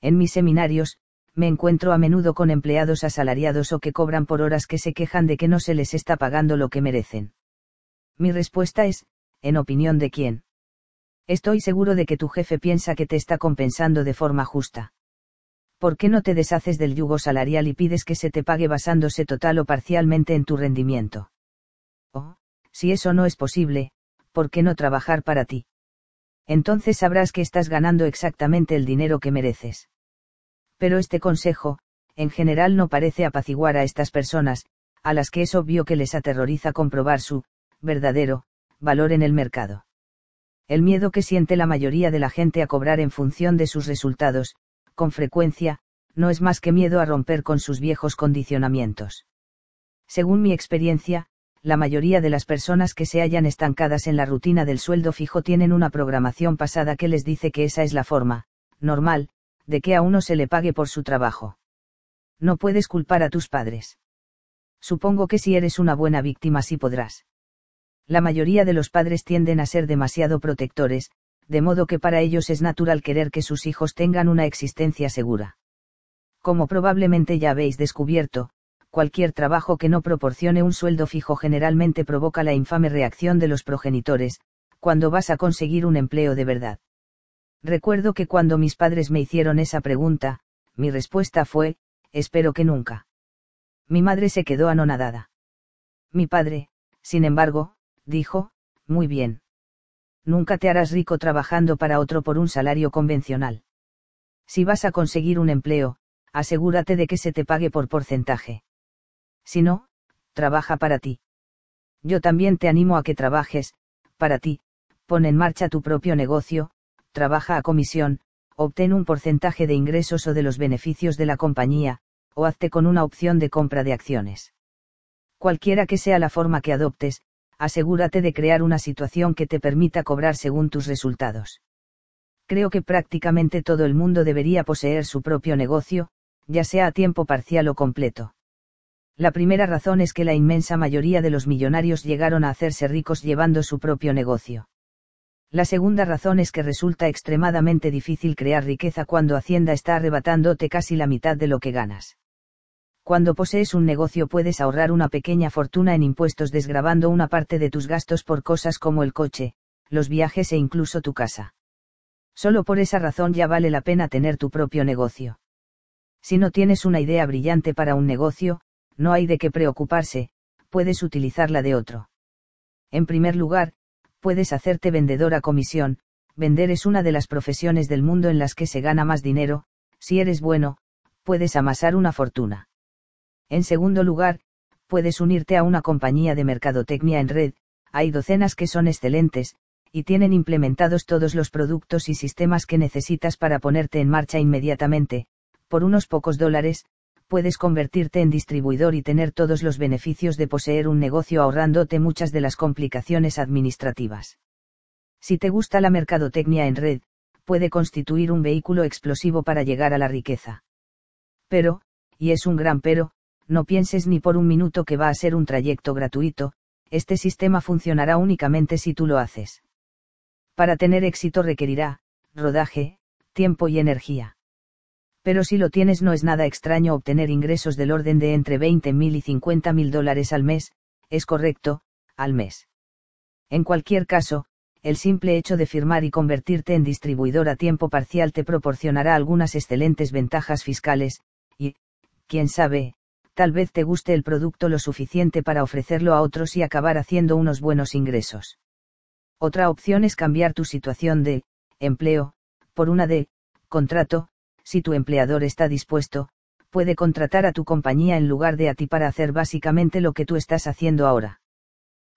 En mis seminarios, me encuentro a menudo con empleados asalariados o que cobran por horas que se quejan de que no se les está pagando lo que merecen. Mi respuesta es, en opinión de quién. Estoy seguro de que tu jefe piensa que te está compensando de forma justa. ¿Por qué no te deshaces del yugo salarial y pides que se te pague basándose total o parcialmente en tu rendimiento? O, si eso no es posible, ¿por qué no trabajar para ti? Entonces sabrás que estás ganando exactamente el dinero que mereces. Pero este consejo, en general no parece apaciguar a estas personas, a las que es obvio que les aterroriza comprobar su, verdadero, valor en el mercado. El miedo que siente la mayoría de la gente a cobrar en función de sus resultados, con frecuencia, no es más que miedo a romper con sus viejos condicionamientos. Según mi experiencia, la mayoría de las personas que se hallan estancadas en la rutina del sueldo fijo tienen una programación pasada que les dice que esa es la forma, normal, de que a uno se le pague por su trabajo. No puedes culpar a tus padres. Supongo que si eres una buena víctima sí podrás. La mayoría de los padres tienden a ser demasiado protectores, de modo que para ellos es natural querer que sus hijos tengan una existencia segura. Como probablemente ya habéis descubierto, cualquier trabajo que no proporcione un sueldo fijo generalmente provoca la infame reacción de los progenitores, cuando vas a conseguir un empleo de verdad. Recuerdo que cuando mis padres me hicieron esa pregunta, mi respuesta fue, espero que nunca. Mi madre se quedó anonadada. Mi padre, sin embargo, dijo, muy bien. Nunca te harás rico trabajando para otro por un salario convencional. Si vas a conseguir un empleo, asegúrate de que se te pague por porcentaje. Si no, trabaja para ti. Yo también te animo a que trabajes, para ti, pon en marcha tu propio negocio, trabaja a comisión, obtén un porcentaje de ingresos o de los beneficios de la compañía, o hazte con una opción de compra de acciones. Cualquiera que sea la forma que adoptes, asegúrate de crear una situación que te permita cobrar según tus resultados. Creo que prácticamente todo el mundo debería poseer su propio negocio, ya sea a tiempo parcial o completo. La primera razón es que la inmensa mayoría de los millonarios llegaron a hacerse ricos llevando su propio negocio. La segunda razón es que resulta extremadamente difícil crear riqueza cuando Hacienda está arrebatándote casi la mitad de lo que ganas. Cuando posees un negocio puedes ahorrar una pequeña fortuna en impuestos desgravando una parte de tus gastos por cosas como el coche, los viajes e incluso tu casa. Solo por esa razón ya vale la pena tener tu propio negocio. Si no tienes una idea brillante para un negocio, no hay de qué preocuparse, puedes utilizarla de otro. En primer lugar, puedes hacerte vendedor a comisión, vender es una de las profesiones del mundo en las que se gana más dinero, si eres bueno, puedes amasar una fortuna. En segundo lugar, puedes unirte a una compañía de mercadotecnia en red, hay docenas que son excelentes, y tienen implementados todos los productos y sistemas que necesitas para ponerte en marcha inmediatamente, por unos pocos dólares, puedes convertirte en distribuidor y tener todos los beneficios de poseer un negocio ahorrándote muchas de las complicaciones administrativas. Si te gusta la mercadotecnia en red, puede constituir un vehículo explosivo para llegar a la riqueza. Pero, y es un gran pero, no pienses ni por un minuto que va a ser un trayecto gratuito, este sistema funcionará únicamente si tú lo haces. Para tener éxito requerirá, rodaje, tiempo y energía pero si lo tienes no es nada extraño obtener ingresos del orden de entre 20.000 y 50.000 dólares al mes, es correcto, al mes. En cualquier caso, el simple hecho de firmar y convertirte en distribuidor a tiempo parcial te proporcionará algunas excelentes ventajas fiscales, y, quién sabe, tal vez te guste el producto lo suficiente para ofrecerlo a otros y acabar haciendo unos buenos ingresos. Otra opción es cambiar tu situación de, empleo, por una de, contrato, si tu empleador está dispuesto, puede contratar a tu compañía en lugar de a ti para hacer básicamente lo que tú estás haciendo ahora.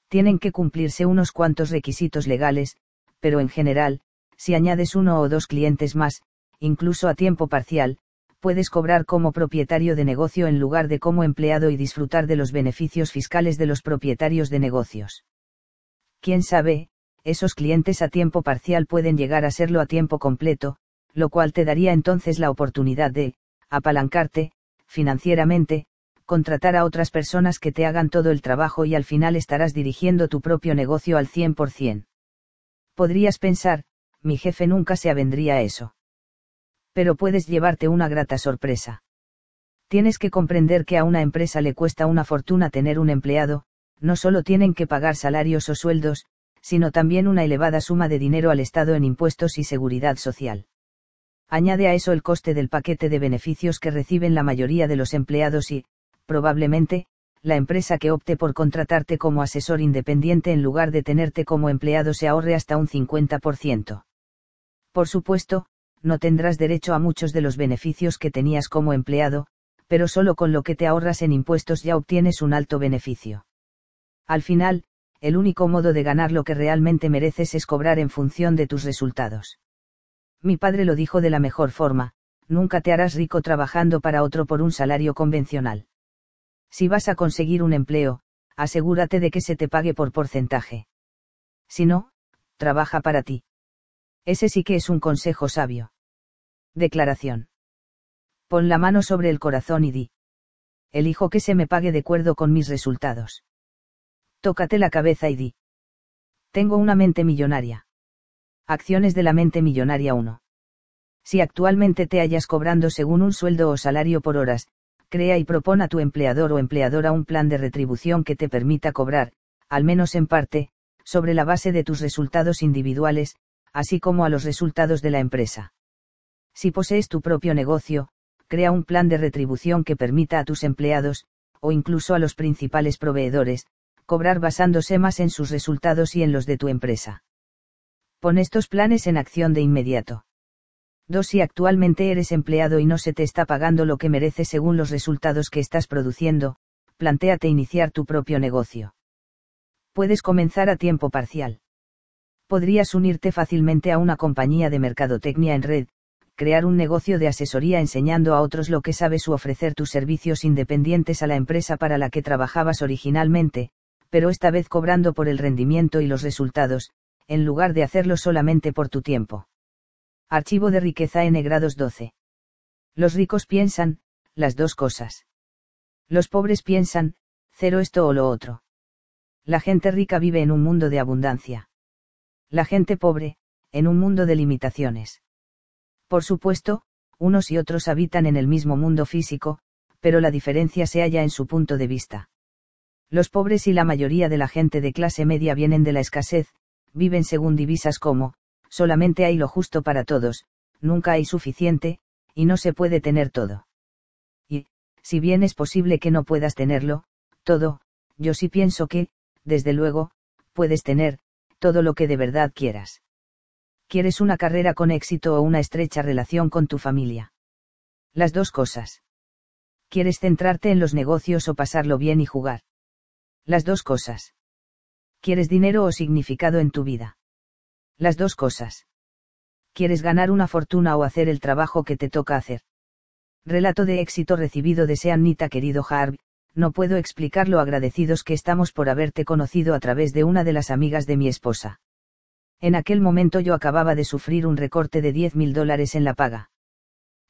Tienen que cumplirse unos cuantos requisitos legales, pero en general, si añades uno o dos clientes más, incluso a tiempo parcial, puedes cobrar como propietario de negocio en lugar de como empleado y disfrutar de los beneficios fiscales de los propietarios de negocios. Quién sabe, esos clientes a tiempo parcial pueden llegar a serlo a tiempo completo, lo cual te daría entonces la oportunidad de, apalancarte, financieramente, contratar a otras personas que te hagan todo el trabajo y al final estarás dirigiendo tu propio negocio al 100%. Podrías pensar, mi jefe nunca se avendría a eso. Pero puedes llevarte una grata sorpresa. Tienes que comprender que a una empresa le cuesta una fortuna tener un empleado, no solo tienen que pagar salarios o sueldos, sino también una elevada suma de dinero al Estado en impuestos y seguridad social. Añade a eso el coste del paquete de beneficios que reciben la mayoría de los empleados y, probablemente, la empresa que opte por contratarte como asesor independiente en lugar de tenerte como empleado se ahorre hasta un 50%. Por supuesto, no tendrás derecho a muchos de los beneficios que tenías como empleado, pero solo con lo que te ahorras en impuestos ya obtienes un alto beneficio. Al final, el único modo de ganar lo que realmente mereces es cobrar en función de tus resultados. Mi padre lo dijo de la mejor forma, nunca te harás rico trabajando para otro por un salario convencional. Si vas a conseguir un empleo, asegúrate de que se te pague por porcentaje. Si no, trabaja para ti. Ese sí que es un consejo sabio. Declaración. Pon la mano sobre el corazón y di. Elijo que se me pague de acuerdo con mis resultados. Tócate la cabeza y di. Tengo una mente millonaria. Acciones de la mente millonaria 1. Si actualmente te hallas cobrando según un sueldo o salario por horas, crea y propon a tu empleador o empleadora un plan de retribución que te permita cobrar, al menos en parte, sobre la base de tus resultados individuales, así como a los resultados de la empresa. Si posees tu propio negocio, crea un plan de retribución que permita a tus empleados, o incluso a los principales proveedores, cobrar basándose más en sus resultados y en los de tu empresa. Pon estos planes en acción de inmediato. 2. Si actualmente eres empleado y no se te está pagando lo que merece según los resultados que estás produciendo, plantéate iniciar tu propio negocio. Puedes comenzar a tiempo parcial. Podrías unirte fácilmente a una compañía de mercadotecnia en red, crear un negocio de asesoría enseñando a otros lo que sabes u ofrecer tus servicios independientes a la empresa para la que trabajabas originalmente, pero esta vez cobrando por el rendimiento y los resultados, en lugar de hacerlo solamente por tu tiempo. Archivo de riqueza N grados 12. Los ricos piensan, las dos cosas. Los pobres piensan, cero esto o lo otro. La gente rica vive en un mundo de abundancia. La gente pobre, en un mundo de limitaciones. Por supuesto, unos y otros habitan en el mismo mundo físico, pero la diferencia se halla en su punto de vista. Los pobres y la mayoría de la gente de clase media vienen de la escasez, viven según divisas como, solamente hay lo justo para todos, nunca hay suficiente, y no se puede tener todo. Y, si bien es posible que no puedas tenerlo, todo, yo sí pienso que, desde luego, puedes tener, todo lo que de verdad quieras. ¿Quieres una carrera con éxito o una estrecha relación con tu familia? Las dos cosas. ¿Quieres centrarte en los negocios o pasarlo bien y jugar? Las dos cosas. ¿Quieres dinero o significado en tu vida? Las dos cosas. ¿Quieres ganar una fortuna o hacer el trabajo que te toca hacer? Relato de éxito recibido de Seannita querido Harv, no puedo explicar lo agradecidos que estamos por haberte conocido a través de una de las amigas de mi esposa. En aquel momento yo acababa de sufrir un recorte de 10 mil dólares en la paga.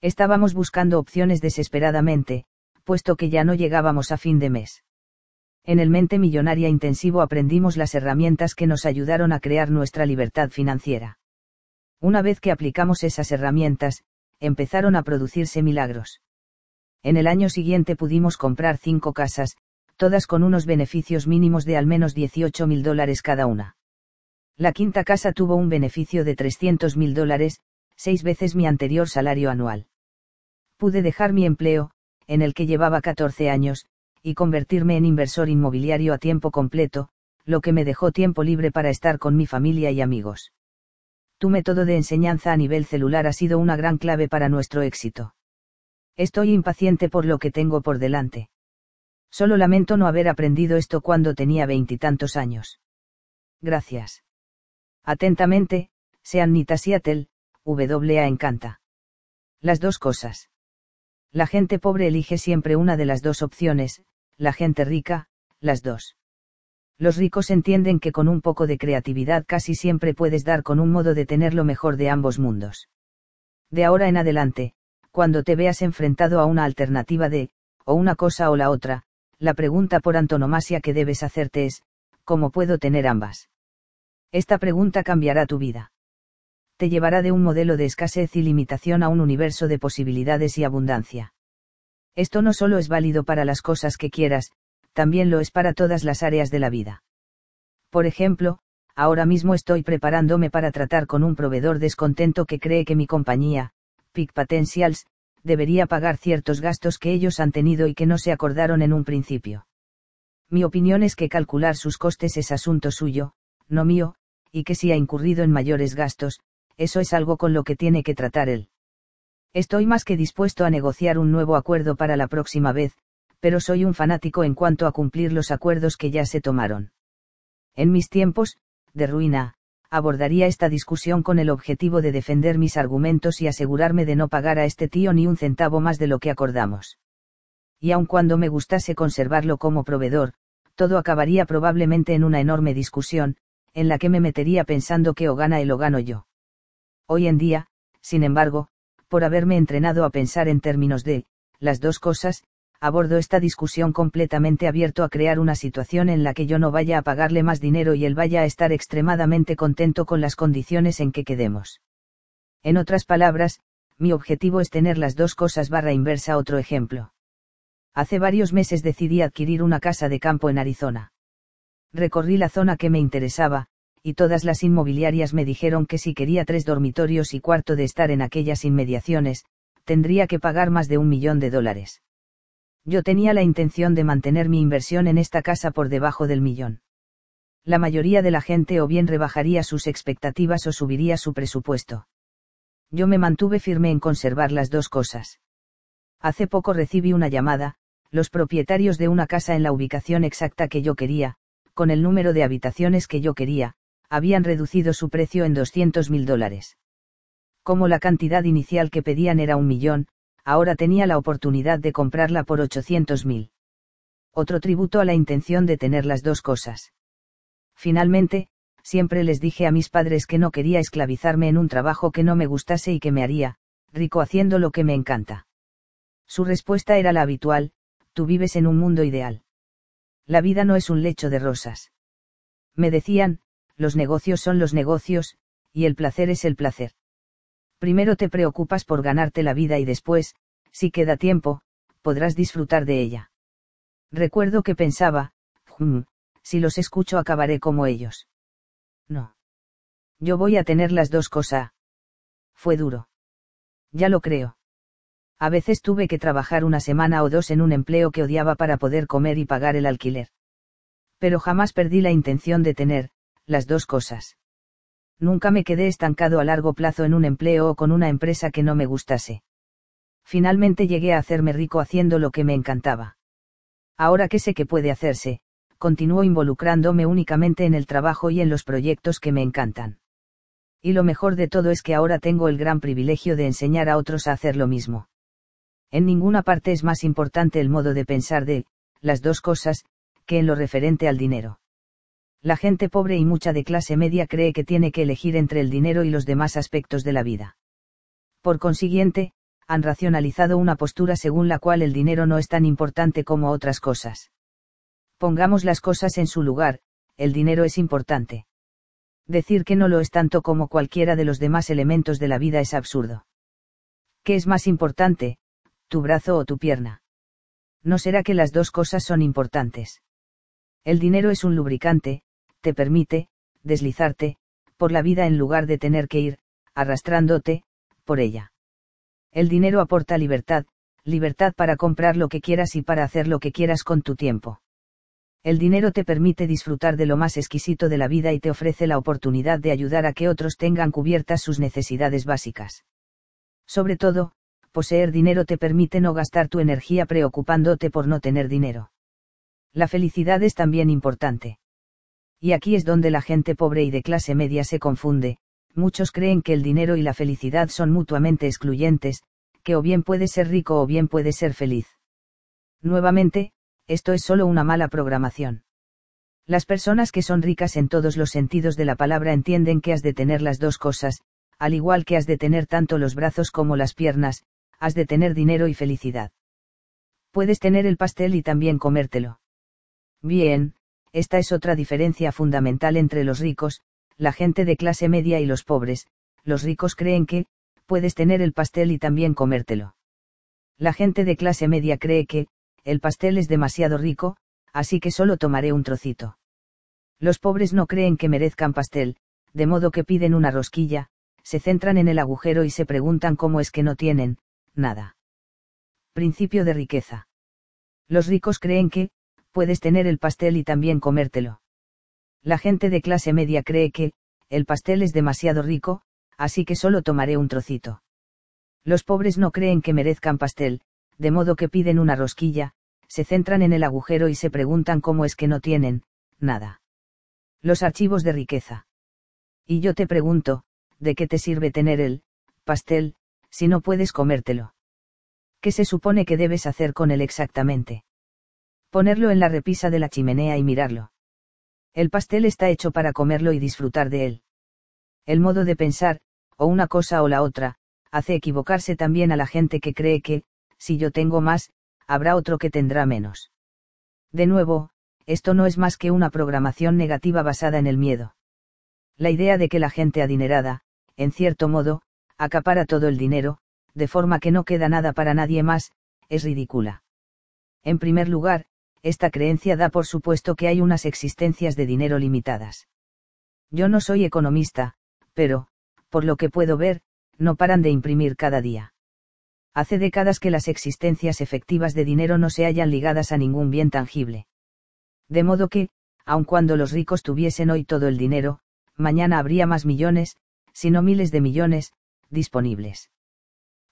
Estábamos buscando opciones desesperadamente, puesto que ya no llegábamos a fin de mes. En el Mente Millonaria Intensivo aprendimos las herramientas que nos ayudaron a crear nuestra libertad financiera. Una vez que aplicamos esas herramientas, empezaron a producirse milagros. En el año siguiente pudimos comprar cinco casas, todas con unos beneficios mínimos de al menos 18 mil dólares cada una. La quinta casa tuvo un beneficio de 300 mil dólares, seis veces mi anterior salario anual. Pude dejar mi empleo, en el que llevaba 14 años, y convertirme en inversor inmobiliario a tiempo completo, lo que me dejó tiempo libre para estar con mi familia y amigos. Tu método de enseñanza a nivel celular ha sido una gran clave para nuestro éxito. Estoy impaciente por lo que tengo por delante. Solo lamento no haber aprendido esto cuando tenía veintitantos años. Gracias. Atentamente, sean Nita Seattle, WA encanta. Las dos cosas. La gente pobre elige siempre una de las dos opciones, la gente rica, las dos. Los ricos entienden que con un poco de creatividad casi siempre puedes dar con un modo de tener lo mejor de ambos mundos. De ahora en adelante, cuando te veas enfrentado a una alternativa de, o una cosa o la otra, la pregunta por antonomasia que debes hacerte es, ¿cómo puedo tener ambas? Esta pregunta cambiará tu vida. Te llevará de un modelo de escasez y limitación a un universo de posibilidades y abundancia. Esto no solo es válido para las cosas que quieras, también lo es para todas las áreas de la vida. Por ejemplo, ahora mismo estoy preparándome para tratar con un proveedor descontento que cree que mi compañía, Peak Potentials, debería pagar ciertos gastos que ellos han tenido y que no se acordaron en un principio. Mi opinión es que calcular sus costes es asunto suyo, no mío, y que si ha incurrido en mayores gastos, eso es algo con lo que tiene que tratar él. Estoy más que dispuesto a negociar un nuevo acuerdo para la próxima vez, pero soy un fanático en cuanto a cumplir los acuerdos que ya se tomaron. En mis tiempos, de ruina, abordaría esta discusión con el objetivo de defender mis argumentos y asegurarme de no pagar a este tío ni un centavo más de lo que acordamos. Y aun cuando me gustase conservarlo como proveedor, todo acabaría probablemente en una enorme discusión, en la que me metería pensando que o gana él o gano yo. Hoy en día, sin embargo, por haberme entrenado a pensar en términos de, las dos cosas, abordo esta discusión completamente abierto a crear una situación en la que yo no vaya a pagarle más dinero y él vaya a estar extremadamente contento con las condiciones en que quedemos. En otras palabras, mi objetivo es tener las dos cosas barra inversa otro ejemplo. Hace varios meses decidí adquirir una casa de campo en Arizona. Recorrí la zona que me interesaba, y todas las inmobiliarias me dijeron que si quería tres dormitorios y cuarto de estar en aquellas inmediaciones, tendría que pagar más de un millón de dólares. Yo tenía la intención de mantener mi inversión en esta casa por debajo del millón. La mayoría de la gente o bien rebajaría sus expectativas o subiría su presupuesto. Yo me mantuve firme en conservar las dos cosas. Hace poco recibí una llamada, los propietarios de una casa en la ubicación exacta que yo quería, con el número de habitaciones que yo quería, habían reducido su precio en 200 mil dólares. Como la cantidad inicial que pedían era un millón, ahora tenía la oportunidad de comprarla por 800.000. Otro tributo a la intención de tener las dos cosas. Finalmente, siempre les dije a mis padres que no quería esclavizarme en un trabajo que no me gustase y que me haría, rico haciendo lo que me encanta. Su respuesta era la habitual, tú vives en un mundo ideal. La vida no es un lecho de rosas. Me decían, los negocios son los negocios, y el placer es el placer primero te preocupas por ganarte la vida y después, si queda tiempo, podrás disfrutar de ella. Recuerdo que pensaba, hmm, si los escucho acabaré como ellos. No. Yo voy a tener las dos cosas. Fue duro. Ya lo creo. A veces tuve que trabajar una semana o dos en un empleo que odiaba para poder comer y pagar el alquiler. Pero jamás perdí la intención de tener, las dos cosas nunca me quedé estancado a largo plazo en un empleo o con una empresa que no me gustase. Finalmente llegué a hacerme rico haciendo lo que me encantaba. Ahora que sé que puede hacerse, continúo involucrándome únicamente en el trabajo y en los proyectos que me encantan. Y lo mejor de todo es que ahora tengo el gran privilegio de enseñar a otros a hacer lo mismo. En ninguna parte es más importante el modo de pensar de, las dos cosas, que en lo referente al dinero. La gente pobre y mucha de clase media cree que tiene que elegir entre el dinero y los demás aspectos de la vida. Por consiguiente, han racionalizado una postura según la cual el dinero no es tan importante como otras cosas. Pongamos las cosas en su lugar, el dinero es importante. Decir que no lo es tanto como cualquiera de los demás elementos de la vida es absurdo. ¿Qué es más importante, tu brazo o tu pierna? ¿No será que las dos cosas son importantes? El dinero es un lubricante, te permite, deslizarte, por la vida en lugar de tener que ir, arrastrándote, por ella. El dinero aporta libertad, libertad para comprar lo que quieras y para hacer lo que quieras con tu tiempo. El dinero te permite disfrutar de lo más exquisito de la vida y te ofrece la oportunidad de ayudar a que otros tengan cubiertas sus necesidades básicas. Sobre todo, poseer dinero te permite no gastar tu energía preocupándote por no tener dinero. La felicidad es también importante. Y aquí es donde la gente pobre y de clase media se confunde, muchos creen que el dinero y la felicidad son mutuamente excluyentes, que o bien puede ser rico o bien puede ser feliz. Nuevamente, esto es solo una mala programación. Las personas que son ricas en todos los sentidos de la palabra entienden que has de tener las dos cosas, al igual que has de tener tanto los brazos como las piernas, has de tener dinero y felicidad. Puedes tener el pastel y también comértelo. Bien, esta es otra diferencia fundamental entre los ricos, la gente de clase media y los pobres, los ricos creen que, puedes tener el pastel y también comértelo. La gente de clase media cree que, el pastel es demasiado rico, así que solo tomaré un trocito. Los pobres no creen que merezcan pastel, de modo que piden una rosquilla, se centran en el agujero y se preguntan cómo es que no tienen, nada. Principio de riqueza. Los ricos creen que, puedes tener el pastel y también comértelo. La gente de clase media cree que, el pastel es demasiado rico, así que solo tomaré un trocito. Los pobres no creen que merezcan pastel, de modo que piden una rosquilla, se centran en el agujero y se preguntan cómo es que no tienen, nada. Los archivos de riqueza. Y yo te pregunto, ¿de qué te sirve tener el pastel, si no puedes comértelo? ¿Qué se supone que debes hacer con él exactamente? Ponerlo en la repisa de la chimenea y mirarlo. El pastel está hecho para comerlo y disfrutar de él. El modo de pensar, o una cosa o la otra, hace equivocarse también a la gente que cree que, si yo tengo más, habrá otro que tendrá menos. De nuevo, esto no es más que una programación negativa basada en el miedo. La idea de que la gente adinerada, en cierto modo, acapara todo el dinero, de forma que no queda nada para nadie más, es ridícula. En primer lugar, esta creencia da por supuesto que hay unas existencias de dinero limitadas. Yo no soy economista, pero, por lo que puedo ver, no paran de imprimir cada día. Hace décadas que las existencias efectivas de dinero no se hallan ligadas a ningún bien tangible. De modo que, aun cuando los ricos tuviesen hoy todo el dinero, mañana habría más millones, si no miles de millones, disponibles.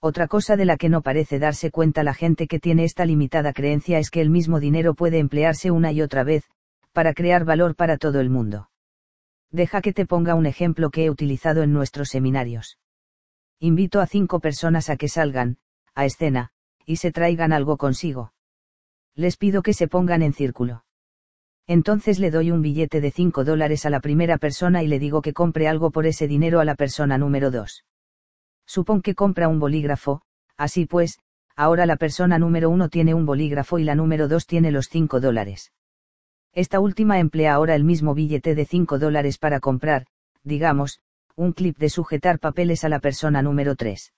Otra cosa de la que no parece darse cuenta la gente que tiene esta limitada creencia es que el mismo dinero puede emplearse una y otra vez, para crear valor para todo el mundo. Deja que te ponga un ejemplo que he utilizado en nuestros seminarios. Invito a cinco personas a que salgan, a escena, y se traigan algo consigo. Les pido que se pongan en círculo. Entonces le doy un billete de cinco dólares a la primera persona y le digo que compre algo por ese dinero a la persona número dos. Supón que compra un bolígrafo, así pues, ahora la persona número uno tiene un bolígrafo y la número dos tiene los cinco dólares. Esta última emplea ahora el mismo billete de cinco dólares para comprar, digamos, un clip de sujetar papeles a la persona número 3.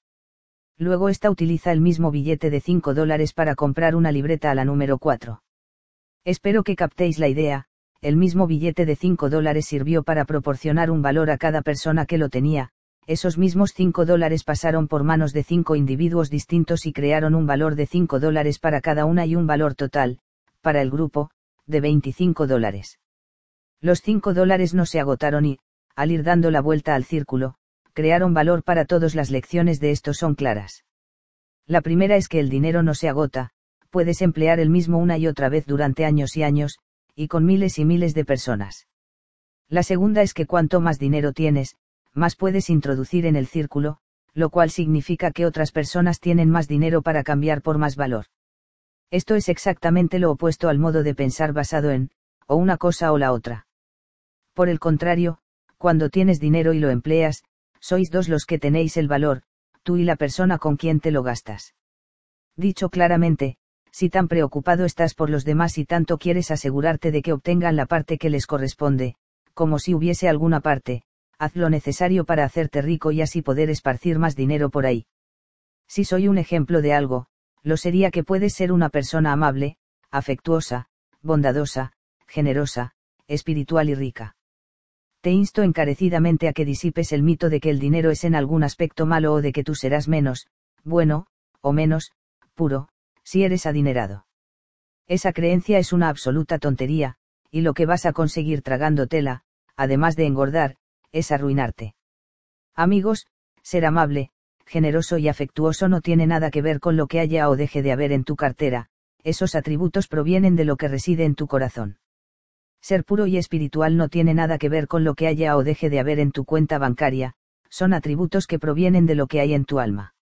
Luego esta utiliza el mismo billete de 5 dólares para comprar una libreta a la número 4. Espero que captéis la idea, el mismo billete de 5 dólares sirvió para proporcionar un valor a cada persona que lo tenía, esos mismos 5 dólares pasaron por manos de 5 individuos distintos y crearon un valor de 5 dólares para cada una y un valor total, para el grupo, de 25 dólares. Los 5 dólares no se agotaron y, al ir dando la vuelta al círculo, crearon valor para todas las lecciones de esto son claras. La primera es que el dinero no se agota, puedes emplear el mismo una y otra vez durante años y años, y con miles y miles de personas. La segunda es que cuanto más dinero tienes, más puedes introducir en el círculo, lo cual significa que otras personas tienen más dinero para cambiar por más valor. Esto es exactamente lo opuesto al modo de pensar basado en, o una cosa o la otra. Por el contrario, cuando tienes dinero y lo empleas, sois dos los que tenéis el valor, tú y la persona con quien te lo gastas. Dicho claramente, si tan preocupado estás por los demás y tanto quieres asegurarte de que obtengan la parte que les corresponde, como si hubiese alguna parte, haz lo necesario para hacerte rico y así poder esparcir más dinero por ahí. Si soy un ejemplo de algo, lo sería que puedes ser una persona amable, afectuosa, bondadosa, generosa, espiritual y rica te insto encarecidamente a que disipes el mito de que el dinero es en algún aspecto malo o de que tú serás menos, bueno, o menos, puro, si eres adinerado. Esa creencia es una absoluta tontería, y lo que vas a conseguir tragándotela, además de engordar, es arruinarte. Amigos, ser amable, generoso y afectuoso no tiene nada que ver con lo que haya o deje de haber en tu cartera, esos atributos provienen de lo que reside en tu corazón. Ser puro y espiritual no tiene nada que ver con lo que haya o deje de haber en tu cuenta bancaria, son atributos que provienen de lo que hay en tu alma.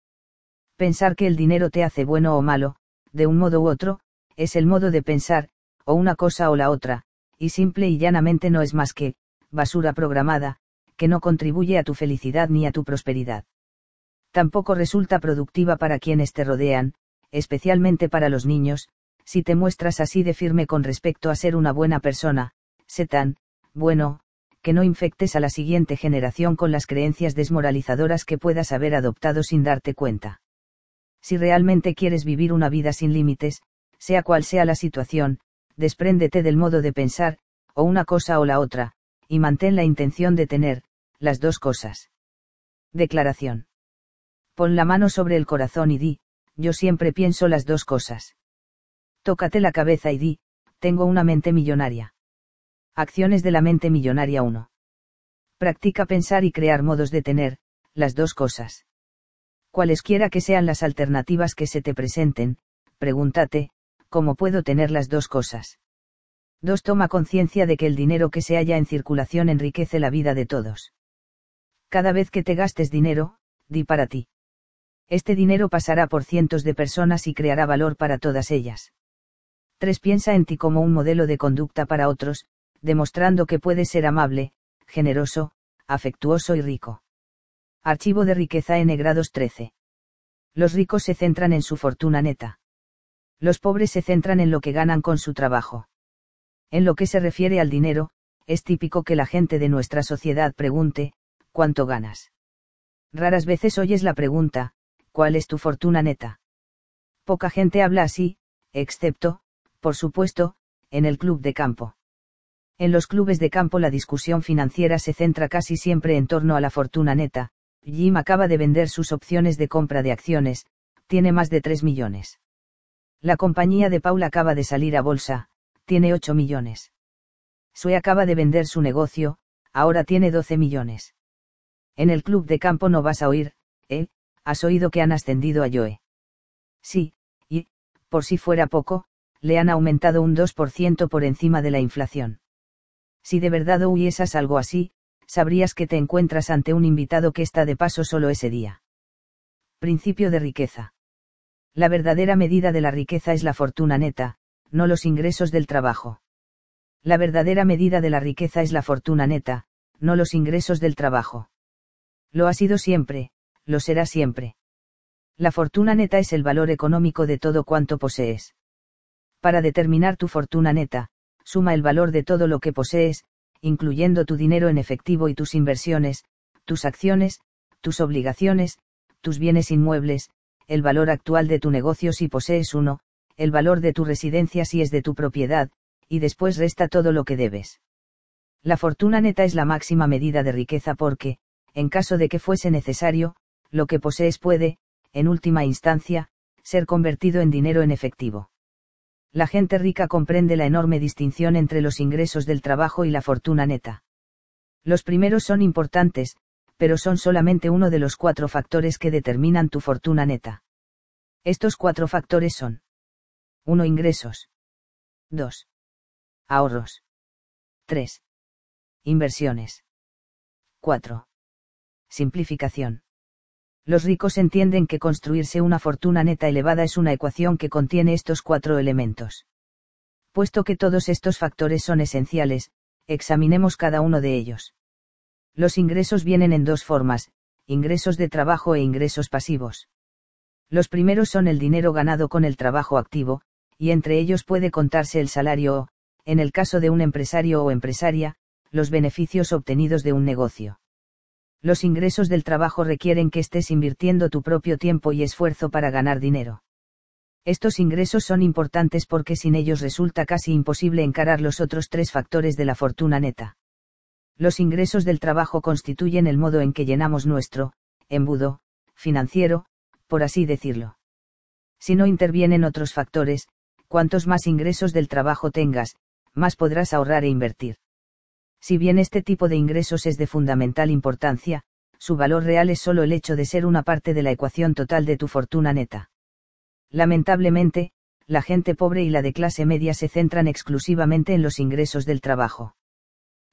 Pensar que el dinero te hace bueno o malo, de un modo u otro, es el modo de pensar, o una cosa o la otra, y simple y llanamente no es más que, basura programada, que no contribuye a tu felicidad ni a tu prosperidad. Tampoco resulta productiva para quienes te rodean, especialmente para los niños, si te muestras así de firme con respecto a ser una buena persona, sé tan, bueno, que no infectes a la siguiente generación con las creencias desmoralizadoras que puedas haber adoptado sin darte cuenta. Si realmente quieres vivir una vida sin límites, sea cual sea la situación, despréndete del modo de pensar, o una cosa o la otra, y mantén la intención de tener, las dos cosas. Declaración. Pon la mano sobre el corazón y di, yo siempre pienso las dos cosas. Tócate la cabeza y di, tengo una mente millonaria. Acciones de la mente millonaria 1. Practica pensar y crear modos de tener, las dos cosas. Cualesquiera que sean las alternativas que se te presenten, pregúntate, ¿cómo puedo tener las dos cosas? 2. Toma conciencia de que el dinero que se halla en circulación enriquece la vida de todos. Cada vez que te gastes dinero, di para ti. Este dinero pasará por cientos de personas y creará valor para todas ellas. 3. Piensa en ti como un modelo de conducta para otros, demostrando que puedes ser amable, generoso, afectuoso y rico. Archivo de riqueza N grados 13. Los ricos se centran en su fortuna neta. Los pobres se centran en lo que ganan con su trabajo. En lo que se refiere al dinero, es típico que la gente de nuestra sociedad pregunte, ¿cuánto ganas? Raras veces oyes la pregunta, ¿cuál es tu fortuna neta? Poca gente habla así, excepto, por supuesto, en el club de campo. En los clubes de campo la discusión financiera se centra casi siempre en torno a la fortuna neta. Jim acaba de vender sus opciones de compra de acciones, tiene más de 3 millones. La compañía de Paul acaba de salir a bolsa, tiene 8 millones. Sue acaba de vender su negocio, ahora tiene 12 millones. En el club de campo no vas a oír, ¿eh? Has oído que han ascendido a Joe. Sí, y, por si fuera poco, le han aumentado un 2% por encima de la inflación. Si de verdad oyeses algo así, sabrías que te encuentras ante un invitado que está de paso solo ese día. Principio de riqueza. La verdadera medida de la riqueza es la fortuna neta, no los ingresos del trabajo. La verdadera medida de la riqueza es la fortuna neta, no los ingresos del trabajo. Lo ha sido siempre, lo será siempre. La fortuna neta es el valor económico de todo cuanto posees. Para determinar tu fortuna neta, suma el valor de todo lo que posees, incluyendo tu dinero en efectivo y tus inversiones, tus acciones, tus obligaciones, tus bienes inmuebles, el valor actual de tu negocio si posees uno, el valor de tu residencia si es de tu propiedad, y después resta todo lo que debes. La fortuna neta es la máxima medida de riqueza porque, en caso de que fuese necesario, lo que posees puede, en última instancia, ser convertido en dinero en efectivo. La gente rica comprende la enorme distinción entre los ingresos del trabajo y la fortuna neta. Los primeros son importantes, pero son solamente uno de los cuatro factores que determinan tu fortuna neta. Estos cuatro factores son 1. Ingresos. 2. Ahorros. 3. Inversiones. 4. Simplificación. Los ricos entienden que construirse una fortuna neta elevada es una ecuación que contiene estos cuatro elementos. Puesto que todos estos factores son esenciales, examinemos cada uno de ellos. Los ingresos vienen en dos formas, ingresos de trabajo e ingresos pasivos. Los primeros son el dinero ganado con el trabajo activo, y entre ellos puede contarse el salario o, en el caso de un empresario o empresaria, los beneficios obtenidos de un negocio. Los ingresos del trabajo requieren que estés invirtiendo tu propio tiempo y esfuerzo para ganar dinero. Estos ingresos son importantes porque sin ellos resulta casi imposible encarar los otros tres factores de la fortuna neta. Los ingresos del trabajo constituyen el modo en que llenamos nuestro, embudo, financiero, por así decirlo. Si no intervienen otros factores, cuantos más ingresos del trabajo tengas, más podrás ahorrar e invertir. Si bien este tipo de ingresos es de fundamental importancia, su valor real es solo el hecho de ser una parte de la ecuación total de tu fortuna neta. Lamentablemente, la gente pobre y la de clase media se centran exclusivamente en los ingresos del trabajo.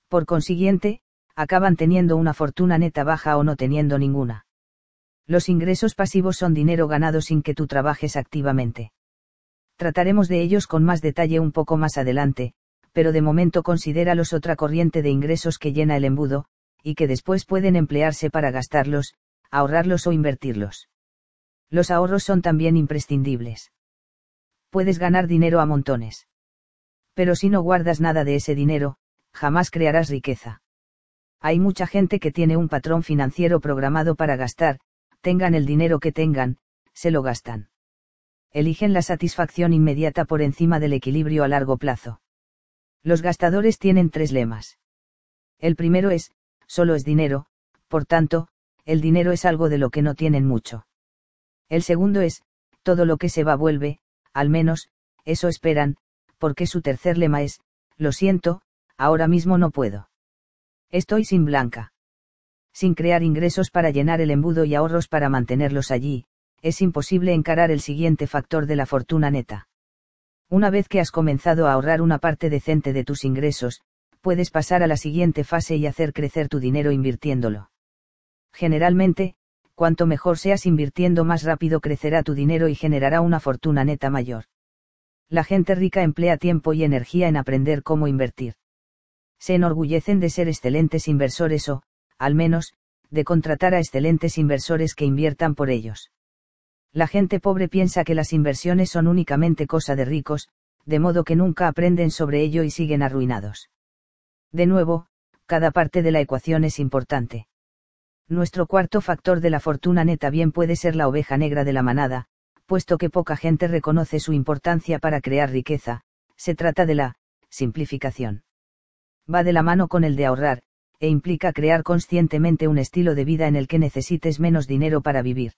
Por consiguiente, acaban teniendo una fortuna neta baja o no teniendo ninguna. Los ingresos pasivos son dinero ganado sin que tú trabajes activamente. Trataremos de ellos con más detalle un poco más adelante, pero de momento considéralos otra corriente de ingresos que llena el embudo, y que después pueden emplearse para gastarlos, ahorrarlos o invertirlos. Los ahorros son también imprescindibles. Puedes ganar dinero a montones. Pero si no guardas nada de ese dinero, jamás crearás riqueza. Hay mucha gente que tiene un patrón financiero programado para gastar, tengan el dinero que tengan, se lo gastan. Eligen la satisfacción inmediata por encima del equilibrio a largo plazo. Los gastadores tienen tres lemas. El primero es, solo es dinero, por tanto, el dinero es algo de lo que no tienen mucho. El segundo es, todo lo que se va vuelve, al menos, eso esperan, porque su tercer lema es, lo siento, ahora mismo no puedo. Estoy sin blanca. Sin crear ingresos para llenar el embudo y ahorros para mantenerlos allí, es imposible encarar el siguiente factor de la fortuna neta. Una vez que has comenzado a ahorrar una parte decente de tus ingresos, puedes pasar a la siguiente fase y hacer crecer tu dinero invirtiéndolo. Generalmente, cuanto mejor seas invirtiendo más rápido crecerá tu dinero y generará una fortuna neta mayor. La gente rica emplea tiempo y energía en aprender cómo invertir. Se enorgullecen de ser excelentes inversores o, al menos, de contratar a excelentes inversores que inviertan por ellos. La gente pobre piensa que las inversiones son únicamente cosa de ricos, de modo que nunca aprenden sobre ello y siguen arruinados. De nuevo, cada parte de la ecuación es importante. Nuestro cuarto factor de la fortuna neta bien puede ser la oveja negra de la manada, puesto que poca gente reconoce su importancia para crear riqueza, se trata de la simplificación. Va de la mano con el de ahorrar, e implica crear conscientemente un estilo de vida en el que necesites menos dinero para vivir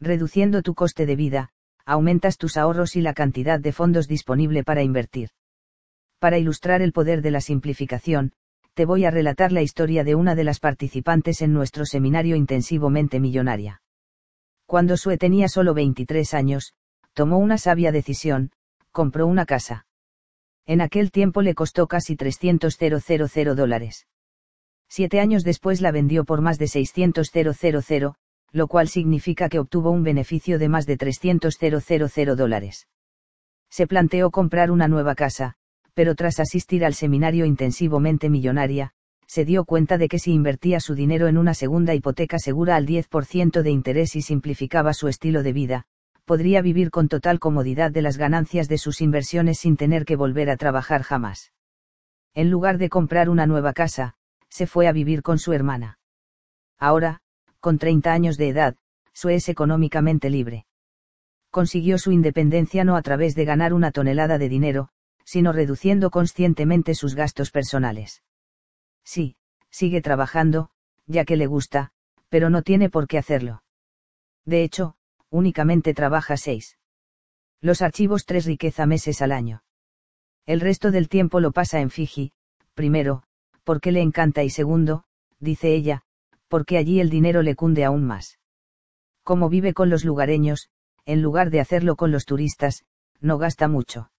reduciendo tu coste de vida, aumentas tus ahorros y la cantidad de fondos disponible para invertir. Para ilustrar el poder de la simplificación, te voy a relatar la historia de una de las participantes en nuestro seminario intensivamente millonaria. Cuando Sue tenía solo 23 años, tomó una sabia decisión, compró una casa. En aquel tiempo le costó casi 300.000 dólares. Siete años después la vendió por más de 600.000, lo cual significa que obtuvo un beneficio de más de 300.000 dólares. Se planteó comprar una nueva casa, pero tras asistir al seminario intensivamente millonaria, se dio cuenta de que si invertía su dinero en una segunda hipoteca segura al 10% de interés y simplificaba su estilo de vida, podría vivir con total comodidad de las ganancias de sus inversiones sin tener que volver a trabajar jamás. En lugar de comprar una nueva casa, se fue a vivir con su hermana. Ahora, con 30 años de edad, Sue es económicamente libre. Consiguió su independencia no a través de ganar una tonelada de dinero, sino reduciendo conscientemente sus gastos personales. Sí, sigue trabajando, ya que le gusta, pero no tiene por qué hacerlo. De hecho, únicamente trabaja seis. Los archivos tres riqueza meses al año. El resto del tiempo lo pasa en Fiji, primero, porque le encanta y segundo, dice ella, porque allí el dinero le cunde aún más. Como vive con los lugareños, en lugar de hacerlo con los turistas, no gasta mucho.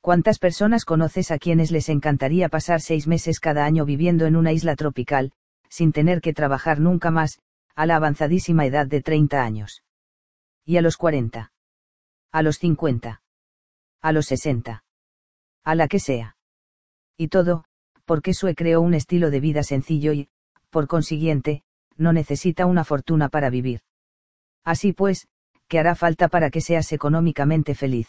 ¿Cuántas personas conoces a quienes les encantaría pasar seis meses cada año viviendo en una isla tropical, sin tener que trabajar nunca más, a la avanzadísima edad de 30 años? ¿Y a los 40? ¿A los 50? ¿A los 60? A la que sea. Y todo, porque Sue creó un estilo de vida sencillo y, por consiguiente, no necesita una fortuna para vivir. Así pues, ¿qué hará falta para que seas económicamente feliz?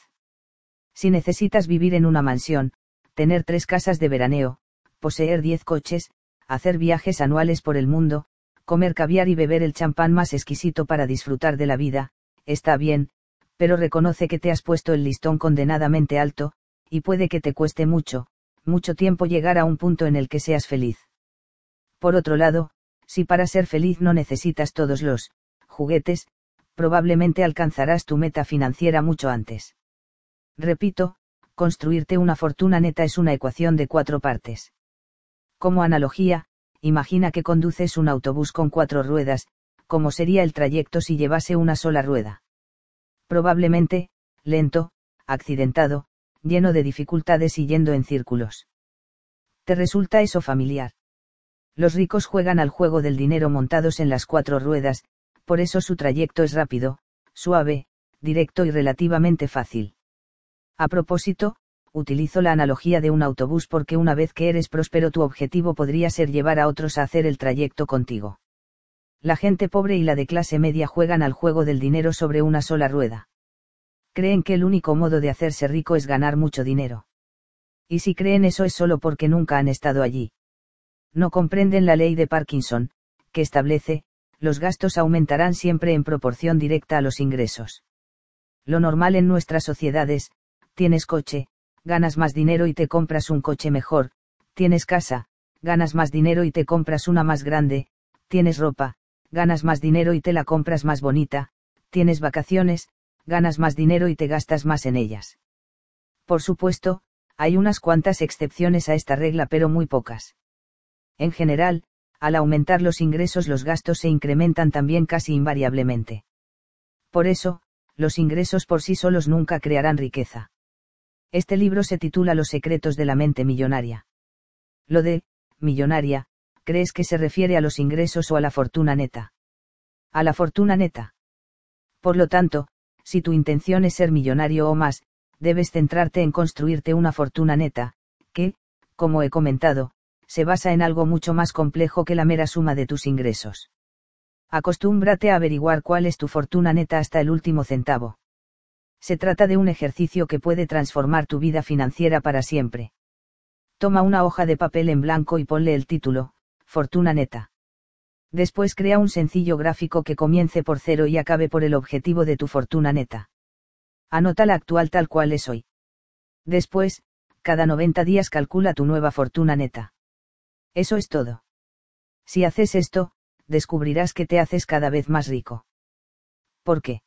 Si necesitas vivir en una mansión, tener tres casas de veraneo, poseer diez coches, hacer viajes anuales por el mundo, comer caviar y beber el champán más exquisito para disfrutar de la vida, está bien, pero reconoce que te has puesto el listón condenadamente alto, y puede que te cueste mucho, mucho tiempo llegar a un punto en el que seas feliz. Por otro lado, si para ser feliz no necesitas todos los juguetes, probablemente alcanzarás tu meta financiera mucho antes. Repito, construirte una fortuna neta es una ecuación de cuatro partes. Como analogía, imagina que conduces un autobús con cuatro ruedas, como sería el trayecto si llevase una sola rueda. Probablemente, lento, accidentado, lleno de dificultades y yendo en círculos. ¿Te resulta eso familiar? Los ricos juegan al juego del dinero montados en las cuatro ruedas, por eso su trayecto es rápido, suave, directo y relativamente fácil. A propósito, utilizo la analogía de un autobús porque una vez que eres próspero tu objetivo podría ser llevar a otros a hacer el trayecto contigo. La gente pobre y la de clase media juegan al juego del dinero sobre una sola rueda. Creen que el único modo de hacerse rico es ganar mucho dinero. Y si creen eso es solo porque nunca han estado allí no comprenden la ley de Parkinson, que establece, los gastos aumentarán siempre en proporción directa a los ingresos. Lo normal en nuestras sociedades, tienes coche, ganas más dinero y te compras un coche mejor, tienes casa, ganas más dinero y te compras una más grande, tienes ropa, ganas más dinero y te la compras más bonita, tienes vacaciones, ganas más dinero y te gastas más en ellas. Por supuesto, hay unas cuantas excepciones a esta regla pero muy pocas. En general, al aumentar los ingresos los gastos se incrementan también casi invariablemente. Por eso, los ingresos por sí solos nunca crearán riqueza. Este libro se titula Los secretos de la mente millonaria. Lo de, millonaria, ¿crees que se refiere a los ingresos o a la fortuna neta? A la fortuna neta. Por lo tanto, si tu intención es ser millonario o más, debes centrarte en construirte una fortuna neta, que, como he comentado, se basa en algo mucho más complejo que la mera suma de tus ingresos. Acostúmbrate a averiguar cuál es tu fortuna neta hasta el último centavo. Se trata de un ejercicio que puede transformar tu vida financiera para siempre. Toma una hoja de papel en blanco y ponle el título, Fortuna neta. Después crea un sencillo gráfico que comience por cero y acabe por el objetivo de tu fortuna neta. Anota la actual tal cual es hoy. Después, cada 90 días calcula tu nueva fortuna neta. Eso es todo. Si haces esto, descubrirás que te haces cada vez más rico. ¿Por qué?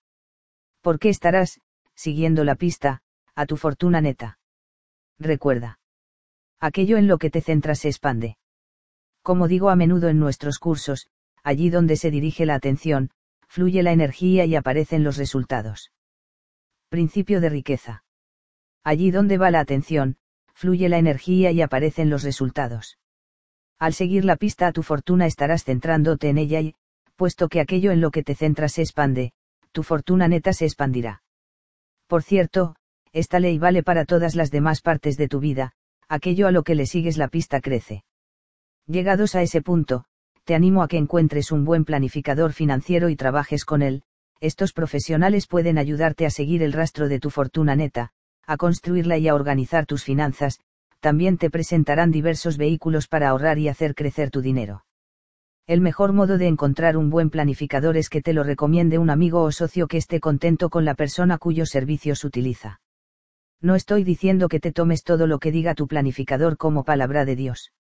Porque estarás, siguiendo la pista, a tu fortuna neta. Recuerda. Aquello en lo que te centras se expande. Como digo a menudo en nuestros cursos, allí donde se dirige la atención, fluye la energía y aparecen los resultados. Principio de riqueza. Allí donde va la atención, fluye la energía y aparecen los resultados. Al seguir la pista a tu fortuna estarás centrándote en ella y, puesto que aquello en lo que te centras se expande, tu fortuna neta se expandirá. Por cierto, esta ley vale para todas las demás partes de tu vida, aquello a lo que le sigues la pista crece. Llegados a ese punto, te animo a que encuentres un buen planificador financiero y trabajes con él, estos profesionales pueden ayudarte a seguir el rastro de tu fortuna neta, a construirla y a organizar tus finanzas, también te presentarán diversos vehículos para ahorrar y hacer crecer tu dinero. El mejor modo de encontrar un buen planificador es que te lo recomiende un amigo o socio que esté contento con la persona cuyos servicios utiliza. No estoy diciendo que te tomes todo lo que diga tu planificador como palabra de Dios.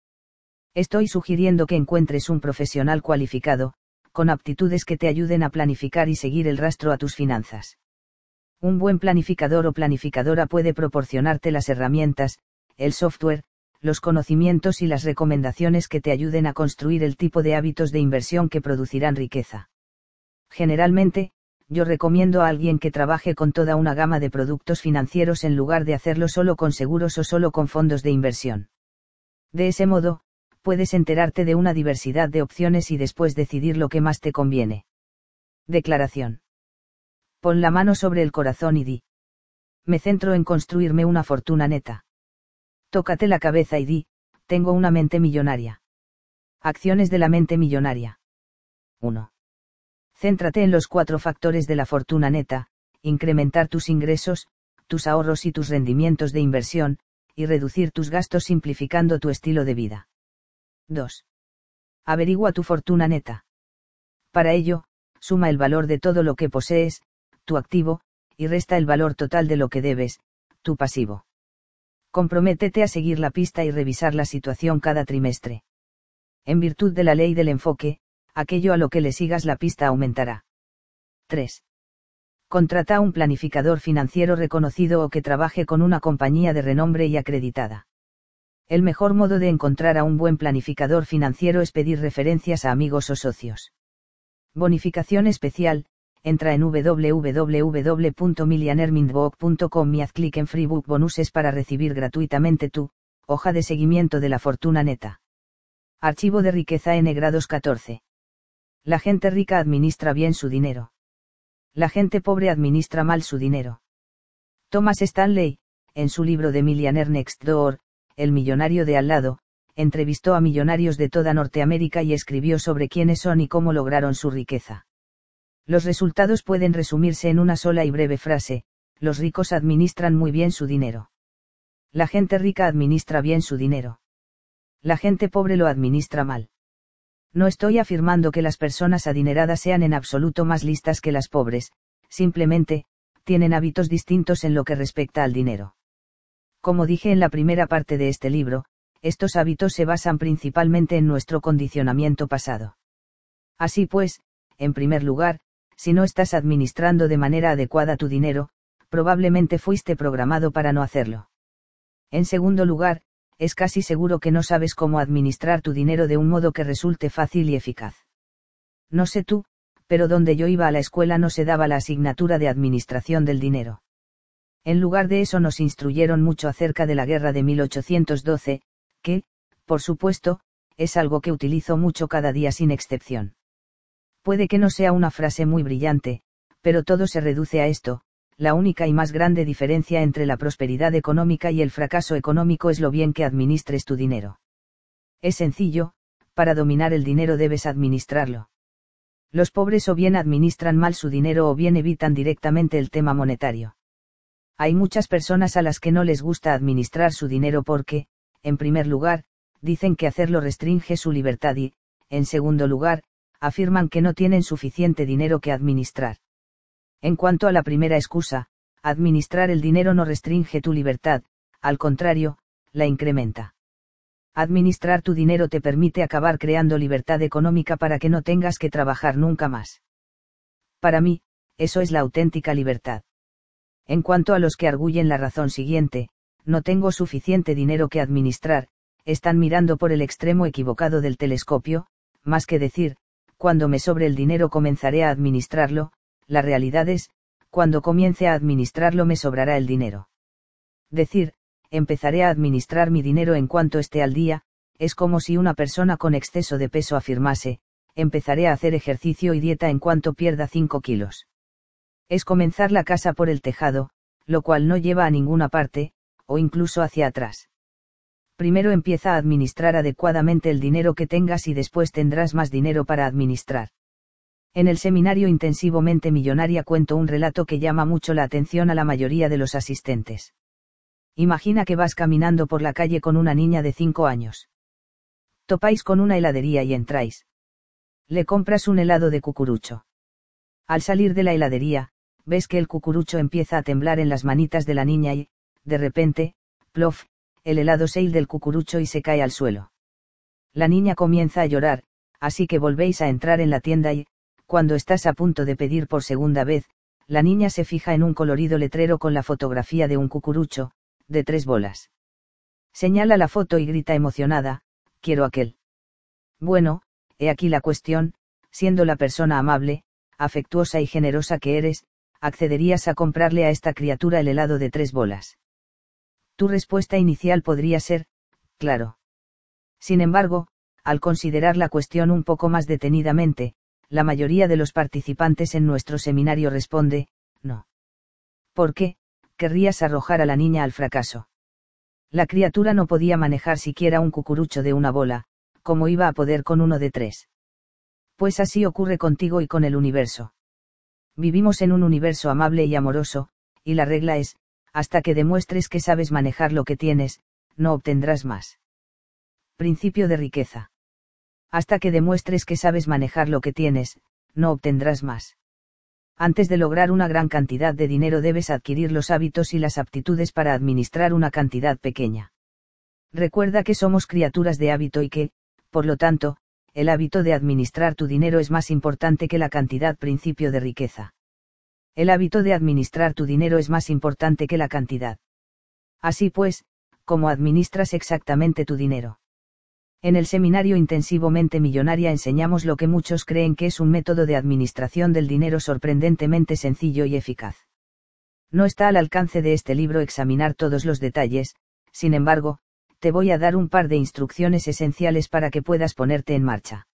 Estoy sugiriendo que encuentres un profesional cualificado, con aptitudes que te ayuden a planificar y seguir el rastro a tus finanzas. Un buen planificador o planificadora puede proporcionarte las herramientas, el software, los conocimientos y las recomendaciones que te ayuden a construir el tipo de hábitos de inversión que producirán riqueza. Generalmente, yo recomiendo a alguien que trabaje con toda una gama de productos financieros en lugar de hacerlo solo con seguros o solo con fondos de inversión. De ese modo, puedes enterarte de una diversidad de opciones y después decidir lo que más te conviene. Declaración. Pon la mano sobre el corazón y di. Me centro en construirme una fortuna neta. Tócate la cabeza y di, tengo una mente millonaria. Acciones de la mente millonaria. 1. Céntrate en los cuatro factores de la fortuna neta, incrementar tus ingresos, tus ahorros y tus rendimientos de inversión, y reducir tus gastos simplificando tu estilo de vida. 2. Averigua tu fortuna neta. Para ello, suma el valor de todo lo que posees, tu activo, y resta el valor total de lo que debes, tu pasivo. Comprométete a seguir la pista y revisar la situación cada trimestre. En virtud de la ley del enfoque, aquello a lo que le sigas la pista aumentará. 3. Contrata un planificador financiero reconocido o que trabaje con una compañía de renombre y acreditada. El mejor modo de encontrar a un buen planificador financiero es pedir referencias a amigos o socios. Bonificación especial, entra en www.millionairemindbook.com y haz clic en Freebook Bonuses para recibir gratuitamente tu hoja de seguimiento de la fortuna neta. Archivo de riqueza N grados 14. La gente rica administra bien su dinero. La gente pobre administra mal su dinero. Thomas Stanley, en su libro de Millionaire Next Door, el millonario de al lado, entrevistó a millonarios de toda Norteamérica y escribió sobre quiénes son y cómo lograron su riqueza. Los resultados pueden resumirse en una sola y breve frase, los ricos administran muy bien su dinero. La gente rica administra bien su dinero. La gente pobre lo administra mal. No estoy afirmando que las personas adineradas sean en absoluto más listas que las pobres, simplemente, tienen hábitos distintos en lo que respecta al dinero. Como dije en la primera parte de este libro, estos hábitos se basan principalmente en nuestro condicionamiento pasado. Así pues, en primer lugar, si no estás administrando de manera adecuada tu dinero, probablemente fuiste programado para no hacerlo. En segundo lugar, es casi seguro que no sabes cómo administrar tu dinero de un modo que resulte fácil y eficaz. No sé tú, pero donde yo iba a la escuela no se daba la asignatura de administración del dinero. En lugar de eso nos instruyeron mucho acerca de la guerra de 1812, que, por supuesto, es algo que utilizo mucho cada día sin excepción. Puede que no sea una frase muy brillante, pero todo se reduce a esto, la única y más grande diferencia entre la prosperidad económica y el fracaso económico es lo bien que administres tu dinero. Es sencillo, para dominar el dinero debes administrarlo. Los pobres o bien administran mal su dinero o bien evitan directamente el tema monetario. Hay muchas personas a las que no les gusta administrar su dinero porque, en primer lugar, dicen que hacerlo restringe su libertad y, en segundo lugar, afirman que no tienen suficiente dinero que administrar. En cuanto a la primera excusa, administrar el dinero no restringe tu libertad, al contrario, la incrementa. Administrar tu dinero te permite acabar creando libertad económica para que no tengas que trabajar nunca más. Para mí, eso es la auténtica libertad. En cuanto a los que arguyen la razón siguiente, no tengo suficiente dinero que administrar, están mirando por el extremo equivocado del telescopio, más que decir, cuando me sobre el dinero comenzaré a administrarlo, la realidad es, cuando comience a administrarlo me sobrará el dinero. Decir, empezaré a administrar mi dinero en cuanto esté al día, es como si una persona con exceso de peso afirmase, empezaré a hacer ejercicio y dieta en cuanto pierda 5 kilos. Es comenzar la casa por el tejado, lo cual no lleva a ninguna parte, o incluso hacia atrás. Primero empieza a administrar adecuadamente el dinero que tengas y después tendrás más dinero para administrar. En el seminario intensivamente millonaria cuento un relato que llama mucho la atención a la mayoría de los asistentes. Imagina que vas caminando por la calle con una niña de 5 años. Topáis con una heladería y entráis. Le compras un helado de cucurucho. Al salir de la heladería, ves que el cucurucho empieza a temblar en las manitas de la niña y, de repente, plof, el helado se del cucurucho y se cae al suelo. La niña comienza a llorar, así que volvéis a entrar en la tienda y, cuando estás a punto de pedir por segunda vez, la niña se fija en un colorido letrero con la fotografía de un cucurucho, de tres bolas. Señala la foto y grita emocionada, quiero aquel. Bueno, he aquí la cuestión, siendo la persona amable, afectuosa y generosa que eres, accederías a comprarle a esta criatura el helado de tres bolas. Tu respuesta inicial podría ser, claro. Sin embargo, al considerar la cuestión un poco más detenidamente, la mayoría de los participantes en nuestro seminario responde, no. ¿Por qué? Querrías arrojar a la niña al fracaso. La criatura no podía manejar siquiera un cucurucho de una bola, como iba a poder con uno de tres. Pues así ocurre contigo y con el universo. Vivimos en un universo amable y amoroso, y la regla es, hasta que demuestres que sabes manejar lo que tienes, no obtendrás más. Principio de riqueza hasta que demuestres que sabes manejar lo que tienes, no obtendrás más. Antes de lograr una gran cantidad de dinero debes adquirir los hábitos y las aptitudes para administrar una cantidad pequeña. Recuerda que somos criaturas de hábito y que, por lo tanto, el hábito de administrar tu dinero es más importante que la cantidad principio de riqueza. El hábito de administrar tu dinero es más importante que la cantidad. Así pues, ¿cómo administras exactamente tu dinero? En el seminario Intensivo Mente Millonaria enseñamos lo que muchos creen que es un método de administración del dinero sorprendentemente sencillo y eficaz. No está al alcance de este libro examinar todos los detalles, sin embargo, te voy a dar un par de instrucciones esenciales para que puedas ponerte en marcha.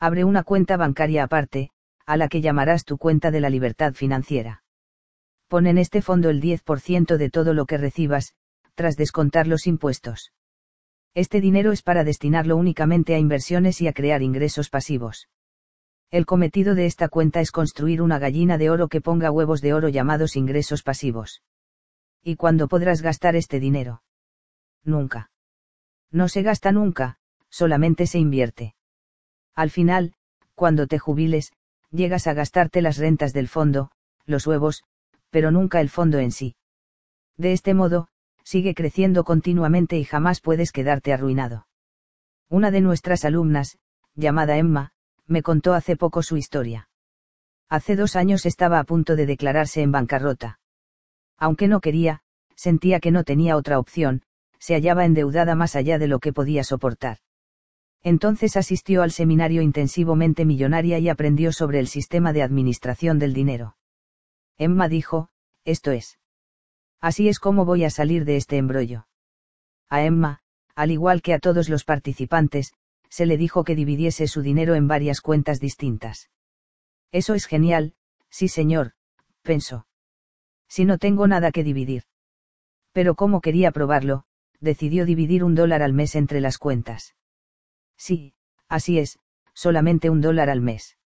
Abre una cuenta bancaria aparte, a la que llamarás tu cuenta de la libertad financiera. Pon en este fondo el 10% de todo lo que recibas, tras descontar los impuestos. Este dinero es para destinarlo únicamente a inversiones y a crear ingresos pasivos. El cometido de esta cuenta es construir una gallina de oro que ponga huevos de oro llamados ingresos pasivos. ¿Y cuándo podrás gastar este dinero? Nunca. No se gasta nunca, solamente se invierte. Al final, cuando te jubiles, llegas a gastarte las rentas del fondo, los huevos, pero nunca el fondo en sí. De este modo, sigue creciendo continuamente y jamás puedes quedarte arruinado. Una de nuestras alumnas, llamada Emma, me contó hace poco su historia. Hace dos años estaba a punto de declararse en bancarrota. Aunque no quería, sentía que no tenía otra opción, se hallaba endeudada más allá de lo que podía soportar. Entonces asistió al seminario intensivamente millonaria y aprendió sobre el sistema de administración del dinero. Emma dijo, esto es. Así es como voy a salir de este embrollo. A Emma, al igual que a todos los participantes, se le dijo que dividiese su dinero en varias cuentas distintas. Eso es genial, sí señor, pensó. Si no tengo nada que dividir. Pero como quería probarlo, decidió dividir un dólar al mes entre las cuentas. Sí, así es, solamente un dólar al mes.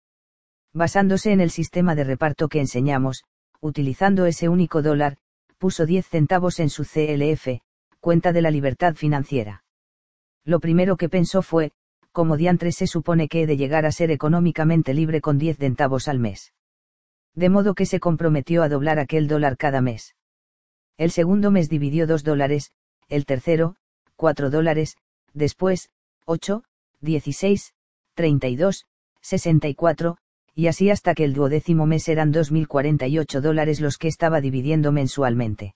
Basándose en el sistema de reparto que enseñamos, utilizando ese único dólar, puso 10 centavos en su CLF, cuenta de la libertad financiera. Lo primero que pensó fue, como diantres se supone que he de llegar a ser económicamente libre con 10 centavos al mes. De modo que se comprometió a doblar aquel dólar cada mes. El segundo mes dividió 2 dólares, el tercero, 4 dólares, después, 8, 16, 32, 64, y así hasta que el duodécimo mes eran 2.048 dólares los que estaba dividiendo mensualmente.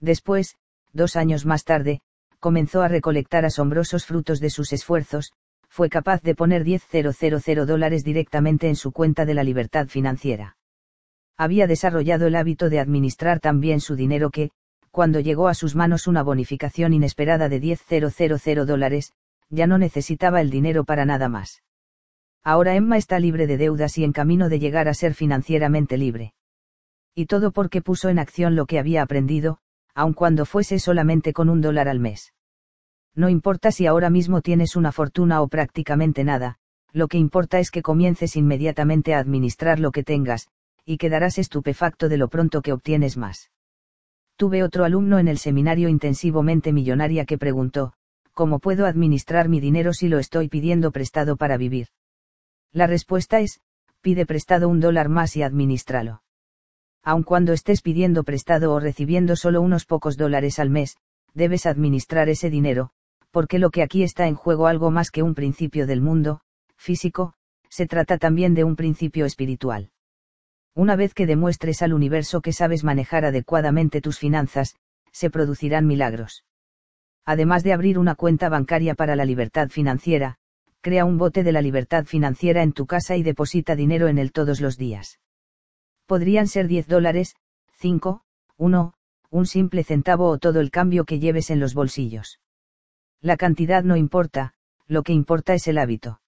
Después, dos años más tarde, comenzó a recolectar asombrosos frutos de sus esfuerzos, fue capaz de poner 10.000 dólares directamente en su cuenta de la libertad financiera. Había desarrollado el hábito de administrar tan bien su dinero que, cuando llegó a sus manos una bonificación inesperada de 10.000 dólares, ya no necesitaba el dinero para nada más. Ahora Emma está libre de deudas y en camino de llegar a ser financieramente libre. Y todo porque puso en acción lo que había aprendido, aun cuando fuese solamente con un dólar al mes. No importa si ahora mismo tienes una fortuna o prácticamente nada, lo que importa es que comiences inmediatamente a administrar lo que tengas, y quedarás estupefacto de lo pronto que obtienes más. Tuve otro alumno en el seminario intensivamente millonaria que preguntó, ¿cómo puedo administrar mi dinero si lo estoy pidiendo prestado para vivir? La respuesta es, pide prestado un dólar más y administralo. Aun cuando estés pidiendo prestado o recibiendo solo unos pocos dólares al mes, debes administrar ese dinero, porque lo que aquí está en juego algo más que un principio del mundo, físico, se trata también de un principio espiritual. Una vez que demuestres al universo que sabes manejar adecuadamente tus finanzas, se producirán milagros. Además de abrir una cuenta bancaria para la libertad financiera, crea un bote de la libertad financiera en tu casa y deposita dinero en él todos los días. Podrían ser 10 dólares, 5, 1, un simple centavo o todo el cambio que lleves en los bolsillos. La cantidad no importa, lo que importa es el hábito.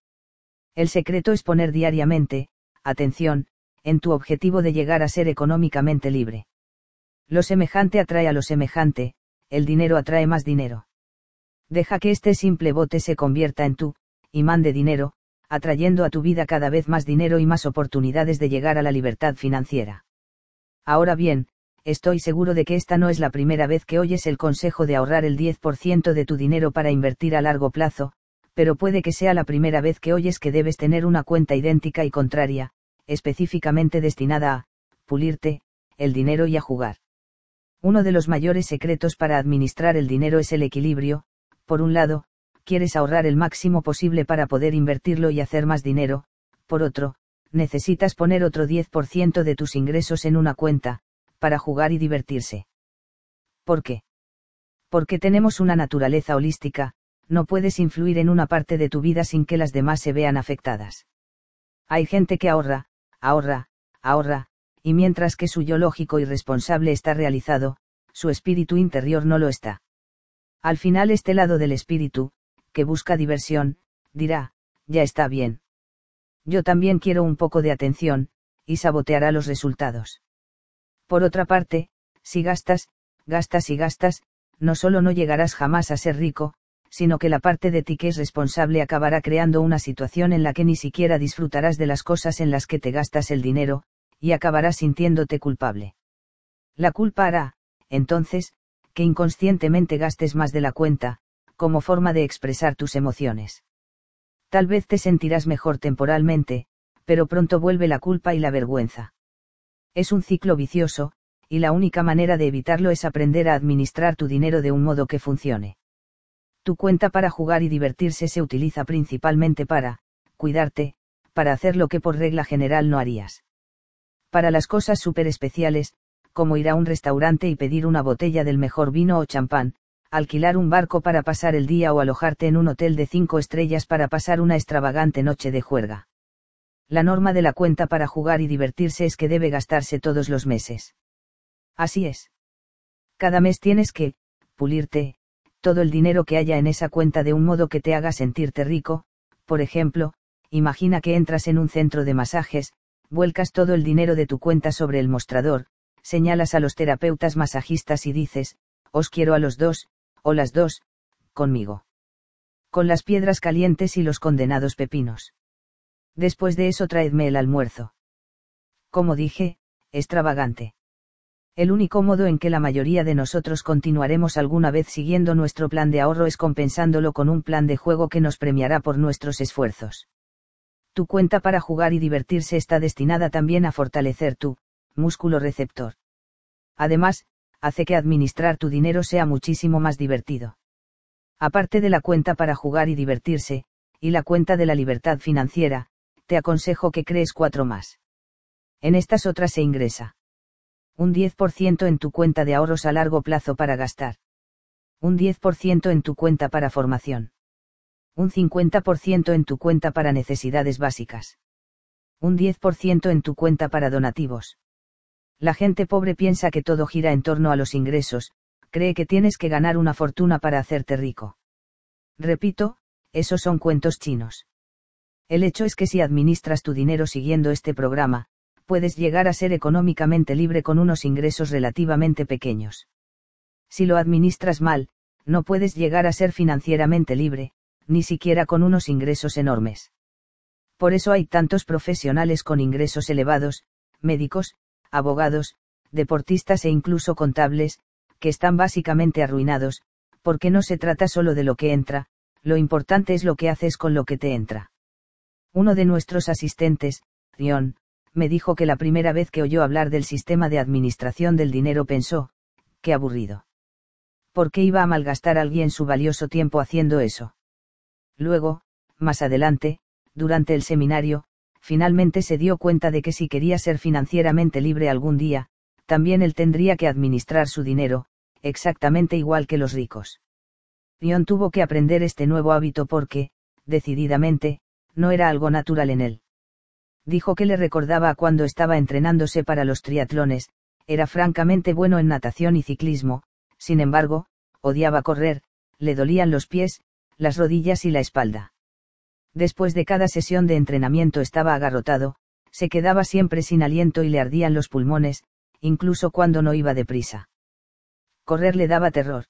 El secreto es poner diariamente, atención, en tu objetivo de llegar a ser económicamente libre. Lo semejante atrae a lo semejante, el dinero atrae más dinero. Deja que este simple bote se convierta en tu, imán de dinero, atrayendo a tu vida cada vez más dinero y más oportunidades de llegar a la libertad financiera. Ahora bien, estoy seguro de que esta no es la primera vez que oyes el consejo de ahorrar el 10% de tu dinero para invertir a largo plazo, pero puede que sea la primera vez que oyes que debes tener una cuenta idéntica y contraria, específicamente destinada a, pulirte, el dinero y a jugar. Uno de los mayores secretos para administrar el dinero es el equilibrio, por un lado, quieres ahorrar el máximo posible para poder invertirlo y hacer más dinero, por otro, necesitas poner otro 10% de tus ingresos en una cuenta, para jugar y divertirse. ¿Por qué? Porque tenemos una naturaleza holística, no puedes influir en una parte de tu vida sin que las demás se vean afectadas. Hay gente que ahorra, ahorra, ahorra, y mientras que su yo lógico y responsable está realizado, su espíritu interior no lo está. Al final este lado del espíritu, que busca diversión, dirá, ya está bien. Yo también quiero un poco de atención, y saboteará los resultados. Por otra parte, si gastas, gastas y gastas, no solo no llegarás jamás a ser rico, sino que la parte de ti que es responsable acabará creando una situación en la que ni siquiera disfrutarás de las cosas en las que te gastas el dinero, y acabarás sintiéndote culpable. La culpa hará, entonces, que inconscientemente gastes más de la cuenta, como forma de expresar tus emociones. Tal vez te sentirás mejor temporalmente, pero pronto vuelve la culpa y la vergüenza. Es un ciclo vicioso, y la única manera de evitarlo es aprender a administrar tu dinero de un modo que funcione. Tu cuenta para jugar y divertirse se utiliza principalmente para, cuidarte, para hacer lo que por regla general no harías. Para las cosas súper especiales, como ir a un restaurante y pedir una botella del mejor vino o champán, alquilar un barco para pasar el día o alojarte en un hotel de cinco estrellas para pasar una extravagante noche de juerga. La norma de la cuenta para jugar y divertirse es que debe gastarse todos los meses. Así es. Cada mes tienes que, pulirte, todo el dinero que haya en esa cuenta de un modo que te haga sentirte rico, por ejemplo, imagina que entras en un centro de masajes, vuelcas todo el dinero de tu cuenta sobre el mostrador, señalas a los terapeutas masajistas y dices, os quiero a los dos, o las dos, conmigo. Con las piedras calientes y los condenados pepinos. Después de eso traedme el almuerzo. Como dije, extravagante. El único modo en que la mayoría de nosotros continuaremos alguna vez siguiendo nuestro plan de ahorro es compensándolo con un plan de juego que nos premiará por nuestros esfuerzos. Tu cuenta para jugar y divertirse está destinada también a fortalecer tu músculo receptor. Además, hace que administrar tu dinero sea muchísimo más divertido. Aparte de la cuenta para jugar y divertirse, y la cuenta de la libertad financiera, te aconsejo que crees cuatro más. En estas otras se ingresa. Un 10% en tu cuenta de ahorros a largo plazo para gastar. Un 10% en tu cuenta para formación. Un 50% en tu cuenta para necesidades básicas. Un 10% en tu cuenta para donativos. La gente pobre piensa que todo gira en torno a los ingresos, cree que tienes que ganar una fortuna para hacerte rico. Repito, esos son cuentos chinos. El hecho es que si administras tu dinero siguiendo este programa, puedes llegar a ser económicamente libre con unos ingresos relativamente pequeños. Si lo administras mal, no puedes llegar a ser financieramente libre, ni siquiera con unos ingresos enormes. Por eso hay tantos profesionales con ingresos elevados, médicos, abogados, deportistas e incluso contables, que están básicamente arruinados, porque no se trata solo de lo que entra, lo importante es lo que haces con lo que te entra. Uno de nuestros asistentes, Rion, me dijo que la primera vez que oyó hablar del sistema de administración del dinero pensó, qué aburrido. ¿Por qué iba a malgastar alguien su valioso tiempo haciendo eso? Luego, más adelante, durante el seminario, finalmente se dio cuenta de que si quería ser financieramente libre algún día, también él tendría que administrar su dinero, exactamente igual que los ricos. Dion tuvo que aprender este nuevo hábito porque, decididamente, no era algo natural en él. Dijo que le recordaba cuando estaba entrenándose para los triatlones, era francamente bueno en natación y ciclismo, sin embargo, odiaba correr, le dolían los pies, las rodillas y la espalda después de cada sesión de entrenamiento estaba agarrotado, se quedaba siempre sin aliento y le ardían los pulmones, incluso cuando no iba deprisa. Correr le daba terror.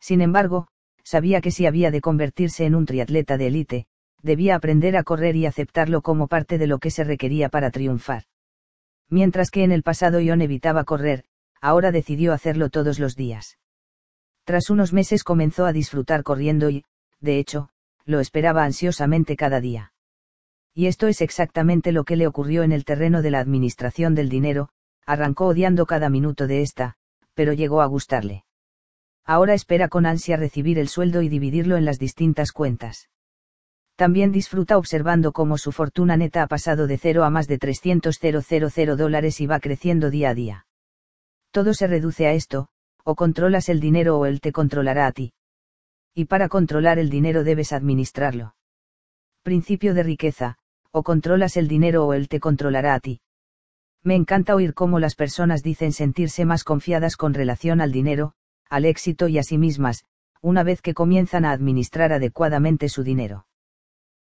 Sin embargo, sabía que si había de convertirse en un triatleta de élite, debía aprender a correr y aceptarlo como parte de lo que se requería para triunfar. Mientras que en el pasado Ion evitaba correr, ahora decidió hacerlo todos los días. Tras unos meses comenzó a disfrutar corriendo y, de hecho, lo esperaba ansiosamente cada día. Y esto es exactamente lo que le ocurrió en el terreno de la administración del dinero, arrancó odiando cada minuto de esta, pero llegó a gustarle. Ahora espera con ansia recibir el sueldo y dividirlo en las distintas cuentas. También disfruta observando cómo su fortuna neta ha pasado de cero a más de 300.000 dólares y va creciendo día a día. Todo se reduce a esto, o controlas el dinero o él te controlará a ti y para controlar el dinero debes administrarlo. Principio de riqueza, o controlas el dinero o él te controlará a ti. Me encanta oír cómo las personas dicen sentirse más confiadas con relación al dinero, al éxito y a sí mismas, una vez que comienzan a administrar adecuadamente su dinero.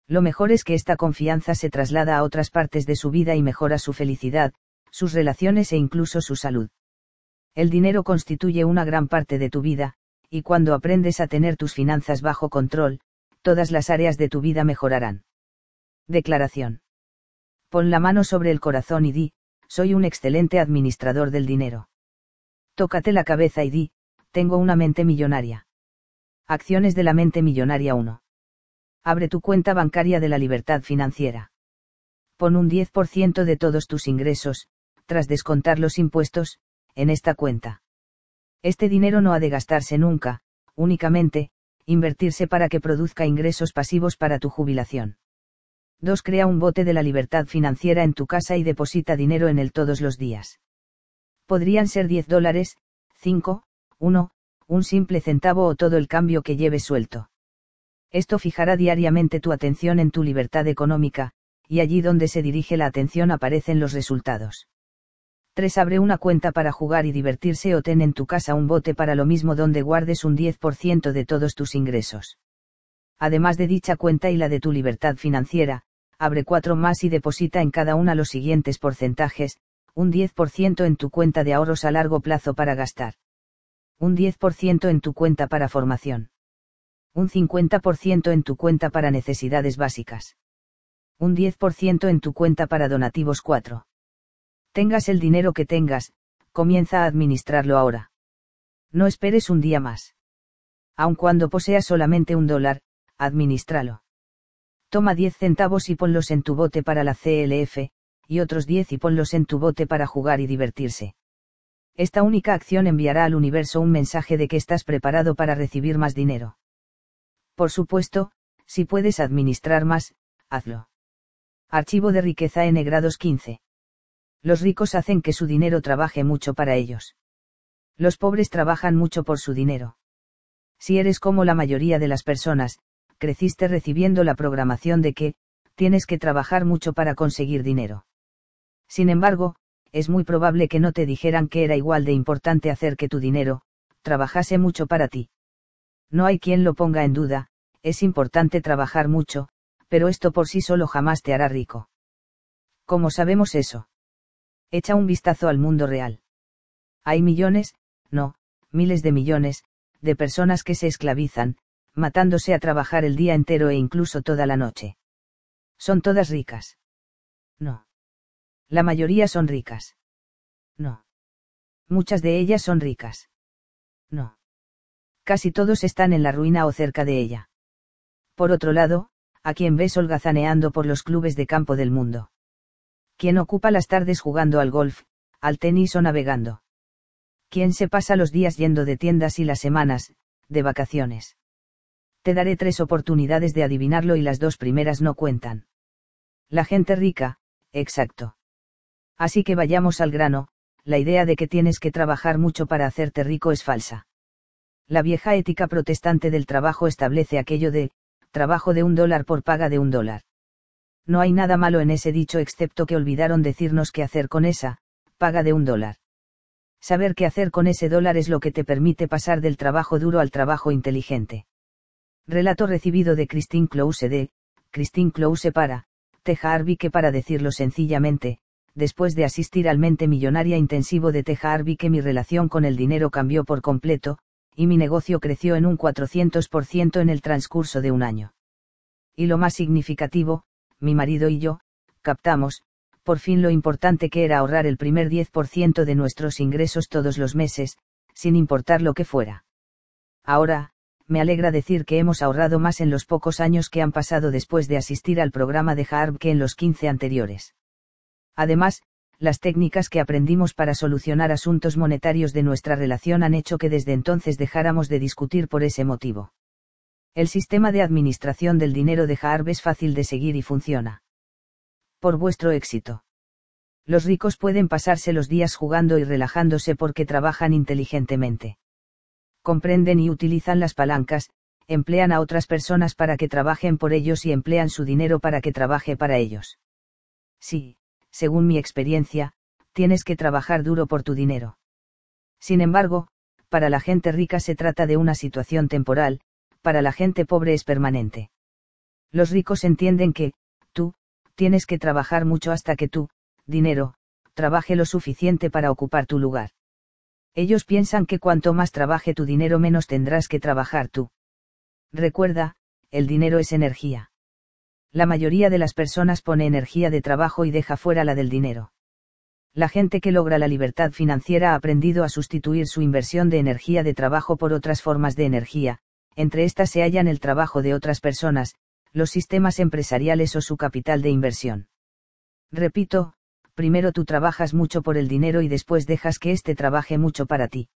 Lo mejor es que esta confianza se traslada a otras partes de su vida y mejora su felicidad, sus relaciones e incluso su salud. El dinero constituye una gran parte de tu vida, y cuando aprendes a tener tus finanzas bajo control, todas las áreas de tu vida mejorarán. Declaración. Pon la mano sobre el corazón y di, soy un excelente administrador del dinero. Tócate la cabeza y di, tengo una mente millonaria. Acciones de la mente millonaria 1. Abre tu cuenta bancaria de la libertad financiera. Pon un 10% de todos tus ingresos, tras descontar los impuestos, en esta cuenta. Este dinero no ha de gastarse nunca, únicamente, invertirse para que produzca ingresos pasivos para tu jubilación. 2. Crea un bote de la libertad financiera en tu casa y deposita dinero en él todos los días. Podrían ser 10 dólares, 5, 1, un simple centavo o todo el cambio que lleves suelto. Esto fijará diariamente tu atención en tu libertad económica, y allí donde se dirige la atención aparecen los resultados. 3. Abre una cuenta para jugar y divertirse o ten en tu casa un bote para lo mismo donde guardes un 10% de todos tus ingresos. Además de dicha cuenta y la de tu libertad financiera, abre cuatro más y deposita en cada una los siguientes porcentajes, un 10% en tu cuenta de ahorros a largo plazo para gastar. Un 10% en tu cuenta para formación. Un 50% en tu cuenta para necesidades básicas. Un 10% en tu cuenta para donativos 4. Tengas el dinero que tengas, comienza a administrarlo ahora. No esperes un día más. Aun cuando poseas solamente un dólar, administralo. Toma 10 centavos y ponlos en tu bote para la CLF, y otros 10 y ponlos en tu bote para jugar y divertirse. Esta única acción enviará al universo un mensaje de que estás preparado para recibir más dinero. Por supuesto, si puedes administrar más, hazlo. Archivo de riqueza N grados 15 los ricos hacen que su dinero trabaje mucho para ellos. Los pobres trabajan mucho por su dinero. Si eres como la mayoría de las personas, creciste recibiendo la programación de que, tienes que trabajar mucho para conseguir dinero. Sin embargo, es muy probable que no te dijeran que era igual de importante hacer que tu dinero, trabajase mucho para ti. No hay quien lo ponga en duda, es importante trabajar mucho, pero esto por sí solo jamás te hará rico. ¿Cómo sabemos eso? Echa un vistazo al mundo real. Hay millones, no, miles de millones, de personas que se esclavizan, matándose a trabajar el día entero e incluso toda la noche. ¿Son todas ricas? No. La mayoría son ricas. No. Muchas de ellas son ricas. No. Casi todos están en la ruina o cerca de ella. Por otro lado, a quien ves holgazaneando por los clubes de campo del mundo quien ocupa las tardes jugando al golf, al tenis o navegando. Quien se pasa los días yendo de tiendas y las semanas, de vacaciones. Te daré tres oportunidades de adivinarlo y las dos primeras no cuentan. La gente rica, exacto. Así que vayamos al grano, la idea de que tienes que trabajar mucho para hacerte rico es falsa. La vieja ética protestante del trabajo establece aquello de, trabajo de un dólar por paga de un dólar. No hay nada malo en ese dicho excepto que olvidaron decirnos qué hacer con esa, paga de un dólar. Saber qué hacer con ese dólar es lo que te permite pasar del trabajo duro al trabajo inteligente. Relato recibido de Christine Close de, Christine Close para, Teja Arby que para decirlo sencillamente, después de asistir al mente millonaria intensivo de Teja Arby que mi relación con el dinero cambió por completo, y mi negocio creció en un 400% en el transcurso de un año. Y lo más significativo, mi marido y yo, captamos, por fin lo importante que era ahorrar el primer 10% de nuestros ingresos todos los meses, sin importar lo que fuera. Ahora, me alegra decir que hemos ahorrado más en los pocos años que han pasado después de asistir al programa de Harb que en los 15 anteriores. Además, las técnicas que aprendimos para solucionar asuntos monetarios de nuestra relación han hecho que desde entonces dejáramos de discutir por ese motivo. El sistema de administración del dinero de Harb es fácil de seguir y funciona. Por vuestro éxito. Los ricos pueden pasarse los días jugando y relajándose porque trabajan inteligentemente. Comprenden y utilizan las palancas, emplean a otras personas para que trabajen por ellos y emplean su dinero para que trabaje para ellos. Sí, según mi experiencia, tienes que trabajar duro por tu dinero. Sin embargo, para la gente rica se trata de una situación temporal, para la gente pobre es permanente. Los ricos entienden que, tú, tienes que trabajar mucho hasta que tú, dinero, trabaje lo suficiente para ocupar tu lugar. Ellos piensan que cuanto más trabaje tu dinero menos tendrás que trabajar tú. Recuerda, el dinero es energía. La mayoría de las personas pone energía de trabajo y deja fuera la del dinero. La gente que logra la libertad financiera ha aprendido a sustituir su inversión de energía de trabajo por otras formas de energía, entre estas se hallan el trabajo de otras personas, los sistemas empresariales o su capital de inversión. Repito, primero tú trabajas mucho por el dinero y después dejas que éste trabaje mucho para ti.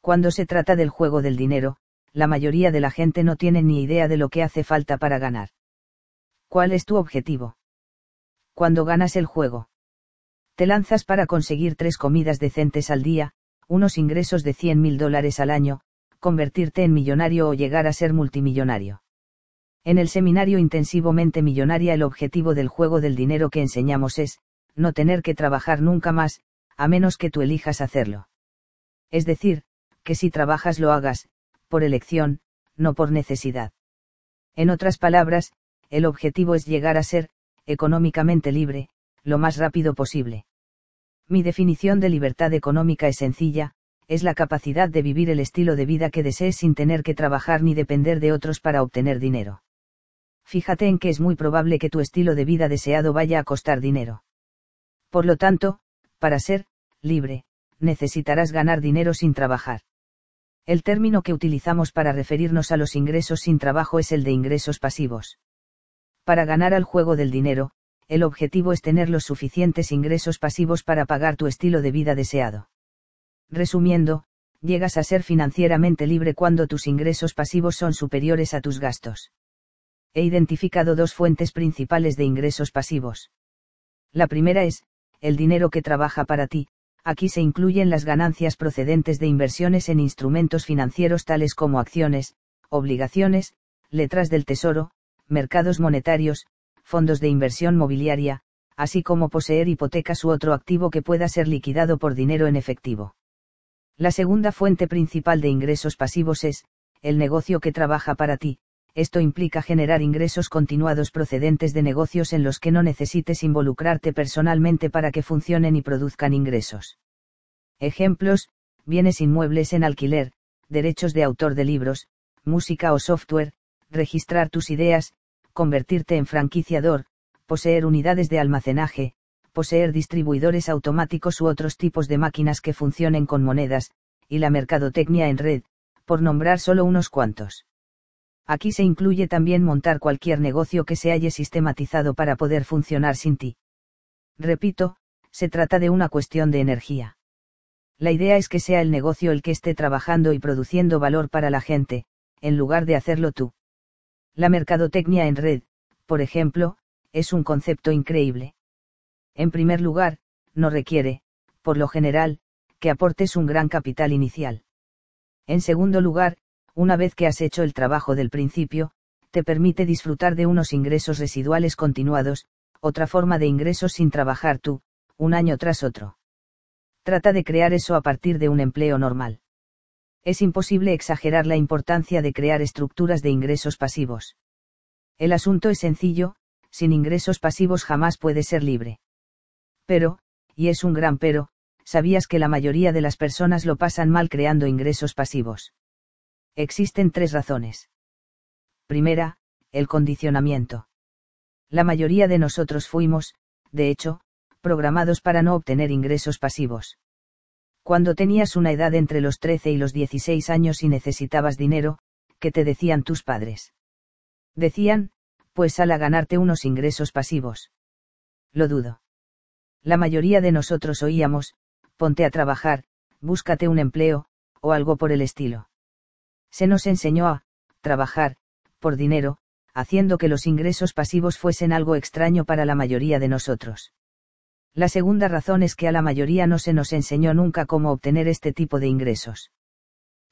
Cuando se trata del juego del dinero, la mayoría de la gente no tiene ni idea de lo que hace falta para ganar. ¿Cuál es tu objetivo? Cuando ganas el juego. Te lanzas para conseguir tres comidas decentes al día, unos ingresos de 100 mil dólares al año, convertirte en millonario o llegar a ser multimillonario. En el seminario intensivamente millonaria el objetivo del juego del dinero que enseñamos es, no tener que trabajar nunca más, a menos que tú elijas hacerlo. Es decir, que si trabajas lo hagas, por elección, no por necesidad. En otras palabras, el objetivo es llegar a ser, económicamente libre, lo más rápido posible. Mi definición de libertad económica es sencilla, es la capacidad de vivir el estilo de vida que desees sin tener que trabajar ni depender de otros para obtener dinero. Fíjate en que es muy probable que tu estilo de vida deseado vaya a costar dinero. Por lo tanto, para ser libre, necesitarás ganar dinero sin trabajar. El término que utilizamos para referirnos a los ingresos sin trabajo es el de ingresos pasivos. Para ganar al juego del dinero, el objetivo es tener los suficientes ingresos pasivos para pagar tu estilo de vida deseado. Resumiendo, llegas a ser financieramente libre cuando tus ingresos pasivos son superiores a tus gastos. He identificado dos fuentes principales de ingresos pasivos. La primera es, el dinero que trabaja para ti, aquí se incluyen las ganancias procedentes de inversiones en instrumentos financieros tales como acciones, obligaciones, letras del tesoro, mercados monetarios, fondos de inversión mobiliaria, así como poseer hipotecas u otro activo que pueda ser liquidado por dinero en efectivo. La segunda fuente principal de ingresos pasivos es, el negocio que trabaja para ti, esto implica generar ingresos continuados procedentes de negocios en los que no necesites involucrarte personalmente para que funcionen y produzcan ingresos. Ejemplos, bienes inmuebles en alquiler, derechos de autor de libros, música o software, registrar tus ideas, convertirte en franquiciador, poseer unidades de almacenaje, poseer distribuidores automáticos u otros tipos de máquinas que funcionen con monedas, y la mercadotecnia en red, por nombrar solo unos cuantos. Aquí se incluye también montar cualquier negocio que se haya sistematizado para poder funcionar sin ti. Repito, se trata de una cuestión de energía. La idea es que sea el negocio el que esté trabajando y produciendo valor para la gente, en lugar de hacerlo tú. La mercadotecnia en red, por ejemplo, es un concepto increíble. En primer lugar, no requiere, por lo general, que aportes un gran capital inicial. En segundo lugar, una vez que has hecho el trabajo del principio, te permite disfrutar de unos ingresos residuales continuados, otra forma de ingresos sin trabajar tú, un año tras otro. Trata de crear eso a partir de un empleo normal. Es imposible exagerar la importancia de crear estructuras de ingresos pasivos. El asunto es sencillo, sin ingresos pasivos jamás puede ser libre. Pero, y es un gran pero, sabías que la mayoría de las personas lo pasan mal creando ingresos pasivos. Existen tres razones. Primera, el condicionamiento. La mayoría de nosotros fuimos, de hecho, programados para no obtener ingresos pasivos. Cuando tenías una edad entre los 13 y los 16 años y necesitabas dinero, ¿qué te decían tus padres? Decían, pues sal a ganarte unos ingresos pasivos. Lo dudo. La mayoría de nosotros oíamos, ponte a trabajar, búscate un empleo, o algo por el estilo. Se nos enseñó a, trabajar, por dinero, haciendo que los ingresos pasivos fuesen algo extraño para la mayoría de nosotros. La segunda razón es que a la mayoría no se nos enseñó nunca cómo obtener este tipo de ingresos.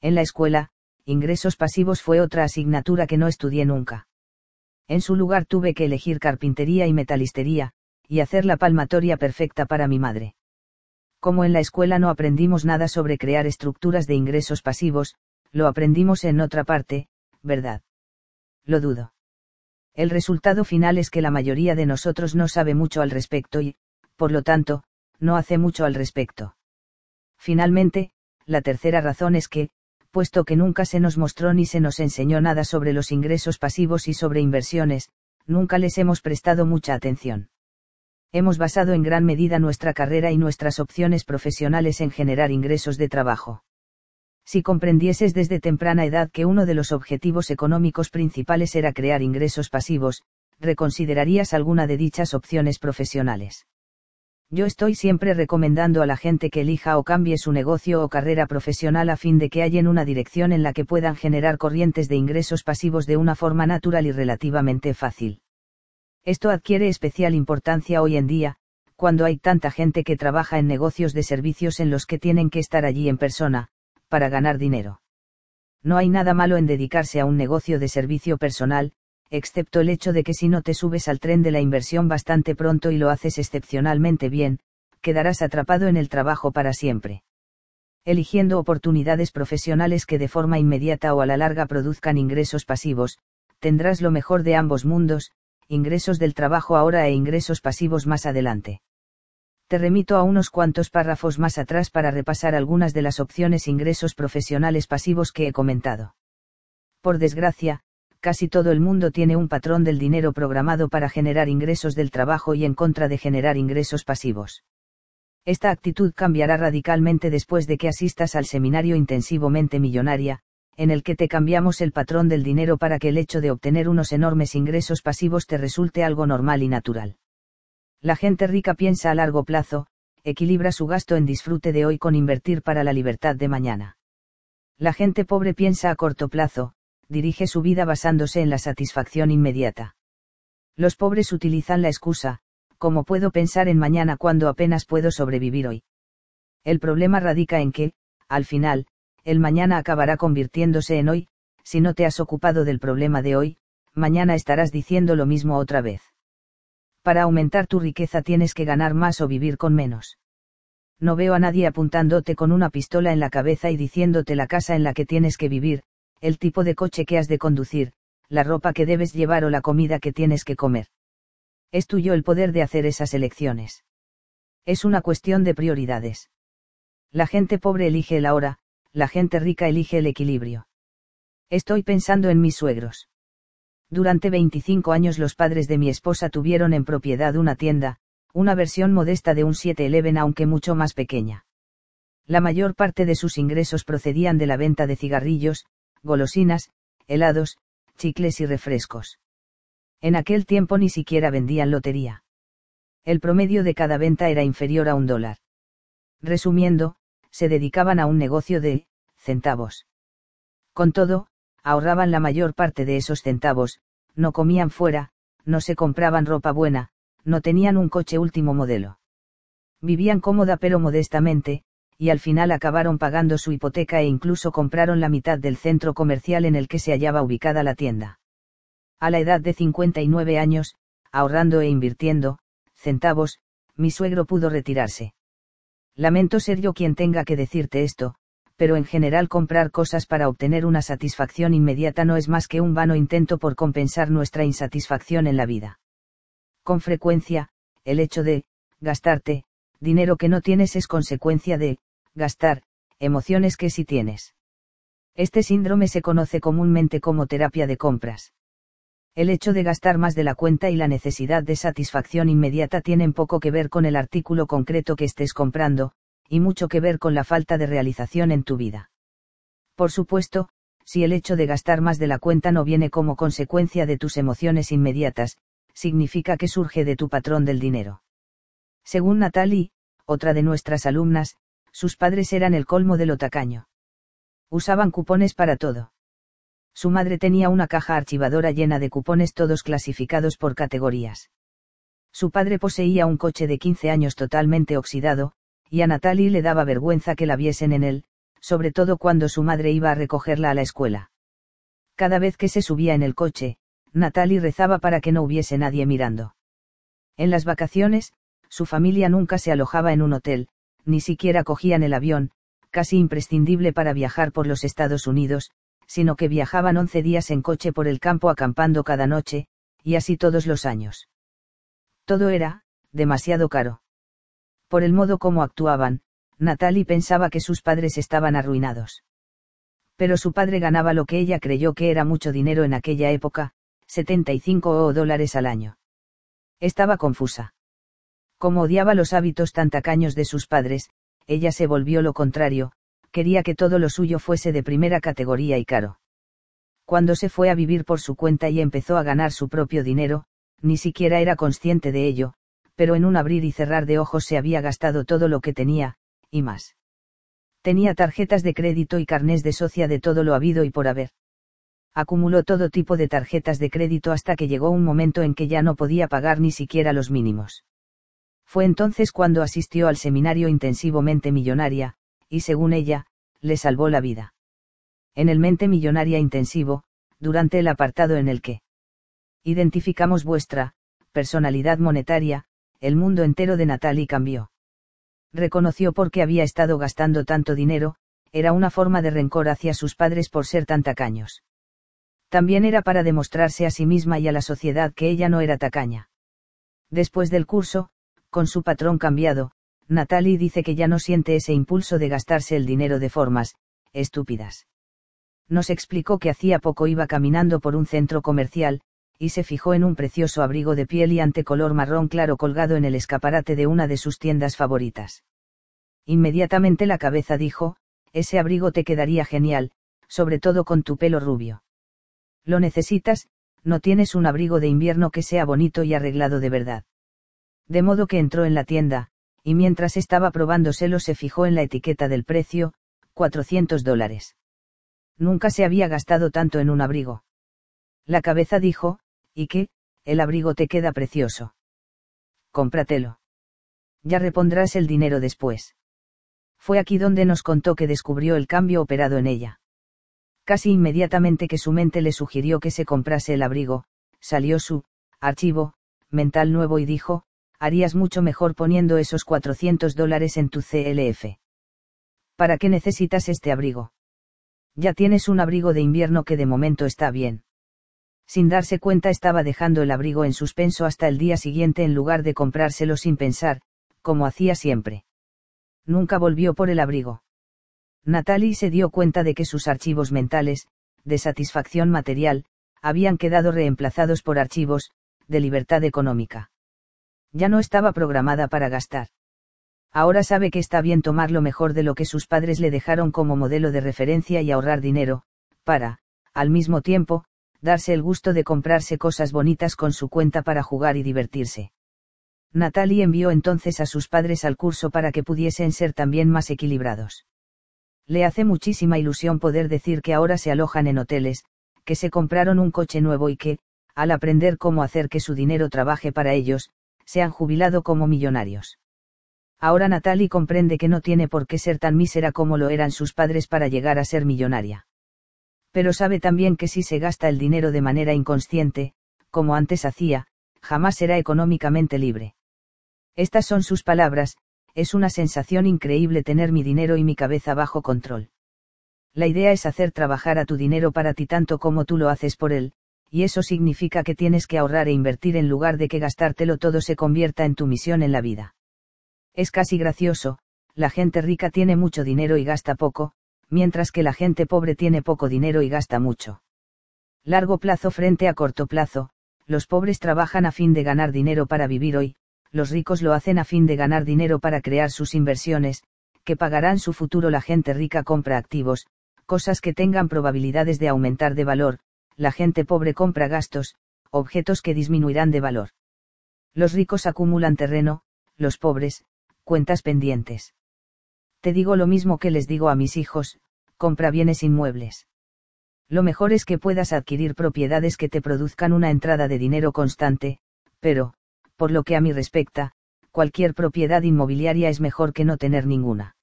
En la escuela, ingresos pasivos fue otra asignatura que no estudié nunca. En su lugar tuve que elegir carpintería y metalistería, y hacer la palmatoria perfecta para mi madre. Como en la escuela no aprendimos nada sobre crear estructuras de ingresos pasivos, lo aprendimos en otra parte, ¿verdad? Lo dudo. El resultado final es que la mayoría de nosotros no sabe mucho al respecto y, por lo tanto, no hace mucho al respecto. Finalmente, la tercera razón es que, puesto que nunca se nos mostró ni se nos enseñó nada sobre los ingresos pasivos y sobre inversiones, nunca les hemos prestado mucha atención. Hemos basado en gran medida nuestra carrera y nuestras opciones profesionales en generar ingresos de trabajo. Si comprendieses desde temprana edad que uno de los objetivos económicos principales era crear ingresos pasivos, reconsiderarías alguna de dichas opciones profesionales. Yo estoy siempre recomendando a la gente que elija o cambie su negocio o carrera profesional a fin de que hallen una dirección en la que puedan generar corrientes de ingresos pasivos de una forma natural y relativamente fácil. Esto adquiere especial importancia hoy en día, cuando hay tanta gente que trabaja en negocios de servicios en los que tienen que estar allí en persona, para ganar dinero. No hay nada malo en dedicarse a un negocio de servicio personal, excepto el hecho de que si no te subes al tren de la inversión bastante pronto y lo haces excepcionalmente bien, quedarás atrapado en el trabajo para siempre. Eligiendo oportunidades profesionales que de forma inmediata o a la larga produzcan ingresos pasivos, tendrás lo mejor de ambos mundos, ingresos del trabajo ahora e ingresos pasivos más adelante. Te remito a unos cuantos párrafos más atrás para repasar algunas de las opciones ingresos profesionales pasivos que he comentado. Por desgracia, casi todo el mundo tiene un patrón del dinero programado para generar ingresos del trabajo y en contra de generar ingresos pasivos. Esta actitud cambiará radicalmente después de que asistas al seminario Intensivamente Millonaria, en el que te cambiamos el patrón del dinero para que el hecho de obtener unos enormes ingresos pasivos te resulte algo normal y natural. La gente rica piensa a largo plazo, equilibra su gasto en disfrute de hoy con invertir para la libertad de mañana. La gente pobre piensa a corto plazo, dirige su vida basándose en la satisfacción inmediata. Los pobres utilizan la excusa, ¿cómo puedo pensar en mañana cuando apenas puedo sobrevivir hoy? El problema radica en que, al final, el mañana acabará convirtiéndose en hoy, si no te has ocupado del problema de hoy, mañana estarás diciendo lo mismo otra vez para aumentar tu riqueza tienes que ganar más o vivir con menos. No veo a nadie apuntándote con una pistola en la cabeza y diciéndote la casa en la que tienes que vivir, el tipo de coche que has de conducir, la ropa que debes llevar o la comida que tienes que comer. Es tuyo el poder de hacer esas elecciones. Es una cuestión de prioridades. La gente pobre elige el ahora, la gente rica elige el equilibrio. Estoy pensando en mis suegros. Durante 25 años los padres de mi esposa tuvieron en propiedad una tienda, una versión modesta de un 7-Eleven aunque mucho más pequeña. La mayor parte de sus ingresos procedían de la venta de cigarrillos, golosinas, helados, chicles y refrescos. En aquel tiempo ni siquiera vendían lotería. El promedio de cada venta era inferior a un dólar. Resumiendo, se dedicaban a un negocio de centavos. Con todo, ahorraban la mayor parte de esos centavos, no comían fuera, no se compraban ropa buena, no tenían un coche último modelo. Vivían cómoda pero modestamente, y al final acabaron pagando su hipoteca e incluso compraron la mitad del centro comercial en el que se hallaba ubicada la tienda. A la edad de 59 años, ahorrando e invirtiendo, centavos, mi suegro pudo retirarse. Lamento ser yo quien tenga que decirte esto, pero en general comprar cosas para obtener una satisfacción inmediata no es más que un vano intento por compensar nuestra insatisfacción en la vida. Con frecuencia, el hecho de, gastarte, dinero que no tienes es consecuencia de, gastar, emociones que sí tienes. Este síndrome se conoce comúnmente como terapia de compras. El hecho de gastar más de la cuenta y la necesidad de satisfacción inmediata tienen poco que ver con el artículo concreto que estés comprando, y mucho que ver con la falta de realización en tu vida. Por supuesto, si el hecho de gastar más de la cuenta no viene como consecuencia de tus emociones inmediatas, significa que surge de tu patrón del dinero. Según Natalie, otra de nuestras alumnas, sus padres eran el colmo de lo tacaño. Usaban cupones para todo. Su madre tenía una caja archivadora llena de cupones todos clasificados por categorías. Su padre poseía un coche de 15 años totalmente oxidado, y a Natalie le daba vergüenza que la viesen en él, sobre todo cuando su madre iba a recogerla a la escuela. Cada vez que se subía en el coche, Natalie rezaba para que no hubiese nadie mirando. En las vacaciones, su familia nunca se alojaba en un hotel, ni siquiera cogían el avión, casi imprescindible para viajar por los Estados Unidos, sino que viajaban 11 días en coche por el campo acampando cada noche, y así todos los años. Todo era, demasiado caro. Por el modo como actuaban, Natalie pensaba que sus padres estaban arruinados. Pero su padre ganaba lo que ella creyó que era mucho dinero en aquella época, 75 dólares al año. Estaba confusa. Como odiaba los hábitos tan tacaños de sus padres, ella se volvió lo contrario, quería que todo lo suyo fuese de primera categoría y caro. Cuando se fue a vivir por su cuenta y empezó a ganar su propio dinero, ni siquiera era consciente de ello, pero en un abrir y cerrar de ojos se había gastado todo lo que tenía, y más. Tenía tarjetas de crédito y carnés de socia de todo lo habido y por haber. Acumuló todo tipo de tarjetas de crédito hasta que llegó un momento en que ya no podía pagar ni siquiera los mínimos. Fue entonces cuando asistió al seminario intensivamente millonaria, y según ella, le salvó la vida. En el Mente Millonaria Intensivo, durante el apartado en el que identificamos vuestra personalidad monetaria, el mundo entero de Natalie cambió. Reconoció por qué había estado gastando tanto dinero, era una forma de rencor hacia sus padres por ser tan tacaños. También era para demostrarse a sí misma y a la sociedad que ella no era tacaña. Después del curso, con su patrón cambiado, Natalie dice que ya no siente ese impulso de gastarse el dinero de formas, estúpidas. Nos explicó que hacía poco iba caminando por un centro comercial, y se fijó en un precioso abrigo de piel y ante color marrón claro colgado en el escaparate de una de sus tiendas favoritas. Inmediatamente la cabeza dijo, ese abrigo te quedaría genial, sobre todo con tu pelo rubio. Lo necesitas, no tienes un abrigo de invierno que sea bonito y arreglado de verdad. De modo que entró en la tienda, y mientras estaba probándoselo se fijó en la etiqueta del precio, 400 dólares. Nunca se había gastado tanto en un abrigo. La cabeza dijo, y que, el abrigo te queda precioso. Cómpratelo. Ya repondrás el dinero después. Fue aquí donde nos contó que descubrió el cambio operado en ella. Casi inmediatamente que su mente le sugirió que se comprase el abrigo, salió su archivo mental nuevo y dijo, harías mucho mejor poniendo esos 400 dólares en tu CLF. ¿Para qué necesitas este abrigo? Ya tienes un abrigo de invierno que de momento está bien sin darse cuenta estaba dejando el abrigo en suspenso hasta el día siguiente en lugar de comprárselo sin pensar, como hacía siempre. Nunca volvió por el abrigo. Natalie se dio cuenta de que sus archivos mentales, de satisfacción material, habían quedado reemplazados por archivos, de libertad económica. Ya no estaba programada para gastar. Ahora sabe que está bien tomar lo mejor de lo que sus padres le dejaron como modelo de referencia y ahorrar dinero, para, al mismo tiempo, darse el gusto de comprarse cosas bonitas con su cuenta para jugar y divertirse. Natalie envió entonces a sus padres al curso para que pudiesen ser también más equilibrados. Le hace muchísima ilusión poder decir que ahora se alojan en hoteles, que se compraron un coche nuevo y que, al aprender cómo hacer que su dinero trabaje para ellos, se han jubilado como millonarios. Ahora Natalie comprende que no tiene por qué ser tan mísera como lo eran sus padres para llegar a ser millonaria pero sabe también que si se gasta el dinero de manera inconsciente, como antes hacía, jamás será económicamente libre. Estas son sus palabras, es una sensación increíble tener mi dinero y mi cabeza bajo control. La idea es hacer trabajar a tu dinero para ti tanto como tú lo haces por él, y eso significa que tienes que ahorrar e invertir en lugar de que gastártelo todo se convierta en tu misión en la vida. Es casi gracioso, la gente rica tiene mucho dinero y gasta poco, mientras que la gente pobre tiene poco dinero y gasta mucho. Largo plazo frente a corto plazo, los pobres trabajan a fin de ganar dinero para vivir hoy, los ricos lo hacen a fin de ganar dinero para crear sus inversiones, que pagarán su futuro la gente rica compra activos, cosas que tengan probabilidades de aumentar de valor, la gente pobre compra gastos, objetos que disminuirán de valor. Los ricos acumulan terreno, los pobres, cuentas pendientes. Te digo lo mismo que les digo a mis hijos, compra bienes inmuebles. Lo mejor es que puedas adquirir propiedades que te produzcan una entrada de dinero constante, pero, por lo que a mí respecta, cualquier propiedad inmobiliaria es mejor que no tener ninguna.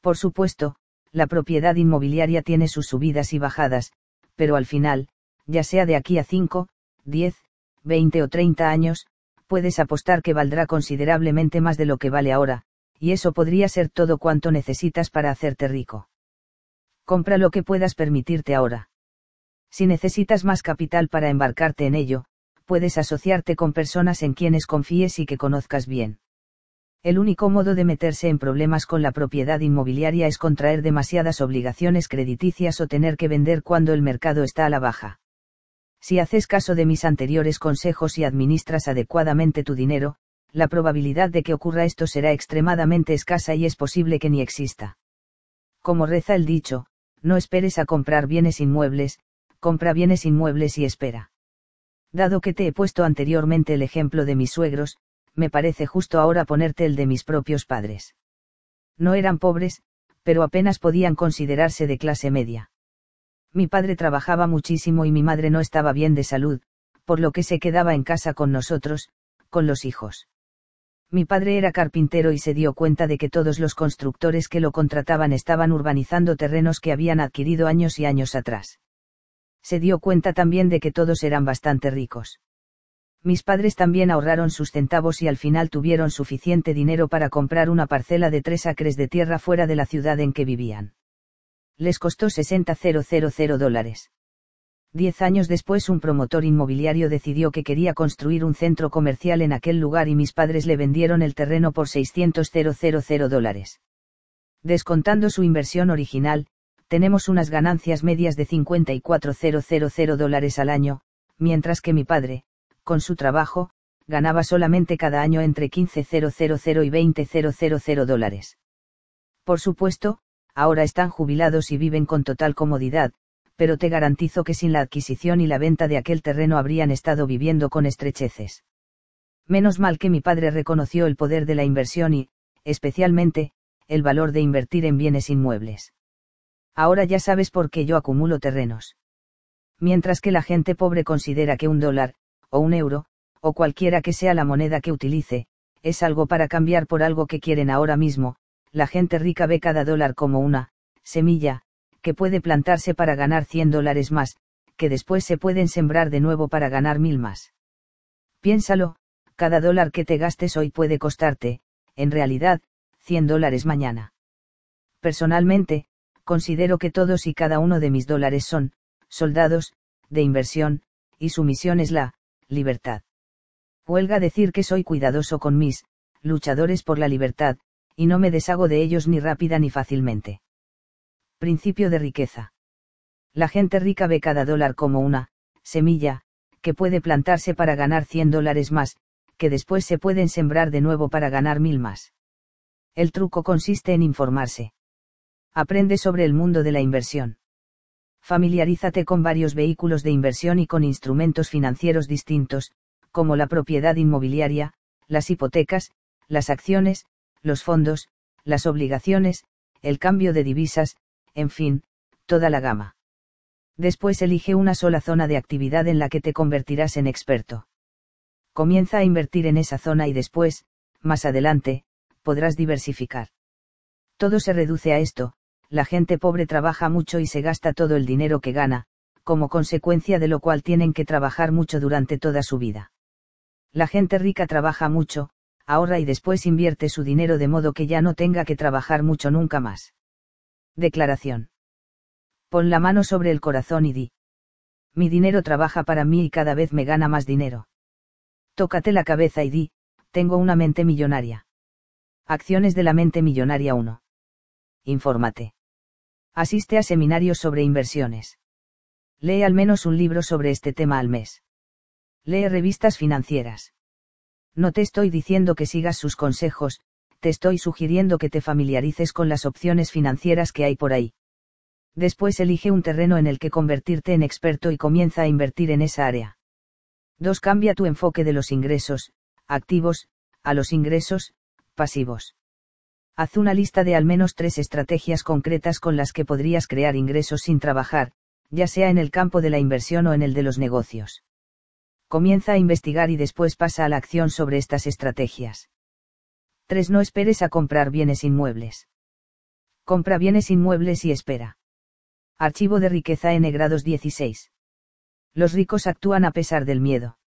Por supuesto, la propiedad inmobiliaria tiene sus subidas y bajadas, pero al final, ya sea de aquí a 5, 10, 20 o 30 años, puedes apostar que valdrá considerablemente más de lo que vale ahora, y eso podría ser todo cuanto necesitas para hacerte rico. Compra lo que puedas permitirte ahora. Si necesitas más capital para embarcarte en ello, puedes asociarte con personas en quienes confíes y que conozcas bien. El único modo de meterse en problemas con la propiedad inmobiliaria es contraer demasiadas obligaciones crediticias o tener que vender cuando el mercado está a la baja. Si haces caso de mis anteriores consejos y administras adecuadamente tu dinero, la probabilidad de que ocurra esto será extremadamente escasa y es posible que ni exista. Como reza el dicho, no esperes a comprar bienes inmuebles, compra bienes inmuebles y espera. Dado que te he puesto anteriormente el ejemplo de mis suegros, me parece justo ahora ponerte el de mis propios padres. No eran pobres, pero apenas podían considerarse de clase media. Mi padre trabajaba muchísimo y mi madre no estaba bien de salud, por lo que se quedaba en casa con nosotros, con los hijos Mi padre era carpintero y se dio cuenta de que todos los constructores que lo contrataban estaban urbanizando terrenos que habían adquirido años y años atrás. Se dio cuenta también de que todos eran bastante ricos. Mis padres también ahorraron sus centavos y al final tuvieron suficiente dinero para comprar una parcela de tres acres de tierra fuera de la ciudad en que vivían. Les costó 60.000 dólares. Diez años después un promotor inmobiliario decidió que quería construir un centro comercial en aquel lugar y mis padres le vendieron el terreno por 600.000 dólares. Descontando su inversión original, tenemos unas ganancias medias de 54.000 dólares al año, mientras que mi padre, con su trabajo, ganaba solamente cada año entre 15.000 y 20.000 dólares. Por supuesto, ahora están jubilados y viven con total comodidad, pero te garantizo que sin la adquisición y la venta de aquel terreno habrían estado viviendo con estrecheces. Menos mal que mi padre reconoció el poder de la inversión y, especialmente, el valor de invertir en bienes inmuebles. Ahora ya sabes por qué yo acumulo terrenos. Mientras que la gente pobre considera que un dólar, o un euro, o cualquiera que sea la moneda que utilice, es algo para cambiar por algo que quieren ahora mismo, la gente rica ve cada dólar como una, semilla, que puede plantarse para ganar 100 dólares más, que después se pueden sembrar de nuevo para ganar mil más. Piénsalo, cada dólar que te gastes hoy puede costarte, en realidad, 100 dólares mañana. Personalmente, considero que todos y cada uno de mis dólares son, soldados, de inversión, y su misión es la, libertad. Huelga decir que soy cuidadoso con mis, luchadores por la libertad, y no me deshago de ellos ni rápida ni fácilmente. Principio de riqueza. La gente rica ve cada dólar como una, semilla, que puede plantarse para ganar 100 dólares más, que después se pueden sembrar de nuevo para ganar mil más. El truco consiste en informarse. Aprende sobre el mundo de la inversión familiarízate con varios vehículos de inversión y con instrumentos financieros distintos, como la propiedad inmobiliaria, las hipotecas, las acciones, los fondos, las obligaciones, el cambio de divisas, en fin, toda la gama. Después elige una sola zona de actividad en la que te convertirás en experto. Comienza a invertir en esa zona y después, más adelante, podrás diversificar. Todo se reduce a esto, la gente pobre trabaja mucho y se gasta todo el dinero que gana, como consecuencia de lo cual tienen que trabajar mucho durante toda su vida. La gente rica trabaja mucho, ahorra y después invierte su dinero de modo que ya no tenga que trabajar mucho nunca más. Declaración. Pon la mano sobre el corazón y di. Mi dinero trabaja para mí y cada vez me gana más dinero. Tócate la cabeza y di, tengo una mente millonaria. Acciones de la mente millonaria 1. Infórmate. Asiste a seminarios sobre inversiones. Lee al menos un libro sobre este tema al mes. Lee revistas financieras. No te estoy diciendo que sigas sus consejos, te estoy sugiriendo que te familiarices con las opciones financieras que hay por ahí. Después elige un terreno en el que convertirte en experto y comienza a invertir en esa área. 2. Cambia tu enfoque de los ingresos, activos, a los ingresos, pasivos. Haz una lista de al menos tres estrategias concretas con las que podrías crear ingresos sin trabajar, ya sea en el campo de la inversión o en el de los negocios. Comienza a investigar y después pasa a la acción sobre estas estrategias. 3. No esperes a comprar bienes inmuebles. Compra bienes inmuebles y espera. Archivo de riqueza N grados 16. Los ricos actúan a pesar del miedo.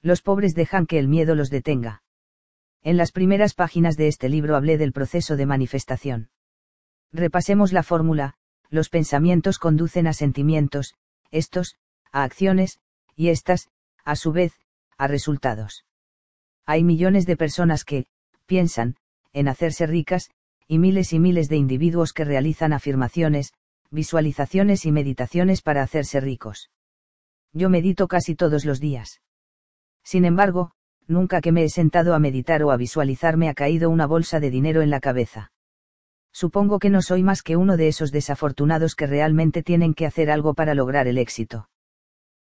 Los pobres dejan que el miedo los detenga. En las primeras páginas de este libro hablé del proceso de manifestación. Repasemos la fórmula, los pensamientos conducen a sentimientos, estos, a acciones, y estas, a su vez, a resultados. Hay millones de personas que, piensan, en hacerse ricas, y miles y miles de individuos que realizan afirmaciones, visualizaciones y meditaciones para hacerse ricos. Yo medito casi todos los días. Sin embargo, nunca que me he sentado a meditar o a visualizar me ha caído una bolsa de dinero en la cabeza. Supongo que no soy más que uno de esos desafortunados que realmente tienen que hacer algo para lograr el éxito.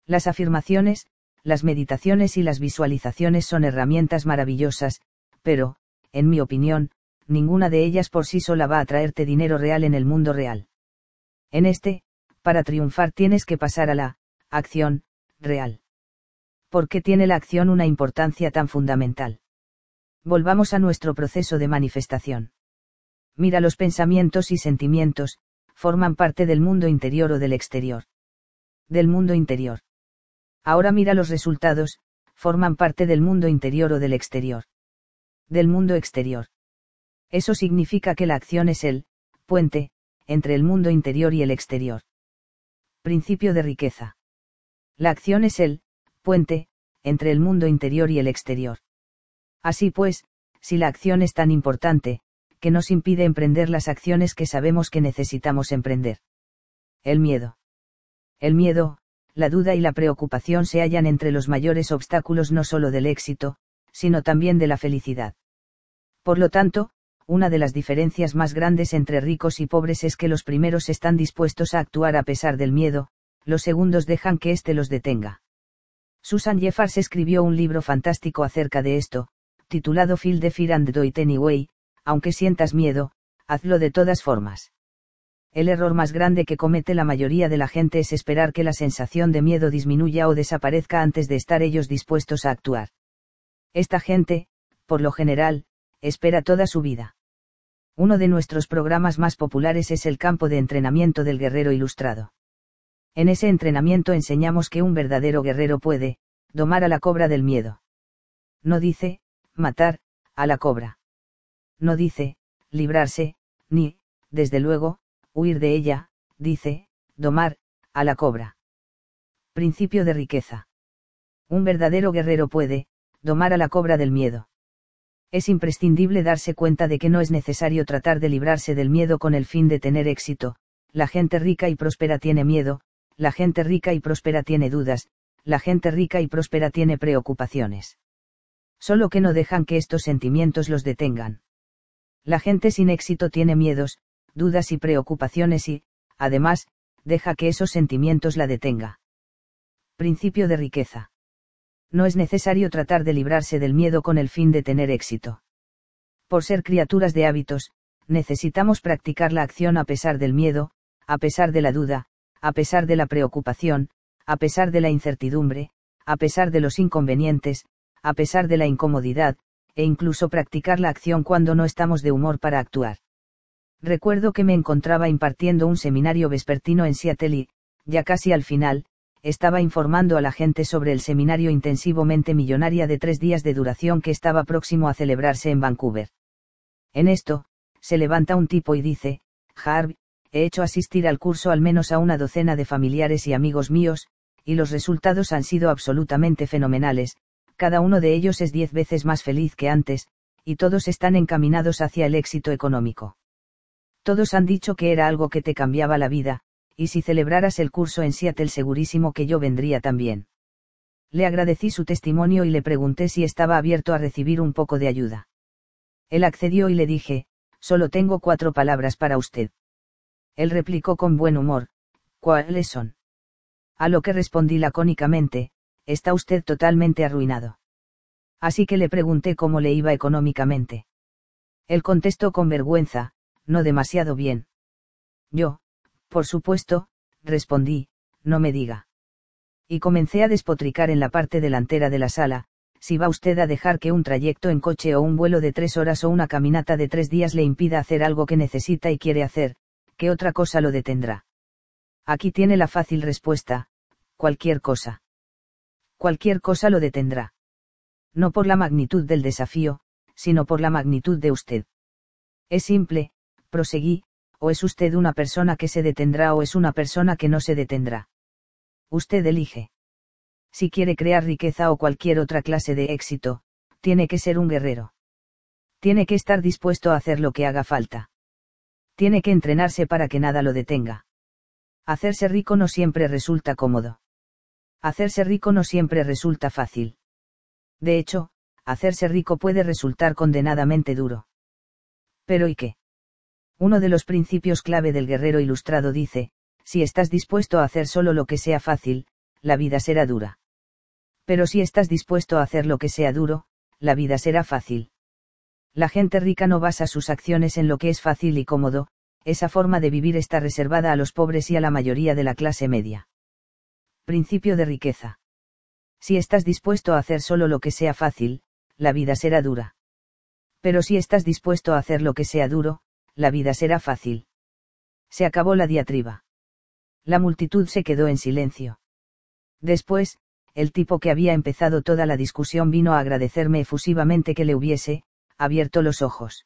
Las afirmaciones, las meditaciones y las visualizaciones son herramientas maravillosas, pero, en mi opinión, ninguna de ellas por sí sola va a traerte dinero real en el mundo real. En este, para triunfar tienes que pasar a la acción real. ¿Por qué tiene la acción una importancia tan fundamental? Volvamos a nuestro proceso de manifestación. Mira los pensamientos y sentimientos, forman parte del mundo interior o del exterior. Del mundo interior. Ahora mira los resultados, forman parte del mundo interior o del exterior. Del mundo exterior. Eso significa que la acción es el puente entre el mundo interior y el exterior. Principio de riqueza. La acción es el puente entre el mundo interior y el exterior. Así pues, si la acción es tan importante, que nos impide emprender las acciones que sabemos que necesitamos emprender. El miedo. El miedo, la duda y la preocupación se hallan entre los mayores obstáculos no solo del éxito, sino también de la felicidad. Por lo tanto, una de las diferencias más grandes entre ricos y pobres es que los primeros están dispuestos a actuar a pesar del miedo, los segundos dejan que éste los detenga. Susan Jeffers escribió un libro fantástico acerca de esto, titulado Feel the Fear and Do It Anyway, aunque sientas miedo, hazlo de todas formas. El error más grande que comete la mayoría de la gente es esperar que la sensación de miedo disminuya o desaparezca antes de estar ellos dispuestos a actuar. Esta gente, por lo general, espera toda su vida. Uno de nuestros programas más populares es el campo de entrenamiento del guerrero ilustrado. En ese entrenamiento enseñamos que un verdadero guerrero puede, domar a la cobra del miedo. No dice, matar, a la cobra no dice, librarse, ni, desde luego, huir de ella, dice, domar, a la cobra. Principio de riqueza. Un verdadero guerrero puede, domar a la cobra del miedo. Es imprescindible darse cuenta de que no es necesario tratar de librarse del miedo con el fin de tener éxito, la gente rica y próspera tiene miedo, la gente rica y próspera tiene dudas, la gente rica y próspera tiene preocupaciones. Solo que no dejan que estos sentimientos los detengan. La gente sin éxito tiene miedos, dudas y preocupaciones y, además, deja que esos sentimientos la detenga. Principio de riqueza. No es necesario tratar de librarse del miedo con el fin de tener éxito. Por ser criaturas de hábitos, necesitamos practicar la acción a pesar del miedo, a pesar de la duda, a pesar de la preocupación, a pesar de la incertidumbre, a pesar de los inconvenientes, a pesar de la incomodidad, e incluso practicar la acción cuando no estamos de humor para actuar. Recuerdo que me encontraba impartiendo un seminario vespertino en Seattle y, ya casi al final, estaba informando a la gente sobre el seminario intensivamente millonaria de tres días de duración que estaba próximo a celebrarse en Vancouver. En esto, se levanta un tipo y dice, Harv, he hecho asistir al curso al menos a una docena de familiares y amigos míos, y los resultados han sido absolutamente fenomenales, cada uno de ellos es diez veces más feliz que antes, y todos están encaminados hacia el éxito económico. Todos han dicho que era algo que te cambiaba la vida, y si celebraras el curso en Seattle segurísimo que yo vendría también. Le agradecí su testimonio y le pregunté si estaba abierto a recibir un poco de ayuda. Él accedió y le dije, solo tengo cuatro palabras para usted. Él replicó con buen humor, ¿cuáles son? A lo que respondí lacónicamente, está usted totalmente arruinado. Así que le pregunté cómo le iba económicamente. Él contestó con vergüenza, no demasiado bien. Yo, por supuesto, respondí, no me diga. Y comencé a despotricar en la parte delantera de la sala, si va usted a dejar que un trayecto en coche o un vuelo de tres horas o una caminata de tres días le impida hacer algo que necesita y quiere hacer, ¿qué otra cosa lo detendrá? Aquí tiene la fácil respuesta, cualquier cosa cualquier cosa lo detendrá. No por la magnitud del desafío, sino por la magnitud de usted. Es simple, proseguí, o es usted una persona que se detendrá o es una persona que no se detendrá. Usted elige. Si quiere crear riqueza o cualquier otra clase de éxito, tiene que ser un guerrero. Tiene que estar dispuesto a hacer lo que haga falta. Tiene que entrenarse para que nada lo detenga. Hacerse rico no siempre resulta cómodo. Hacerse rico no siempre resulta fácil. De hecho, hacerse rico puede resultar condenadamente duro. Pero ¿y qué? Uno de los principios clave del guerrero ilustrado dice, si estás dispuesto a hacer solo lo que sea fácil, la vida será dura. Pero si estás dispuesto a hacer lo que sea duro, la vida será fácil. La gente rica no basa sus acciones en lo que es fácil y cómodo, esa forma de vivir está reservada a los pobres y a la mayoría de la clase media. Principio de riqueza. Si estás dispuesto a hacer solo lo que sea fácil, la vida será dura. Pero si estás dispuesto a hacer lo que sea duro, la vida será fácil. Se acabó la diatriba. La multitud se quedó en silencio. Después, el tipo que había empezado toda la discusión vino a agradecerme efusivamente que le hubiese, abierto los ojos.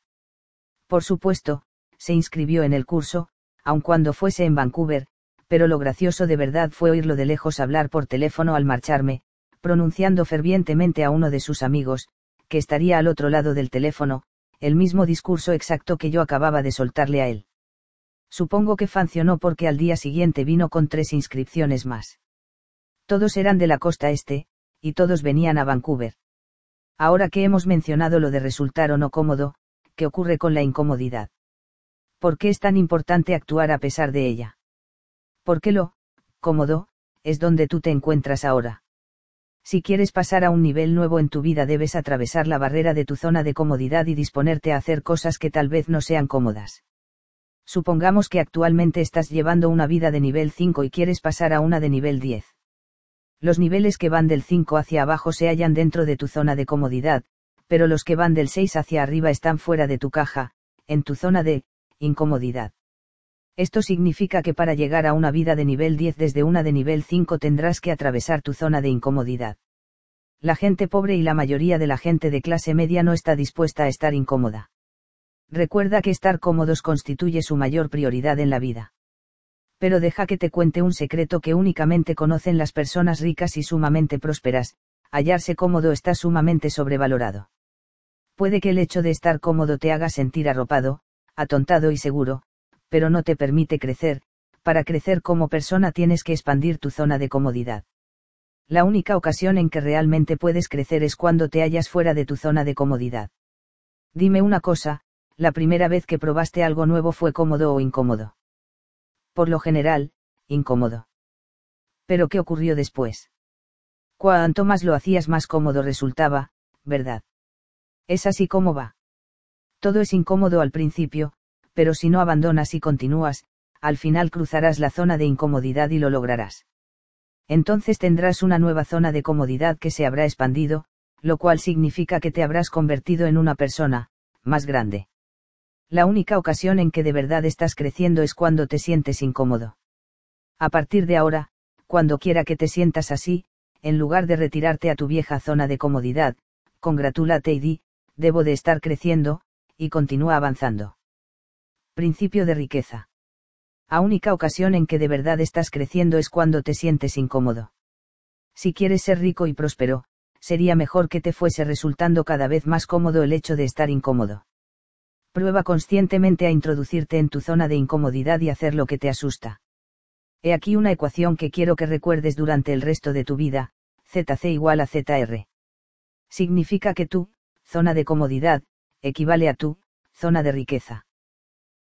Por supuesto, se inscribió en el curso, aun cuando fuese en Vancouver, pero lo gracioso de verdad fue oírlo de lejos hablar por teléfono al marcharme, pronunciando fervientemente a uno de sus amigos, que estaría al otro lado del teléfono, el mismo discurso exacto que yo acababa de soltarle a él. Supongo que funcionó porque al día siguiente vino con tres inscripciones más. Todos eran de la costa este, y todos venían a Vancouver. Ahora que hemos mencionado lo de resultar o no cómodo, ¿qué ocurre con la incomodidad? ¿Por qué es tan importante actuar a pesar de ella? Porque lo, cómodo, es donde tú te encuentras ahora. Si quieres pasar a un nivel nuevo en tu vida debes atravesar la barrera de tu zona de comodidad y disponerte a hacer cosas que tal vez no sean cómodas. Supongamos que actualmente estás llevando una vida de nivel 5 y quieres pasar a una de nivel 10. Los niveles que van del 5 hacia abajo se hallan dentro de tu zona de comodidad, pero los que van del 6 hacia arriba están fuera de tu caja, en tu zona de incomodidad. Esto significa que para llegar a una vida de nivel 10 desde una de nivel 5 tendrás que atravesar tu zona de incomodidad. La gente pobre y la mayoría de la gente de clase media no está dispuesta a estar incómoda. Recuerda que estar cómodos constituye su mayor prioridad en la vida. Pero deja que te cuente un secreto que únicamente conocen las personas ricas y sumamente prósperas, hallarse cómodo está sumamente sobrevalorado. Puede que el hecho de estar cómodo te haga sentir arropado, atontado y seguro, pero no te permite crecer, para crecer como persona tienes que expandir tu zona de comodidad. La única ocasión en que realmente puedes crecer es cuando te hallas fuera de tu zona de comodidad. Dime una cosa, la primera vez que probaste algo nuevo fue cómodo o incómodo. Por lo general, incómodo. Pero ¿qué ocurrió después? Cuanto más lo hacías más cómodo resultaba, ¿verdad? Es así como va. Todo es incómodo al principio, pero si no abandonas y continúas, al final cruzarás la zona de incomodidad y lo lograrás. Entonces tendrás una nueva zona de comodidad que se habrá expandido, lo cual significa que te habrás convertido en una persona, más grande. La única ocasión en que de verdad estás creciendo es cuando te sientes incómodo. A partir de ahora, cuando quiera que te sientas así, en lugar de retirarte a tu vieja zona de comodidad, congratúlate y di, debo de estar creciendo, y continúa avanzando. Principio de riqueza. La única ocasión en que de verdad estás creciendo es cuando te sientes incómodo. Si quieres ser rico y próspero, sería mejor que te fuese resultando cada vez más cómodo el hecho de estar incómodo. Prueba conscientemente a introducirte en tu zona de incomodidad y hacer lo que te asusta. He aquí una ecuación que quiero que recuerdes durante el resto de tu vida, ZC igual a ZR. Significa que tu, zona de comodidad, equivale a tu, zona de riqueza.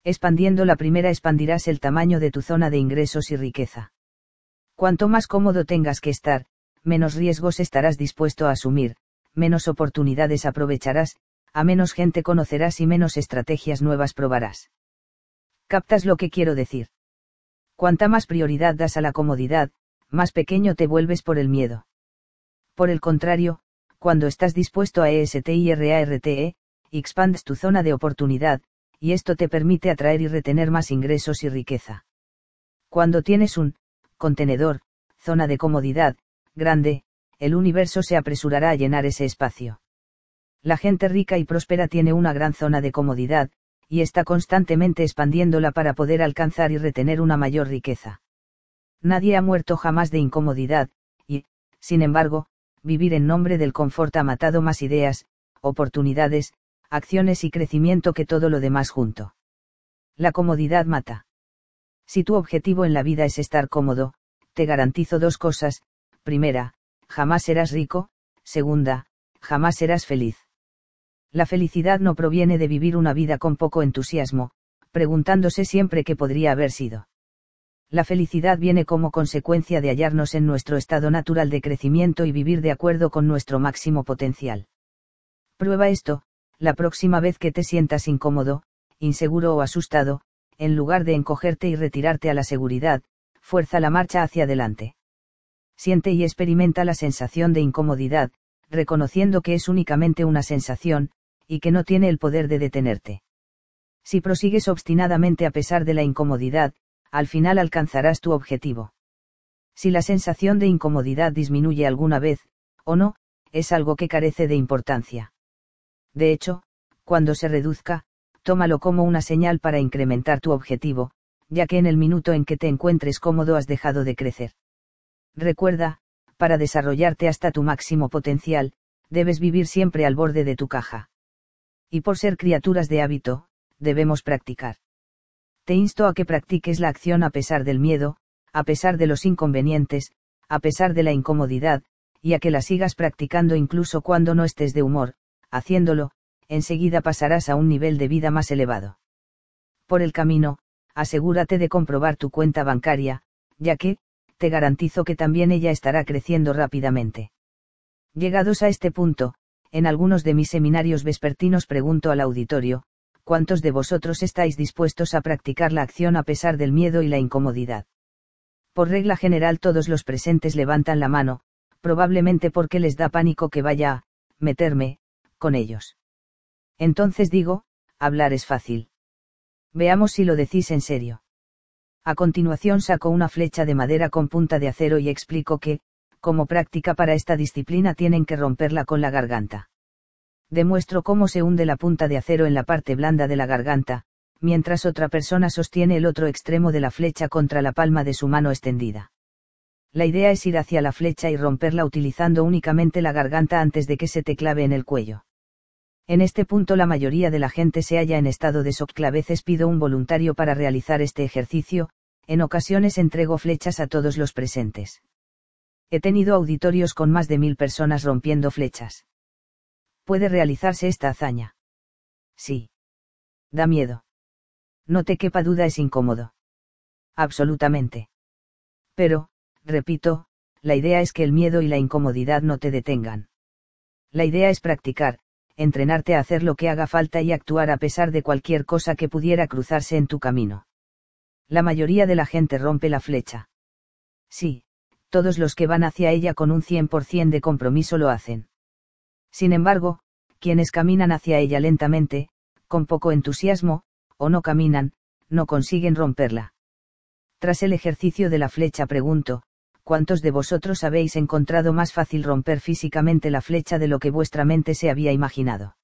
Expandiendo la primera expandirás el tamaño de tu zona de ingresos y riqueza. Cuanto más cómodo tengas que estar, menos riesgos estarás dispuesto a asumir, menos oportunidades aprovecharás, a menos gente conocerás y menos estrategias nuevas probarás. ¿Captas lo que quiero decir? Cuanta más prioridad das a la comodidad, más pequeño te vuelves por el miedo. Por el contrario, cuando estás dispuesto a ESTIRARTE, expandes tu zona de oportunidad, y esto te permite atraer y retener más ingresos y riqueza. Cuando tienes un contenedor, zona de comodidad, grande, el universo se apresurará a llenar ese espacio. La gente rica y próspera tiene una gran zona de comodidad, y está constantemente expandiéndola para poder alcanzar y retener una mayor riqueza. Nadie ha muerto jamás de incomodidad, y, sin embargo, vivir en nombre del confort ha matado más ideas, oportunidades, acciones y crecimiento que todo lo demás junto. La comodidad mata. Si tu objetivo en la vida es estar cómodo, te garantizo dos cosas, primera, jamás serás rico, segunda, jamás serás feliz. La felicidad no proviene de vivir una vida con poco entusiasmo, preguntándose siempre qué podría haber sido. La felicidad viene como consecuencia de hallarnos en nuestro estado natural de crecimiento y vivir de acuerdo con nuestro máximo potencial. Prueba esto, la próxima vez que te sientas incómodo, inseguro o asustado, en lugar de encogerte y retirarte a la seguridad, fuerza la marcha hacia adelante. Siente y experimenta la sensación de incomodidad, reconociendo que es únicamente una sensación, y que no tiene el poder de detenerte. Si prosigues obstinadamente a pesar de la incomodidad, al final alcanzarás tu objetivo. Si la sensación de incomodidad disminuye alguna vez, o no, es algo que carece de importancia. De hecho, cuando se reduzca, tómalo como una señal para incrementar tu objetivo, ya que en el minuto en que te encuentres cómodo has dejado de crecer. Recuerda, para desarrollarte hasta tu máximo potencial, debes vivir siempre al borde de tu caja. Y por ser criaturas de hábito, debemos practicar. Te insto a que practiques la acción a pesar del miedo, a pesar de los inconvenientes, a pesar de la incomodidad, y a que la sigas practicando incluso cuando no estés de humor, haciéndolo, enseguida pasarás a un nivel de vida más elevado. Por el camino, asegúrate de comprobar tu cuenta bancaria, ya que, te garantizo que también ella estará creciendo rápidamente. Llegados a este punto, en algunos de mis seminarios vespertinos pregunto al auditorio, ¿cuántos de vosotros estáis dispuestos a practicar la acción a pesar del miedo y la incomodidad? Por regla general todos los presentes levantan la mano, probablemente porque les da pánico que vaya a meterme con ellos. Entonces digo, hablar es fácil. Veamos si lo decís en serio. A continuación saco una flecha de madera con punta de acero y explico que, como práctica para esta disciplina tienen que romperla con la garganta. Demuestro cómo se hunde la punta de acero en la parte blanda de la garganta, mientras otra persona sostiene el otro extremo de la flecha contra la palma de su mano extendida. La idea es ir hacia la flecha y romperla utilizando únicamente la garganta antes de que se te clave en el cuello. En este punto la mayoría de la gente se halla en estado de shock. Veces pido un voluntario para realizar este ejercicio, en ocasiones entrego flechas a todos los presentes. He tenido auditorios con más de mil personas rompiendo flechas. ¿Puede realizarse esta hazaña? Sí. Da miedo. No te quepa duda, es incómodo. Absolutamente. Pero, repito, la idea es que el miedo y la incomodidad no te detengan. La idea es practicar, entrenarte a hacer lo que haga falta y actuar a pesar de cualquier cosa que pudiera cruzarse en tu camino. La mayoría de la gente rompe la flecha. Sí, todos los que van hacia ella con un 100% de compromiso lo hacen. Sin embargo, quienes caminan hacia ella lentamente, con poco entusiasmo, o no caminan, no consiguen romperla. Tras el ejercicio de la flecha pregunto, ¿cuántos de vosotros habéis encontrado más fácil romper físicamente la flecha de lo que vuestra mente se había imaginado?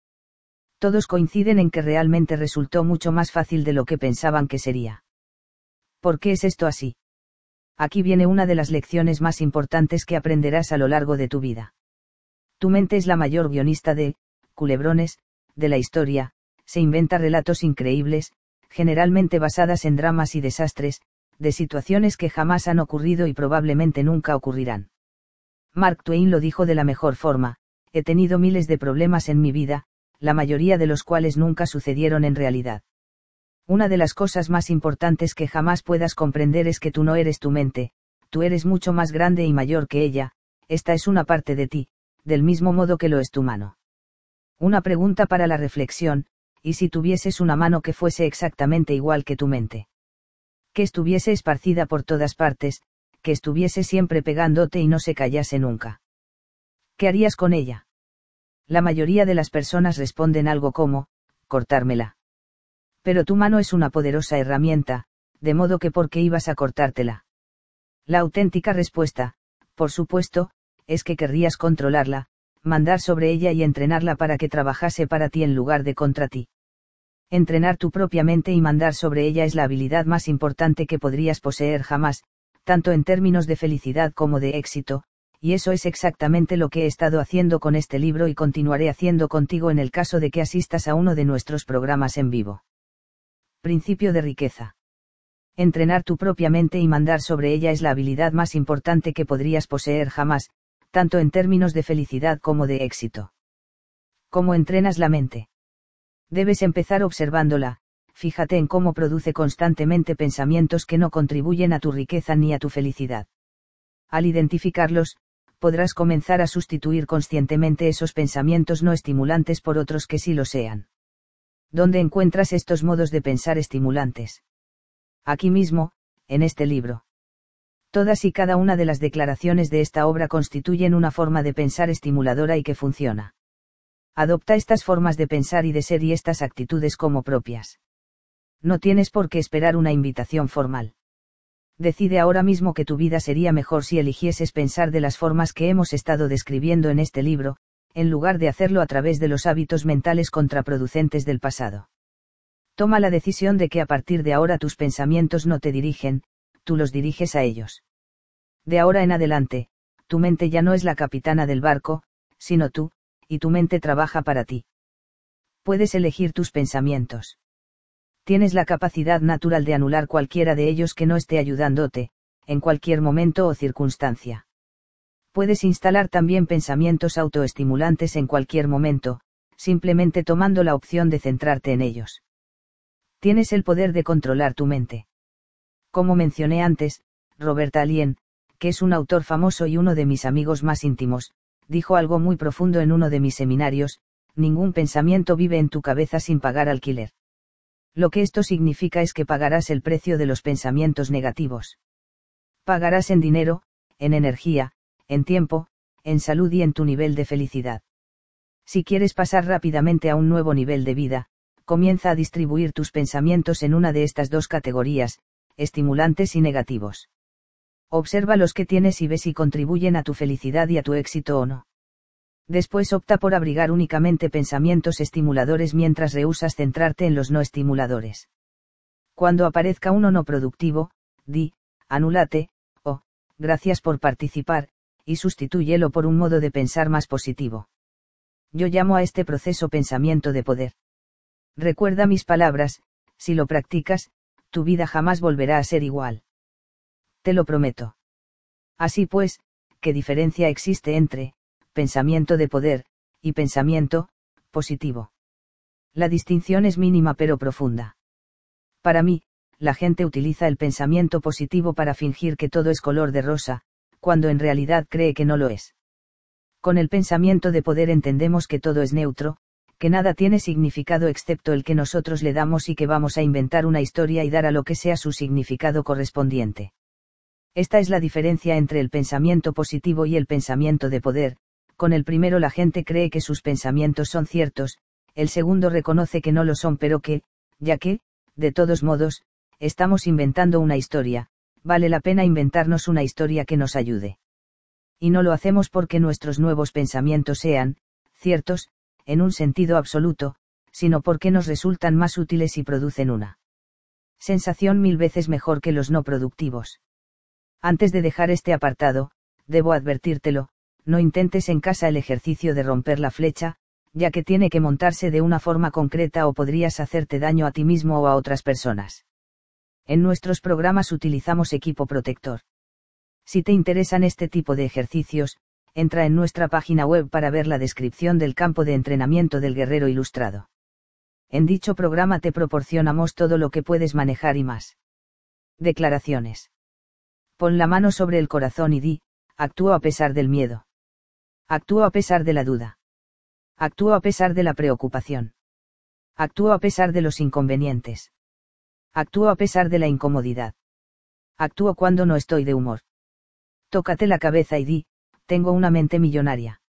Todos coinciden en que realmente resultó mucho más fácil de lo que pensaban que sería. ¿Por qué es esto así? Aquí viene una de las lecciones más importantes que aprenderás a lo largo de tu vida. Tu mente es la mayor guionista de, culebrones, de la historia, se inventa relatos increíbles, generalmente basadas en dramas y desastres, de situaciones que jamás han ocurrido y probablemente nunca ocurrirán. Mark Twain lo dijo de la mejor forma, he tenido miles de problemas en mi vida, la mayoría de los cuales nunca sucedieron en realidad. Una de las cosas más importantes que jamás puedas comprender es que tú no eres tu mente, tú eres mucho más grande y mayor que ella, esta es una parte de ti, del mismo modo que lo es tu mano. Una pregunta para la reflexión, ¿y si tuvieses una mano que fuese exactamente igual que tu mente? que estuviese esparcida por todas partes, que estuviese siempre pegándote y no se callase nunca. ¿Qué harías con ella? La mayoría de las personas responden algo como, cortármela. Pero tu mano es una poderosa herramienta, de modo que ¿por qué ibas a cortártela? La auténtica respuesta, por supuesto, es que querrías controlarla, mandar sobre ella y entrenarla para que trabajase para ti en lugar de contra ti. Entrenar tu propia mente y mandar sobre ella es la habilidad más importante que podrías poseer jamás, tanto en términos de felicidad como de éxito, y eso es exactamente lo que he estado haciendo con este libro y continuaré haciendo contigo en el caso de que asistas a uno de nuestros programas en vivo. Principio de riqueza. Entrenar tu propia mente y mandar sobre ella es la habilidad más importante que podrías poseer jamás, tanto en términos de felicidad como de éxito. ¿Cómo entrenas la mente? Debes empezar observándola, fíjate en cómo produce constantemente pensamientos que no contribuyen a tu riqueza ni a tu felicidad. Al identificarlos, podrás comenzar a sustituir conscientemente esos pensamientos no estimulantes por otros que sí lo sean. ¿Dónde encuentras estos modos de pensar estimulantes? Aquí mismo, en este libro. Todas y cada una de las declaraciones de esta obra constituyen una forma de pensar estimuladora y que funciona. Adopta estas formas de pensar y de ser y estas actitudes como propias. No tienes por qué esperar una invitación formal. Decide ahora mismo que tu vida sería mejor si eligieses pensar de las formas que hemos estado describiendo en este libro, en lugar de hacerlo a través de los hábitos mentales contraproducentes del pasado. Toma la decisión de que a partir de ahora tus pensamientos no te dirigen, tú los diriges a ellos. De ahora en adelante, tu mente ya no es la capitana del barco, sino tú, y tu mente trabaja para ti. Puedes elegir tus pensamientos. Tienes la capacidad natural de anular cualquiera de ellos que no esté ayudándote, en cualquier momento o circunstancia. Puedes instalar también pensamientos autoestimulantes en cualquier momento, simplemente tomando la opción de centrarte en ellos. Tienes el poder de controlar tu mente. Como mencioné antes, Robert Alien, que es un autor famoso y uno de mis amigos más íntimos, dijo algo muy profundo en uno de mis seminarios, ningún pensamiento vive en tu cabeza sin pagar alquiler. Lo que esto significa es que pagarás el precio de los pensamientos negativos. Pagarás en dinero, en energía, en tiempo, en salud y en tu nivel de felicidad. Si quieres pasar rápidamente a un nuevo nivel de vida, comienza a distribuir tus pensamientos en una de estas dos categorías, estimulantes y negativos. Observa los que tienes y ve si contribuyen a tu felicidad y a tu éxito o no. Después opta por abrigar únicamente pensamientos estimuladores mientras rehusas centrarte en los no estimuladores. Cuando aparezca uno no productivo, di, anulate, o, gracias por participar, y sustitúyelo por un modo de pensar más positivo. Yo llamo a este proceso pensamiento de poder. Recuerda mis palabras, si lo practicas, tu vida jamás volverá a ser igual. Te lo prometo. Así pues, ¿qué diferencia existe entre, pensamiento de poder, y pensamiento, positivo. La distinción es mínima pero profunda. Para mí, la gente utiliza el pensamiento positivo para fingir que todo es color de rosa, cuando en realidad cree que no lo es. Con el pensamiento de poder entendemos que todo es neutro, que nada tiene significado excepto el que nosotros le damos y que vamos a inventar una historia y dar a lo que sea su significado correspondiente. Esta es la diferencia entre el pensamiento positivo y el pensamiento de poder, con el primero la gente cree que sus pensamientos son ciertos, el segundo reconoce que no lo son pero que, ya que, de todos modos, estamos inventando una historia, vale la pena inventarnos una historia que nos ayude. Y no lo hacemos porque nuestros nuevos pensamientos sean, ciertos, en un sentido absoluto, sino porque nos resultan más útiles y producen una sensación mil veces mejor que los no productivos. Antes de dejar este apartado, debo advertírtelo, no intentes en casa el ejercicio de romper la flecha, ya que tiene que montarse de una forma concreta o podrías hacerte daño a ti mismo o a otras personas. En nuestros programas utilizamos equipo protector. Si te interesan este tipo de ejercicios, entra en nuestra página web para ver la descripción del campo de entrenamiento del guerrero ilustrado. En dicho programa te proporcionamos todo lo que puedes manejar y más. Declaraciones. Pon la mano sobre el corazón y di, actúo a pesar del miedo. Actúo a pesar de la duda. Actúo a pesar de la preocupación. Actúo a pesar de los inconvenientes. Actúo a pesar de la incomodidad. Actúo cuando no estoy de humor. Tócate la cabeza y di, tengo una mente millonaria.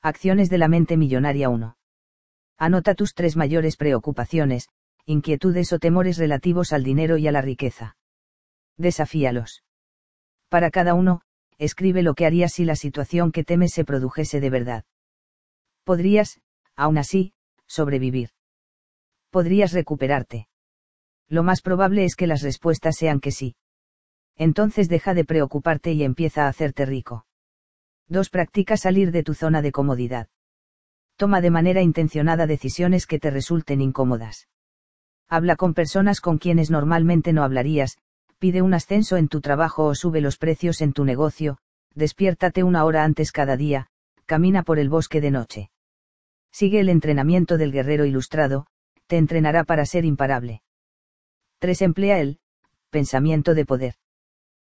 Acciones de la mente millonaria 1. Anota tus tres mayores preocupaciones, inquietudes o temores relativos al dinero y a la riqueza. Desafíalos. Para cada uno, escribe lo que harías si la situación que temes se produjese de verdad. Podrías, aún así, sobrevivir. Podrías recuperarte. Lo más probable es que las respuestas sean que sí. Entonces deja de preocuparte y empieza a hacerte rico. 2. Practica salir de tu zona de comodidad. Toma de manera intencionada decisiones que te resulten incómodas. Habla con personas con quienes normalmente no hablarías, pide un ascenso en tu trabajo o sube los precios en tu negocio, despiértate una hora antes cada día, camina por el bosque de noche. Sigue el entrenamiento del guerrero ilustrado, te entrenará para ser imparable. 3. Emplea el pensamiento de poder.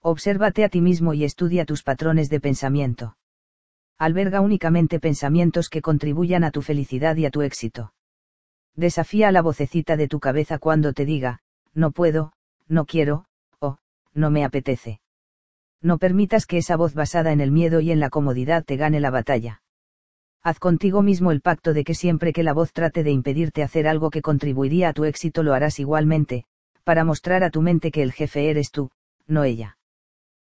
Obsérvate a ti mismo y estudia tus patrones de pensamiento. Alberga únicamente pensamientos que contribuyan a tu felicidad y a tu éxito. Desafía a la vocecita de tu cabeza cuando te diga, no puedo, no quiero, no me apetece. No permitas que esa voz basada en el miedo y en la comodidad te gane la batalla. Haz contigo mismo el pacto de que siempre que la voz trate de impedirte hacer algo que contribuiría a tu éxito lo harás igualmente, para mostrar a tu mente que el jefe eres tú, no ella.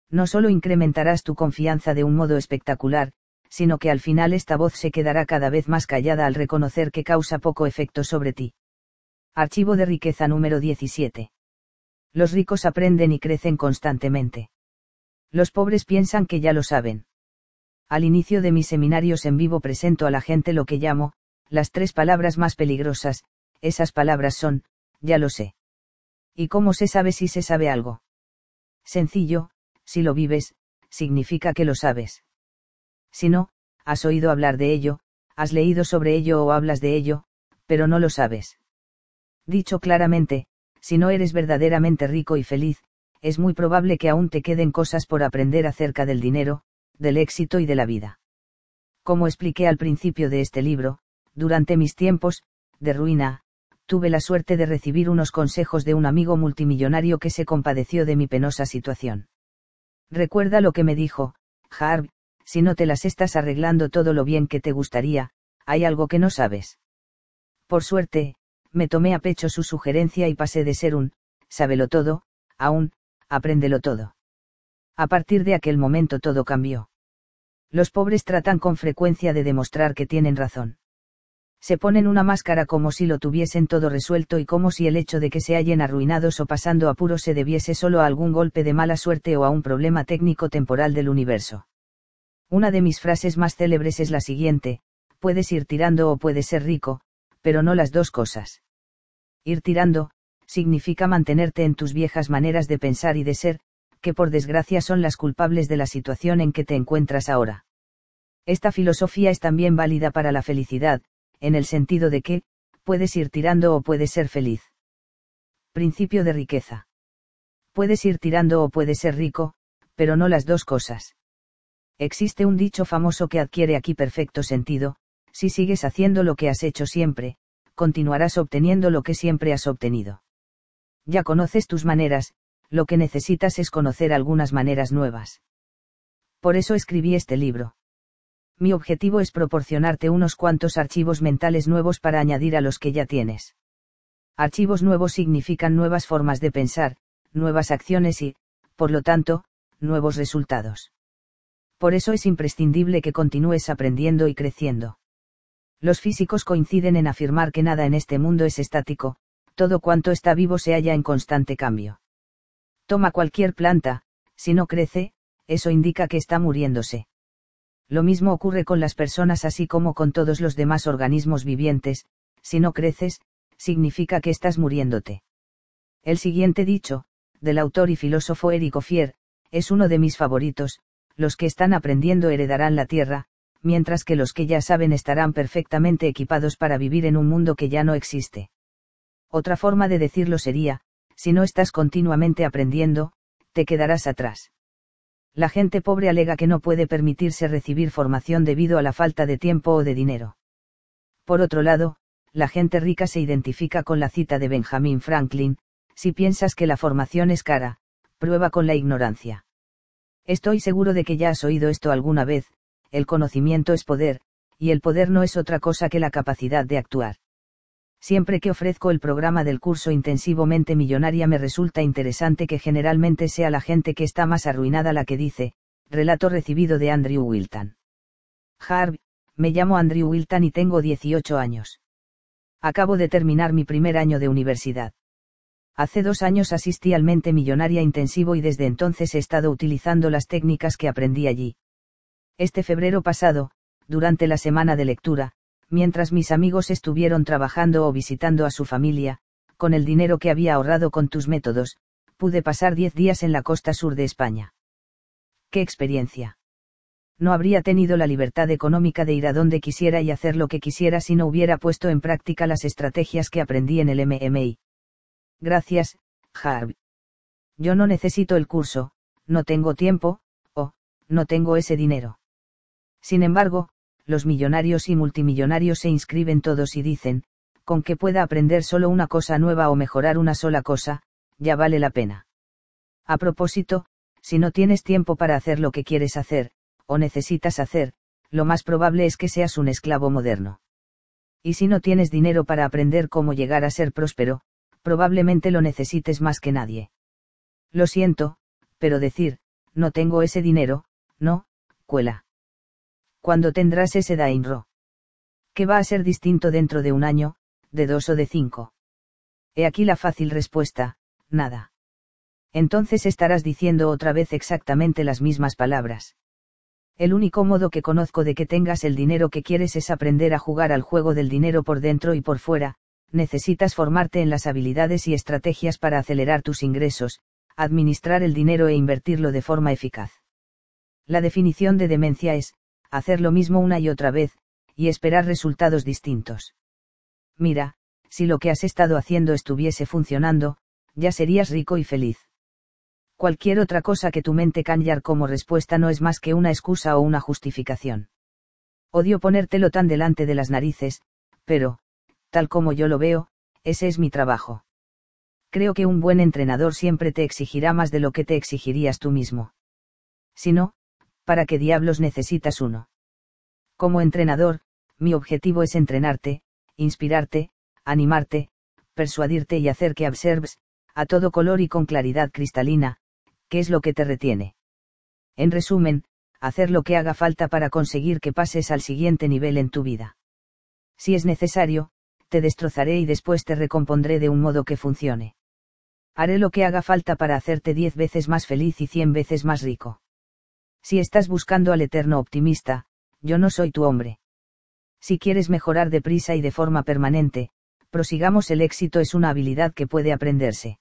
No solo incrementarás tu confianza de un modo espectacular, sino que al final esta voz se quedará cada vez más callada al reconocer que causa poco efecto sobre ti. Archivo de riqueza número 17. Los ricos aprenden y crecen constantemente. Los pobres piensan que ya lo saben. Al inicio de mis seminarios en vivo presento a la gente lo que llamo, las tres palabras más peligrosas, esas palabras son, ya lo sé. ¿Y cómo se sabe si se sabe algo? Sencillo, si lo vives, significa que lo sabes. Si no, has oído hablar de ello, has leído sobre ello o hablas de ello, pero no lo sabes. Dicho claramente, si no eres verdaderamente rico y feliz, es muy probable que aún te queden cosas por aprender acerca del dinero, del éxito y de la vida. Como expliqué al principio de este libro, durante mis tiempos, de ruina, tuve la suerte de recibir unos consejos de un amigo multimillonario que se compadeció de mi penosa situación. Recuerda lo que me dijo, Harv, si no te las estás arreglando todo lo bien que te gustaría, hay algo que no sabes. Por suerte, me tomé a pecho su sugerencia y pasé de ser un, sábelo todo, a un, apréndelo todo. A partir de aquel momento todo cambió. Los pobres tratan con frecuencia de demostrar que tienen razón. Se ponen una máscara como si lo tuviesen todo resuelto y como si el hecho de que se hallen arruinados o pasando apuros se debiese solo a algún golpe de mala suerte o a un problema técnico temporal del universo. Una de mis frases más célebres es la siguiente, puedes ir tirando o puedes ser rico, pero no las dos cosas. Ir tirando, significa mantenerte en tus viejas maneras de pensar y de ser, que por desgracia son las culpables de la situación en que te encuentras ahora. Esta filosofía es también válida para la felicidad, en el sentido de que, puedes ir tirando o puedes ser feliz. Principio de riqueza. Puedes ir tirando o puedes ser rico, pero no las dos cosas. Existe un dicho famoso que adquiere aquí perfecto sentido, si sigues haciendo lo que has hecho siempre, continuarás obteniendo lo que siempre has obtenido. Ya conoces tus maneras, lo que necesitas es conocer algunas maneras nuevas. Por eso escribí este libro. Mi objetivo es proporcionarte unos cuantos archivos mentales nuevos para añadir a los que ya tienes. Archivos nuevos significan nuevas formas de pensar, nuevas acciones y, por lo tanto, nuevos resultados. Por eso es imprescindible que continúes aprendiendo y creciendo. Los físicos coinciden en afirmar que nada en este mundo es estático, todo cuanto está vivo se halla en constante cambio. Toma cualquier planta, si no crece, eso indica que está muriéndose. Lo mismo ocurre con las personas así como con todos los demás organismos vivientes, si no creces, significa que estás muriéndote. El siguiente dicho, del autor y filósofo Eric Ophir, es uno de mis favoritos, los que están aprendiendo heredarán la tierra, mientras que los que ya saben estarán perfectamente equipados para vivir en un mundo que ya no existe. Otra forma de decirlo sería, si no estás continuamente aprendiendo, te quedarás atrás. La gente pobre alega que no puede permitirse recibir formación debido a la falta de tiempo o de dinero. Por otro lado, la gente rica se identifica con la cita de Benjamin Franklin, si piensas que la formación es cara, prueba con la ignorancia. Estoy seguro de que ya has oído esto alguna vez, el conocimiento es poder, y el poder no es otra cosa que la capacidad de actuar. Siempre que ofrezco el programa del curso intensivamente millonaria me resulta interesante que generalmente sea la gente que está más arruinada la que dice, relato recibido de Andrew Wilton. Harv, me llamo Andrew Wilton y tengo 18 años. Acabo de terminar mi primer año de universidad. Hace dos años asistí al Mente Millonaria Intensivo y desde entonces he estado utilizando las técnicas que aprendí allí. Este febrero pasado, durante la semana de lectura, mientras mis amigos estuvieron trabajando o visitando a su familia, con el dinero que había ahorrado con tus métodos, pude pasar diez días en la costa sur de España. ¡Qué experiencia! No habría tenido la libertad económica de ir a donde quisiera y hacer lo que quisiera si no hubiera puesto en práctica las estrategias que aprendí en el MMI. Gracias, Harv. Yo no necesito el curso, no tengo tiempo, o, no tengo ese dinero. Sin embargo, los millonarios y multimillonarios se inscriben todos y dicen, con que pueda aprender solo una cosa nueva o mejorar una sola cosa, ya vale la pena. A propósito, si no tienes tiempo para hacer lo que quieres hacer, o necesitas hacer, lo más probable es que seas un esclavo moderno. Y si no tienes dinero para aprender cómo llegar a ser próspero, probablemente lo necesites más que nadie. Lo siento, pero decir, no tengo ese dinero, no, cuela. ¿Cuándo tendrás ese Dainro? ¿Qué va a ser distinto dentro de un año, de dos o de cinco? He aquí la fácil respuesta, nada. Entonces estarás diciendo otra vez exactamente las mismas palabras. El único modo que conozco de que tengas el dinero que quieres es aprender a jugar al juego del dinero por dentro y por fuera, necesitas formarte en las habilidades y estrategias para acelerar tus ingresos, administrar el dinero e invertirlo de forma eficaz. La definición de demencia es, hacer lo mismo una y otra vez, y esperar resultados distintos. Mira, si lo que has estado haciendo estuviese funcionando, ya serías rico y feliz. Cualquier otra cosa que tu mente canyar como respuesta no es más que una excusa o una justificación. Odio ponértelo tan delante de las narices, pero, tal como yo lo veo, ese es mi trabajo. Creo que un buen entrenador siempre te exigirá más de lo que te exigirías tú mismo. Si no, ¿para qué diablos necesitas uno? Como entrenador, mi objetivo es entrenarte, inspirarte, animarte, persuadirte y hacer que observes, a todo color y con claridad cristalina, ¿qué es lo que te retiene? En resumen, hacer lo que haga falta para conseguir que pases al siguiente nivel en tu vida. Si es necesario, te destrozaré y después te recompondré de un modo que funcione. Haré lo que haga falta para hacerte diez veces más feliz y cien veces más rico. Si estás buscando al eterno optimista, yo no soy tu hombre. Si quieres mejorar deprisa y de forma permanente, prosigamos el éxito es una habilidad que puede aprenderse.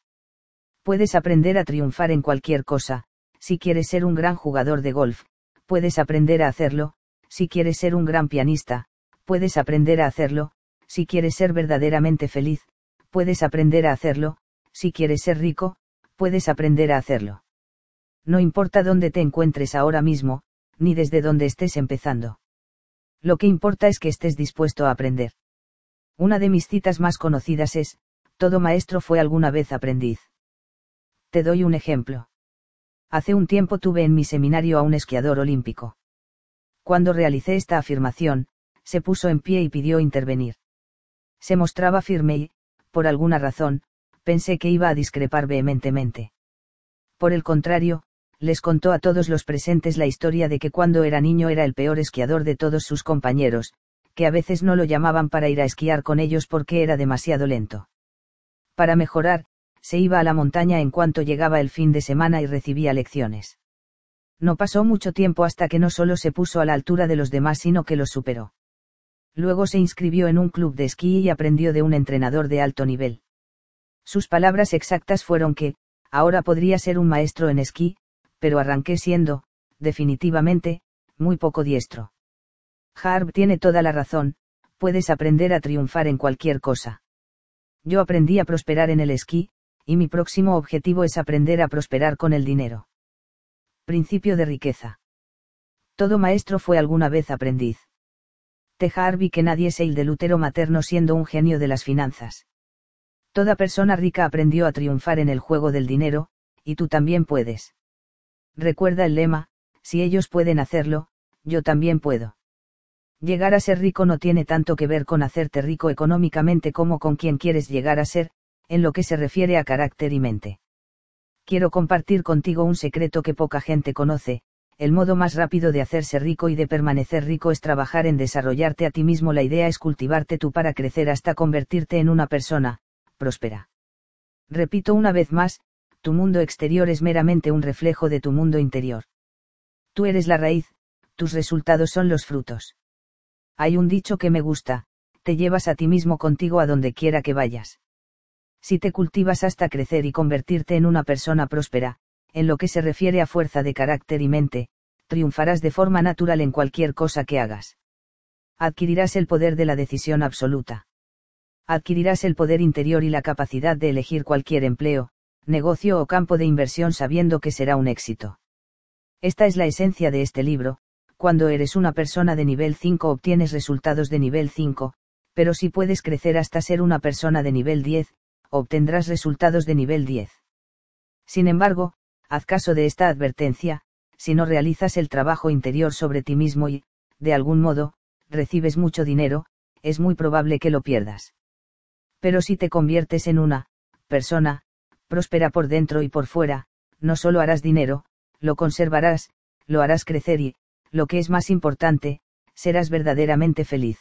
Puedes aprender a triunfar en cualquier cosa, si quieres ser un gran jugador de golf, puedes aprender a hacerlo, si quieres ser un gran pianista, puedes aprender a hacerlo, si quieres ser verdaderamente feliz, puedes aprender a hacerlo, si quieres ser rico, puedes aprender a hacerlo. No importa dónde te encuentres ahora mismo, ni desde dónde estés empezando. Lo que importa es que estés dispuesto a aprender. Una de mis citas más conocidas es, todo maestro fue alguna vez aprendiz. Te doy un ejemplo. Hace un tiempo tuve en mi seminario a un esquiador olímpico. Cuando realicé esta afirmación, se puso en pie y pidió intervenir. Se mostraba firme y, por alguna razón, pensé que iba a discrepar vehementemente. Por el contrario, les contó a todos los presentes la historia de que cuando era niño era el peor esquiador de todos sus compañeros, que a veces no lo llamaban para ir a esquiar con ellos porque era demasiado lento. Para mejorar, se iba a la montaña en cuanto llegaba el fin de semana y recibía lecciones. No pasó mucho tiempo hasta que no solo se puso a la altura de los demás, sino que los superó. Luego se inscribió en un club de esquí y aprendió de un entrenador de alto nivel. Sus palabras exactas fueron que, ahora podría ser un maestro en esquí, pero arranqué siendo, definitivamente, muy poco diestro. Harb tiene toda la razón, puedes aprender a triunfar en cualquier cosa. Yo aprendí a prosperar en el esquí, y mi próximo objetivo es aprender a prosperar con el dinero. Principio de riqueza. Todo maestro fue alguna vez aprendiz. Teja Harvey que nadie es el del útero materno siendo un genio de las finanzas. Toda persona rica aprendió a triunfar en el juego del dinero, y tú también puedes. Recuerda el lema, si ellos pueden hacerlo, yo también puedo. Llegar a ser rico no tiene tanto que ver con hacerte rico económicamente como con quien quieres llegar a ser, en lo que se refiere a carácter y mente. Quiero compartir contigo un secreto que poca gente conoce, el modo más rápido de hacerse rico y de permanecer rico es trabajar en desarrollarte a ti mismo. La idea es cultivarte tú para crecer hasta convertirte en una persona, próspera. Repito una vez más, tu mundo exterior es meramente un reflejo de tu mundo interior. Tú eres la raíz, tus resultados son los frutos. Hay un dicho que me gusta, te llevas a ti mismo contigo a donde quiera que vayas. Si te cultivas hasta crecer y convertirte en una persona próspera, en lo que se refiere a fuerza de carácter y mente, triunfarás de forma natural en cualquier cosa que hagas. Adquirirás el poder de la decisión absoluta. Adquirirás el poder interior y la capacidad de elegir cualquier empleo, negocio o campo de inversión sabiendo que será un éxito. Esta es la esencia de este libro, cuando eres una persona de nivel 5 obtienes resultados de nivel 5, pero si puedes crecer hasta ser una persona de nivel 10, obtendrás resultados de nivel 10. Sin embargo, haz caso de esta advertencia, si no realizas el trabajo interior sobre ti mismo y, de algún modo, recibes mucho dinero, es muy probable que lo pierdas. Pero si te conviertes en una persona, próspera por dentro y por fuera, no solo harás dinero, lo conservarás, lo harás crecer y, lo que es más importante, serás verdaderamente feliz.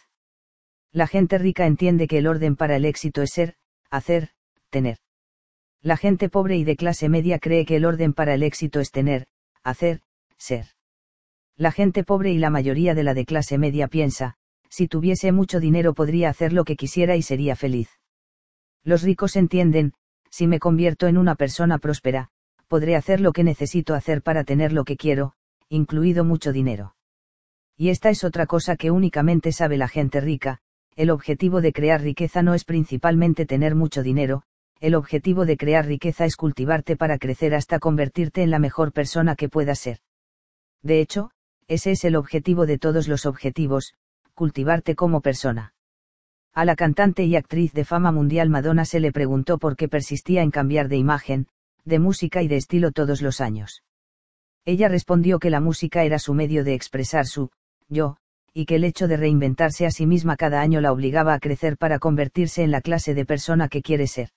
La gente rica entiende que el orden para el éxito es ser, hacer, tener. La gente pobre y de clase media cree que el orden para el éxito es tener, hacer, ser. La gente pobre y la mayoría de la de clase media piensa, si tuviese mucho dinero podría hacer lo que quisiera y sería feliz. Los ricos entienden, si me convierto en una persona próspera, podré hacer lo que necesito hacer para tener lo que quiero, incluido mucho dinero. Y esta es otra cosa que únicamente sabe la gente rica, el objetivo de crear riqueza no es principalmente tener mucho dinero, el objetivo de crear riqueza es cultivarte para crecer hasta convertirte en la mejor persona que puedas ser. De hecho, ese es el objetivo de todos los objetivos, cultivarte como persona. A la cantante y actriz de fama mundial Madonna se le preguntó por qué persistía en cambiar de imagen, de música y de estilo todos los años. Ella respondió que la música era su medio de expresar su yo, y que el hecho de reinventarse a sí misma cada año la obligaba a crecer para convertirse en la clase de persona que quiere ser.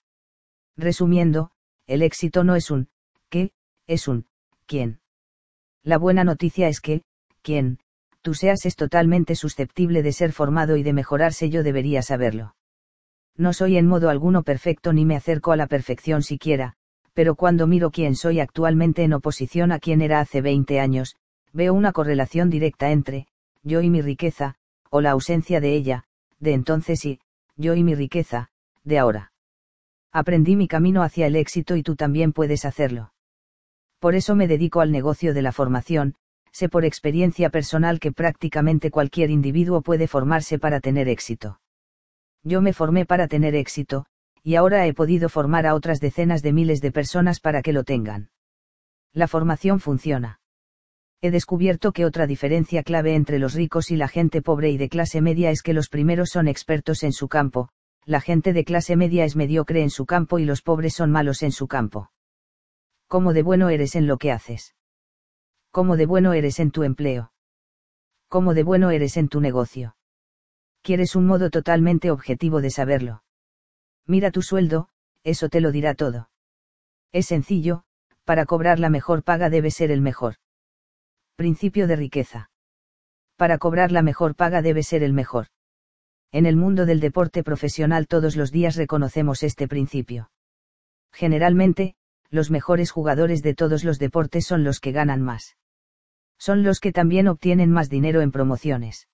Resumiendo, el éxito no es un qué, es un quién. La buena noticia es que, quien, tú seas es totalmente susceptible de ser formado y de mejorarse yo debería saberlo. No soy en modo alguno perfecto ni me acerco a la perfección siquiera, pero cuando miro quién soy actualmente en oposición a quien era hace 20 años, veo una correlación directa entre, yo y mi riqueza, o la ausencia de ella, de entonces y, yo y mi riqueza, de ahora. Aprendí mi camino hacia el éxito y tú también puedes hacerlo. Por eso me dedico al negocio de la formación, sé por experiencia personal que prácticamente cualquier individuo puede formarse para tener éxito. Yo me formé para tener éxito, y ahora he podido formar a otras decenas de miles de personas para que lo tengan. La formación funciona he descubierto que otra diferencia clave entre los ricos y la gente pobre y de clase media es que los primeros son expertos en su campo, la gente de clase media es mediocre en su campo y los pobres son malos en su campo. ¿Cómo de bueno eres en lo que haces? ¿Cómo de bueno eres en tu empleo? ¿Cómo de bueno eres en tu negocio? Quieres un modo totalmente objetivo de saberlo. Mira tu sueldo, eso te lo dirá todo. Es sencillo, para cobrar la mejor paga debe ser el mejor. Principio de riqueza. Para cobrar la mejor paga debe ser el mejor. En el mundo del deporte profesional todos los días reconocemos este principio. Generalmente, los mejores jugadores de todos los deportes son los que ganan más. Son los que también obtienen más dinero en promociones.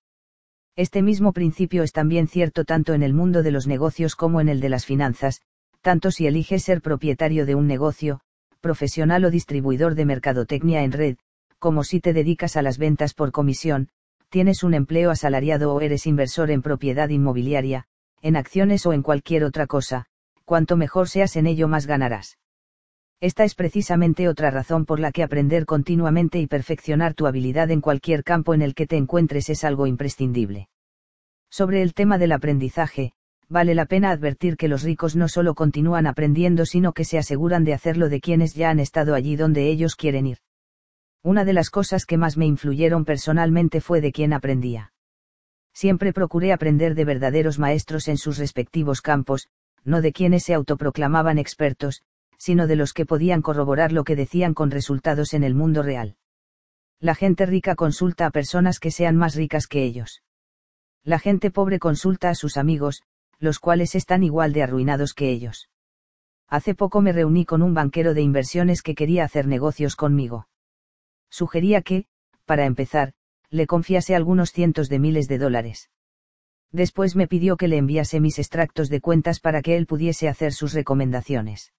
Este mismo principio es también cierto tanto en el mundo de los negocios como en el de las finanzas, tanto si eliges ser propietario de un negocio, profesional o distribuidor de mercadotecnia en red, como si te dedicas a las ventas por comisión, tienes un empleo asalariado o eres inversor en propiedad inmobiliaria, en acciones o en cualquier otra cosa, cuanto mejor seas en ello más ganarás. Esta es precisamente otra razón por la que aprender continuamente y perfeccionar tu habilidad en cualquier campo en el que te encuentres es algo imprescindible. Sobre el tema del aprendizaje, vale la pena advertir que los ricos no solo continúan aprendiendo sino que se aseguran de hacerlo de quienes ya han estado allí donde ellos quieren ir. Una de las cosas que más me influyeron personalmente fue de quien aprendía. Siempre procuré aprender de verdaderos maestros en sus respectivos campos, no de quienes se autoproclamaban expertos, sino de los que podían corroborar lo que decían con resultados en el mundo real. La gente rica consulta a personas que sean más ricas que ellos. La gente pobre consulta a sus amigos, los cuales están igual de arruinados que ellos. Hace poco me reuní con un banquero de inversiones que quería hacer negocios conmigo. Sugería que, para empezar, le confiase algunos cientos de miles de dólares. Después me pidió que le enviase mis extractos de cuentas para que él pudiese hacer sus recomendaciones.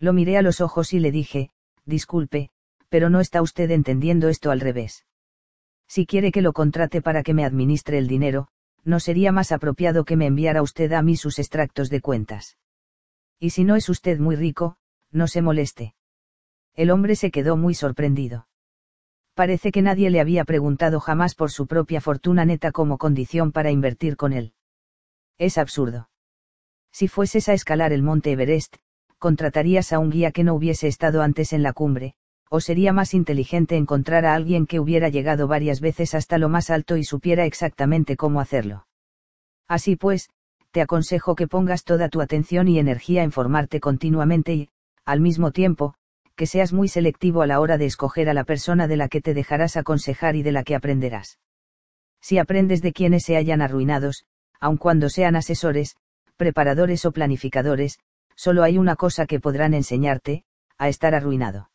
Lo miré a los ojos y le dije, disculpe, pero no está usted entendiendo esto al revés. Si quiere que lo contrate para que me administre el dinero, no sería más apropiado que me enviara usted a mí sus extractos de cuentas. Y si no es usted muy rico, no se moleste. El hombre se quedó muy sorprendido parece que nadie le había preguntado jamás por su propia fortuna neta como condición para invertir con él. Es absurdo. Si fueses a escalar el monte Everest, contratarías a un guía que no hubiese estado antes en la cumbre, o sería más inteligente encontrar a alguien que hubiera llegado varias veces hasta lo más alto y supiera exactamente cómo hacerlo. Así pues, te aconsejo que pongas toda tu atención y energía en formarte continuamente y, al mismo tiempo, que seas muy selectivo a la hora de escoger a la persona de la que te dejarás aconsejar y de la que aprenderás. Si aprendes de quienes se hayan arruinados, aun cuando sean asesores, preparadores o planificadores, solo hay una cosa que podrán enseñarte, a estar arruinado.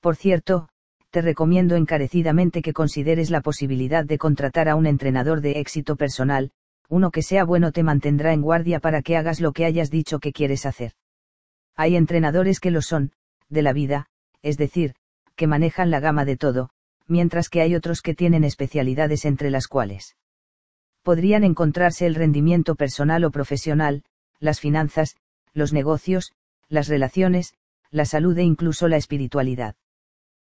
Por cierto, te recomiendo encarecidamente que consideres la posibilidad de contratar a un entrenador de éxito personal, uno que sea bueno te mantendrá en guardia para que hagas lo que hayas dicho que quieres hacer. Hay entrenadores que lo son, de la vida, es decir, que manejan la gama de todo, mientras que hay otros que tienen especialidades entre las cuales podrían encontrarse el rendimiento personal o profesional, las finanzas, los negocios, las relaciones, la salud e incluso la espiritualidad.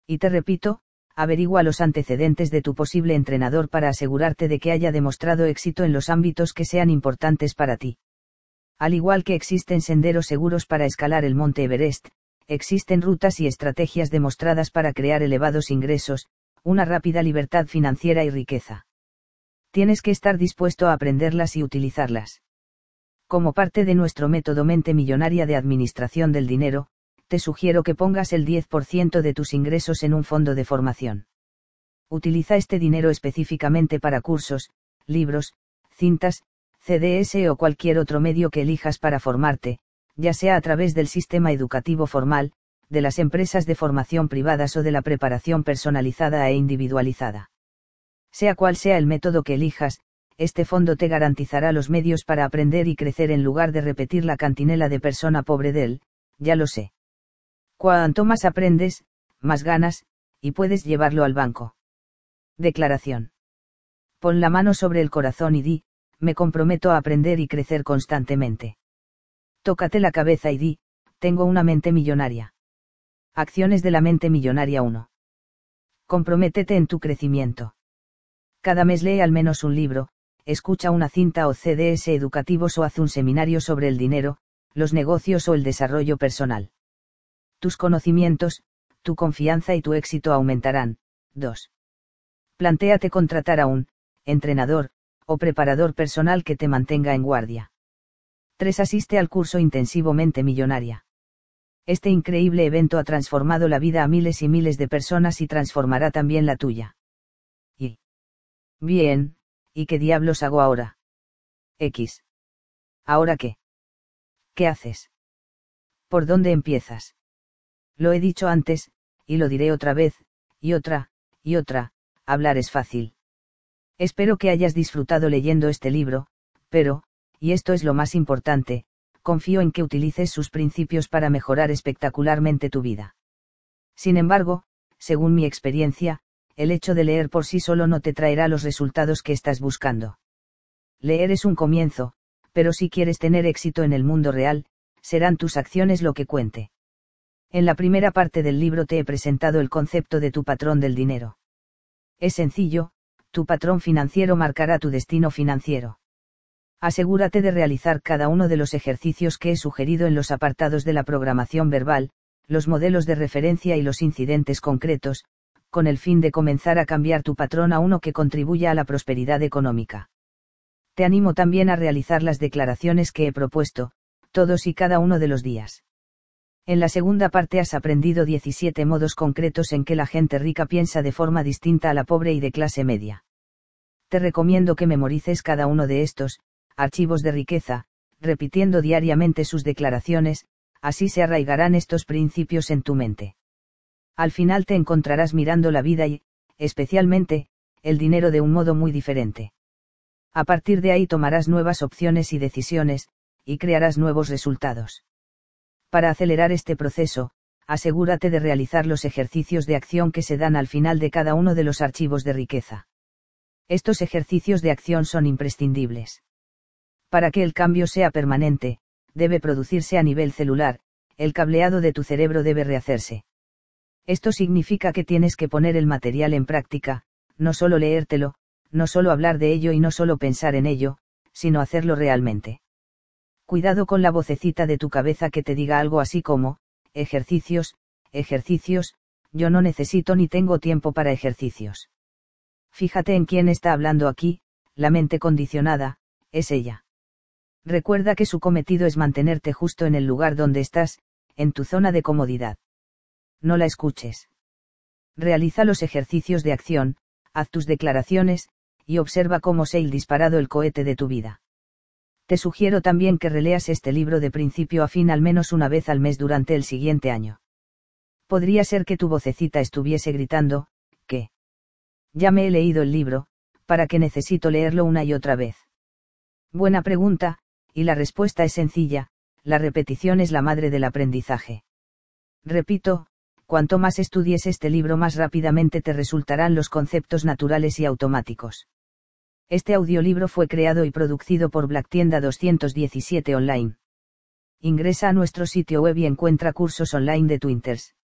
Y te repito, averigua los antecedentes de tu posible entrenador para asegurarte de que haya demostrado éxito en los ámbitos que sean importantes para ti. Al igual que existen senderos seguros para escalar el monte Everest, existen rutas y estrategias demostradas para crear elevados ingresos, una rápida libertad financiera y riqueza. Tienes que estar dispuesto a aprenderlas y utilizarlas. Como parte de nuestro método mente millonaria de administración del dinero, te sugiero que pongas el 10% de tus ingresos en un fondo de formación. Utiliza este dinero específicamente para cursos, libros, cintas, CDS o cualquier otro medio que elijas para formarte, ya sea a través del sistema educativo formal, de las empresas de formación privadas o de la preparación personalizada e individualizada. Sea cual sea el método que elijas, este fondo te garantizará los medios para aprender y crecer en lugar de repetir la cantinela de persona pobre de él, ya lo sé. Cuanto más aprendes, más ganas, y puedes llevarlo al banco. Declaración. Pon la mano sobre el corazón y di, me comprometo a aprender y crecer constantemente. Tócate la cabeza y di, tengo una mente millonaria. Acciones de la mente millonaria 1. Comprométete en tu crecimiento. Cada mes lee al menos un libro, escucha una cinta o CDS educativos o haz un seminario sobre el dinero, los negocios o el desarrollo personal tus conocimientos, tu confianza y tu éxito aumentarán. 2. Plantéate contratar a un entrenador o preparador personal que te mantenga en guardia. 3. Asiste al curso intensivo Mente Millonaria. Este increíble evento ha transformado la vida a miles y miles de personas y transformará también la tuya. Y. Bien, ¿y qué diablos hago ahora? X. ¿Ahora qué? ¿Qué haces? ¿Por dónde empiezas? Lo he dicho antes, y lo diré otra vez, y otra, y otra, hablar es fácil. Espero que hayas disfrutado leyendo este libro, pero, y esto es lo más importante, confío en que utilices sus principios para mejorar espectacularmente tu vida. Sin embargo, según mi experiencia, el hecho de leer por sí solo no te traerá los resultados que estás buscando. Leer es un comienzo, pero si quieres tener éxito en el mundo real, serán tus acciones lo que cuente. En la primera parte del libro te he presentado el concepto de tu patrón del dinero. Es sencillo, tu patrón financiero marcará tu destino financiero. Asegúrate de realizar cada uno de los ejercicios que he sugerido en los apartados de la programación verbal, los modelos de referencia y los incidentes concretos, con el fin de comenzar a cambiar tu patrón a uno que contribuya a la prosperidad económica. Te animo también a realizar las declaraciones que he propuesto, todos y cada uno de los días. En la segunda parte has aprendido 17 modos concretos en que la gente rica piensa de forma distinta a la pobre y de clase media. Te recomiendo que memorices cada uno de estos, archivos de riqueza, repitiendo diariamente sus declaraciones, así se arraigarán estos principios en tu mente. Al final te encontrarás mirando la vida y, especialmente, el dinero de un modo muy diferente. A partir de ahí tomarás nuevas opciones y decisiones, y crearás nuevos resultados. Para acelerar este proceso, asegúrate de realizar los ejercicios de acción que se dan al final de cada uno de los archivos de riqueza. Estos ejercicios de acción son imprescindibles. Para que el cambio sea permanente, debe producirse a nivel celular, el cableado de tu cerebro debe rehacerse. Esto significa que tienes que poner el material en práctica, no solo leértelo, no solo hablar de ello y no solo pensar en ello, sino hacerlo realmente cuidado con la vocecita de tu cabeza que te diga algo así como, ejercicios, ejercicios, yo no necesito ni tengo tiempo para ejercicios. Fíjate en quién está hablando aquí, la mente condicionada, es ella. Recuerda que su cometido es mantenerte justo en el lugar donde estás, en tu zona de comodidad. No la escuches. Realiza los ejercicios de acción, haz tus declaraciones, y observa cómo se ha disparado el cohete de tu vida. Te sugiero también que releas este libro de principio a fin al menos una vez al mes durante el siguiente año. Podría ser que tu vocecita estuviese gritando, que. Ya me he leído el libro, ¿para qué necesito leerlo una y otra vez? Buena pregunta, y la respuesta es sencilla, la repetición es la madre del aprendizaje. Repito, cuanto más estudies este libro más rápidamente te resultarán los conceptos naturales y automáticos. Este audiolibro fue creado y producido por Black Tienda 217 Online. Ingresa a nuestro sitio web y encuentra cursos online de Twinters.